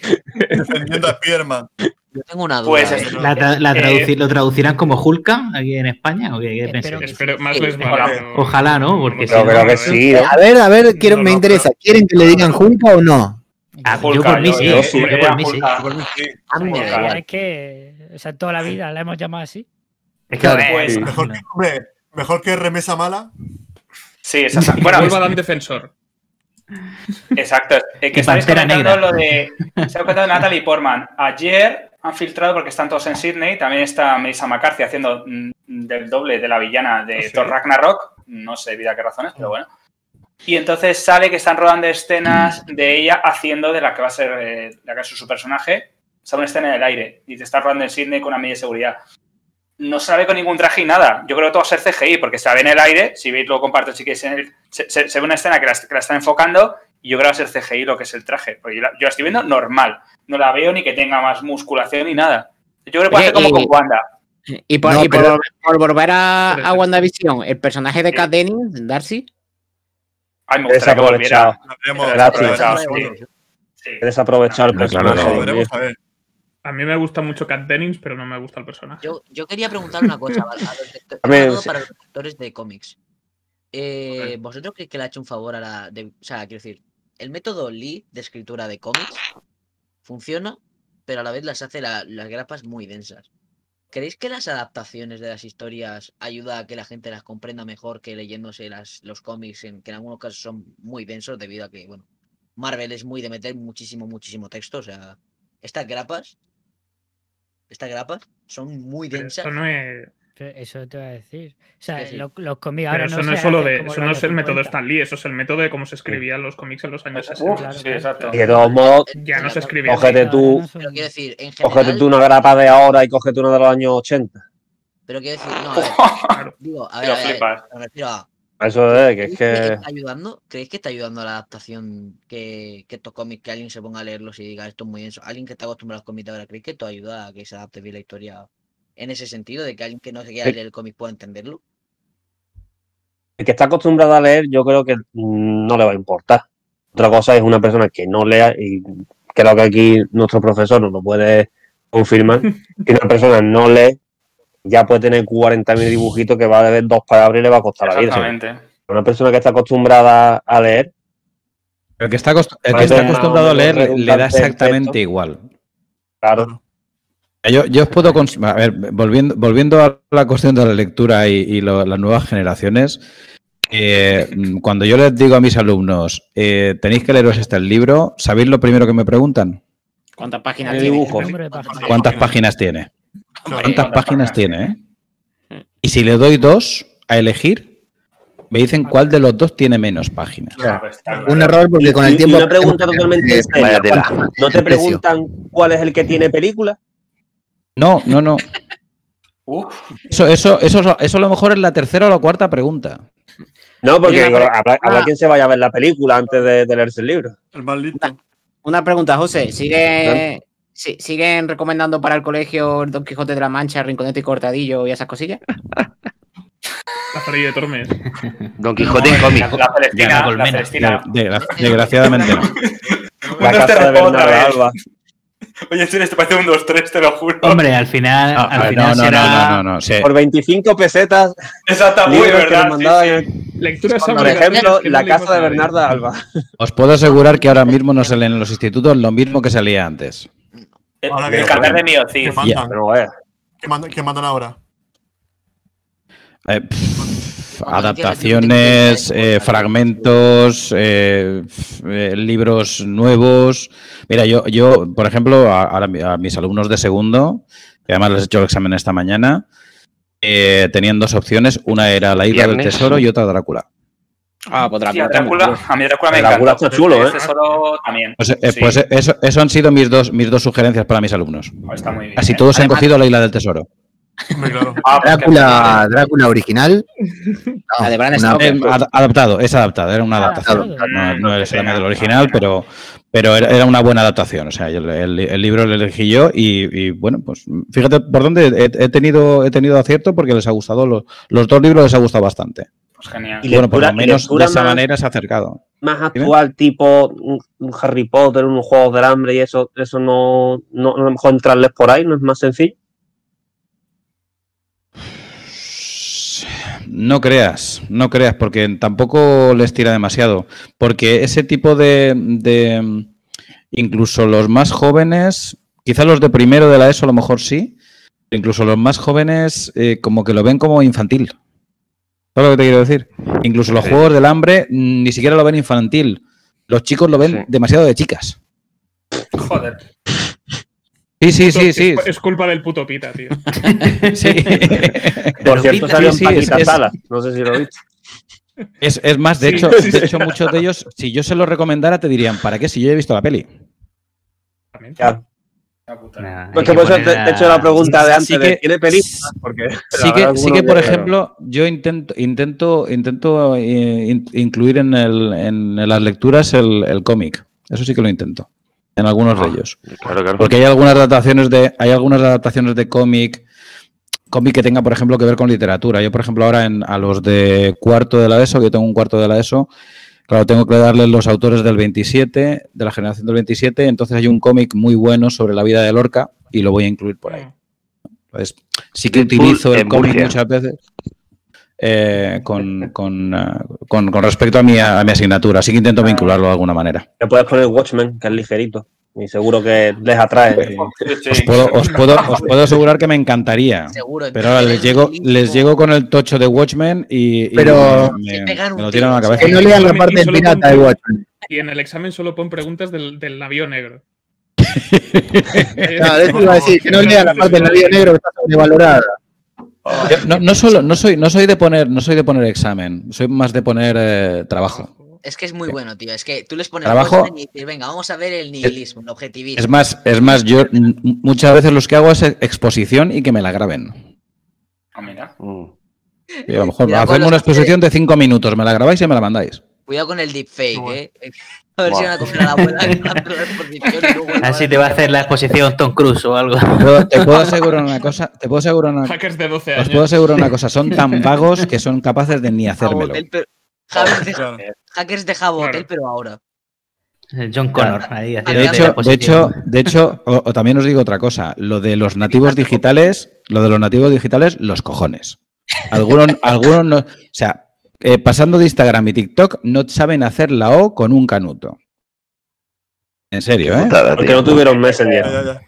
Speaker 2: defendiendo a Spiderman.
Speaker 5: Yo tengo una duda.
Speaker 4: Pues
Speaker 5: eh.
Speaker 4: eso.
Speaker 8: ¿La, tra- la
Speaker 4: Eh,
Speaker 8: ¿Lo traducirán como Hulka aquí en España? ¿O qué, qué
Speaker 11: Espero
Speaker 8: pensáis?
Speaker 11: que
Speaker 3: Espero, más
Speaker 5: Sí,
Speaker 3: les
Speaker 5: ojalá.
Speaker 3: vale. pero-
Speaker 8: Ojalá, ¿no? Porque
Speaker 3: no
Speaker 8: si
Speaker 7: que
Speaker 3: no,
Speaker 7: sí.
Speaker 10: A ver, a ver, quiero,
Speaker 3: No,
Speaker 10: me interesa. ¿Quieren que le digan Hulka o no?
Speaker 8: Ah, yo
Speaker 4: Hulka,
Speaker 8: por mí sí.
Speaker 4: yo- sí,
Speaker 8: por mí sí.
Speaker 4: Hulka.
Speaker 2: Por mí sí.
Speaker 5: A mí me da
Speaker 4: Hulka.
Speaker 5: igual.
Speaker 11: Es que, o sea, toda la vida la hemos llamado así.
Speaker 8: Es que eh,
Speaker 4: pues.
Speaker 2: Mejor que, hombre, mejor que remesa mala.
Speaker 4: Sí.
Speaker 3: Que
Speaker 4: Bueno,
Speaker 3: Dan Defensor.
Speaker 4: Exacto. Eh, que
Speaker 8: Y
Speaker 4: estáis comentando
Speaker 8: Negra.
Speaker 4: lo de. Se ha comentado Natalie Portman. Ayer han filtrado, porque están todos en Sydney, también está Melissa McCarthy haciendo mm, del doble de la villana de
Speaker 3: Ah, sí.
Speaker 4: Thor Ragnarok. No sé vida qué razones, pero bueno. Y entonces sale que están rodando escenas de ella haciendo de la que va a ser eh, la que es su personaje. Sale una escena en el aire y te está rodando en Sydney con una medida de seguridad. No se la ve con ningún traje y nada. Yo creo que todo va a ser CGI, porque se la ve en el aire. Si veis, luego comparto si queréis. en el- se, se- se ve una escena que la, que la están enfocando y yo creo que va a ser CGI lo que es el traje. Porque yo la, yo la estoy viendo normal. No la veo ni que tenga más musculación ni nada. Yo creo que puede ser como con Wanda.
Speaker 9: Y por,
Speaker 10: No,
Speaker 9: y por,
Speaker 10: pero-
Speaker 9: por volver a, a. WandaVision, el personaje de Kat Dennings, Darcy,
Speaker 4: Ay, me gustaría que volviera.
Speaker 7: Desaprovechado. Desaprovechado,
Speaker 4: sí. Sí.
Speaker 7: El personaje.
Speaker 2: Lo
Speaker 6: no.
Speaker 2: veremos a ver.
Speaker 3: A mí me gusta mucho Kat Dennings, pero no me gusta el personaje.
Speaker 5: Yo, yo quería preguntar una cosa ¿vale? a los lectores,
Speaker 7: A ver,
Speaker 5: sobre todo
Speaker 7: sí.
Speaker 5: para los lectores de cómics. Eh, ¿Vosotros creéis que le ha hecho un favor a la... de- o sea, quiero decir, el método Lee de escritura de cómics funciona, pero a la vez las hace la- las grapas muy densas. ¿Creéis que las adaptaciones de las historias ayuda a que la gente las comprenda mejor que leyéndose las, los cómics, en, que en algunos casos son muy densos debido a que, bueno, Marvel es muy de meter muchísimo, muchísimo texto. O sea, estas grapas, estas grapas son muy
Speaker 3: Pero
Speaker 5: densas.
Speaker 3: eso no es,
Speaker 11: Pero Eso te voy a decir. O sea,
Speaker 5: Sí, sí.
Speaker 11: lo- los cómics
Speaker 3: pero eso
Speaker 11: no
Speaker 3: es solo de, eso no
Speaker 11: los
Speaker 3: es el método
Speaker 11: 50.
Speaker 3: Stan Lee, eso es el método de cómo se escribían los cómics en los años
Speaker 4: Uf,
Speaker 3: 60.
Speaker 11: claro,
Speaker 4: sí,
Speaker 11: claro.
Speaker 4: exacto.
Speaker 7: Y de todos modos,
Speaker 3: Ya no se
Speaker 5: Pero
Speaker 3: escribía.
Speaker 7: Cógete tú-
Speaker 11: son-
Speaker 5: quiero decir, en
Speaker 7: cógete
Speaker 5: general,
Speaker 7: tú una grapa de ahora y cógete una de los años 80.
Speaker 5: pero quiero decir, no, a ver,
Speaker 3: Claro.
Speaker 5: digo, a ver, a ver,
Speaker 4: flipas.
Speaker 5: me refiero a,
Speaker 7: Eso es, que es
Speaker 5: ¿creéis que
Speaker 7: que.
Speaker 5: está ayudando? ¿Creéis que está ayudando a la adaptación que, que estos cómics, que alguien se ponga a leerlos y diga esto es muy denso? Alguien que está acostumbrado a los cómics de ahora, ¿creéis que esto ayuda a que se adapte bien la historia en ese sentido, de que alguien que no se quiera leer el cómic pueda entenderlo?
Speaker 7: El que está acostumbrado a leer, yo creo que no le va a importar. Otra cosa es una persona que no lea, y creo que aquí nuestro profesor nos lo puede confirmar. Si una persona no lee, ya puede tener 40.000 dibujitos que va a ver dos palabras y le va a costar la vida.
Speaker 4: Exactamente.
Speaker 7: Una persona que está acostumbrada a leer,
Speaker 6: El que está, acost- el que
Speaker 7: Parece
Speaker 6: está
Speaker 7: más o
Speaker 6: acostumbrado a leer le- da exactamente
Speaker 7: texto.
Speaker 6: igual.
Speaker 7: claro,
Speaker 6: Yo, yo os puedo. A ver, volviendo, volviendo a la cuestión de la lectura y, y lo- las nuevas generaciones, eh, cuando yo les digo a mis alumnos, eh, tenéis que leeros este libro, ¿sabéis lo primero que me preguntan?
Speaker 9: ¿cuántas páginas tiene?
Speaker 6: ¿Cuántas páginas tiene? ¿Cuántas
Speaker 4: ¿cuántas
Speaker 6: páginas
Speaker 4: páginas
Speaker 6: tiene? eh? Y si le doy dos a elegir, me dicen cuál de los dos tiene menos páginas.
Speaker 4: Claro.
Speaker 10: Un error porque con
Speaker 7: Y-
Speaker 10: el
Speaker 7: y
Speaker 10: tiempo.
Speaker 7: una pregunta totalmente seria.
Speaker 10: vaya tela.
Speaker 7: ¿No te preguntan cuál es el que tiene película?
Speaker 6: No, no, no. Eso, eso, eso, eso a lo mejor es la tercera o la cuarta pregunta.
Speaker 7: No, porque habrá, habrá
Speaker 9: ah.
Speaker 7: quien se vaya a ver la película antes de, de leerse el libro.
Speaker 2: El más listo.
Speaker 9: Una pregunta, José. ¿Sigue, si- ¿Siguen recomendando para el colegio el Don Quijote de la Mancha, Rinconete y Cortadillo y esas cosillas?
Speaker 3: La Zorilla de Tormes.
Speaker 13: Don Quijote en cómic.
Speaker 14: La Celestina,
Speaker 8: la.
Speaker 14: Celestina.
Speaker 6: Desgra- Desgraciadamente no.
Speaker 7: La casa de
Speaker 14: otra vez.
Speaker 7: Alba.
Speaker 14: Oye, esto esto parece un 2-3, te lo juro.
Speaker 8: Hombre, al final,
Speaker 6: No,
Speaker 8: al
Speaker 6: no,
Speaker 8: final
Speaker 6: no, no,
Speaker 8: será.
Speaker 6: no, no, no, sí.
Speaker 7: Por 25 pesetas,
Speaker 14: Exacto, muy verdad. sí, sí.
Speaker 3: Lecturas
Speaker 7: por ejemplo,
Speaker 3: que no
Speaker 7: La casa de. Bernarda Alba.
Speaker 6: Os puedo asegurar que ahora mismo no se lee en los institutos lo mismo que se leía antes.
Speaker 14: El,
Speaker 2: Ahora
Speaker 14: el cantar de
Speaker 2: ¿Qué
Speaker 14: Miocid.
Speaker 2: mandan?
Speaker 7: Pero bueno,
Speaker 2: ¿Qué mandan, qué mandan ahora?
Speaker 6: Eh, pff, adaptaciones, eh, fragmentos, eh, eh, libros nuevos. Mira, yo, yo por ejemplo, a, mis alumnos de segundo, que además les he hecho el examen esta mañana, eh, tenían dos opciones. Una era La Isla del. Tesoro y otra Drácula.
Speaker 9: Ah, pues
Speaker 14: Sí, a
Speaker 9: Drácula.
Speaker 14: Drácula, a mí Drácula me
Speaker 7: Drácula
Speaker 14: encanta.
Speaker 7: está chulo,
Speaker 14: Este
Speaker 7: ¿eh?
Speaker 14: solo también.
Speaker 6: Pues, eh,
Speaker 14: Sí,
Speaker 6: pues eso, eso han sido mis dos, mis dos sugerencias para mis alumnos.
Speaker 14: está muy bien.
Speaker 6: Casi
Speaker 14: ¿eh?
Speaker 6: todos se han
Speaker 9: Además-
Speaker 6: cogido La Isla del Tesoro.
Speaker 2: Claro.
Speaker 14: Ah, pues
Speaker 10: Drácula, Drácula original.
Speaker 9: De
Speaker 10: una-.
Speaker 6: Eh, ad- adaptado, es adaptado, era una
Speaker 11: Ah,
Speaker 6: adaptación. No, no es el original, pero, pero era, era una buena adaptación. O sea, yo el, el- el libro lo elegí yo y, y, bueno, pues fíjate por dónde he, he tenido, he tenido acierto porque les ha gustado, los, los dos libros les ha gustado bastante.
Speaker 14: Pues genial.
Speaker 7: Y
Speaker 6: bueno, por lo menos de esa
Speaker 7: más-
Speaker 6: manera se ha acercado.
Speaker 7: más
Speaker 6: Dime.
Speaker 7: actual, tipo Harry Potter, unos juegos del hambre y eso, eso no, no, a lo mejor entrarles por ahí, no es más sencillo.
Speaker 6: No creas, no creas, porque tampoco les tira demasiado. Porque ese tipo de, de- incluso los más jóvenes, quizá los de primero de la ESO a lo mejor sí, incluso los más jóvenes eh, como que lo ven como infantil. ¿Sabes lo que te quiero decir? Incluso los
Speaker 13: Sí.
Speaker 6: juegos del hambre mm, ni siquiera lo ven infantil. Los chicos lo ven
Speaker 13: Sí.
Speaker 6: demasiado de chicas.
Speaker 14: Joder.
Speaker 6: Sí, sí, sí,
Speaker 3: Es-
Speaker 6: sí.
Speaker 3: Es culpa del puto pita, tío.
Speaker 6: sí.
Speaker 7: Por cierto,
Speaker 6: sí,
Speaker 7: salió en
Speaker 6: sí,
Speaker 7: Paquita Salas, no sé si lo viste.
Speaker 6: Es, es más, de
Speaker 3: Sí,
Speaker 6: hecho,
Speaker 3: sí,
Speaker 6: de
Speaker 3: sí.
Speaker 6: hecho, muchos de ellos, si yo se los recomendara, te dirían, ¿para qué? Si yo ya he visto la peli.
Speaker 3: También.
Speaker 7: Ya.
Speaker 8: Nah,
Speaker 7: Pues que
Speaker 8: que
Speaker 7: por eso
Speaker 8: poner
Speaker 7: te, te he hecho la pregunta de antes,
Speaker 6: Sí
Speaker 7: de,
Speaker 6: que-
Speaker 7: ¿tiene películas? Porque
Speaker 6: Sí que, sí que, por
Speaker 7: que-
Speaker 6: ejemplo, yo intento, intento, intento eh, in- incluir en, el- en las lecturas el, el cómic. Eso sí que lo intento. En algunos de
Speaker 13: Ah,
Speaker 6: ellos.
Speaker 13: Claro, claro.
Speaker 6: Porque hay algunas adaptaciones de, hay algunas adaptaciones de cómic, cómic que tenga, por ejemplo, que ver con literatura. Yo, por ejemplo, ahora en, a los de cuarto de la ESO, que yo tengo un cuarto de la ESO, claro, tengo que darles los autores del 27, de la generación del 27, entonces hay un cómic muy bueno sobre la vida de Lorca y lo voy a incluir por ahí. Pues sí que utilizo el cómic muchas veces eh, con, con, eh, con- con respecto a mi, a mi asignatura. Sí que intento vincularlo de alguna manera.
Speaker 7: Le puedes poner Watchmen, que es ligerito. Y seguro que les atrae.
Speaker 14: Sí, sí.
Speaker 6: Os puedo, os puedo, os puedo asegurar que me encantaría.
Speaker 5: Seguro.
Speaker 6: Pero ahora les llego, les llego con el tocho de Watchmen y, y
Speaker 10: Pero-
Speaker 6: me, me lo tiran a la cabeza.
Speaker 10: Que no lean la parte pirata de Watchmen.
Speaker 3: Y en el examen solo pon preguntas del, del navío negro.
Speaker 10: No, de eso iba a decir, que no lean la parte del navío negro que está sobrevalorada.
Speaker 6: No solo, no soy, no soy de poner, no soy de poner examen, soy más de poner eh, trabajo.
Speaker 5: Es que es muy bueno, tío. Es que tú les pones
Speaker 6: Trabajo-
Speaker 5: y dices, venga, vamos a ver el nihilismo, el objetivismo.
Speaker 6: Es más, es más, yo muchas veces los que hago es exposición y que me la graben.
Speaker 14: Ah, mira.
Speaker 13: Mm.
Speaker 6: Y a lo mejor hacemos una exposición de cinco minutos, me la grabáis y me la mandáis.
Speaker 5: Cuidado con el deepfake,
Speaker 2: Bueno.
Speaker 5: eh. A ver si van a coger a la abuela
Speaker 8: Así te va a hacer la exposición Tom Cruise o algo.
Speaker 6: Te puedo, te puedo asegurar una cosa, te puedo asegurar una,
Speaker 3: Hackers de 12
Speaker 6: os
Speaker 3: años.
Speaker 6: puedo asegurar una cosa, son tan vagos que son capaces de ni hacérmelo.
Speaker 5: Hackers de,
Speaker 2: Claro.
Speaker 3: Claro.
Speaker 5: pero ahora.
Speaker 8: John Connor ahí
Speaker 6: De hecho, de hecho, de hecho o, o también os digo otra cosa, lo de los nativos digitales, lo de los nativos digitales, los cojones. Algunos, algunos no, o sea, eh, pasando de Instagram y TikTok, no saben hacer la O con un canuto. En serio, ¿eh?
Speaker 7: Porque no tuvieron Messenger.
Speaker 2: ya, ya.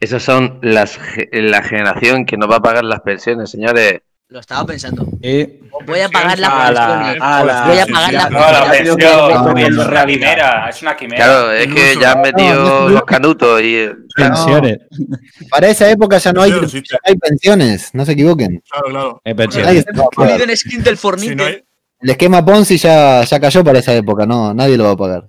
Speaker 13: Esos son las, la generación que no va a pagar las pensiones, señores.
Speaker 5: Lo estaba pensando. Voy a pagar la pensión. Voy a pagar la
Speaker 14: No, la
Speaker 5: pensión.
Speaker 14: es una quimera, es una quimera.
Speaker 13: Claro, es que ya han metido los canutos y. eh,
Speaker 6: pensiones.
Speaker 10: Para esa época ya no hay, hay pensiones, no se equivoquen.
Speaker 2: Claro, claro.
Speaker 10: Nadie
Speaker 6: pensiones.
Speaker 5: en skin del Fornite.
Speaker 2: Hay,
Speaker 10: El esquema Ponzi ya, ya cayó para esa época, no, nadie lo va a pagar.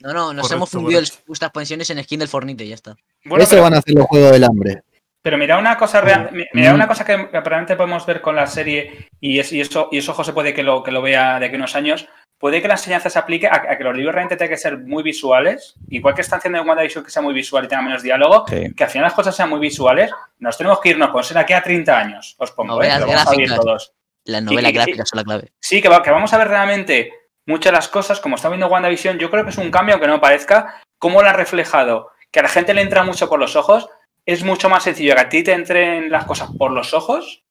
Speaker 5: No, no, nos
Speaker 2: Correcto,
Speaker 5: hemos fundido nuestras pensiones en skin del Fornite, ya está.
Speaker 14: Bueno,
Speaker 10: Eso
Speaker 14: pero,
Speaker 10: van a ser los juegos del hambre.
Speaker 14: Pero mira una cosa real, mi- mira
Speaker 6: Mm.
Speaker 14: una cosa que, que probablemente podemos ver con la serie, y, es, y eso, y eso José puede que lo, que lo vea de aquí a unos años, puede que la enseñanza se aplique a, a que los libros realmente tengan que ser muy visuales, igual que están haciendo en WandaVision que sea muy visual y tenga menos diálogo,
Speaker 6: Sí.
Speaker 14: que al final las cosas sean muy visuales, nos tenemos que irnos con ser aquí a 30 años, os pongo, ¿eh?
Speaker 5: Novelas
Speaker 14: Lo vamos a
Speaker 5: gráficas.
Speaker 14: todos.
Speaker 5: Las novelas
Speaker 4: y-
Speaker 5: gráficas son la clave.
Speaker 4: Sí, que, va- que vamos a ver realmente muchas de las cosas, como está viendo WandaVision, yo creo que es un cambio, aunque no parezca, cómo lo ha reflejado, que a la gente le entra mucho por los ojos, es mucho más sencillo que a ti te entren las cosas por los ojos,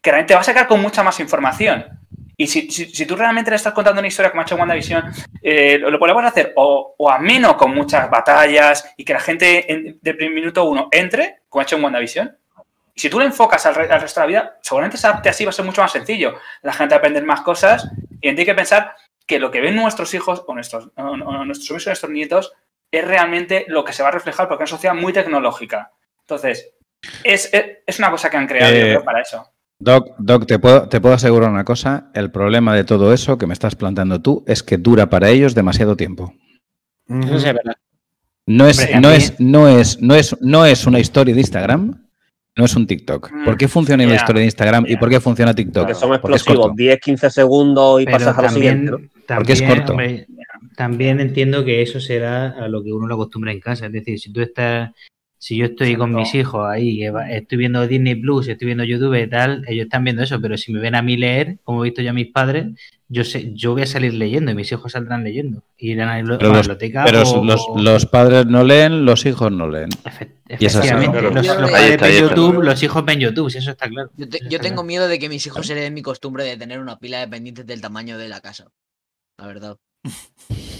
Speaker 4: que realmente te va a sacar con mucha más información. Y si, si- tú realmente le estás contando una historia como ha hecho WandaVision, eh, lo, podemos hacer o, o ameno con muchas batallas y que la gente en- de primer minuto uno entre, como ha hecho en WandaVision. Y si tú le enfocas al, re- al resto de la vida, seguramente se adapte así, va a ser mucho más sencillo. La gente va a aprender más cosas y hay que pensar que lo que ven nuestros hijos o nuestros, o- nuestros o nuestros nietos es realmente lo que se va a reflejar porque es una sociedad muy tecnológica. Entonces, es, es- es una cosa que han creado yo
Speaker 6: Eh,
Speaker 4: creo, para eso.
Speaker 6: Doc, Doc te, puedo, te puedo asegurar una cosa. El problema de todo eso que me estás planteando tú es que dura para ellos demasiado tiempo.
Speaker 9: Eso sí es verdad.
Speaker 6: No es,
Speaker 9: Hombre,
Speaker 6: no
Speaker 9: también-
Speaker 6: es, no es, no es, no es una historia de Instagram, no es un TikTok. ¿Por qué funciona la
Speaker 7: Ya,
Speaker 6: historia de Instagram y por qué funciona TikTok?
Speaker 7: Porque son
Speaker 6: Porque es
Speaker 7: explosivos,
Speaker 6: corto.
Speaker 7: 10, 15 segundos y
Speaker 8: Pero
Speaker 7: pasas a lo
Speaker 8: también,
Speaker 7: siguiente. ¿no?
Speaker 6: Porque es
Speaker 8: también,
Speaker 6: corto.
Speaker 8: hombre, también entiendo que eso será a lo que uno lo acostumbra en casa. Es decir, si tú estás, si yo estoy con mis hijos ahí, estoy viendo Disney Plus, estoy viendo YouTube y tal, ellos están viendo eso, pero si me ven a mí leer, como he visto yo a mis padres, yo sé, yo voy a salir leyendo y mis hijos saldrán leyendo. Y irán a la
Speaker 6: Pero, los,
Speaker 8: biblioteca
Speaker 6: pero
Speaker 8: o-
Speaker 6: los-
Speaker 8: o-
Speaker 6: los padres no leen, los hijos no leen. Y es así.
Speaker 8: Efectivamente, los, los
Speaker 5: Ahí
Speaker 8: padres
Speaker 5: está,
Speaker 8: ven. YouTube, los hijos ven YouTube, si eso está claro.
Speaker 5: Yo, te-
Speaker 8: Eso
Speaker 5: yo
Speaker 8: está
Speaker 5: tengo
Speaker 8: claro.
Speaker 5: miedo de que mis hijos hereden mi costumbre de tener una pila de pendientes del tamaño de la casa. La verdad.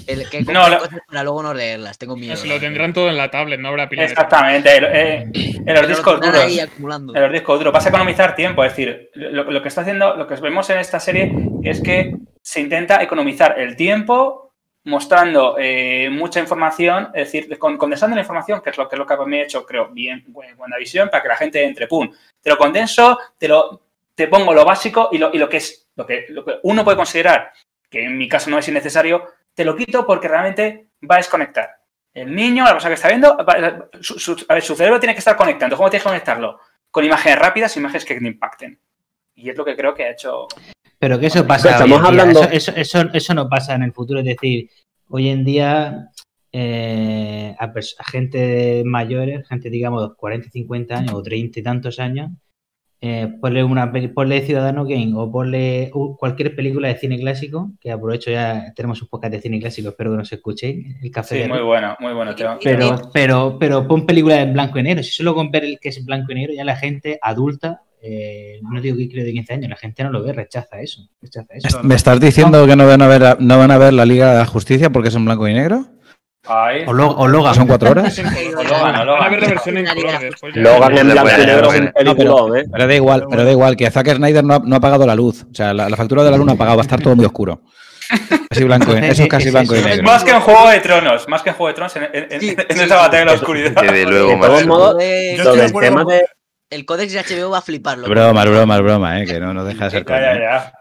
Speaker 5: El que
Speaker 4: No,
Speaker 5: compren
Speaker 4: lo-
Speaker 5: cosas para luego no leerlas. Tengo miedo.
Speaker 3: Lo tendrán todo en la tablet, no habrá pila de-
Speaker 4: Exactamente, el- eh, en los
Speaker 5: lo
Speaker 4: discos duros. En los discos duros. Vas a economizar tiempo. Es decir, lo, lo que está haciendo, lo que vemos en esta serie es que se intenta economizar el tiempo mostrando eh, mucha información, es decir, con- condensando la información, que es lo que, es lo que me he hecho, creo, bien en WandaVision, para que la gente entre, pum, te lo condenso, te lo te pongo lo básico y lo, y lo que es, lo que, lo que uno puede considerar, que en mi caso no es innecesario, te lo quito porque realmente va a desconectar. El niño, la persona que está viendo, va- su, su- a ver, su cerebro tiene que estar conectando. ¿Cómo tienes que conectarlo? Con imágenes rápidas, imágenes que te impacten. Y es lo que creo que ha hecho.
Speaker 8: Pero que eso pasa.
Speaker 7: Estamos
Speaker 8: hoy en día,
Speaker 7: hablando-
Speaker 8: Eso, eso, eso, eso no pasa en el futuro. Es decir, hoy en día eh, a, a gente mayores, gente digamos de 40, 50 años o 30 y tantos años, eh, ponle, una, ponle Ciudadano Game o ponle cualquier película de cine clásico, que aprovecho ya, tenemos un podcast de cine clásico, espero que nos escuchéis, el café
Speaker 4: Sí,
Speaker 8: de
Speaker 4: muy bueno, muy bueno. Teo.
Speaker 8: Pero, pero, pero pon películas en blanco y negro. Si solo con ver el que es en blanco y negro, ya la gente adulta, eh, no digo que creo de 15 años, la gente no lo ve, rechaza eso. Rechaza eso.
Speaker 6: ¿Me estás diciendo que no van a ver, no van a ver la Liga de la Justicia porque es en blanco y negro?
Speaker 4: Ay.
Speaker 8: O, Lo- o Logan.
Speaker 6: ¿Son cuatro horas?
Speaker 4: O Logan, o Logan.
Speaker 3: Van a ver la versión en color después. ya.
Speaker 7: Logan en
Speaker 12: Buena,
Speaker 7: blanco y
Speaker 12: buena,
Speaker 7: negro es un
Speaker 12: buena.
Speaker 7: peliculón, ¿eh?
Speaker 6: Pero da igual, pero da igual, que Zack Snyder no ha, no ha apagado la luz. O sea, la, la factura de la luz no ha apagado, va a estar todo muy oscuro. Casi blanco, eso es casi blanco y negro.
Speaker 4: Más que en Juego de Tronos, más que en Juego de Tronos, en, en- en-
Speaker 5: Sí,
Speaker 4: en
Speaker 5: sí,
Speaker 4: esa batalla de la oscuridad.
Speaker 12: Desde luego,
Speaker 7: De todos modos,
Speaker 5: Eh,
Speaker 2: de acuerdo
Speaker 7: tema de.
Speaker 5: El códex de HBO va a fliparlo.
Speaker 6: Broma, broma, es broma, eh, que no, no deja de ser
Speaker 4: ya.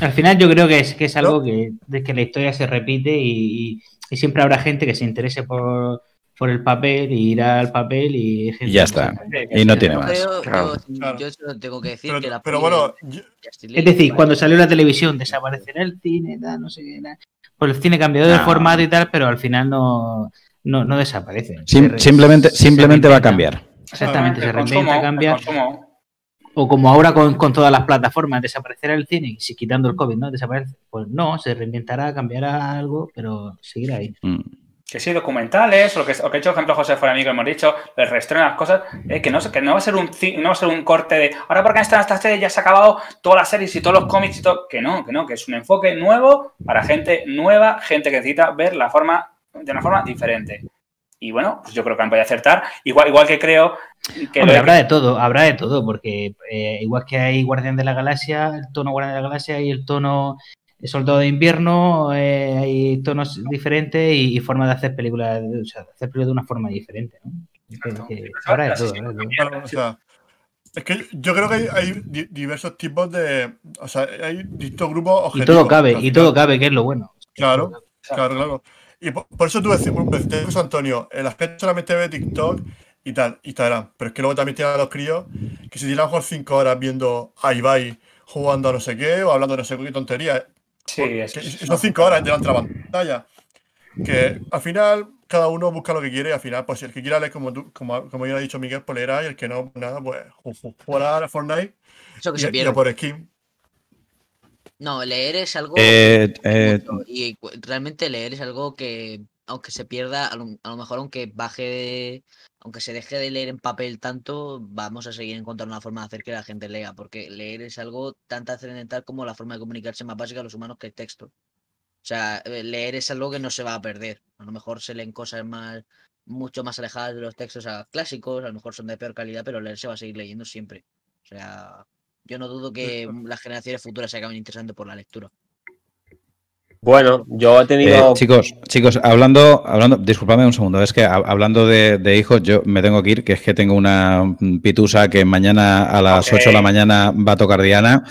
Speaker 8: Al final yo creo que es, que es algo que, de que la historia se repite y, y- siempre habrá gente que se interese por, por el papel y irá al papel y gente
Speaker 6: Y ya está. Y no tiene más.
Speaker 5: yo,
Speaker 2: Claro.
Speaker 5: yo solo tengo que decir
Speaker 2: Pero,
Speaker 5: que la
Speaker 2: pero
Speaker 5: peli
Speaker 2: bueno, yo-
Speaker 8: Es decir, cuando salió la televisión desaparecerá el cine, tal, no sé qué, tal. Pues el cine cambió de
Speaker 6: No.
Speaker 8: formato y tal, pero al final no, no, no desaparece.
Speaker 6: Sim-
Speaker 8: Se re-
Speaker 6: simplemente
Speaker 8: se
Speaker 6: simplemente va a cambiar.
Speaker 8: Exactamente, se reinventa, cambia. O como ahora con, con todas las plataformas, desaparecerá el cine, si quitando el COVID, ¿no? Desaparece. Pues no, se reinventará, cambiará algo, pero seguirá ahí.
Speaker 6: Mm.
Speaker 4: Que sí, documentales, o lo que, o que ha hecho ejemplo José fuera amigo, hemos dicho, el reestreno de las cosas, eh, que, no, que no va a ser un no va a ser un corte de ahora porque están estas series ya se ha acabado todas las series y todos los cómics y todo. Que no, que no, que es un enfoque nuevo para gente nueva, gente que necesita ver la forma de una forma diferente. Y bueno, pues yo creo que han podido acertar. Igual, igual que creo que
Speaker 8: Hombre,
Speaker 4: lo de-
Speaker 8: habrá de todo, habrá de todo, porque eh, igual que hay Guardián de la Galaxia, el tono Guardián de la Galaxia y el tono Soldado de Invierno, eh, hay tonos diferentes y, y formas de hacer películas, de- o sea, de hacer películas de una forma diferente, ¿no? Que- que habrá de todo, habrá de todo.
Speaker 2: Claro, o sea, es que yo creo que hay, hay di- diversos tipos de. O sea, hay distintos grupos
Speaker 8: Y
Speaker 2: objetivos.
Speaker 8: todo cabe, y todo cabe, que es lo bueno.
Speaker 2: Claro, claro, claro. Y por, por eso tú decías, Antonio, el aspecto solamente ve TikTok y tal, Instagram. Pero es que luego también tienen a los críos que se tiran mejor cinco horas viendo a Ibai jugando a no sé qué o hablando de no sé qué tontería.
Speaker 4: Sí, es-
Speaker 2: Que son cinco horas delante de la pantalla. Que al final cada uno busca lo que quiere y al final, pues el que quiera leer como tú, como, como ya ha dicho Miguel, pues leerá y el que no, pues nada, pues ju- ju- jugará a Fortnite
Speaker 5: Eso que
Speaker 2: y,
Speaker 5: se
Speaker 2: y
Speaker 5: pierde.
Speaker 2: a por skin.
Speaker 5: No, leer es algo.
Speaker 6: Eh, eh,
Speaker 5: mucho, y realmente leer es algo que, aunque se pierda, a lo, a lo mejor aunque baje de- Aunque se deje de leer en papel tanto, vamos a seguir encontrando una forma de hacer que la gente lea, porque leer es algo tan trascendental como la forma de comunicarse más básica de los humanos que el texto. O sea, eh, leer es algo que no se va a perder. A lo mejor se leen cosas más mucho más alejadas de los textos a clásicos, a lo mejor son de peor calidad, pero leer se va a seguir leyendo siempre. O sea, yo no dudo que las generaciones futuras se acaben interesando por la lectura.
Speaker 7: Bueno, yo he tenido.
Speaker 6: Eh, chicos, chicos, hablando, hablando, disculpadme un segundo, es que ha- hablando de, de hijos, yo me tengo que ir, que es que tengo una pitusa que mañana a las 8 de la mañana va a tocar Diana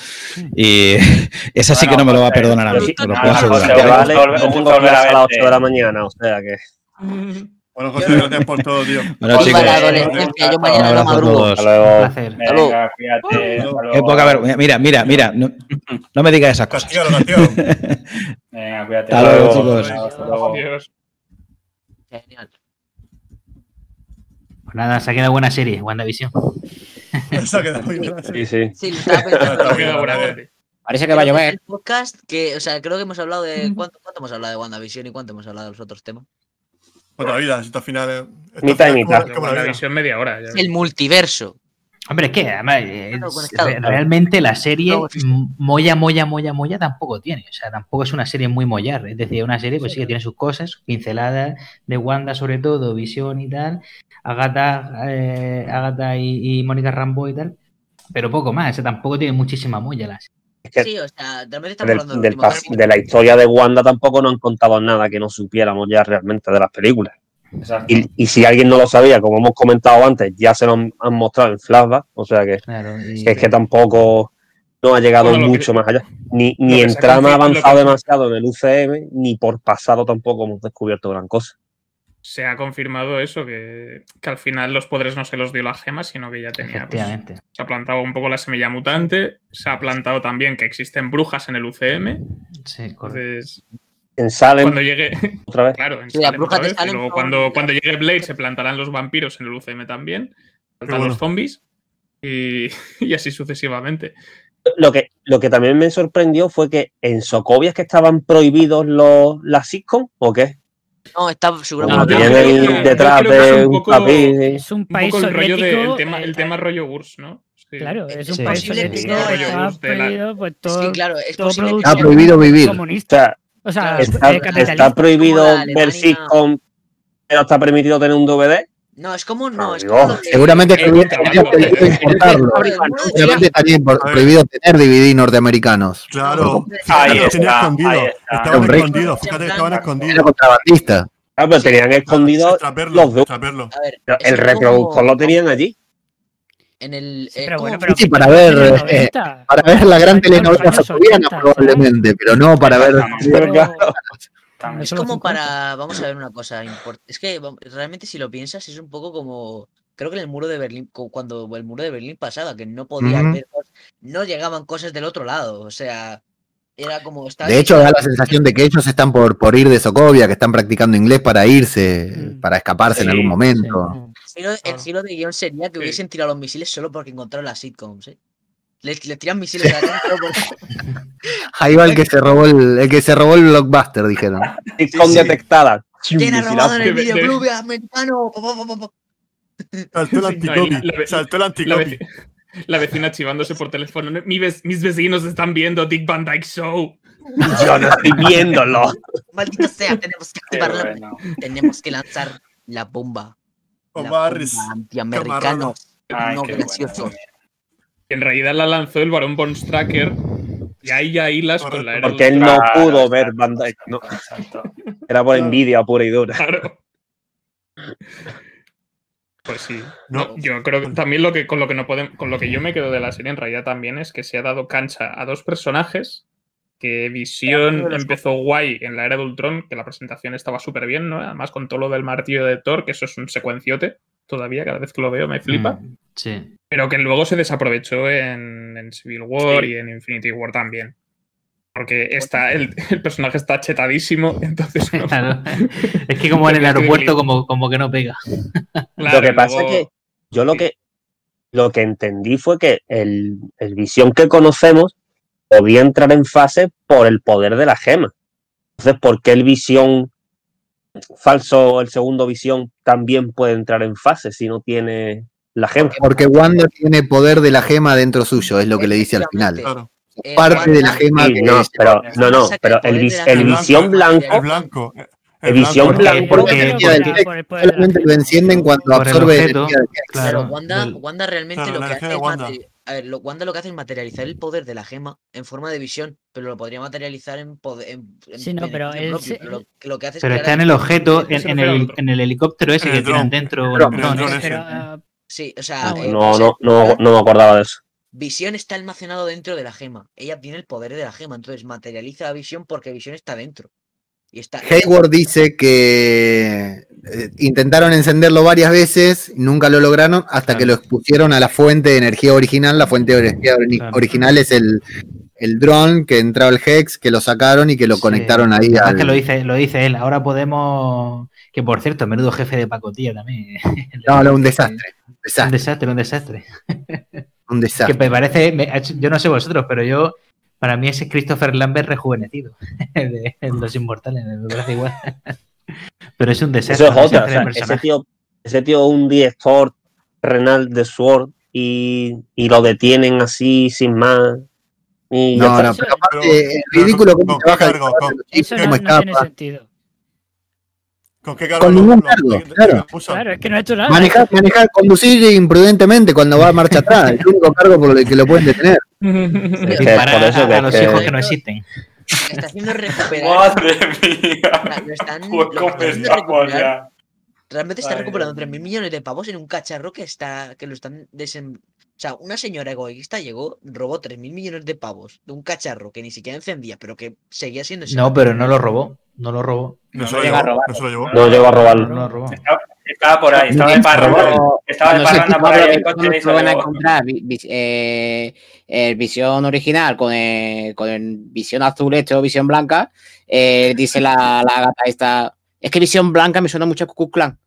Speaker 6: y esa sí que no me lo va a perdonar a mí, os lo puedo asegurar.
Speaker 7: José, vale, yo tengo clase a las 8 de la mañana, o sea que.
Speaker 2: Bueno, José, gracias por todo, tío.
Speaker 6: Bueno, chicos,
Speaker 5: yo
Speaker 6: un
Speaker 5: mañana
Speaker 6: a
Speaker 5: madrugo.
Speaker 6: todos.
Speaker 7: Hasta luego.
Speaker 14: Venga,
Speaker 6: Qué poca vergüenza. Mira, mira, mira, no, no me digas esas cosas.
Speaker 2: Castígalo.
Speaker 14: Venga, cuídate.
Speaker 6: Hasta luego, chicos.
Speaker 14: Hasta luego.
Speaker 3: Adiós.
Speaker 5: Genial.
Speaker 8: Pues nada, se ha quedado buena serie, WandaVision.
Speaker 2: Se ha quedado muy bien.
Speaker 7: Sí, sí.
Speaker 5: Sí, lo pensando.
Speaker 2: Está
Speaker 3: Ha quedado buena serie.
Speaker 9: Parece que va a
Speaker 5: Creo que
Speaker 9: llover.
Speaker 5: el podcast que, o sea, creo que hemos hablado de. ¿cuánto, cuánto hemos hablado de WandaVision y cuánto hemos hablado de los otros temas?
Speaker 2: La vida, esta final. eh,
Speaker 7: Mitad y mitad.
Speaker 2: como- como la.
Speaker 3: WandaVision media hora. ya.
Speaker 5: El multiverso.
Speaker 8: Hombre, es que además, eh, es- realmente la serie molla, molla, molla, molla tampoco tiene. O sea, tampoco es una serie muy mollar. Es decir, una serie pues sí que tiene sus cosas, pinceladas de Wanda sobre todo, Visión y tal, Agatha, eh, Agatha y, y Mónica Rambo y tal, pero poco más. O sea, tampoco tiene muchísima molla la serie.
Speaker 7: Es que
Speaker 5: Sí, o sea, realmente estamos
Speaker 7: del-
Speaker 5: hablando de
Speaker 7: del la historia de Wanda tampoco nos han contado nada que no supiéramos ya realmente de las películas. Y, y si alguien no lo sabía, como hemos comentado antes, ya se lo han, han mostrado en flashback, o sea que,
Speaker 8: Claro, y-
Speaker 7: que es que tampoco no ha llegado
Speaker 3: Bueno, lo que-
Speaker 7: mucho más allá. Ni, ni en
Speaker 3: ha
Speaker 7: trama avanzado
Speaker 3: que-
Speaker 7: demasiado en el UCM, ni por pasado tampoco hemos descubierto gran cosa.
Speaker 3: Se ha confirmado eso, que, que al final los poderes no se los dio la gema, sino que ya tenía. pues, se ha plantado un poco la semilla mutante. Se ha plantado también que existen brujas en el UCM.
Speaker 8: Sí, correcto.
Speaker 3: Entonces,
Speaker 7: En Salem,
Speaker 3: cuando llegue.
Speaker 7: otra vez.
Speaker 3: Claro, en Salem otra y luego cuando, cuando llegue Blade se plantarán los vampiros en el UCM también. Faltan
Speaker 2: bueno.
Speaker 3: los zombies. Y, y así sucesivamente.
Speaker 7: Lo que, lo que también me sorprendió fue que en Sokovia es que estaban prohibidos los, las sitcom, ¿o qué?
Speaker 5: No, está seguramente.
Speaker 3: yo
Speaker 7: detrás de
Speaker 3: un.
Speaker 11: Es un
Speaker 3: Un
Speaker 11: país
Speaker 3: poco el rollo
Speaker 11: soviético.
Speaker 3: de, el tema, el tema rollo URSS, ¿no? Sí.
Speaker 11: Claro, es un
Speaker 8: Sí,
Speaker 11: país soviético.
Speaker 3: la-
Speaker 11: prohibido, pues
Speaker 5: Es
Speaker 11: todo,
Speaker 5: que, claro, es
Speaker 11: todo
Speaker 5: posible que
Speaker 11: producto
Speaker 10: Está prohibido vivir.
Speaker 7: O
Speaker 11: comunista.
Speaker 7: sea,
Speaker 11: O sea,
Speaker 7: está, está prohibido ver sitcom, pero está permitido tener un DVD.
Speaker 5: No, es como. No, es como.
Speaker 10: Seguramente
Speaker 3: Eh,
Speaker 10: estaría prohibido importarlo. Seguramente estaría prohibido tener DVD norteamericanos.
Speaker 2: Claro.
Speaker 14: Ahí está,
Speaker 2: escondidos.
Speaker 14: ahí está.
Speaker 2: Estaban
Speaker 10: Hombre.
Speaker 2: escondidos. Fíjate que estaban
Speaker 10: Era
Speaker 2: escondidos.
Speaker 10: contrabandista.
Speaker 7: Ah, pero tenían
Speaker 2: Extraperlo,
Speaker 7: los dos.
Speaker 2: extraperlo.
Speaker 5: A ver,
Speaker 7: El reproductor lo tenían allí.
Speaker 5: En el.
Speaker 11: Sí,
Speaker 5: es
Speaker 11: pero bueno, pero
Speaker 10: Sí, para ver, eh,
Speaker 11: 90.
Speaker 10: Para ver la gran telenovela
Speaker 11: los años
Speaker 10: soviética
Speaker 11: 80,
Speaker 10: probablemente, pero no para ver.
Speaker 14: También.
Speaker 5: Es como
Speaker 11: 50.
Speaker 5: para. Vamos a ver una cosa. import- Es que realmente, si lo piensas, es un poco como. Creo que en el muro de Berlín, cu- cuando el muro de Berlín pasaba, que no podía
Speaker 10: Ujú.
Speaker 5: ver no llegaban cosas del otro lado. O sea, era como. estaba
Speaker 10: De hecho, da la sensación de que ellos están por, por ir de Sokovia, que están practicando inglés para irse,
Speaker 11: Mm.
Speaker 10: para escaparse en algún momento.
Speaker 5: El giro, el
Speaker 3: Claro.
Speaker 5: giro de guion sería que
Speaker 3: Sí.
Speaker 5: hubiesen tirado los misiles solo porque encontraron las sitcoms, ¿eh? Les tiran misiles a la cara solo porque-
Speaker 10: Ahí va el que se robó el, el que se robó el blockbuster, dijeron.
Speaker 7: Sitcom
Speaker 2: sí.
Speaker 7: detectada.
Speaker 5: ¿Quién ha robado en el
Speaker 3: De- de-
Speaker 5: videoclub americano?
Speaker 2: Saltó el anticopi.
Speaker 3: no, y la-
Speaker 2: Saltó el
Speaker 3: La,
Speaker 2: anticopi.
Speaker 3: la vecina chivándose por teléfono. Mi mis vecinos están viendo Dick Van Dyke Show.
Speaker 7: Yo no estoy viéndolo.
Speaker 5: Maldita sea, tenemos que activarla.
Speaker 14: bueno.
Speaker 5: Tenemos que lanzar la bomba. La
Speaker 2: Omarres.
Speaker 5: bomba antiamericanos.
Speaker 14: Ay,
Speaker 5: no
Speaker 14: bueno.
Speaker 3: En realidad la lanzó el varón Von Stracker. Y ahí ya hilas con la era
Speaker 7: Porque él no pudo ver Van Dyke, no.
Speaker 14: Exacto.
Speaker 7: Era por envidia pura y dura.
Speaker 3: Claro. Pues sí.
Speaker 2: No.
Speaker 3: No, yo creo que también lo que con lo que no podemos, con lo que yo me quedo de la serie en realidad también es que se ha dado cancha a dos personajes que Visión empezó guay en la era de Ultron, que la presentación estaba súper bien, ¿no? Además con todo lo del martillo de Thor, que eso es un secuenciote todavía, cada vez que lo veo me flipa.
Speaker 8: Mm, Sí.
Speaker 3: Pero que luego se desaprovechó en, en Civil War
Speaker 14: Sí.
Speaker 3: y en Infinity War también. Porque está, el, el personaje está chetadísimo, entonces no-
Speaker 8: Claro. Es que como en el aeropuerto, como, como que no pega.
Speaker 3: Claro,
Speaker 7: lo que pasa
Speaker 3: luego-
Speaker 7: es que yo lo que lo que entendí fue que el, el visión que conocemos podía entrar en fase por el poder de la gema. Entonces, ¿por qué el visión falso, el segundo visión, también puede entrar en fase si no tiene la gema?
Speaker 10: Porque Wanda tiene poder de la gema dentro suyo, es lo que le dice al final.
Speaker 5: Eh,
Speaker 10: Parte de la gema
Speaker 7: Sí,
Speaker 10: que
Speaker 7: no,
Speaker 10: es-
Speaker 7: pero, no, no, pero el, vis- el visión blanco,
Speaker 2: El blanco.
Speaker 7: el visión
Speaker 10: Porque-
Speaker 7: blanco,
Speaker 10: porque solamente lo encienden cuando
Speaker 8: el
Speaker 10: absorbe
Speaker 8: objeto,
Speaker 10: energía del.
Speaker 5: Claro,
Speaker 8: Claro,
Speaker 5: Wanda,
Speaker 8: del-
Speaker 5: Wanda realmente
Speaker 2: Claro,
Speaker 5: lo que hace es a ver, lo- Wanda lo que hace es materializar el poder de la gema en forma de visión, pero lo podría materializar en poder. En, en
Speaker 11: Sí, no, pero
Speaker 5: propio, lo, que lo que hace es
Speaker 8: Pero está en el objeto, en, el,
Speaker 3: otro.
Speaker 8: en el helicóptero ese que tienen dentro.
Speaker 11: Ah,
Speaker 5: Sí, o sea,
Speaker 11: Ah,
Speaker 5: eh,
Speaker 7: no,
Speaker 5: o sea,
Speaker 7: no, no, no me acordaba de eso.
Speaker 5: Visión está almacenado dentro de la gema. Ella tiene el poder de la gema, entonces materializa la visión porque visión está dentro. Y está.
Speaker 10: Hayward dice que eh, intentaron encenderlo varias veces, nunca lo lograron, hasta que lo expusieron a la fuente de energía original. La fuente de energía ori-
Speaker 8: Claro.
Speaker 10: original es el, el dron que entraba el Hex, que lo sacaron y que lo
Speaker 8: Sí.
Speaker 10: conectaron ahí al...
Speaker 8: que lo dice, lo dice él. Ahora podemos. Que por cierto, menudo jefe de pacotilla también.
Speaker 10: No, no, un desastre.
Speaker 8: Un
Speaker 10: Desastre,
Speaker 8: desastre, un desastre.
Speaker 10: un
Speaker 8: Que
Speaker 10: desastre.
Speaker 8: me parece, me- yo no sé vosotros, pero yo, para mí ese Christopher Lambert rejuvenecido de, de Los Inmortales, me parece igual. Pero es un desastre.
Speaker 7: Eso es otra. o sea, ese tío, ese tío es un director renal de Sword y, y lo detienen así sin más. Y
Speaker 10: No, no, pero
Speaker 2: Pero-
Speaker 10: aparte, es ridículo
Speaker 2: con-
Speaker 10: cómo
Speaker 2: con
Speaker 10: se baja
Speaker 11: eso no, no tiene sentido.
Speaker 2: ¿Con qué cargo
Speaker 10: Con ningún cargo, claro.
Speaker 11: Claro, es que no ha hecho nada.
Speaker 10: Manejar, manejar, conducir imprudentemente cuando va a marcha atrás, el único cargo por el que lo pueden detener.
Speaker 7: Es que
Speaker 8: Disparar
Speaker 7: por eso
Speaker 8: a,
Speaker 7: que-
Speaker 8: a los
Speaker 7: que-
Speaker 8: hijos que no existen.
Speaker 5: Lo está haciendo recuperar.
Speaker 14: Madre
Speaker 5: o sea,
Speaker 14: mía.
Speaker 5: lo están, lo
Speaker 14: estamos ya.
Speaker 5: Realmente está
Speaker 14: Ay,
Speaker 5: recuperando
Speaker 14: Dios
Speaker 5: 3.000 millones de pavos en un cacharro que está que lo están desem... O sea, una señora egoísta llegó, robó 3.000 millones de pavos de un cacharro que ni siquiera encendía, pero que seguía siendo
Speaker 8: No, pero no lo robó. No lo robó.
Speaker 2: No se
Speaker 14: No
Speaker 2: lo
Speaker 9: a
Speaker 2: llevó.
Speaker 9: robar.
Speaker 2: No se lo llevó.
Speaker 7: No llegó a robarlo.
Speaker 8: No lo robó.
Speaker 14: Estaba por ahí, estaba de parranda. Estaba de
Speaker 9: se
Speaker 14: parranda por ahí
Speaker 9: se van a encontrar eh, el visión original con el, con el visión azul este o visión blanca, eh, dice la, la gata esta. Es que visión blanca me suena mucho a Ku Klux Klan.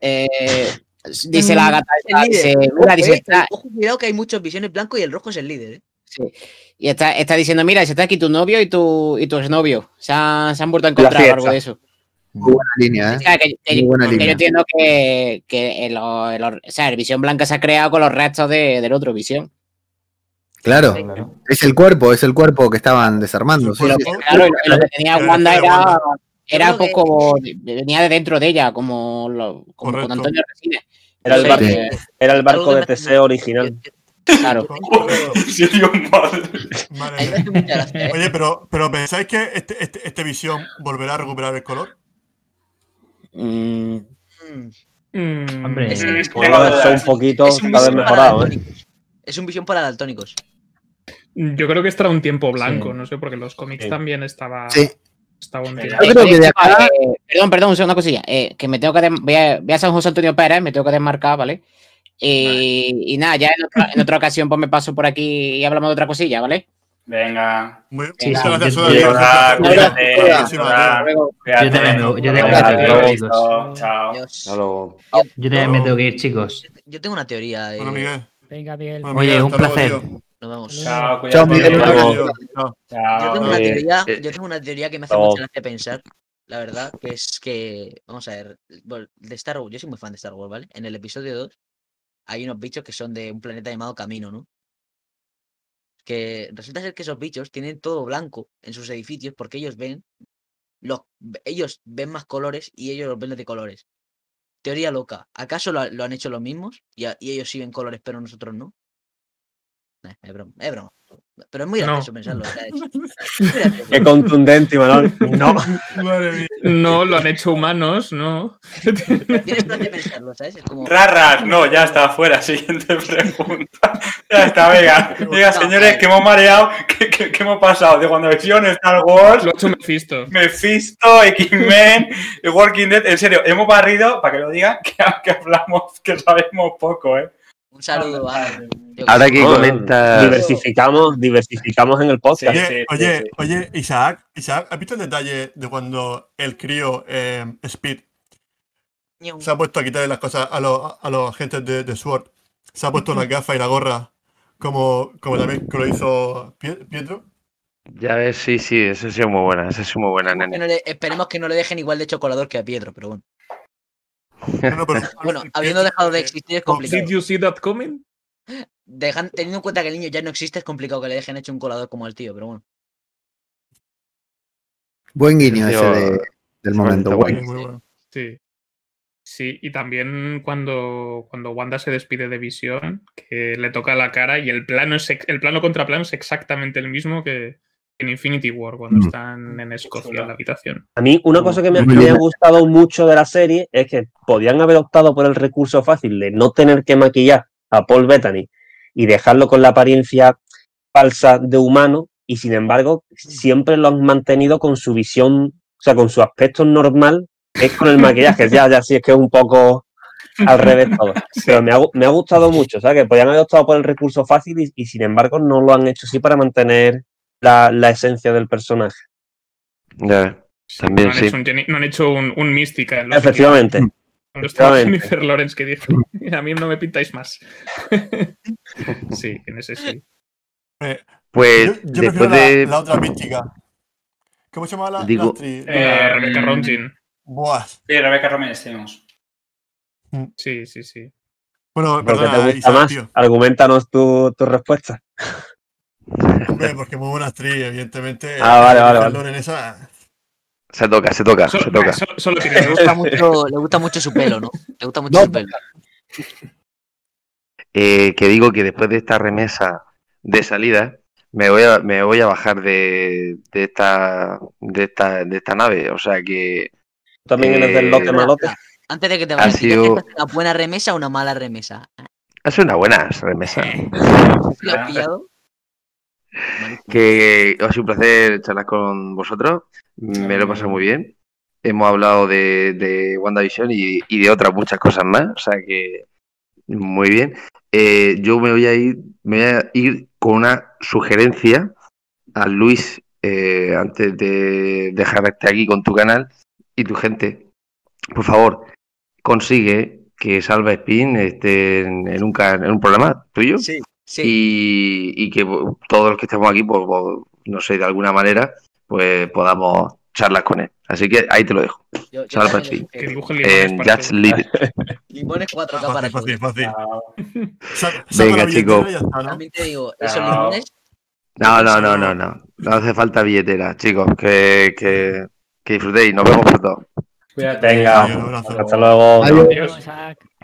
Speaker 9: Eh, dice la gata esta, dice, mira, dice,
Speaker 5: eh,
Speaker 9: está-
Speaker 5: ojo, cuidado que hay muchos visiones blancos y el rojo es el líder. ¿eh?
Speaker 9: sí. y está, está diciendo, mira, dice, está aquí tu novio y tu, y tu exnovio. Se han, se han vuelto a encontrar algo de eso.
Speaker 10: Muy buena línea,
Speaker 9: O
Speaker 10: ¿eh?
Speaker 9: sea, que, que-
Speaker 10: Muy buena
Speaker 9: que yo
Speaker 10: línea.
Speaker 9: entiendo que, que el, el- o sea, el visión blanca se ha creado con los restos de- del otro visión.
Speaker 10: Claro, es el cuerpo, es el cuerpo que estaban desarmando. sí, sí.
Speaker 9: Claro, y lo que tenía Wanda era, era como, venía de dentro de ella, como, lo, como con. Antonio Resines.
Speaker 7: Era el barco, era el barco de Teseo original.
Speaker 9: Claro.
Speaker 5: ¿eh?
Speaker 2: Oye, pero, pero ¿pensáis que este, este, este visión volverá a recuperar el color?
Speaker 9: Mm,
Speaker 8: Hombre,
Speaker 5: Es-
Speaker 7: un poquito
Speaker 5: es un visión para
Speaker 7: mejorado, ¿eh?
Speaker 5: daltónicos. Es un visión para daltónicos.
Speaker 3: Yo creo que estará un tiempo blanco,
Speaker 8: Sí.
Speaker 3: no sé, porque en los cómics
Speaker 7: Sí.
Speaker 3: también estaba,
Speaker 10: Sí.
Speaker 3: estaba un
Speaker 14: Yo
Speaker 3: tiempo.
Speaker 10: Yo creo que de
Speaker 9: eh,
Speaker 10: acá,
Speaker 9: eh, perdón, perdón, un segundo, una cosilla. eh, que me tengo que des- voy, a, voy a San José Antonio Pérez, me tengo que desmarcar, ¿vale? Y, y nada, ya en otra, en otra ocasión pues me paso por aquí y hablamos de otra cosilla, ¿vale?
Speaker 14: Venga.
Speaker 2: Muy,
Speaker 9: Sí,
Speaker 2: muchas
Speaker 9: sí,
Speaker 2: gracias, Muchas
Speaker 14: cuídate.
Speaker 9: Luego.
Speaker 8: Yo también me-
Speaker 7: tengo que ir,
Speaker 14: Chao,
Speaker 8: chicos.
Speaker 14: Chao.
Speaker 13: Hasta luego.
Speaker 8: Yo también me tengo que ir, chicos.
Speaker 5: Yo tengo una teoría. eh,
Speaker 2: Bueno, Miguel.
Speaker 11: Venga, Miguel.
Speaker 2: Bueno,
Speaker 8: Oye,
Speaker 2: Miguel,
Speaker 8: un
Speaker 2: hasta luego,
Speaker 8: placer.
Speaker 2: tío.
Speaker 5: Nos vemos.
Speaker 14: Chao, cuídate.
Speaker 10: Chao, Miguel, Chao.
Speaker 2: luego.
Speaker 5: Yo tengo
Speaker 14: Chao.
Speaker 5: una
Speaker 13: Eh,
Speaker 5: teoría,
Speaker 13: eh.
Speaker 5: yo tengo una teoría que me hace mucha gracia pensar, la verdad, que es que, vamos a ver, de Star Wars, yo soy muy fan de Star Wars, ¿vale? En el episodio 2 hay unos bichos que son de un planeta llamado Camino, ¿no? Que resulta ser que esos bichos tienen todo blanco en sus edificios porque ellos ven los, ellos ven más colores y ellos los ven de colores. Teoría loca. ¿Acaso lo, lo han hecho los mismos? Y, y ellos sí ven colores, pero nosotros no. Eh, es broma, es broma. Pero es muy
Speaker 3: No.
Speaker 5: gracioso pensarlo. o sea, es- es muy gracioso.
Speaker 7: Qué contundente, Imanol. No.
Speaker 2: Madre mía.
Speaker 3: No, lo han hecho humanos, no.
Speaker 5: Tienes pensarlo, ¿sabes? Es como.
Speaker 14: Raras, no, ya está, fuera. Siguiente pregunta. Ya está, venga. Diga, señores, que hemos mareado. ¿Qué, qué, qué hemos pasado? De WandaVision, Star Wars,
Speaker 3: Lo ha hecho Mephisto.
Speaker 14: Mephisto, X-Men, Walking Dead. En serio, hemos barrido, para que lo digan, que, que hablamos, que sabemos poco, ¿eh?
Speaker 5: Un saludo a.
Speaker 13: Ahora que
Speaker 7: No,
Speaker 13: comentas.
Speaker 7: Diversificamos, diversificamos en el podcast.
Speaker 2: Oye,
Speaker 14: sí,
Speaker 2: oye,
Speaker 14: sí.
Speaker 2: oye, Isaac, Isaac, ¿has visto el detalle de cuando el crío eh, Speed se ha puesto a quitarle las cosas a los, a los agentes de, de SWORD? Se ha puesto las gafas y la gorra, como, como también que lo hizo Pie- Pietro.
Speaker 12: Ya ves, sí, sí, esa ha sido muy buena, esa ha sido muy buena, nene.
Speaker 5: no le- esperemos que no le dejen igual de chocolador que a Pietro, pero bueno. Bueno, habiendo dejado de existir es complicado.
Speaker 3: Did you see that coming?
Speaker 5: Dejan- teniendo en cuenta que el niño ya no existe, es complicado que le dejen hecho un colador como al tío, pero bueno.
Speaker 10: Buen guiño ese de- del momento.
Speaker 2: Muy bueno.
Speaker 3: Sí. Sí, y también cuando, cuando Wanda se despide de Visión, que le toca la cara y el plano es el plano contra plano es exactamente el mismo que en Infinity War, cuando
Speaker 10: Mm.
Speaker 3: están en Escocia en la habitación.
Speaker 7: A mí, una cosa que me, me ha gustado mucho de la serie es que podían haber optado por el recurso fácil de no tener que maquillar a Paul Bettany y dejarlo con la apariencia falsa de humano, y sin embargo, siempre lo han mantenido con su visión, o sea, con su aspecto normal, es con el maquillaje. Ya, ya, sí, es que es un poco al revés todo. Pero me ha, me ha gustado mucho, ¿sabes? Que podían haber optado por el recurso fácil y, y sin embargo no lo han hecho así para mantener la, la esencia del personaje.
Speaker 12: Ya ves, también
Speaker 3: no, han
Speaker 12: sí.
Speaker 3: hecho un, no han hecho un, un mística en los
Speaker 7: Efectivamente.
Speaker 3: Cuando estaba. Jennifer Lawrence que dijo, a mí no me pintáis más. sí, en ese sí.
Speaker 2: Eh,
Speaker 12: Pues
Speaker 2: yo, yo
Speaker 12: después
Speaker 2: prefiero la,
Speaker 12: de.
Speaker 2: la otra mística. ¿Cómo se llama la, la
Speaker 12: Digo-
Speaker 2: actriz?
Speaker 3: Eh, Rebecca
Speaker 4: mm,
Speaker 3: Romijn.
Speaker 2: Buah.
Speaker 4: Sí, Rebeca Romines tenemos.
Speaker 3: Sí, sí, sí.
Speaker 2: Bueno,
Speaker 7: ¿Por qué
Speaker 2: perdona,
Speaker 7: te gusta
Speaker 2: Isaac,
Speaker 7: más?
Speaker 2: tío.
Speaker 7: Argumentanos tu, tu respuesta.
Speaker 2: Hombre, porque muy buena actriz, evidentemente.
Speaker 7: Ah, vale, vale, vale.
Speaker 2: Lawrence esa-
Speaker 12: Se toca, se toca,
Speaker 3: Solo,
Speaker 12: se toca.
Speaker 3: solo- solo tiene
Speaker 5: Le gusta mucho, le gusta mucho su pelo, ¿no? Le gusta mucho
Speaker 10: No,
Speaker 5: su pelo.
Speaker 12: Eh, que digo que después de esta remesa de salida, me voy a, me voy a bajar de, de esta, de esta, de esta nave. O sea que
Speaker 7: También eres del
Speaker 12: Eh,
Speaker 7: lote malote.
Speaker 5: Antes de que te
Speaker 12: Ha
Speaker 5: vayas, ¿dirías
Speaker 12: sido-
Speaker 5: es una buena remesa o una mala remesa?
Speaker 12: ha sido una buena remesa.
Speaker 5: ¿Lo has pillado?
Speaker 12: Que ha sido un placer charlar con vosotros. Me lo he pasado muy bien. Hemos hablado de, de WandaVision y, y de otras muchas cosas más. O sea que muy bien. Eh, yo me voy a ir, me voy a ir con una sugerencia a Luis eh, antes de dejar este aquí con tu canal y tu gente. Por favor, consigue que Salva Spin esté en, en un, en un programa tuyo
Speaker 5: Sí, sí.
Speaker 12: y, y que todos los que estemos aquí, pues, bo- no sé, de alguna manera, pues podamos charlar con él. Así que ahí te lo dejo.
Speaker 5: Yo- yo
Speaker 12: En
Speaker 3: para
Speaker 12: Just It.
Speaker 5: Limones 4K
Speaker 2: Fácil,
Speaker 5: para
Speaker 2: fácil, fácil. Saca
Speaker 12: Venga,
Speaker 2: la billetera
Speaker 12: chico.
Speaker 2: y ya está, ¿no?
Speaker 5: También te digo, esos
Speaker 4: No.
Speaker 5: limones.
Speaker 12: No, no, no, no, no. No hace falta billetera, chicos. Que, que, que disfrutéis. Nos vemos pronto.
Speaker 4: Cuídate.
Speaker 7: Venga,
Speaker 2: Adiós, un abrazo.
Speaker 7: hasta luego.
Speaker 10: Adiós.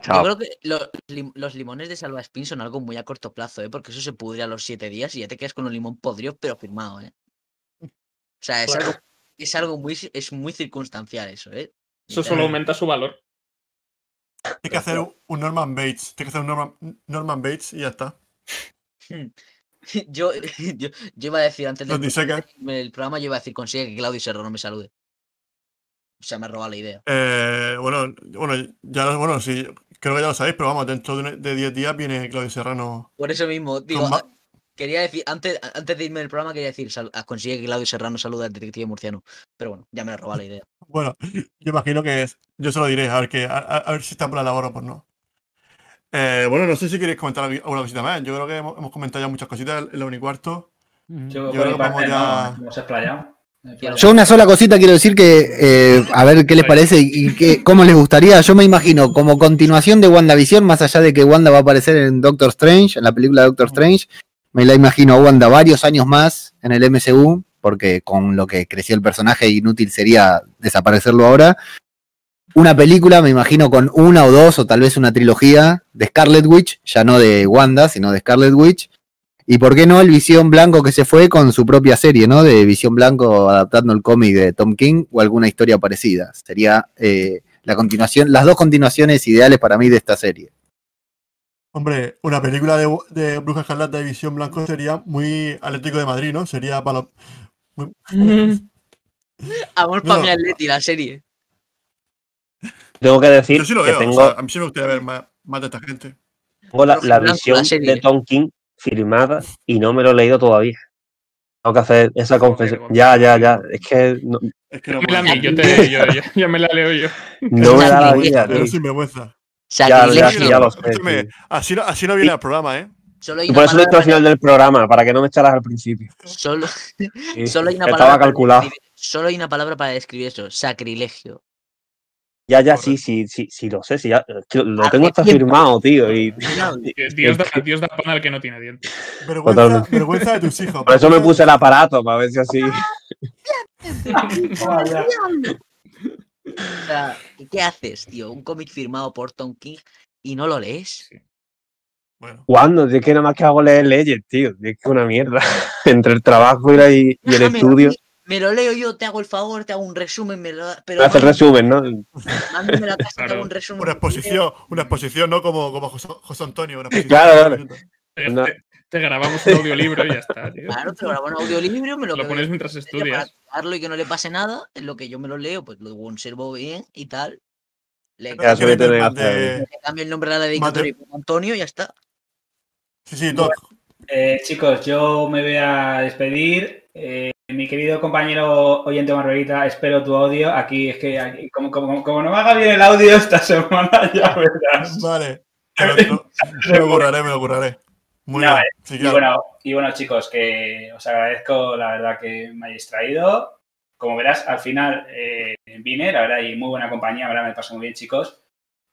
Speaker 5: Yo creo que lo- lim- los limones de Salva Spin son algo muy a corto plazo, ¿eh? Porque eso se pudre a los 7 días y ya te quedas con un limón podrido, pero firmado, ¿eh? O sea, es algo, es algo muy, es muy circunstancial eso, ¿eh?
Speaker 3: Eso solo aumenta su valor.
Speaker 2: Hay que hacer un, Norman Bates. Hay que hacer un Norman, Norman Bates y ya está.
Speaker 5: Yo, yo, yo iba a decir antes de
Speaker 2: Los disecas.
Speaker 5: el programa, yo iba a decir consigue que Claudio Serrano me salude. O sea, me ha robado la idea.
Speaker 2: Eh, bueno, bueno, ya, bueno, sí, creo que ya lo sabéis, pero vamos, dentro de un- de 10 días viene Claudio Serrano.
Speaker 5: Por eso mismo, digo, a- quería decir, antes, antes de irme del programa, quería decir, sal- a- consigue que Claudio Serrano salude al detective murciano. Pero bueno, ya me ha robado la idea.
Speaker 2: Bueno, yo imagino que es, yo se lo diré, a ver, que, a, a- ver si está por la labor o por no. Eh, bueno, no sé si queréis comentar algu- alguna cosita más. Yo creo que hemos, hemos comentado ya muchas cositas en la unicuarto.
Speaker 4: Yo,
Speaker 2: creo que vamos ya-
Speaker 4: no, hemos explayado.
Speaker 10: Yo una sola cosita quiero decir que, eh, a ver qué les parece y que, cómo les gustaría. Yo me imagino como continuación de WandaVision, más allá de que Wanda va a aparecer en Doctor Strange, en la película de Doctor Strange, me la imagino a Wanda varios años más en el MCU, porque con lo que creció el personaje inútil sería desaparecerlo ahora. Una película, me imagino, con una o dos, o tal vez una trilogía de Scarlet Witch, ya no de Wanda, sino de Scarlet Witch. Y por qué no el Visión Blanco que se fue con su propia serie, ¿no? De Visión Blanco adaptando el cómic de Tom King o alguna historia parecida. Sería eh, la continuación, las dos continuaciones ideales para mí de esta serie.
Speaker 2: Hombre, una película de, de Bruja Escarlata de Visión Blanco sería muy Atlético de Madrid, ¿no? Sería para lo- muy-
Speaker 5: Amor
Speaker 2: No,
Speaker 5: para mi. Atleti, la serie.
Speaker 7: Tengo que decir
Speaker 2: Yo sí lo
Speaker 7: que
Speaker 2: veo.
Speaker 7: tengo,
Speaker 2: o sea, a mí sí me gustaría ver más, más de esta gente.
Speaker 7: tengo la, la visión de Tom King firmada y no me lo he leído todavía. Tengo que hacer esa confesión. Ya, ya, ya. Es que no,
Speaker 2: Es que no
Speaker 3: Dámela a
Speaker 2: puedo.
Speaker 3: mí, yo, te, yo, yo- yo me la leo yo.
Speaker 7: no me da la vida,
Speaker 2: Pero sin vergüenza.
Speaker 7: Ya, ya,
Speaker 5: Sacrilegio.
Speaker 7: ya lo sé.
Speaker 2: Escúchame,
Speaker 7: tío.
Speaker 2: así no, así no viene el programa, ¿eh?
Speaker 5: Solo hay
Speaker 7: Y
Speaker 5: una
Speaker 7: por eso lo he hecho al final del programa, para que no me echaras al principio.
Speaker 5: Solo,
Speaker 7: Sí,
Speaker 5: solo hay una
Speaker 7: estaba
Speaker 5: palabra
Speaker 7: calculado.
Speaker 5: solo hay una palabra para describir eso, sacrilegio.
Speaker 7: Ya, ya, sí, sí, sí, sí, lo sé, sí, ya, que lo tengo hasta firmado, tío. Y,
Speaker 3: Dios da, Dios da pan al que no tiene dientes.
Speaker 2: Vergüenza, de tus hijos.
Speaker 7: Por eso me puse el aparato, para ver si así.
Speaker 5: O sea, ¿y ¿qué haces, tío? Un cómic firmado por Tom King y no lo lees.
Speaker 7: ¿Cuándo? Es que nada más que hago leer leyes, tío. Es que es una mierda. Entre el trabajo y, la- y- y el
Speaker 5: Déjame,
Speaker 7: estudio.
Speaker 5: Me lo leo yo, te hago el favor, te hago un resumen, me lo, pero
Speaker 7: hace el resumen, ¿no?
Speaker 5: mándame la casa, te hago un resumen.
Speaker 2: Una exposición, una exposición, ¿no? Como, como José, José Antonio. Una exposición.
Speaker 7: Claro, claro.
Speaker 3: Te,
Speaker 7: No.
Speaker 3: te- te grabamos un audiolibro y ya está, tío.
Speaker 5: Claro, te lo grabo en audiolibro, me lo,
Speaker 3: pones mientras
Speaker 5: para
Speaker 3: estudias.
Speaker 5: cuidarlo y que no le pase nada, en lo que yo me lo leo, pues lo conservo bien y tal. Le,
Speaker 7: en el
Speaker 2: de-
Speaker 5: le cambio el nombre a la dedicatoria y pongo Antonio y ya está.
Speaker 2: Sí, sí, todo.
Speaker 4: Eh, chicos, yo me voy a despedir. Eh, mi querido compañero oyente Margarita, espero tu audio. Aquí es que aquí- como, como, como no me haga bien el audio esta semana, ya verás.
Speaker 2: Vale. Me lo, curraré, me lo curraré. Muy
Speaker 4: No,
Speaker 2: bien. Sí,
Speaker 4: y,
Speaker 2: claro.
Speaker 4: bueno, y bueno, chicos, que os agradezco la verdad que me hayáis traído. Como verás, al final eh, vine, la verdad, y muy buena compañía, la verdad, me pasó muy bien, chicos.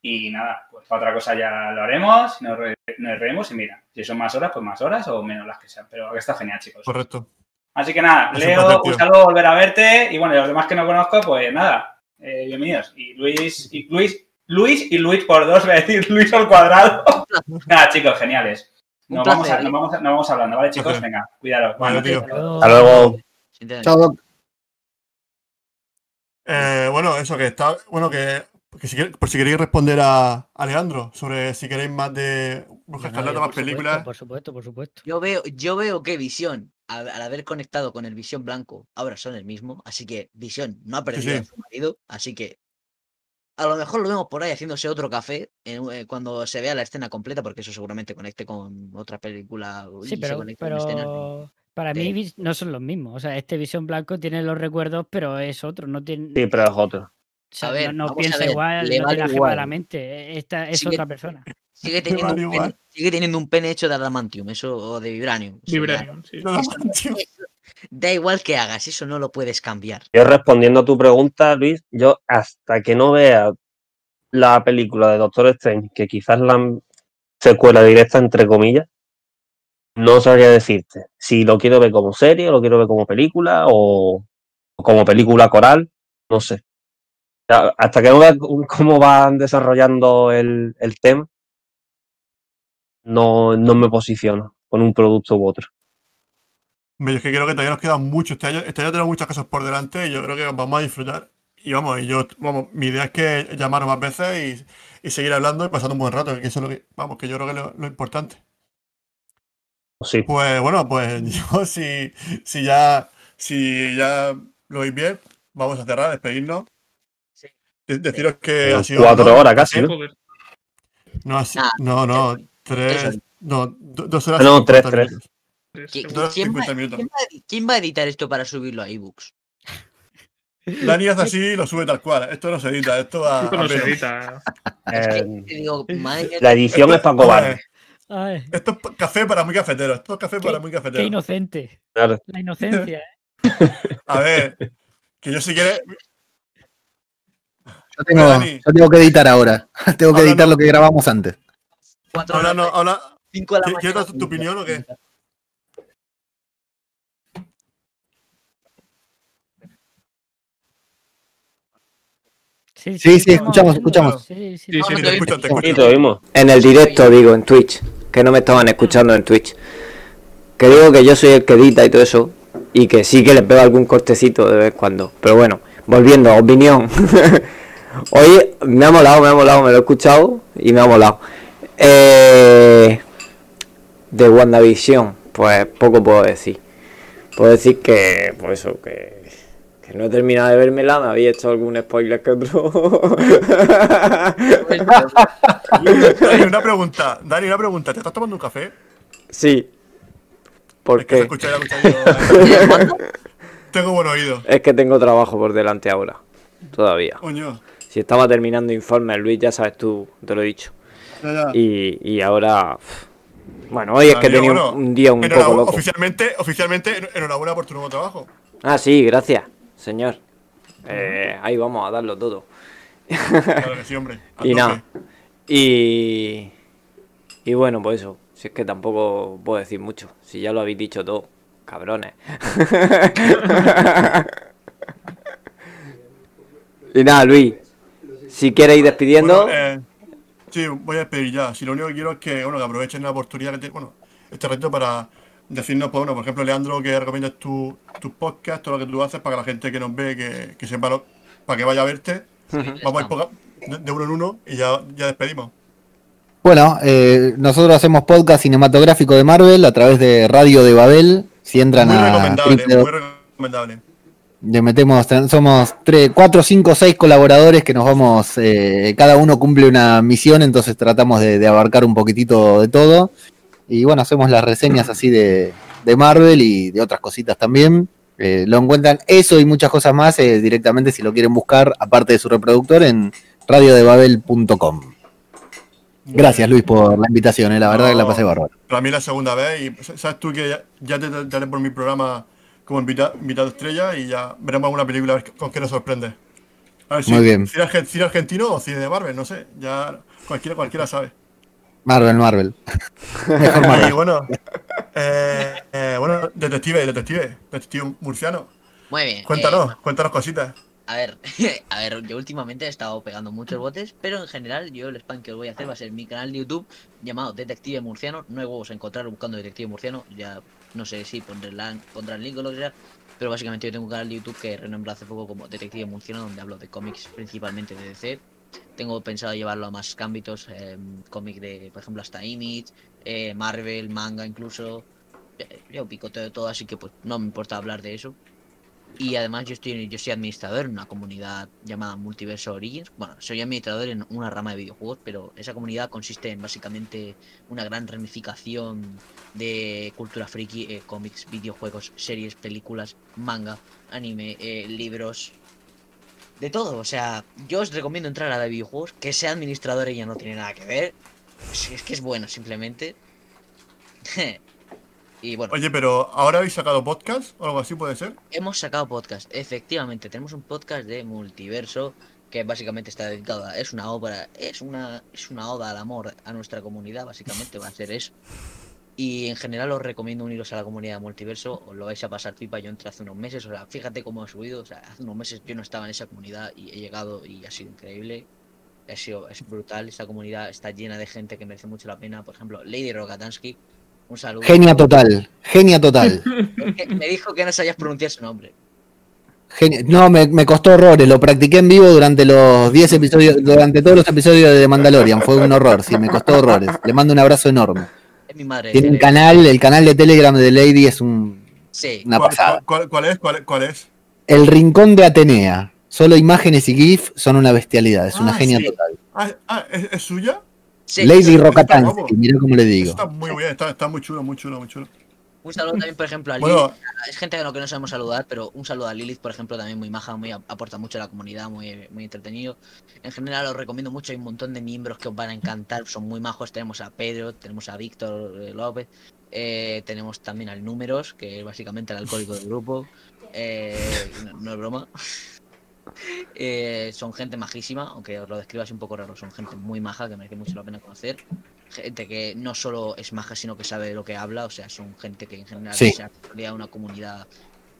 Speaker 4: Y nada, pues para otra cosa ya lo haremos, nos, re- nos reemos y mira, si son más horas, pues más horas o menos las que sean. Pero está genial, chicos.
Speaker 2: Correcto.
Speaker 4: Así que nada,
Speaker 2: Es un
Speaker 4: Leo, un
Speaker 2: tío.
Speaker 4: saludo, volver a verte. Y bueno, y los demás que no conozco, pues nada, eh, bienvenidos. Y Luis, y Luis, Luis y Luis por dos, voy a decir Luis al cuadrado. nada, chicos, geniales.
Speaker 5: Un
Speaker 4: Nos vamos, a- vamos, a- nos vamos hablando, ¿vale, chicos? Venga, cuidaros.
Speaker 2: Vale, tío.
Speaker 7: Hasta luego.
Speaker 10: Chao, Doc.
Speaker 2: Eh, bueno, eso que está. Bueno, que, que si por si queréis responder a Alejandro sobre si queréis más de Bruja
Speaker 11: No,
Speaker 2: más
Speaker 11: por supuesto,
Speaker 2: películas.
Speaker 11: Por supuesto, por supuesto.
Speaker 5: Yo veo, yo veo que Visión, al, al haber conectado con el Visión blanco, ahora son el mismo. Así que Visión no ha perdido
Speaker 2: sí.
Speaker 5: a su marido. Así que a lo mejor lo vemos por ahí haciéndose otro café en- eh, cuando se vea la escena completa, porque eso seguramente conecte con otra película. y
Speaker 11: Sí,
Speaker 5: se
Speaker 11: pero,
Speaker 5: de-
Speaker 11: para
Speaker 5: de-
Speaker 11: mí no son los mismos. O sea, este Visión Blanco tiene los recuerdos, pero es otro. No tiene,
Speaker 7: Sí, pero es otro.
Speaker 11: O sea,
Speaker 5: A ver,
Speaker 11: no,
Speaker 5: a
Speaker 11: piensa
Speaker 5: ver,
Speaker 11: igual,
Speaker 5: le
Speaker 11: no
Speaker 5: vale
Speaker 11: la
Speaker 5: igual.
Speaker 11: de la mente. e, Esta es
Speaker 5: Sigue-
Speaker 11: otra persona.
Speaker 5: Sigue teniendo,
Speaker 2: vale
Speaker 5: un pene, sigue teniendo un pene hecho de adamantium, eso, o de vibranium. eso
Speaker 3: Vibranium, sí.
Speaker 2: Tío.
Speaker 5: Da igual que hagas, eso no lo puedes cambiar.
Speaker 7: Yo respondiendo a tu pregunta, Luis, yo hasta que no vea la película de Doctor Strange, que quizás la secuela directa, entre comillas, no sabría decirte si lo quiero ver como serie, o lo quiero ver como película o, o como película coral, no sé. Hasta que no cómo van desarrollando el, el tema, no, no me posiciono con un producto u otro.
Speaker 2: Yo es que creo que todavía nos queda mucho. Este año, este año tenemos muchas cosas por delante y yo creo que vamos a disfrutar. Y vamos, y yo, vamos, mi idea es que llamaros más veces y, y seguir hablando y pasando un buen rato, que eso es lo que, vamos, que yo creo que es lo, lo importante.
Speaker 7: Sí.
Speaker 2: Pues bueno, pues yo si, si ya, si ya lo veis bien, vamos a cerrar, despedirnos. De- deciros que ha sido
Speaker 7: Cuatro horas casi. ¿no?
Speaker 2: No, así-
Speaker 5: Ah,
Speaker 2: no, no, tres, no, do- dos
Speaker 7: Ah,
Speaker 2: horas
Speaker 7: no,
Speaker 2: y
Speaker 7: tres,
Speaker 2: 50
Speaker 7: tres.
Speaker 2: minutos.
Speaker 5: ¿Qui-
Speaker 2: Dos horas y
Speaker 5: ¿Quién va,
Speaker 2: 50 minutos.
Speaker 5: quién va a edi- quién va a editar esto para subirlo a ebooks?
Speaker 2: Dani hace así y lo sube tal cual. Esto no se edita, esto va
Speaker 3: Esto
Speaker 2: a
Speaker 3: no se edita.
Speaker 5: Es que
Speaker 7: Eh,
Speaker 5: te digo, madre
Speaker 7: la edición es para cobarde.
Speaker 2: Esto es café para muy cafetero. Esto es café para
Speaker 11: qué,
Speaker 2: muy
Speaker 11: qué
Speaker 2: cafetero.
Speaker 11: inocente.
Speaker 7: Claro.
Speaker 11: La inocencia. ¿eh?
Speaker 2: A ver, que yo si quieres.
Speaker 10: Yo tengo,
Speaker 2: Dani.
Speaker 10: yo tengo que editar ahora. Tengo que editar
Speaker 2: no.
Speaker 10: lo que grabamos antes.
Speaker 2: Ahora no, ahora.
Speaker 5: cinco de la
Speaker 2: ¿Quieres dar tu, opinión o qué?
Speaker 11: Sí,
Speaker 10: Sí, escuchamos, escuchamos.
Speaker 11: Sí, sí,
Speaker 3: Sí,
Speaker 2: Sí,
Speaker 3: sí,
Speaker 2: te
Speaker 7: oímos.
Speaker 15: En el directo, digo, en Twitch, que no me estaban escuchando en Twitch. Que digo que yo soy el que edita y todo eso, y que sí que le pego algún cortecito de vez en cuando. Pero bueno, volviendo, opinión. Hoy me ha molado, me ha molado, me lo he escuchado y me ha molado. Eh, de WandaVision, pues poco puedo decir. Puedo decir que, pues eso, que, que no he terminado de vérmela, me había hecho algún spoiler que otro.
Speaker 2: Dani, una pregunta. Dani, una pregunta. ¿Te estás tomando un café?
Speaker 15: sí. ¿Por
Speaker 2: Es que se
Speaker 15: qué?
Speaker 2: mucho. Tengo buen oído.
Speaker 15: Es que tengo trabajo por delante ahora. Todavía.
Speaker 2: Coño.
Speaker 15: Si estaba terminando informes, Luis, ya sabes tú, te lo he dicho.
Speaker 2: Ya, ya.
Speaker 15: Y, y ahora Bueno, hoy es que he tenido
Speaker 2: bueno,
Speaker 15: un día un poco loco.
Speaker 2: Oficialmente, oficialmente, en- enhorabuena por tu nuevo trabajo.
Speaker 15: Ah, sí, gracias, señor. Eh, ahí vamos a darlo todo.
Speaker 2: Claro que sí, hombre. a
Speaker 15: y nada. Y, y bueno, pues eso. Si es que tampoco puedo decir mucho. Si ya lo habéis dicho todo, cabrones. y nada, Luis. Si quieres ir despidiendo.
Speaker 2: Bueno, eh, sí, voy a despedir ya. Si lo único que quiero es que, bueno, que aprovechen la oportunidad que te- bueno, este reto para decirnos, pues, bueno, por ejemplo, Leandro, que recomiendas tu- tus podcasts, todo lo que tú haces, para que la gente que nos ve, que, que sepa, lo- para que vaya a verte. Vamos a ir de, de uno en uno y ya, ya despedimos.
Speaker 10: Bueno, eh, nosotros hacemos podcast cinematográfico de Marvel a través de Radio de Babel. Si entran
Speaker 2: Muy
Speaker 10: a
Speaker 2: recomendable, muy recomendable.
Speaker 10: Le metemos, somos tres, cuatro, cinco, seis colaboradores que nos vamos, eh, cada uno cumple una misión, entonces tratamos de, de abarcar un poquitito de todo. Y bueno, hacemos las reseñas así de, de Marvel y de otras cositas también. Eh, lo encuentran eso y muchas cosas más eh, directamente si lo quieren buscar, aparte de su reproductor, en radiodebabel.com. Gracias Luis por la invitación, eh, la verdad que la pasé bárbaro.
Speaker 2: Para mí es la segunda vez y sabes tú que ya, ya te daré por mi programa como invita- invitado estrella y ya veremos alguna película a ver con qué nos sorprende. A ver si
Speaker 10: Muy bien.
Speaker 2: cine, argen- cine argentino o cine de Marvel, no sé. Ya cualquiera, cualquiera sabe.
Speaker 10: Marvel, Marvel. Mejor
Speaker 2: Y bueno, eh, eh, bueno, detective, detective, detective murciano.
Speaker 5: Muy bien.
Speaker 2: Cuéntanos,
Speaker 5: eh,
Speaker 2: cuéntanos cositas.
Speaker 5: A ver, a ver, yo últimamente he estado pegando muchos botes, pero en general yo el spam que os voy a hacer va a ser mi canal de YouTube llamado Detective Murciano. No hay huevos a encontrar buscando Detective Murciano, ya no sé si pondré el link o lo que sea, pero básicamente yo tengo un canal de YouTube que renombré hace poco como Detective Murciano, donde hablo de cómics principalmente de DC. Tengo pensado llevarlo a más ámbitos, eh, cómic de, por ejemplo, hasta Image, eh, Marvel, manga incluso. Eh, Yo picoteo todo, así que pues no me importa hablar de eso. Y además yo estoy, yo soy administrador en una comunidad llamada Multiverso Origins. Bueno, soy administrador en una rama de videojuegos, pero esa comunidad consiste en básicamente una gran ramificación de cultura friki, eh, cómics, videojuegos, series, películas, manga, anime, eh, libros, de todo. O sea, yo os recomiendo entrar a la de videojuegos, que sea administrador ella no tiene nada que ver. Es, que es bueno, simplemente. y bueno.
Speaker 2: Oye, pero ¿ahora habéis sacado podcast o algo así puede ser?
Speaker 5: Hemos sacado podcast, efectivamente, tenemos un podcast de multiverso que básicamente está dedicado a, es una obra, es una, es una oda al amor a nuestra comunidad, básicamente va a ser eso. Y en general os recomiendo uniros a la comunidad de multiverso, os lo vais a pasar pipa, yo entré hace unos meses, o sea, fíjate cómo ha subido, o sea, hace unos meses yo no estaba en esa comunidad y he llegado y ha sido increíble. Ha sido, es brutal, esta comunidad está llena de gente que merece mucho la pena. Por ejemplo, Lady Rogatansky, un saludo.
Speaker 10: Genia total, genia total.
Speaker 5: Me dijo que no sabías pronunciar su nombre.
Speaker 10: Genia- No, me, me costó horrores, lo practiqué en vivo durante los 10 episodios, durante todos los episodios de Mandalorian, fue un horror, sí, me costó horrores. Le mando un abrazo enorme.
Speaker 5: Es mi madre.
Speaker 10: Tiene un
Speaker 5: Telegram.
Speaker 10: canal, el canal de Telegram de Lady es un,
Speaker 5: Sí.
Speaker 10: una
Speaker 2: ¿Cuál,
Speaker 10: pasada.
Speaker 2: cuál- cuál es? ¿Cuál, cuál es?
Speaker 10: El rincón de Atenea, solo imágenes y GIF son una bestialidad, es una
Speaker 2: Ah,
Speaker 10: genia
Speaker 2: sí.
Speaker 10: total.
Speaker 2: Ah, ah, ¿es, es suya?
Speaker 10: Lady
Speaker 2: Está
Speaker 10: Rokatansky,
Speaker 2: guapo.
Speaker 10: mira cómo le digo.
Speaker 2: Está muy bien, está, está muy chulo, muy chulo, muy chulo.
Speaker 5: Un saludo también, por ejemplo, a
Speaker 2: Bueno.
Speaker 5: Lilith. Es gente a lo que no sabemos saludar, pero un saludo a Lilith, por ejemplo, también muy maja, muy aporta mucho a la comunidad, muy, muy entretenido. En general os recomiendo mucho, hay un montón de miembros que os van a encantar, son muy majos. Tenemos a Pedro, tenemos a Víctor eh, López, eh, tenemos también al Números, que es básicamente el alcohólico del grupo. Eh, no, no es broma. Eh, son gente majísima, aunque os lo describa así un poco raro, son gente muy maja que merece mucho la pena conocer. Gente que no solo es maja, sino que sabe de lo que habla, o sea, son gente que en general
Speaker 10: Sí.
Speaker 5: se ha creado una comunidad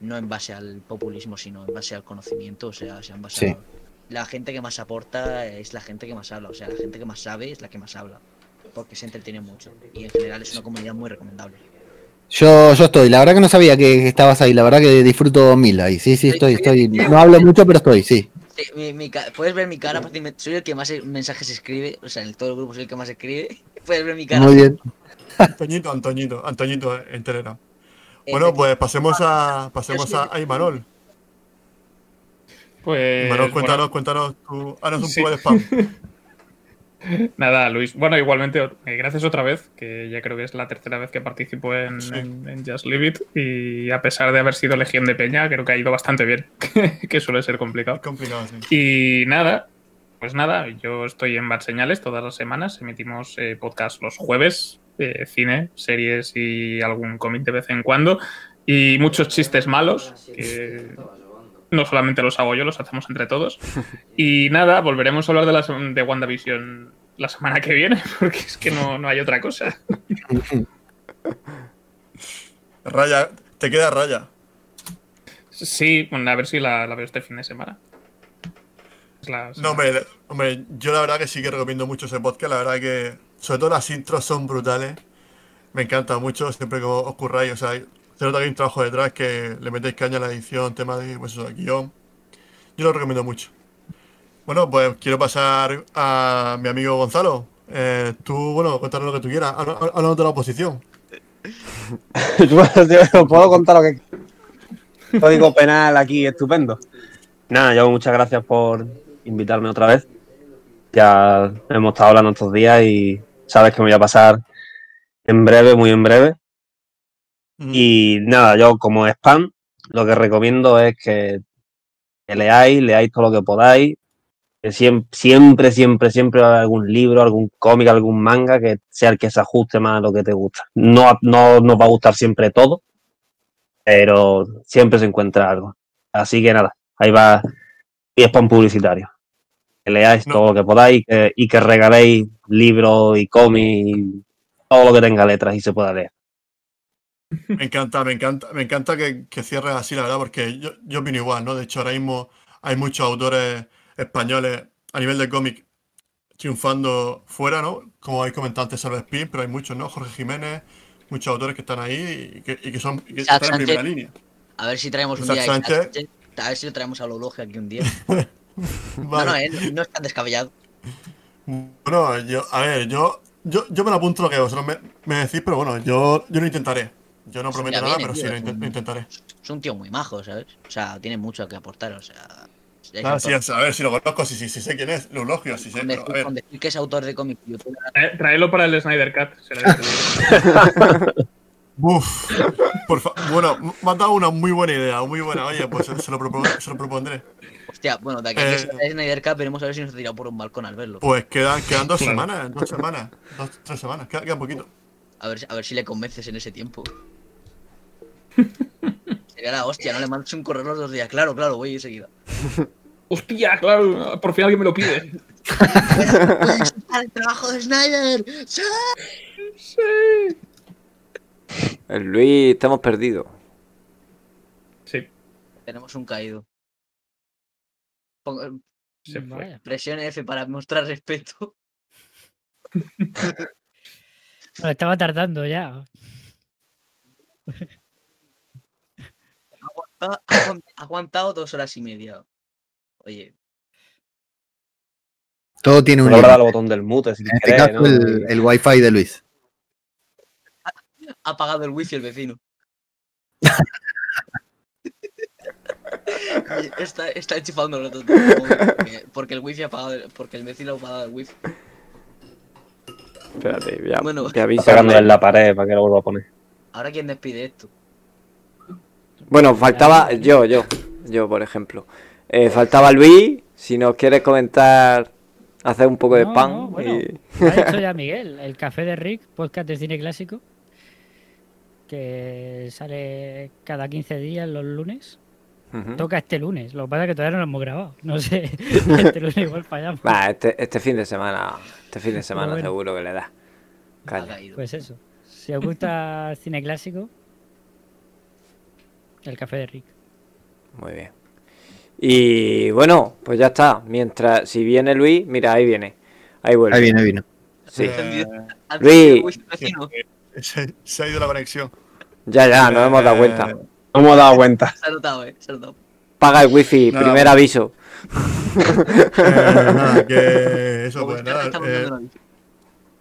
Speaker 5: no en base al populismo, sino en base al conocimiento, o sea, se han basado.
Speaker 10: Sí.
Speaker 5: La gente que más aporta es la gente que más habla, o sea, la gente que más sabe es la que más habla, porque se entretiene mucho y en general es una comunidad muy recomendable.
Speaker 10: Yo, yo estoy, la verdad que no sabía que estabas ahí, la verdad que disfruto mil ahí. Sí, sí, estoy, estoy. No hablo mucho, pero estoy, sí.
Speaker 5: Sí, mi- mi ca- puedes ver mi cara, fácilmente, soy el que más mensajes escribe, o sea, en todo el grupo soy el que más escribe. Puedes ver mi cara.
Speaker 10: Muy bien.
Speaker 2: Antoñito, Antoñito, Antoñito en Telegram. Bueno, pues pasemos a pasemos a, a Imanol.
Speaker 3: Pues.
Speaker 2: Imanol,
Speaker 3: bueno,
Speaker 2: cuéntanos, cuéntanos tú. Haznos un
Speaker 3: Sí.
Speaker 2: poco de spam.
Speaker 3: Nada, Luis. Bueno, igualmente, eh, gracias otra vez, que ya creo que es la tercera vez que participo en, en- en Just Leave It. Y a pesar de haber sido Legión de Peña, creo que ha ido bastante bien, que suele ser complicado.
Speaker 2: Complicado, sí.
Speaker 3: Y nada, pues nada, yo estoy en Bad Señales todas las semanas. Emitimos eh, podcast los jueves eh, cine, series y algún cómic de vez en cuando. Y muchos chistes malos, que no solamente los hago yo, los hacemos entre todos. Y nada, volveremos a hablar de, las, de WandaVision la semana que viene, porque es que no, no hay otra cosa.
Speaker 2: Raya, te queda raya.
Speaker 3: Sí, bueno, a ver si la, la veo este fin de semana. La-
Speaker 2: No, hombre, hombre, yo la verdad que sí que recomiendo mucho ese podcast. La verdad que, sobre todo las intros son brutales. Me encanta mucho, siempre que os curráis. O sea, se nota que hay un trabajo detrás que le metéis caña a la edición, tema de pues eso, guion. Yo lo recomiendo mucho. Bueno, pues quiero pasar a mi amigo Gonzalo. Eh, tú, bueno, cuéntanos lo que tú quieras. Háblanos de la oposición.
Speaker 7: Bueno, puedo contar lo que. Código penal aquí, estupendo. Nada, yo muchas gracias por invitarme otra vez. Ya hemos estado hablando estos días y sabes que me voy a pasar en breve, muy en breve. Y nada, yo como spam, lo que recomiendo es que, que leáis, leáis todo lo que podáis. Que siempre, siempre, siempre, siempre va a haber algún libro, algún cómic, algún manga que sea el que se ajuste más a lo que te gusta. No, no nos va a gustar siempre todo, pero siempre se encuentra algo. Así que nada, ahí va mi spam publicitario. Que leáis todo lo que podáis y que, y que regaléis libros y cómics y todo lo que tenga letras y se pueda leer.
Speaker 2: Me encanta, me encanta, me encanta que, que cierres así, la verdad, porque yo, yo opino igual, ¿no? De hecho, ahora mismo hay muchos autores españoles a nivel de cómic triunfando fuera, ¿no? Como habéis comentado antes, Salva Spin, pero hay muchos, ¿no? Jorge Jiménez, muchos autores que están ahí y que, y que son y que
Speaker 5: Isaac
Speaker 2: están en primera línea.
Speaker 5: A ver si traemos un día
Speaker 2: Sánchez.
Speaker 5: Sánchez. A ver si lo traemos a Lologe aquí un día. No,
Speaker 2: Vale.
Speaker 5: no, eh, no, no es tan descabellado.
Speaker 2: Bueno, yo, a ver, yo, yo, yo me lo apunto lo que vosotros me, me decís, pero bueno, yo, yo lo intentaré. Yo no prometo nada,
Speaker 5: viene,
Speaker 2: pero sí lo,
Speaker 5: es
Speaker 2: intent-
Speaker 5: un-
Speaker 2: lo intentaré.
Speaker 5: Es un tío muy majo, ¿sabes? O sea, tiene mucho que aportar, o sea.
Speaker 2: Ah, sí, a ver si lo conozco, sí, sí, sí sé quién es, lo elogio, sí sé,
Speaker 5: con
Speaker 2: pero a
Speaker 5: decir,
Speaker 2: ver.
Speaker 5: con decir que es autor de youtuber,
Speaker 3: Trae- Tráelo para el Snyder Cut. será
Speaker 2: Uf, por fa- bueno, me has dado una muy buena idea, muy buena. Oye, pues se lo, propo- se lo propondré.
Speaker 5: Hostia, bueno, de aquí a que
Speaker 2: Eh,
Speaker 5: se vaya Snyder Cup veremos a ver si nos ha tirado por un balcón al verlo.
Speaker 2: Pues quedan, quedan dos semanas, dos semanas, dos, tres semanas, queda, queda poquito.
Speaker 5: A ver, a ver si le convences en ese tiempo. Sería la hostia, no le mandes un correo los dos días. Claro, claro, voy enseguida.
Speaker 3: Hostia, claro, por fin alguien me lo pide.
Speaker 5: ¿Puedes quitar el trabajo de Snyder? ¡Sí!
Speaker 3: Sí.
Speaker 15: El Luis, estamos perdidos.
Speaker 3: Sí.
Speaker 5: Tenemos un caído. Pongo-
Speaker 3: Se fue.
Speaker 11: Vaya.
Speaker 5: Presión F para mostrar respeto.
Speaker 11: Bueno, estaba tardando ya.
Speaker 5: Ha aguant- ha aguantado dos horas y media. Oye,
Speaker 10: Todo tiene un límite.
Speaker 7: el botón del mute, si
Speaker 10: En este
Speaker 7: querés,
Speaker 10: caso,
Speaker 7: ¿no?
Speaker 10: el, el wifi de Luis.
Speaker 5: ha apagado el wifi el vecino. Está, está enchufando el otro porque, porque el wifi ha apagado el- porque el vecino ha apagado el wifi.
Speaker 15: Espérate, ya,
Speaker 5: Bueno.
Speaker 15: aviso.
Speaker 7: Pegándole en la pared para que lo vuelva a poner.
Speaker 5: Ahora quién despide esto.
Speaker 15: Bueno, faltaba yo, yo, yo, por ejemplo. Eh, faltaba Luis, si nos quieres comentar, hacer un poco de
Speaker 11: No,
Speaker 15: pan.
Speaker 11: no, bueno,
Speaker 15: y-
Speaker 11: Lo ha dicho ya Miguel, el Café de Rick, podcast de cine clásico, que sale cada 15 días los lunes. Toca este lunes, lo que pasa es que todavía no lo hemos grabado. No sé, este lunes igual fallamos.
Speaker 15: Va, este, este fin de semana, este fin de semana
Speaker 11: bueno.
Speaker 15: seguro que le da.
Speaker 11: Pues eso, si os gusta el cine clásico, el Café de Rick.
Speaker 15: Muy bien. Y bueno, pues ya está. Mientras, si viene Luis, mira, ahí viene. Ahí vuelve.
Speaker 10: Ahí viene, ahí viene.
Speaker 15: Sí. Luis.
Speaker 2: Se, se ha ido la conexión.
Speaker 15: Ya, ya, nos hemos dado cuenta.
Speaker 7: No hemos dado cuenta.
Speaker 5: Se ha notado, eh. Se ha notado.
Speaker 15: Paga el wifi,
Speaker 2: Nada,
Speaker 15: primer
Speaker 2: bueno.
Speaker 15: aviso.
Speaker 2: Eh, nada, que eso, pues nada. eh,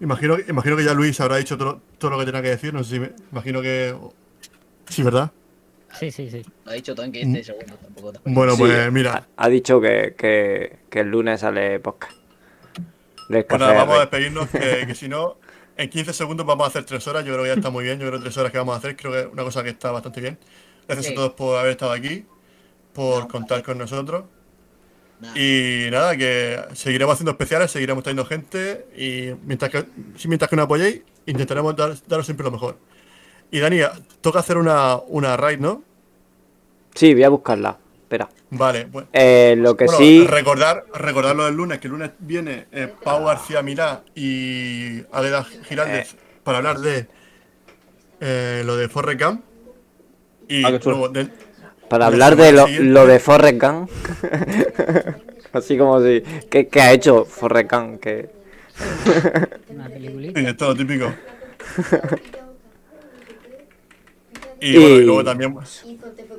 Speaker 2: imagino, imagino que ya Luis habrá dicho todo, todo lo que tenía que decir. No sé si me, imagino que. Sí, ¿verdad?
Speaker 11: Sí, sí, sí.
Speaker 5: Lo ha dicho todo en 15 segundos tampoco. tampoco.
Speaker 2: Bueno,
Speaker 15: Sí,
Speaker 2: pues mira.
Speaker 15: Ha, ha dicho que, que, que el lunes sale podcast. Del
Speaker 2: Pues
Speaker 15: café
Speaker 2: vamos a despedirnos, que, que si no, en 15 segundos vamos a hacer 3 horas. Yo creo que ya está muy bien. Yo creo que 3 horas que vamos a hacer, creo que es una cosa que está bastante bien. Gracias
Speaker 5: Sí.
Speaker 2: a todos por haber estado aquí, por contar con nosotros. Y nada, que seguiremos haciendo especiales, seguiremos trayendo gente y mientras que, si mientras que nos apoyéis, intentaremos dar- daros siempre lo mejor. Y Dani, toca hacer una, una raid, ¿no?
Speaker 15: Sí, voy a buscarla. Espera.
Speaker 2: Vale, pues.
Speaker 15: Eh, lo que
Speaker 2: Bueno,
Speaker 15: sí.
Speaker 2: Recordar, recordar lo del lunes, que el lunes viene eh, Pau García Milá y Águeda Giraldez para hablar de eh, lo de Forrest Gump. Y
Speaker 15: Ah,
Speaker 2: luego
Speaker 15: Para
Speaker 2: la
Speaker 15: hablar de lo, lo de Forrest Gump. Así como si. ¿Qué, qué ha hecho Forrest Gump? Que...
Speaker 2: Sí, es todo típico. Y,
Speaker 15: Y-
Speaker 2: bueno, y luego también.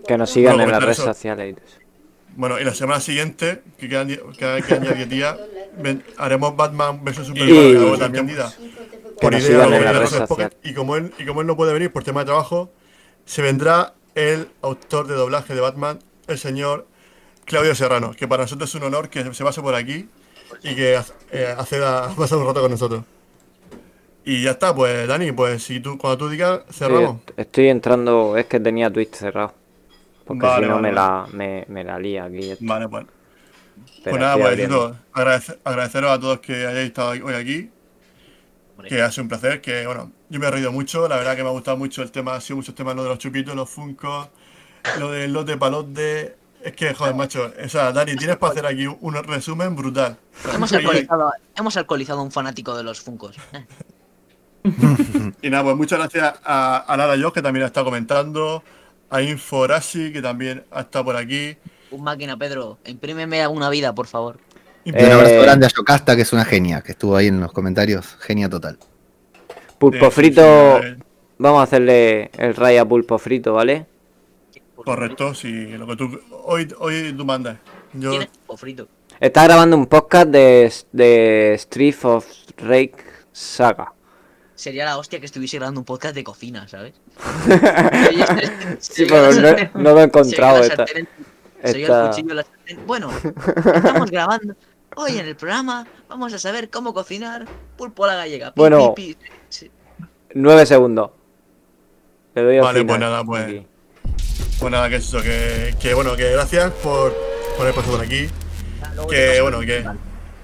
Speaker 15: que nos sigan
Speaker 2: Bueno,
Speaker 15: en las
Speaker 2: comentar
Speaker 15: redes
Speaker 2: eso.
Speaker 15: sociales.
Speaker 2: Bueno, y la semana siguiente, que quedan, que quedan ya 10 días, ven- haremos Batman vs Superman.
Speaker 15: Y-
Speaker 2: que luego también Dida, por idea
Speaker 15: en
Speaker 2: Pocket,
Speaker 15: sociales.
Speaker 2: Y como, él, y como él no puede venir por tema de trabajo, se vendrá el autor de doblaje de Batman, el señor Claudio Serrano, que para nosotros es un honor que se pase por aquí y que eh, acceda a pasar un rato con nosotros. Y ya está, pues Dani, pues si tú, cuando tú digas, cerramos.
Speaker 15: Sí, estoy entrando. Es que tenía Twitch cerrado. Porque
Speaker 2: Vale,
Speaker 15: si no
Speaker 2: vale,
Speaker 15: me, la, me, me la lía aquí. esto.
Speaker 2: Vale, pues. Pues nada, pues
Speaker 15: abriendo.
Speaker 2: Tito, agradece- agradeceros a todos que hayáis estado hoy aquí. Que ha sido un placer, que bueno, yo me he reído mucho, la verdad que me ha gustado mucho el tema, ha sido muchos temas, lo de los chupitos, los funcos, lo del lote palote. Es que, joder, macho, o sea, Dani, tienes para hacer aquí un resumen brutal.
Speaker 5: Hemos alcoholizado, hemos alcoholizado a un fanático de los Funcos. Eh,
Speaker 2: Y nada, pues muchas gracias a, a Lara Josh, que también ha estado comentando, a Inforasi, que también ha estado por aquí.
Speaker 5: Un máquina, Pedro. Imprímeme una vida, por favor.
Speaker 10: Y un abrazo
Speaker 15: Eh,
Speaker 10: grande a Yocasta, que es una genia, que estuvo ahí en los comentarios. Genia total.
Speaker 15: Pulpo
Speaker 2: sí,
Speaker 15: frito.
Speaker 2: eh,
Speaker 15: Vamos a hacerle el ray a pulpo frito, ¿vale?
Speaker 2: Correcto, sí, lo que tú hoy, hoy tú mandas. Yo,
Speaker 5: ¿Tienes o frito?
Speaker 15: Está grabando un podcast de, de Street of Rage Saga.
Speaker 5: Sería la hostia que estuviese grabando un podcast de cocina, ¿sabes?
Speaker 15: Sí, pero no, no lo he encontrado. Esta, esta-
Speaker 5: el cuchillo en la sartén. Bueno, estamos grabando. Hoy en el programa vamos a saber cómo cocinar pulpo a la gallega. Pi,
Speaker 15: Bueno.
Speaker 5: pi, pi. Sí.
Speaker 15: Nueve segundos. Le doy a
Speaker 2: Vale,
Speaker 15: final.
Speaker 2: pues nada, pues.
Speaker 15: Aquí.
Speaker 2: Pues nada, que es eso, que, que bueno, que gracias por, por haber pasado por aquí. Que bueno, que,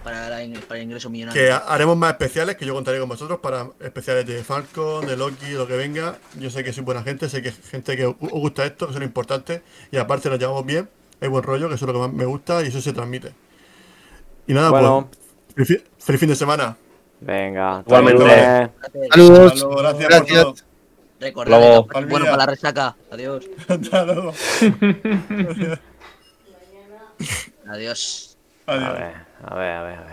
Speaker 5: Para, la para el ingreso millonario.
Speaker 2: que haremos más especiales que yo contaré con vosotros para especiales de Falcon, de Loki, lo que venga. Yo sé que sois buena gente, sé que hay gente que os gusta esto, que es lo importante. Y aparte nos llevamos bien, hay buen rollo, que eso es lo que más me gusta y eso se transmite. Y nada,
Speaker 15: Bueno.
Speaker 2: pues. Feliz, feliz fin de semana.
Speaker 15: Venga,
Speaker 2: Igualmente.
Speaker 10: Saludos.
Speaker 2: Gracias,
Speaker 10: Gracias.
Speaker 2: por todo.
Speaker 5: Recordad,
Speaker 15: Luego.
Speaker 5: que bueno para la resaca. Adiós.
Speaker 2: Hasta luego.
Speaker 5: Adiós.
Speaker 15: A
Speaker 2: Adiós.
Speaker 15: A ver, a ver. a ver.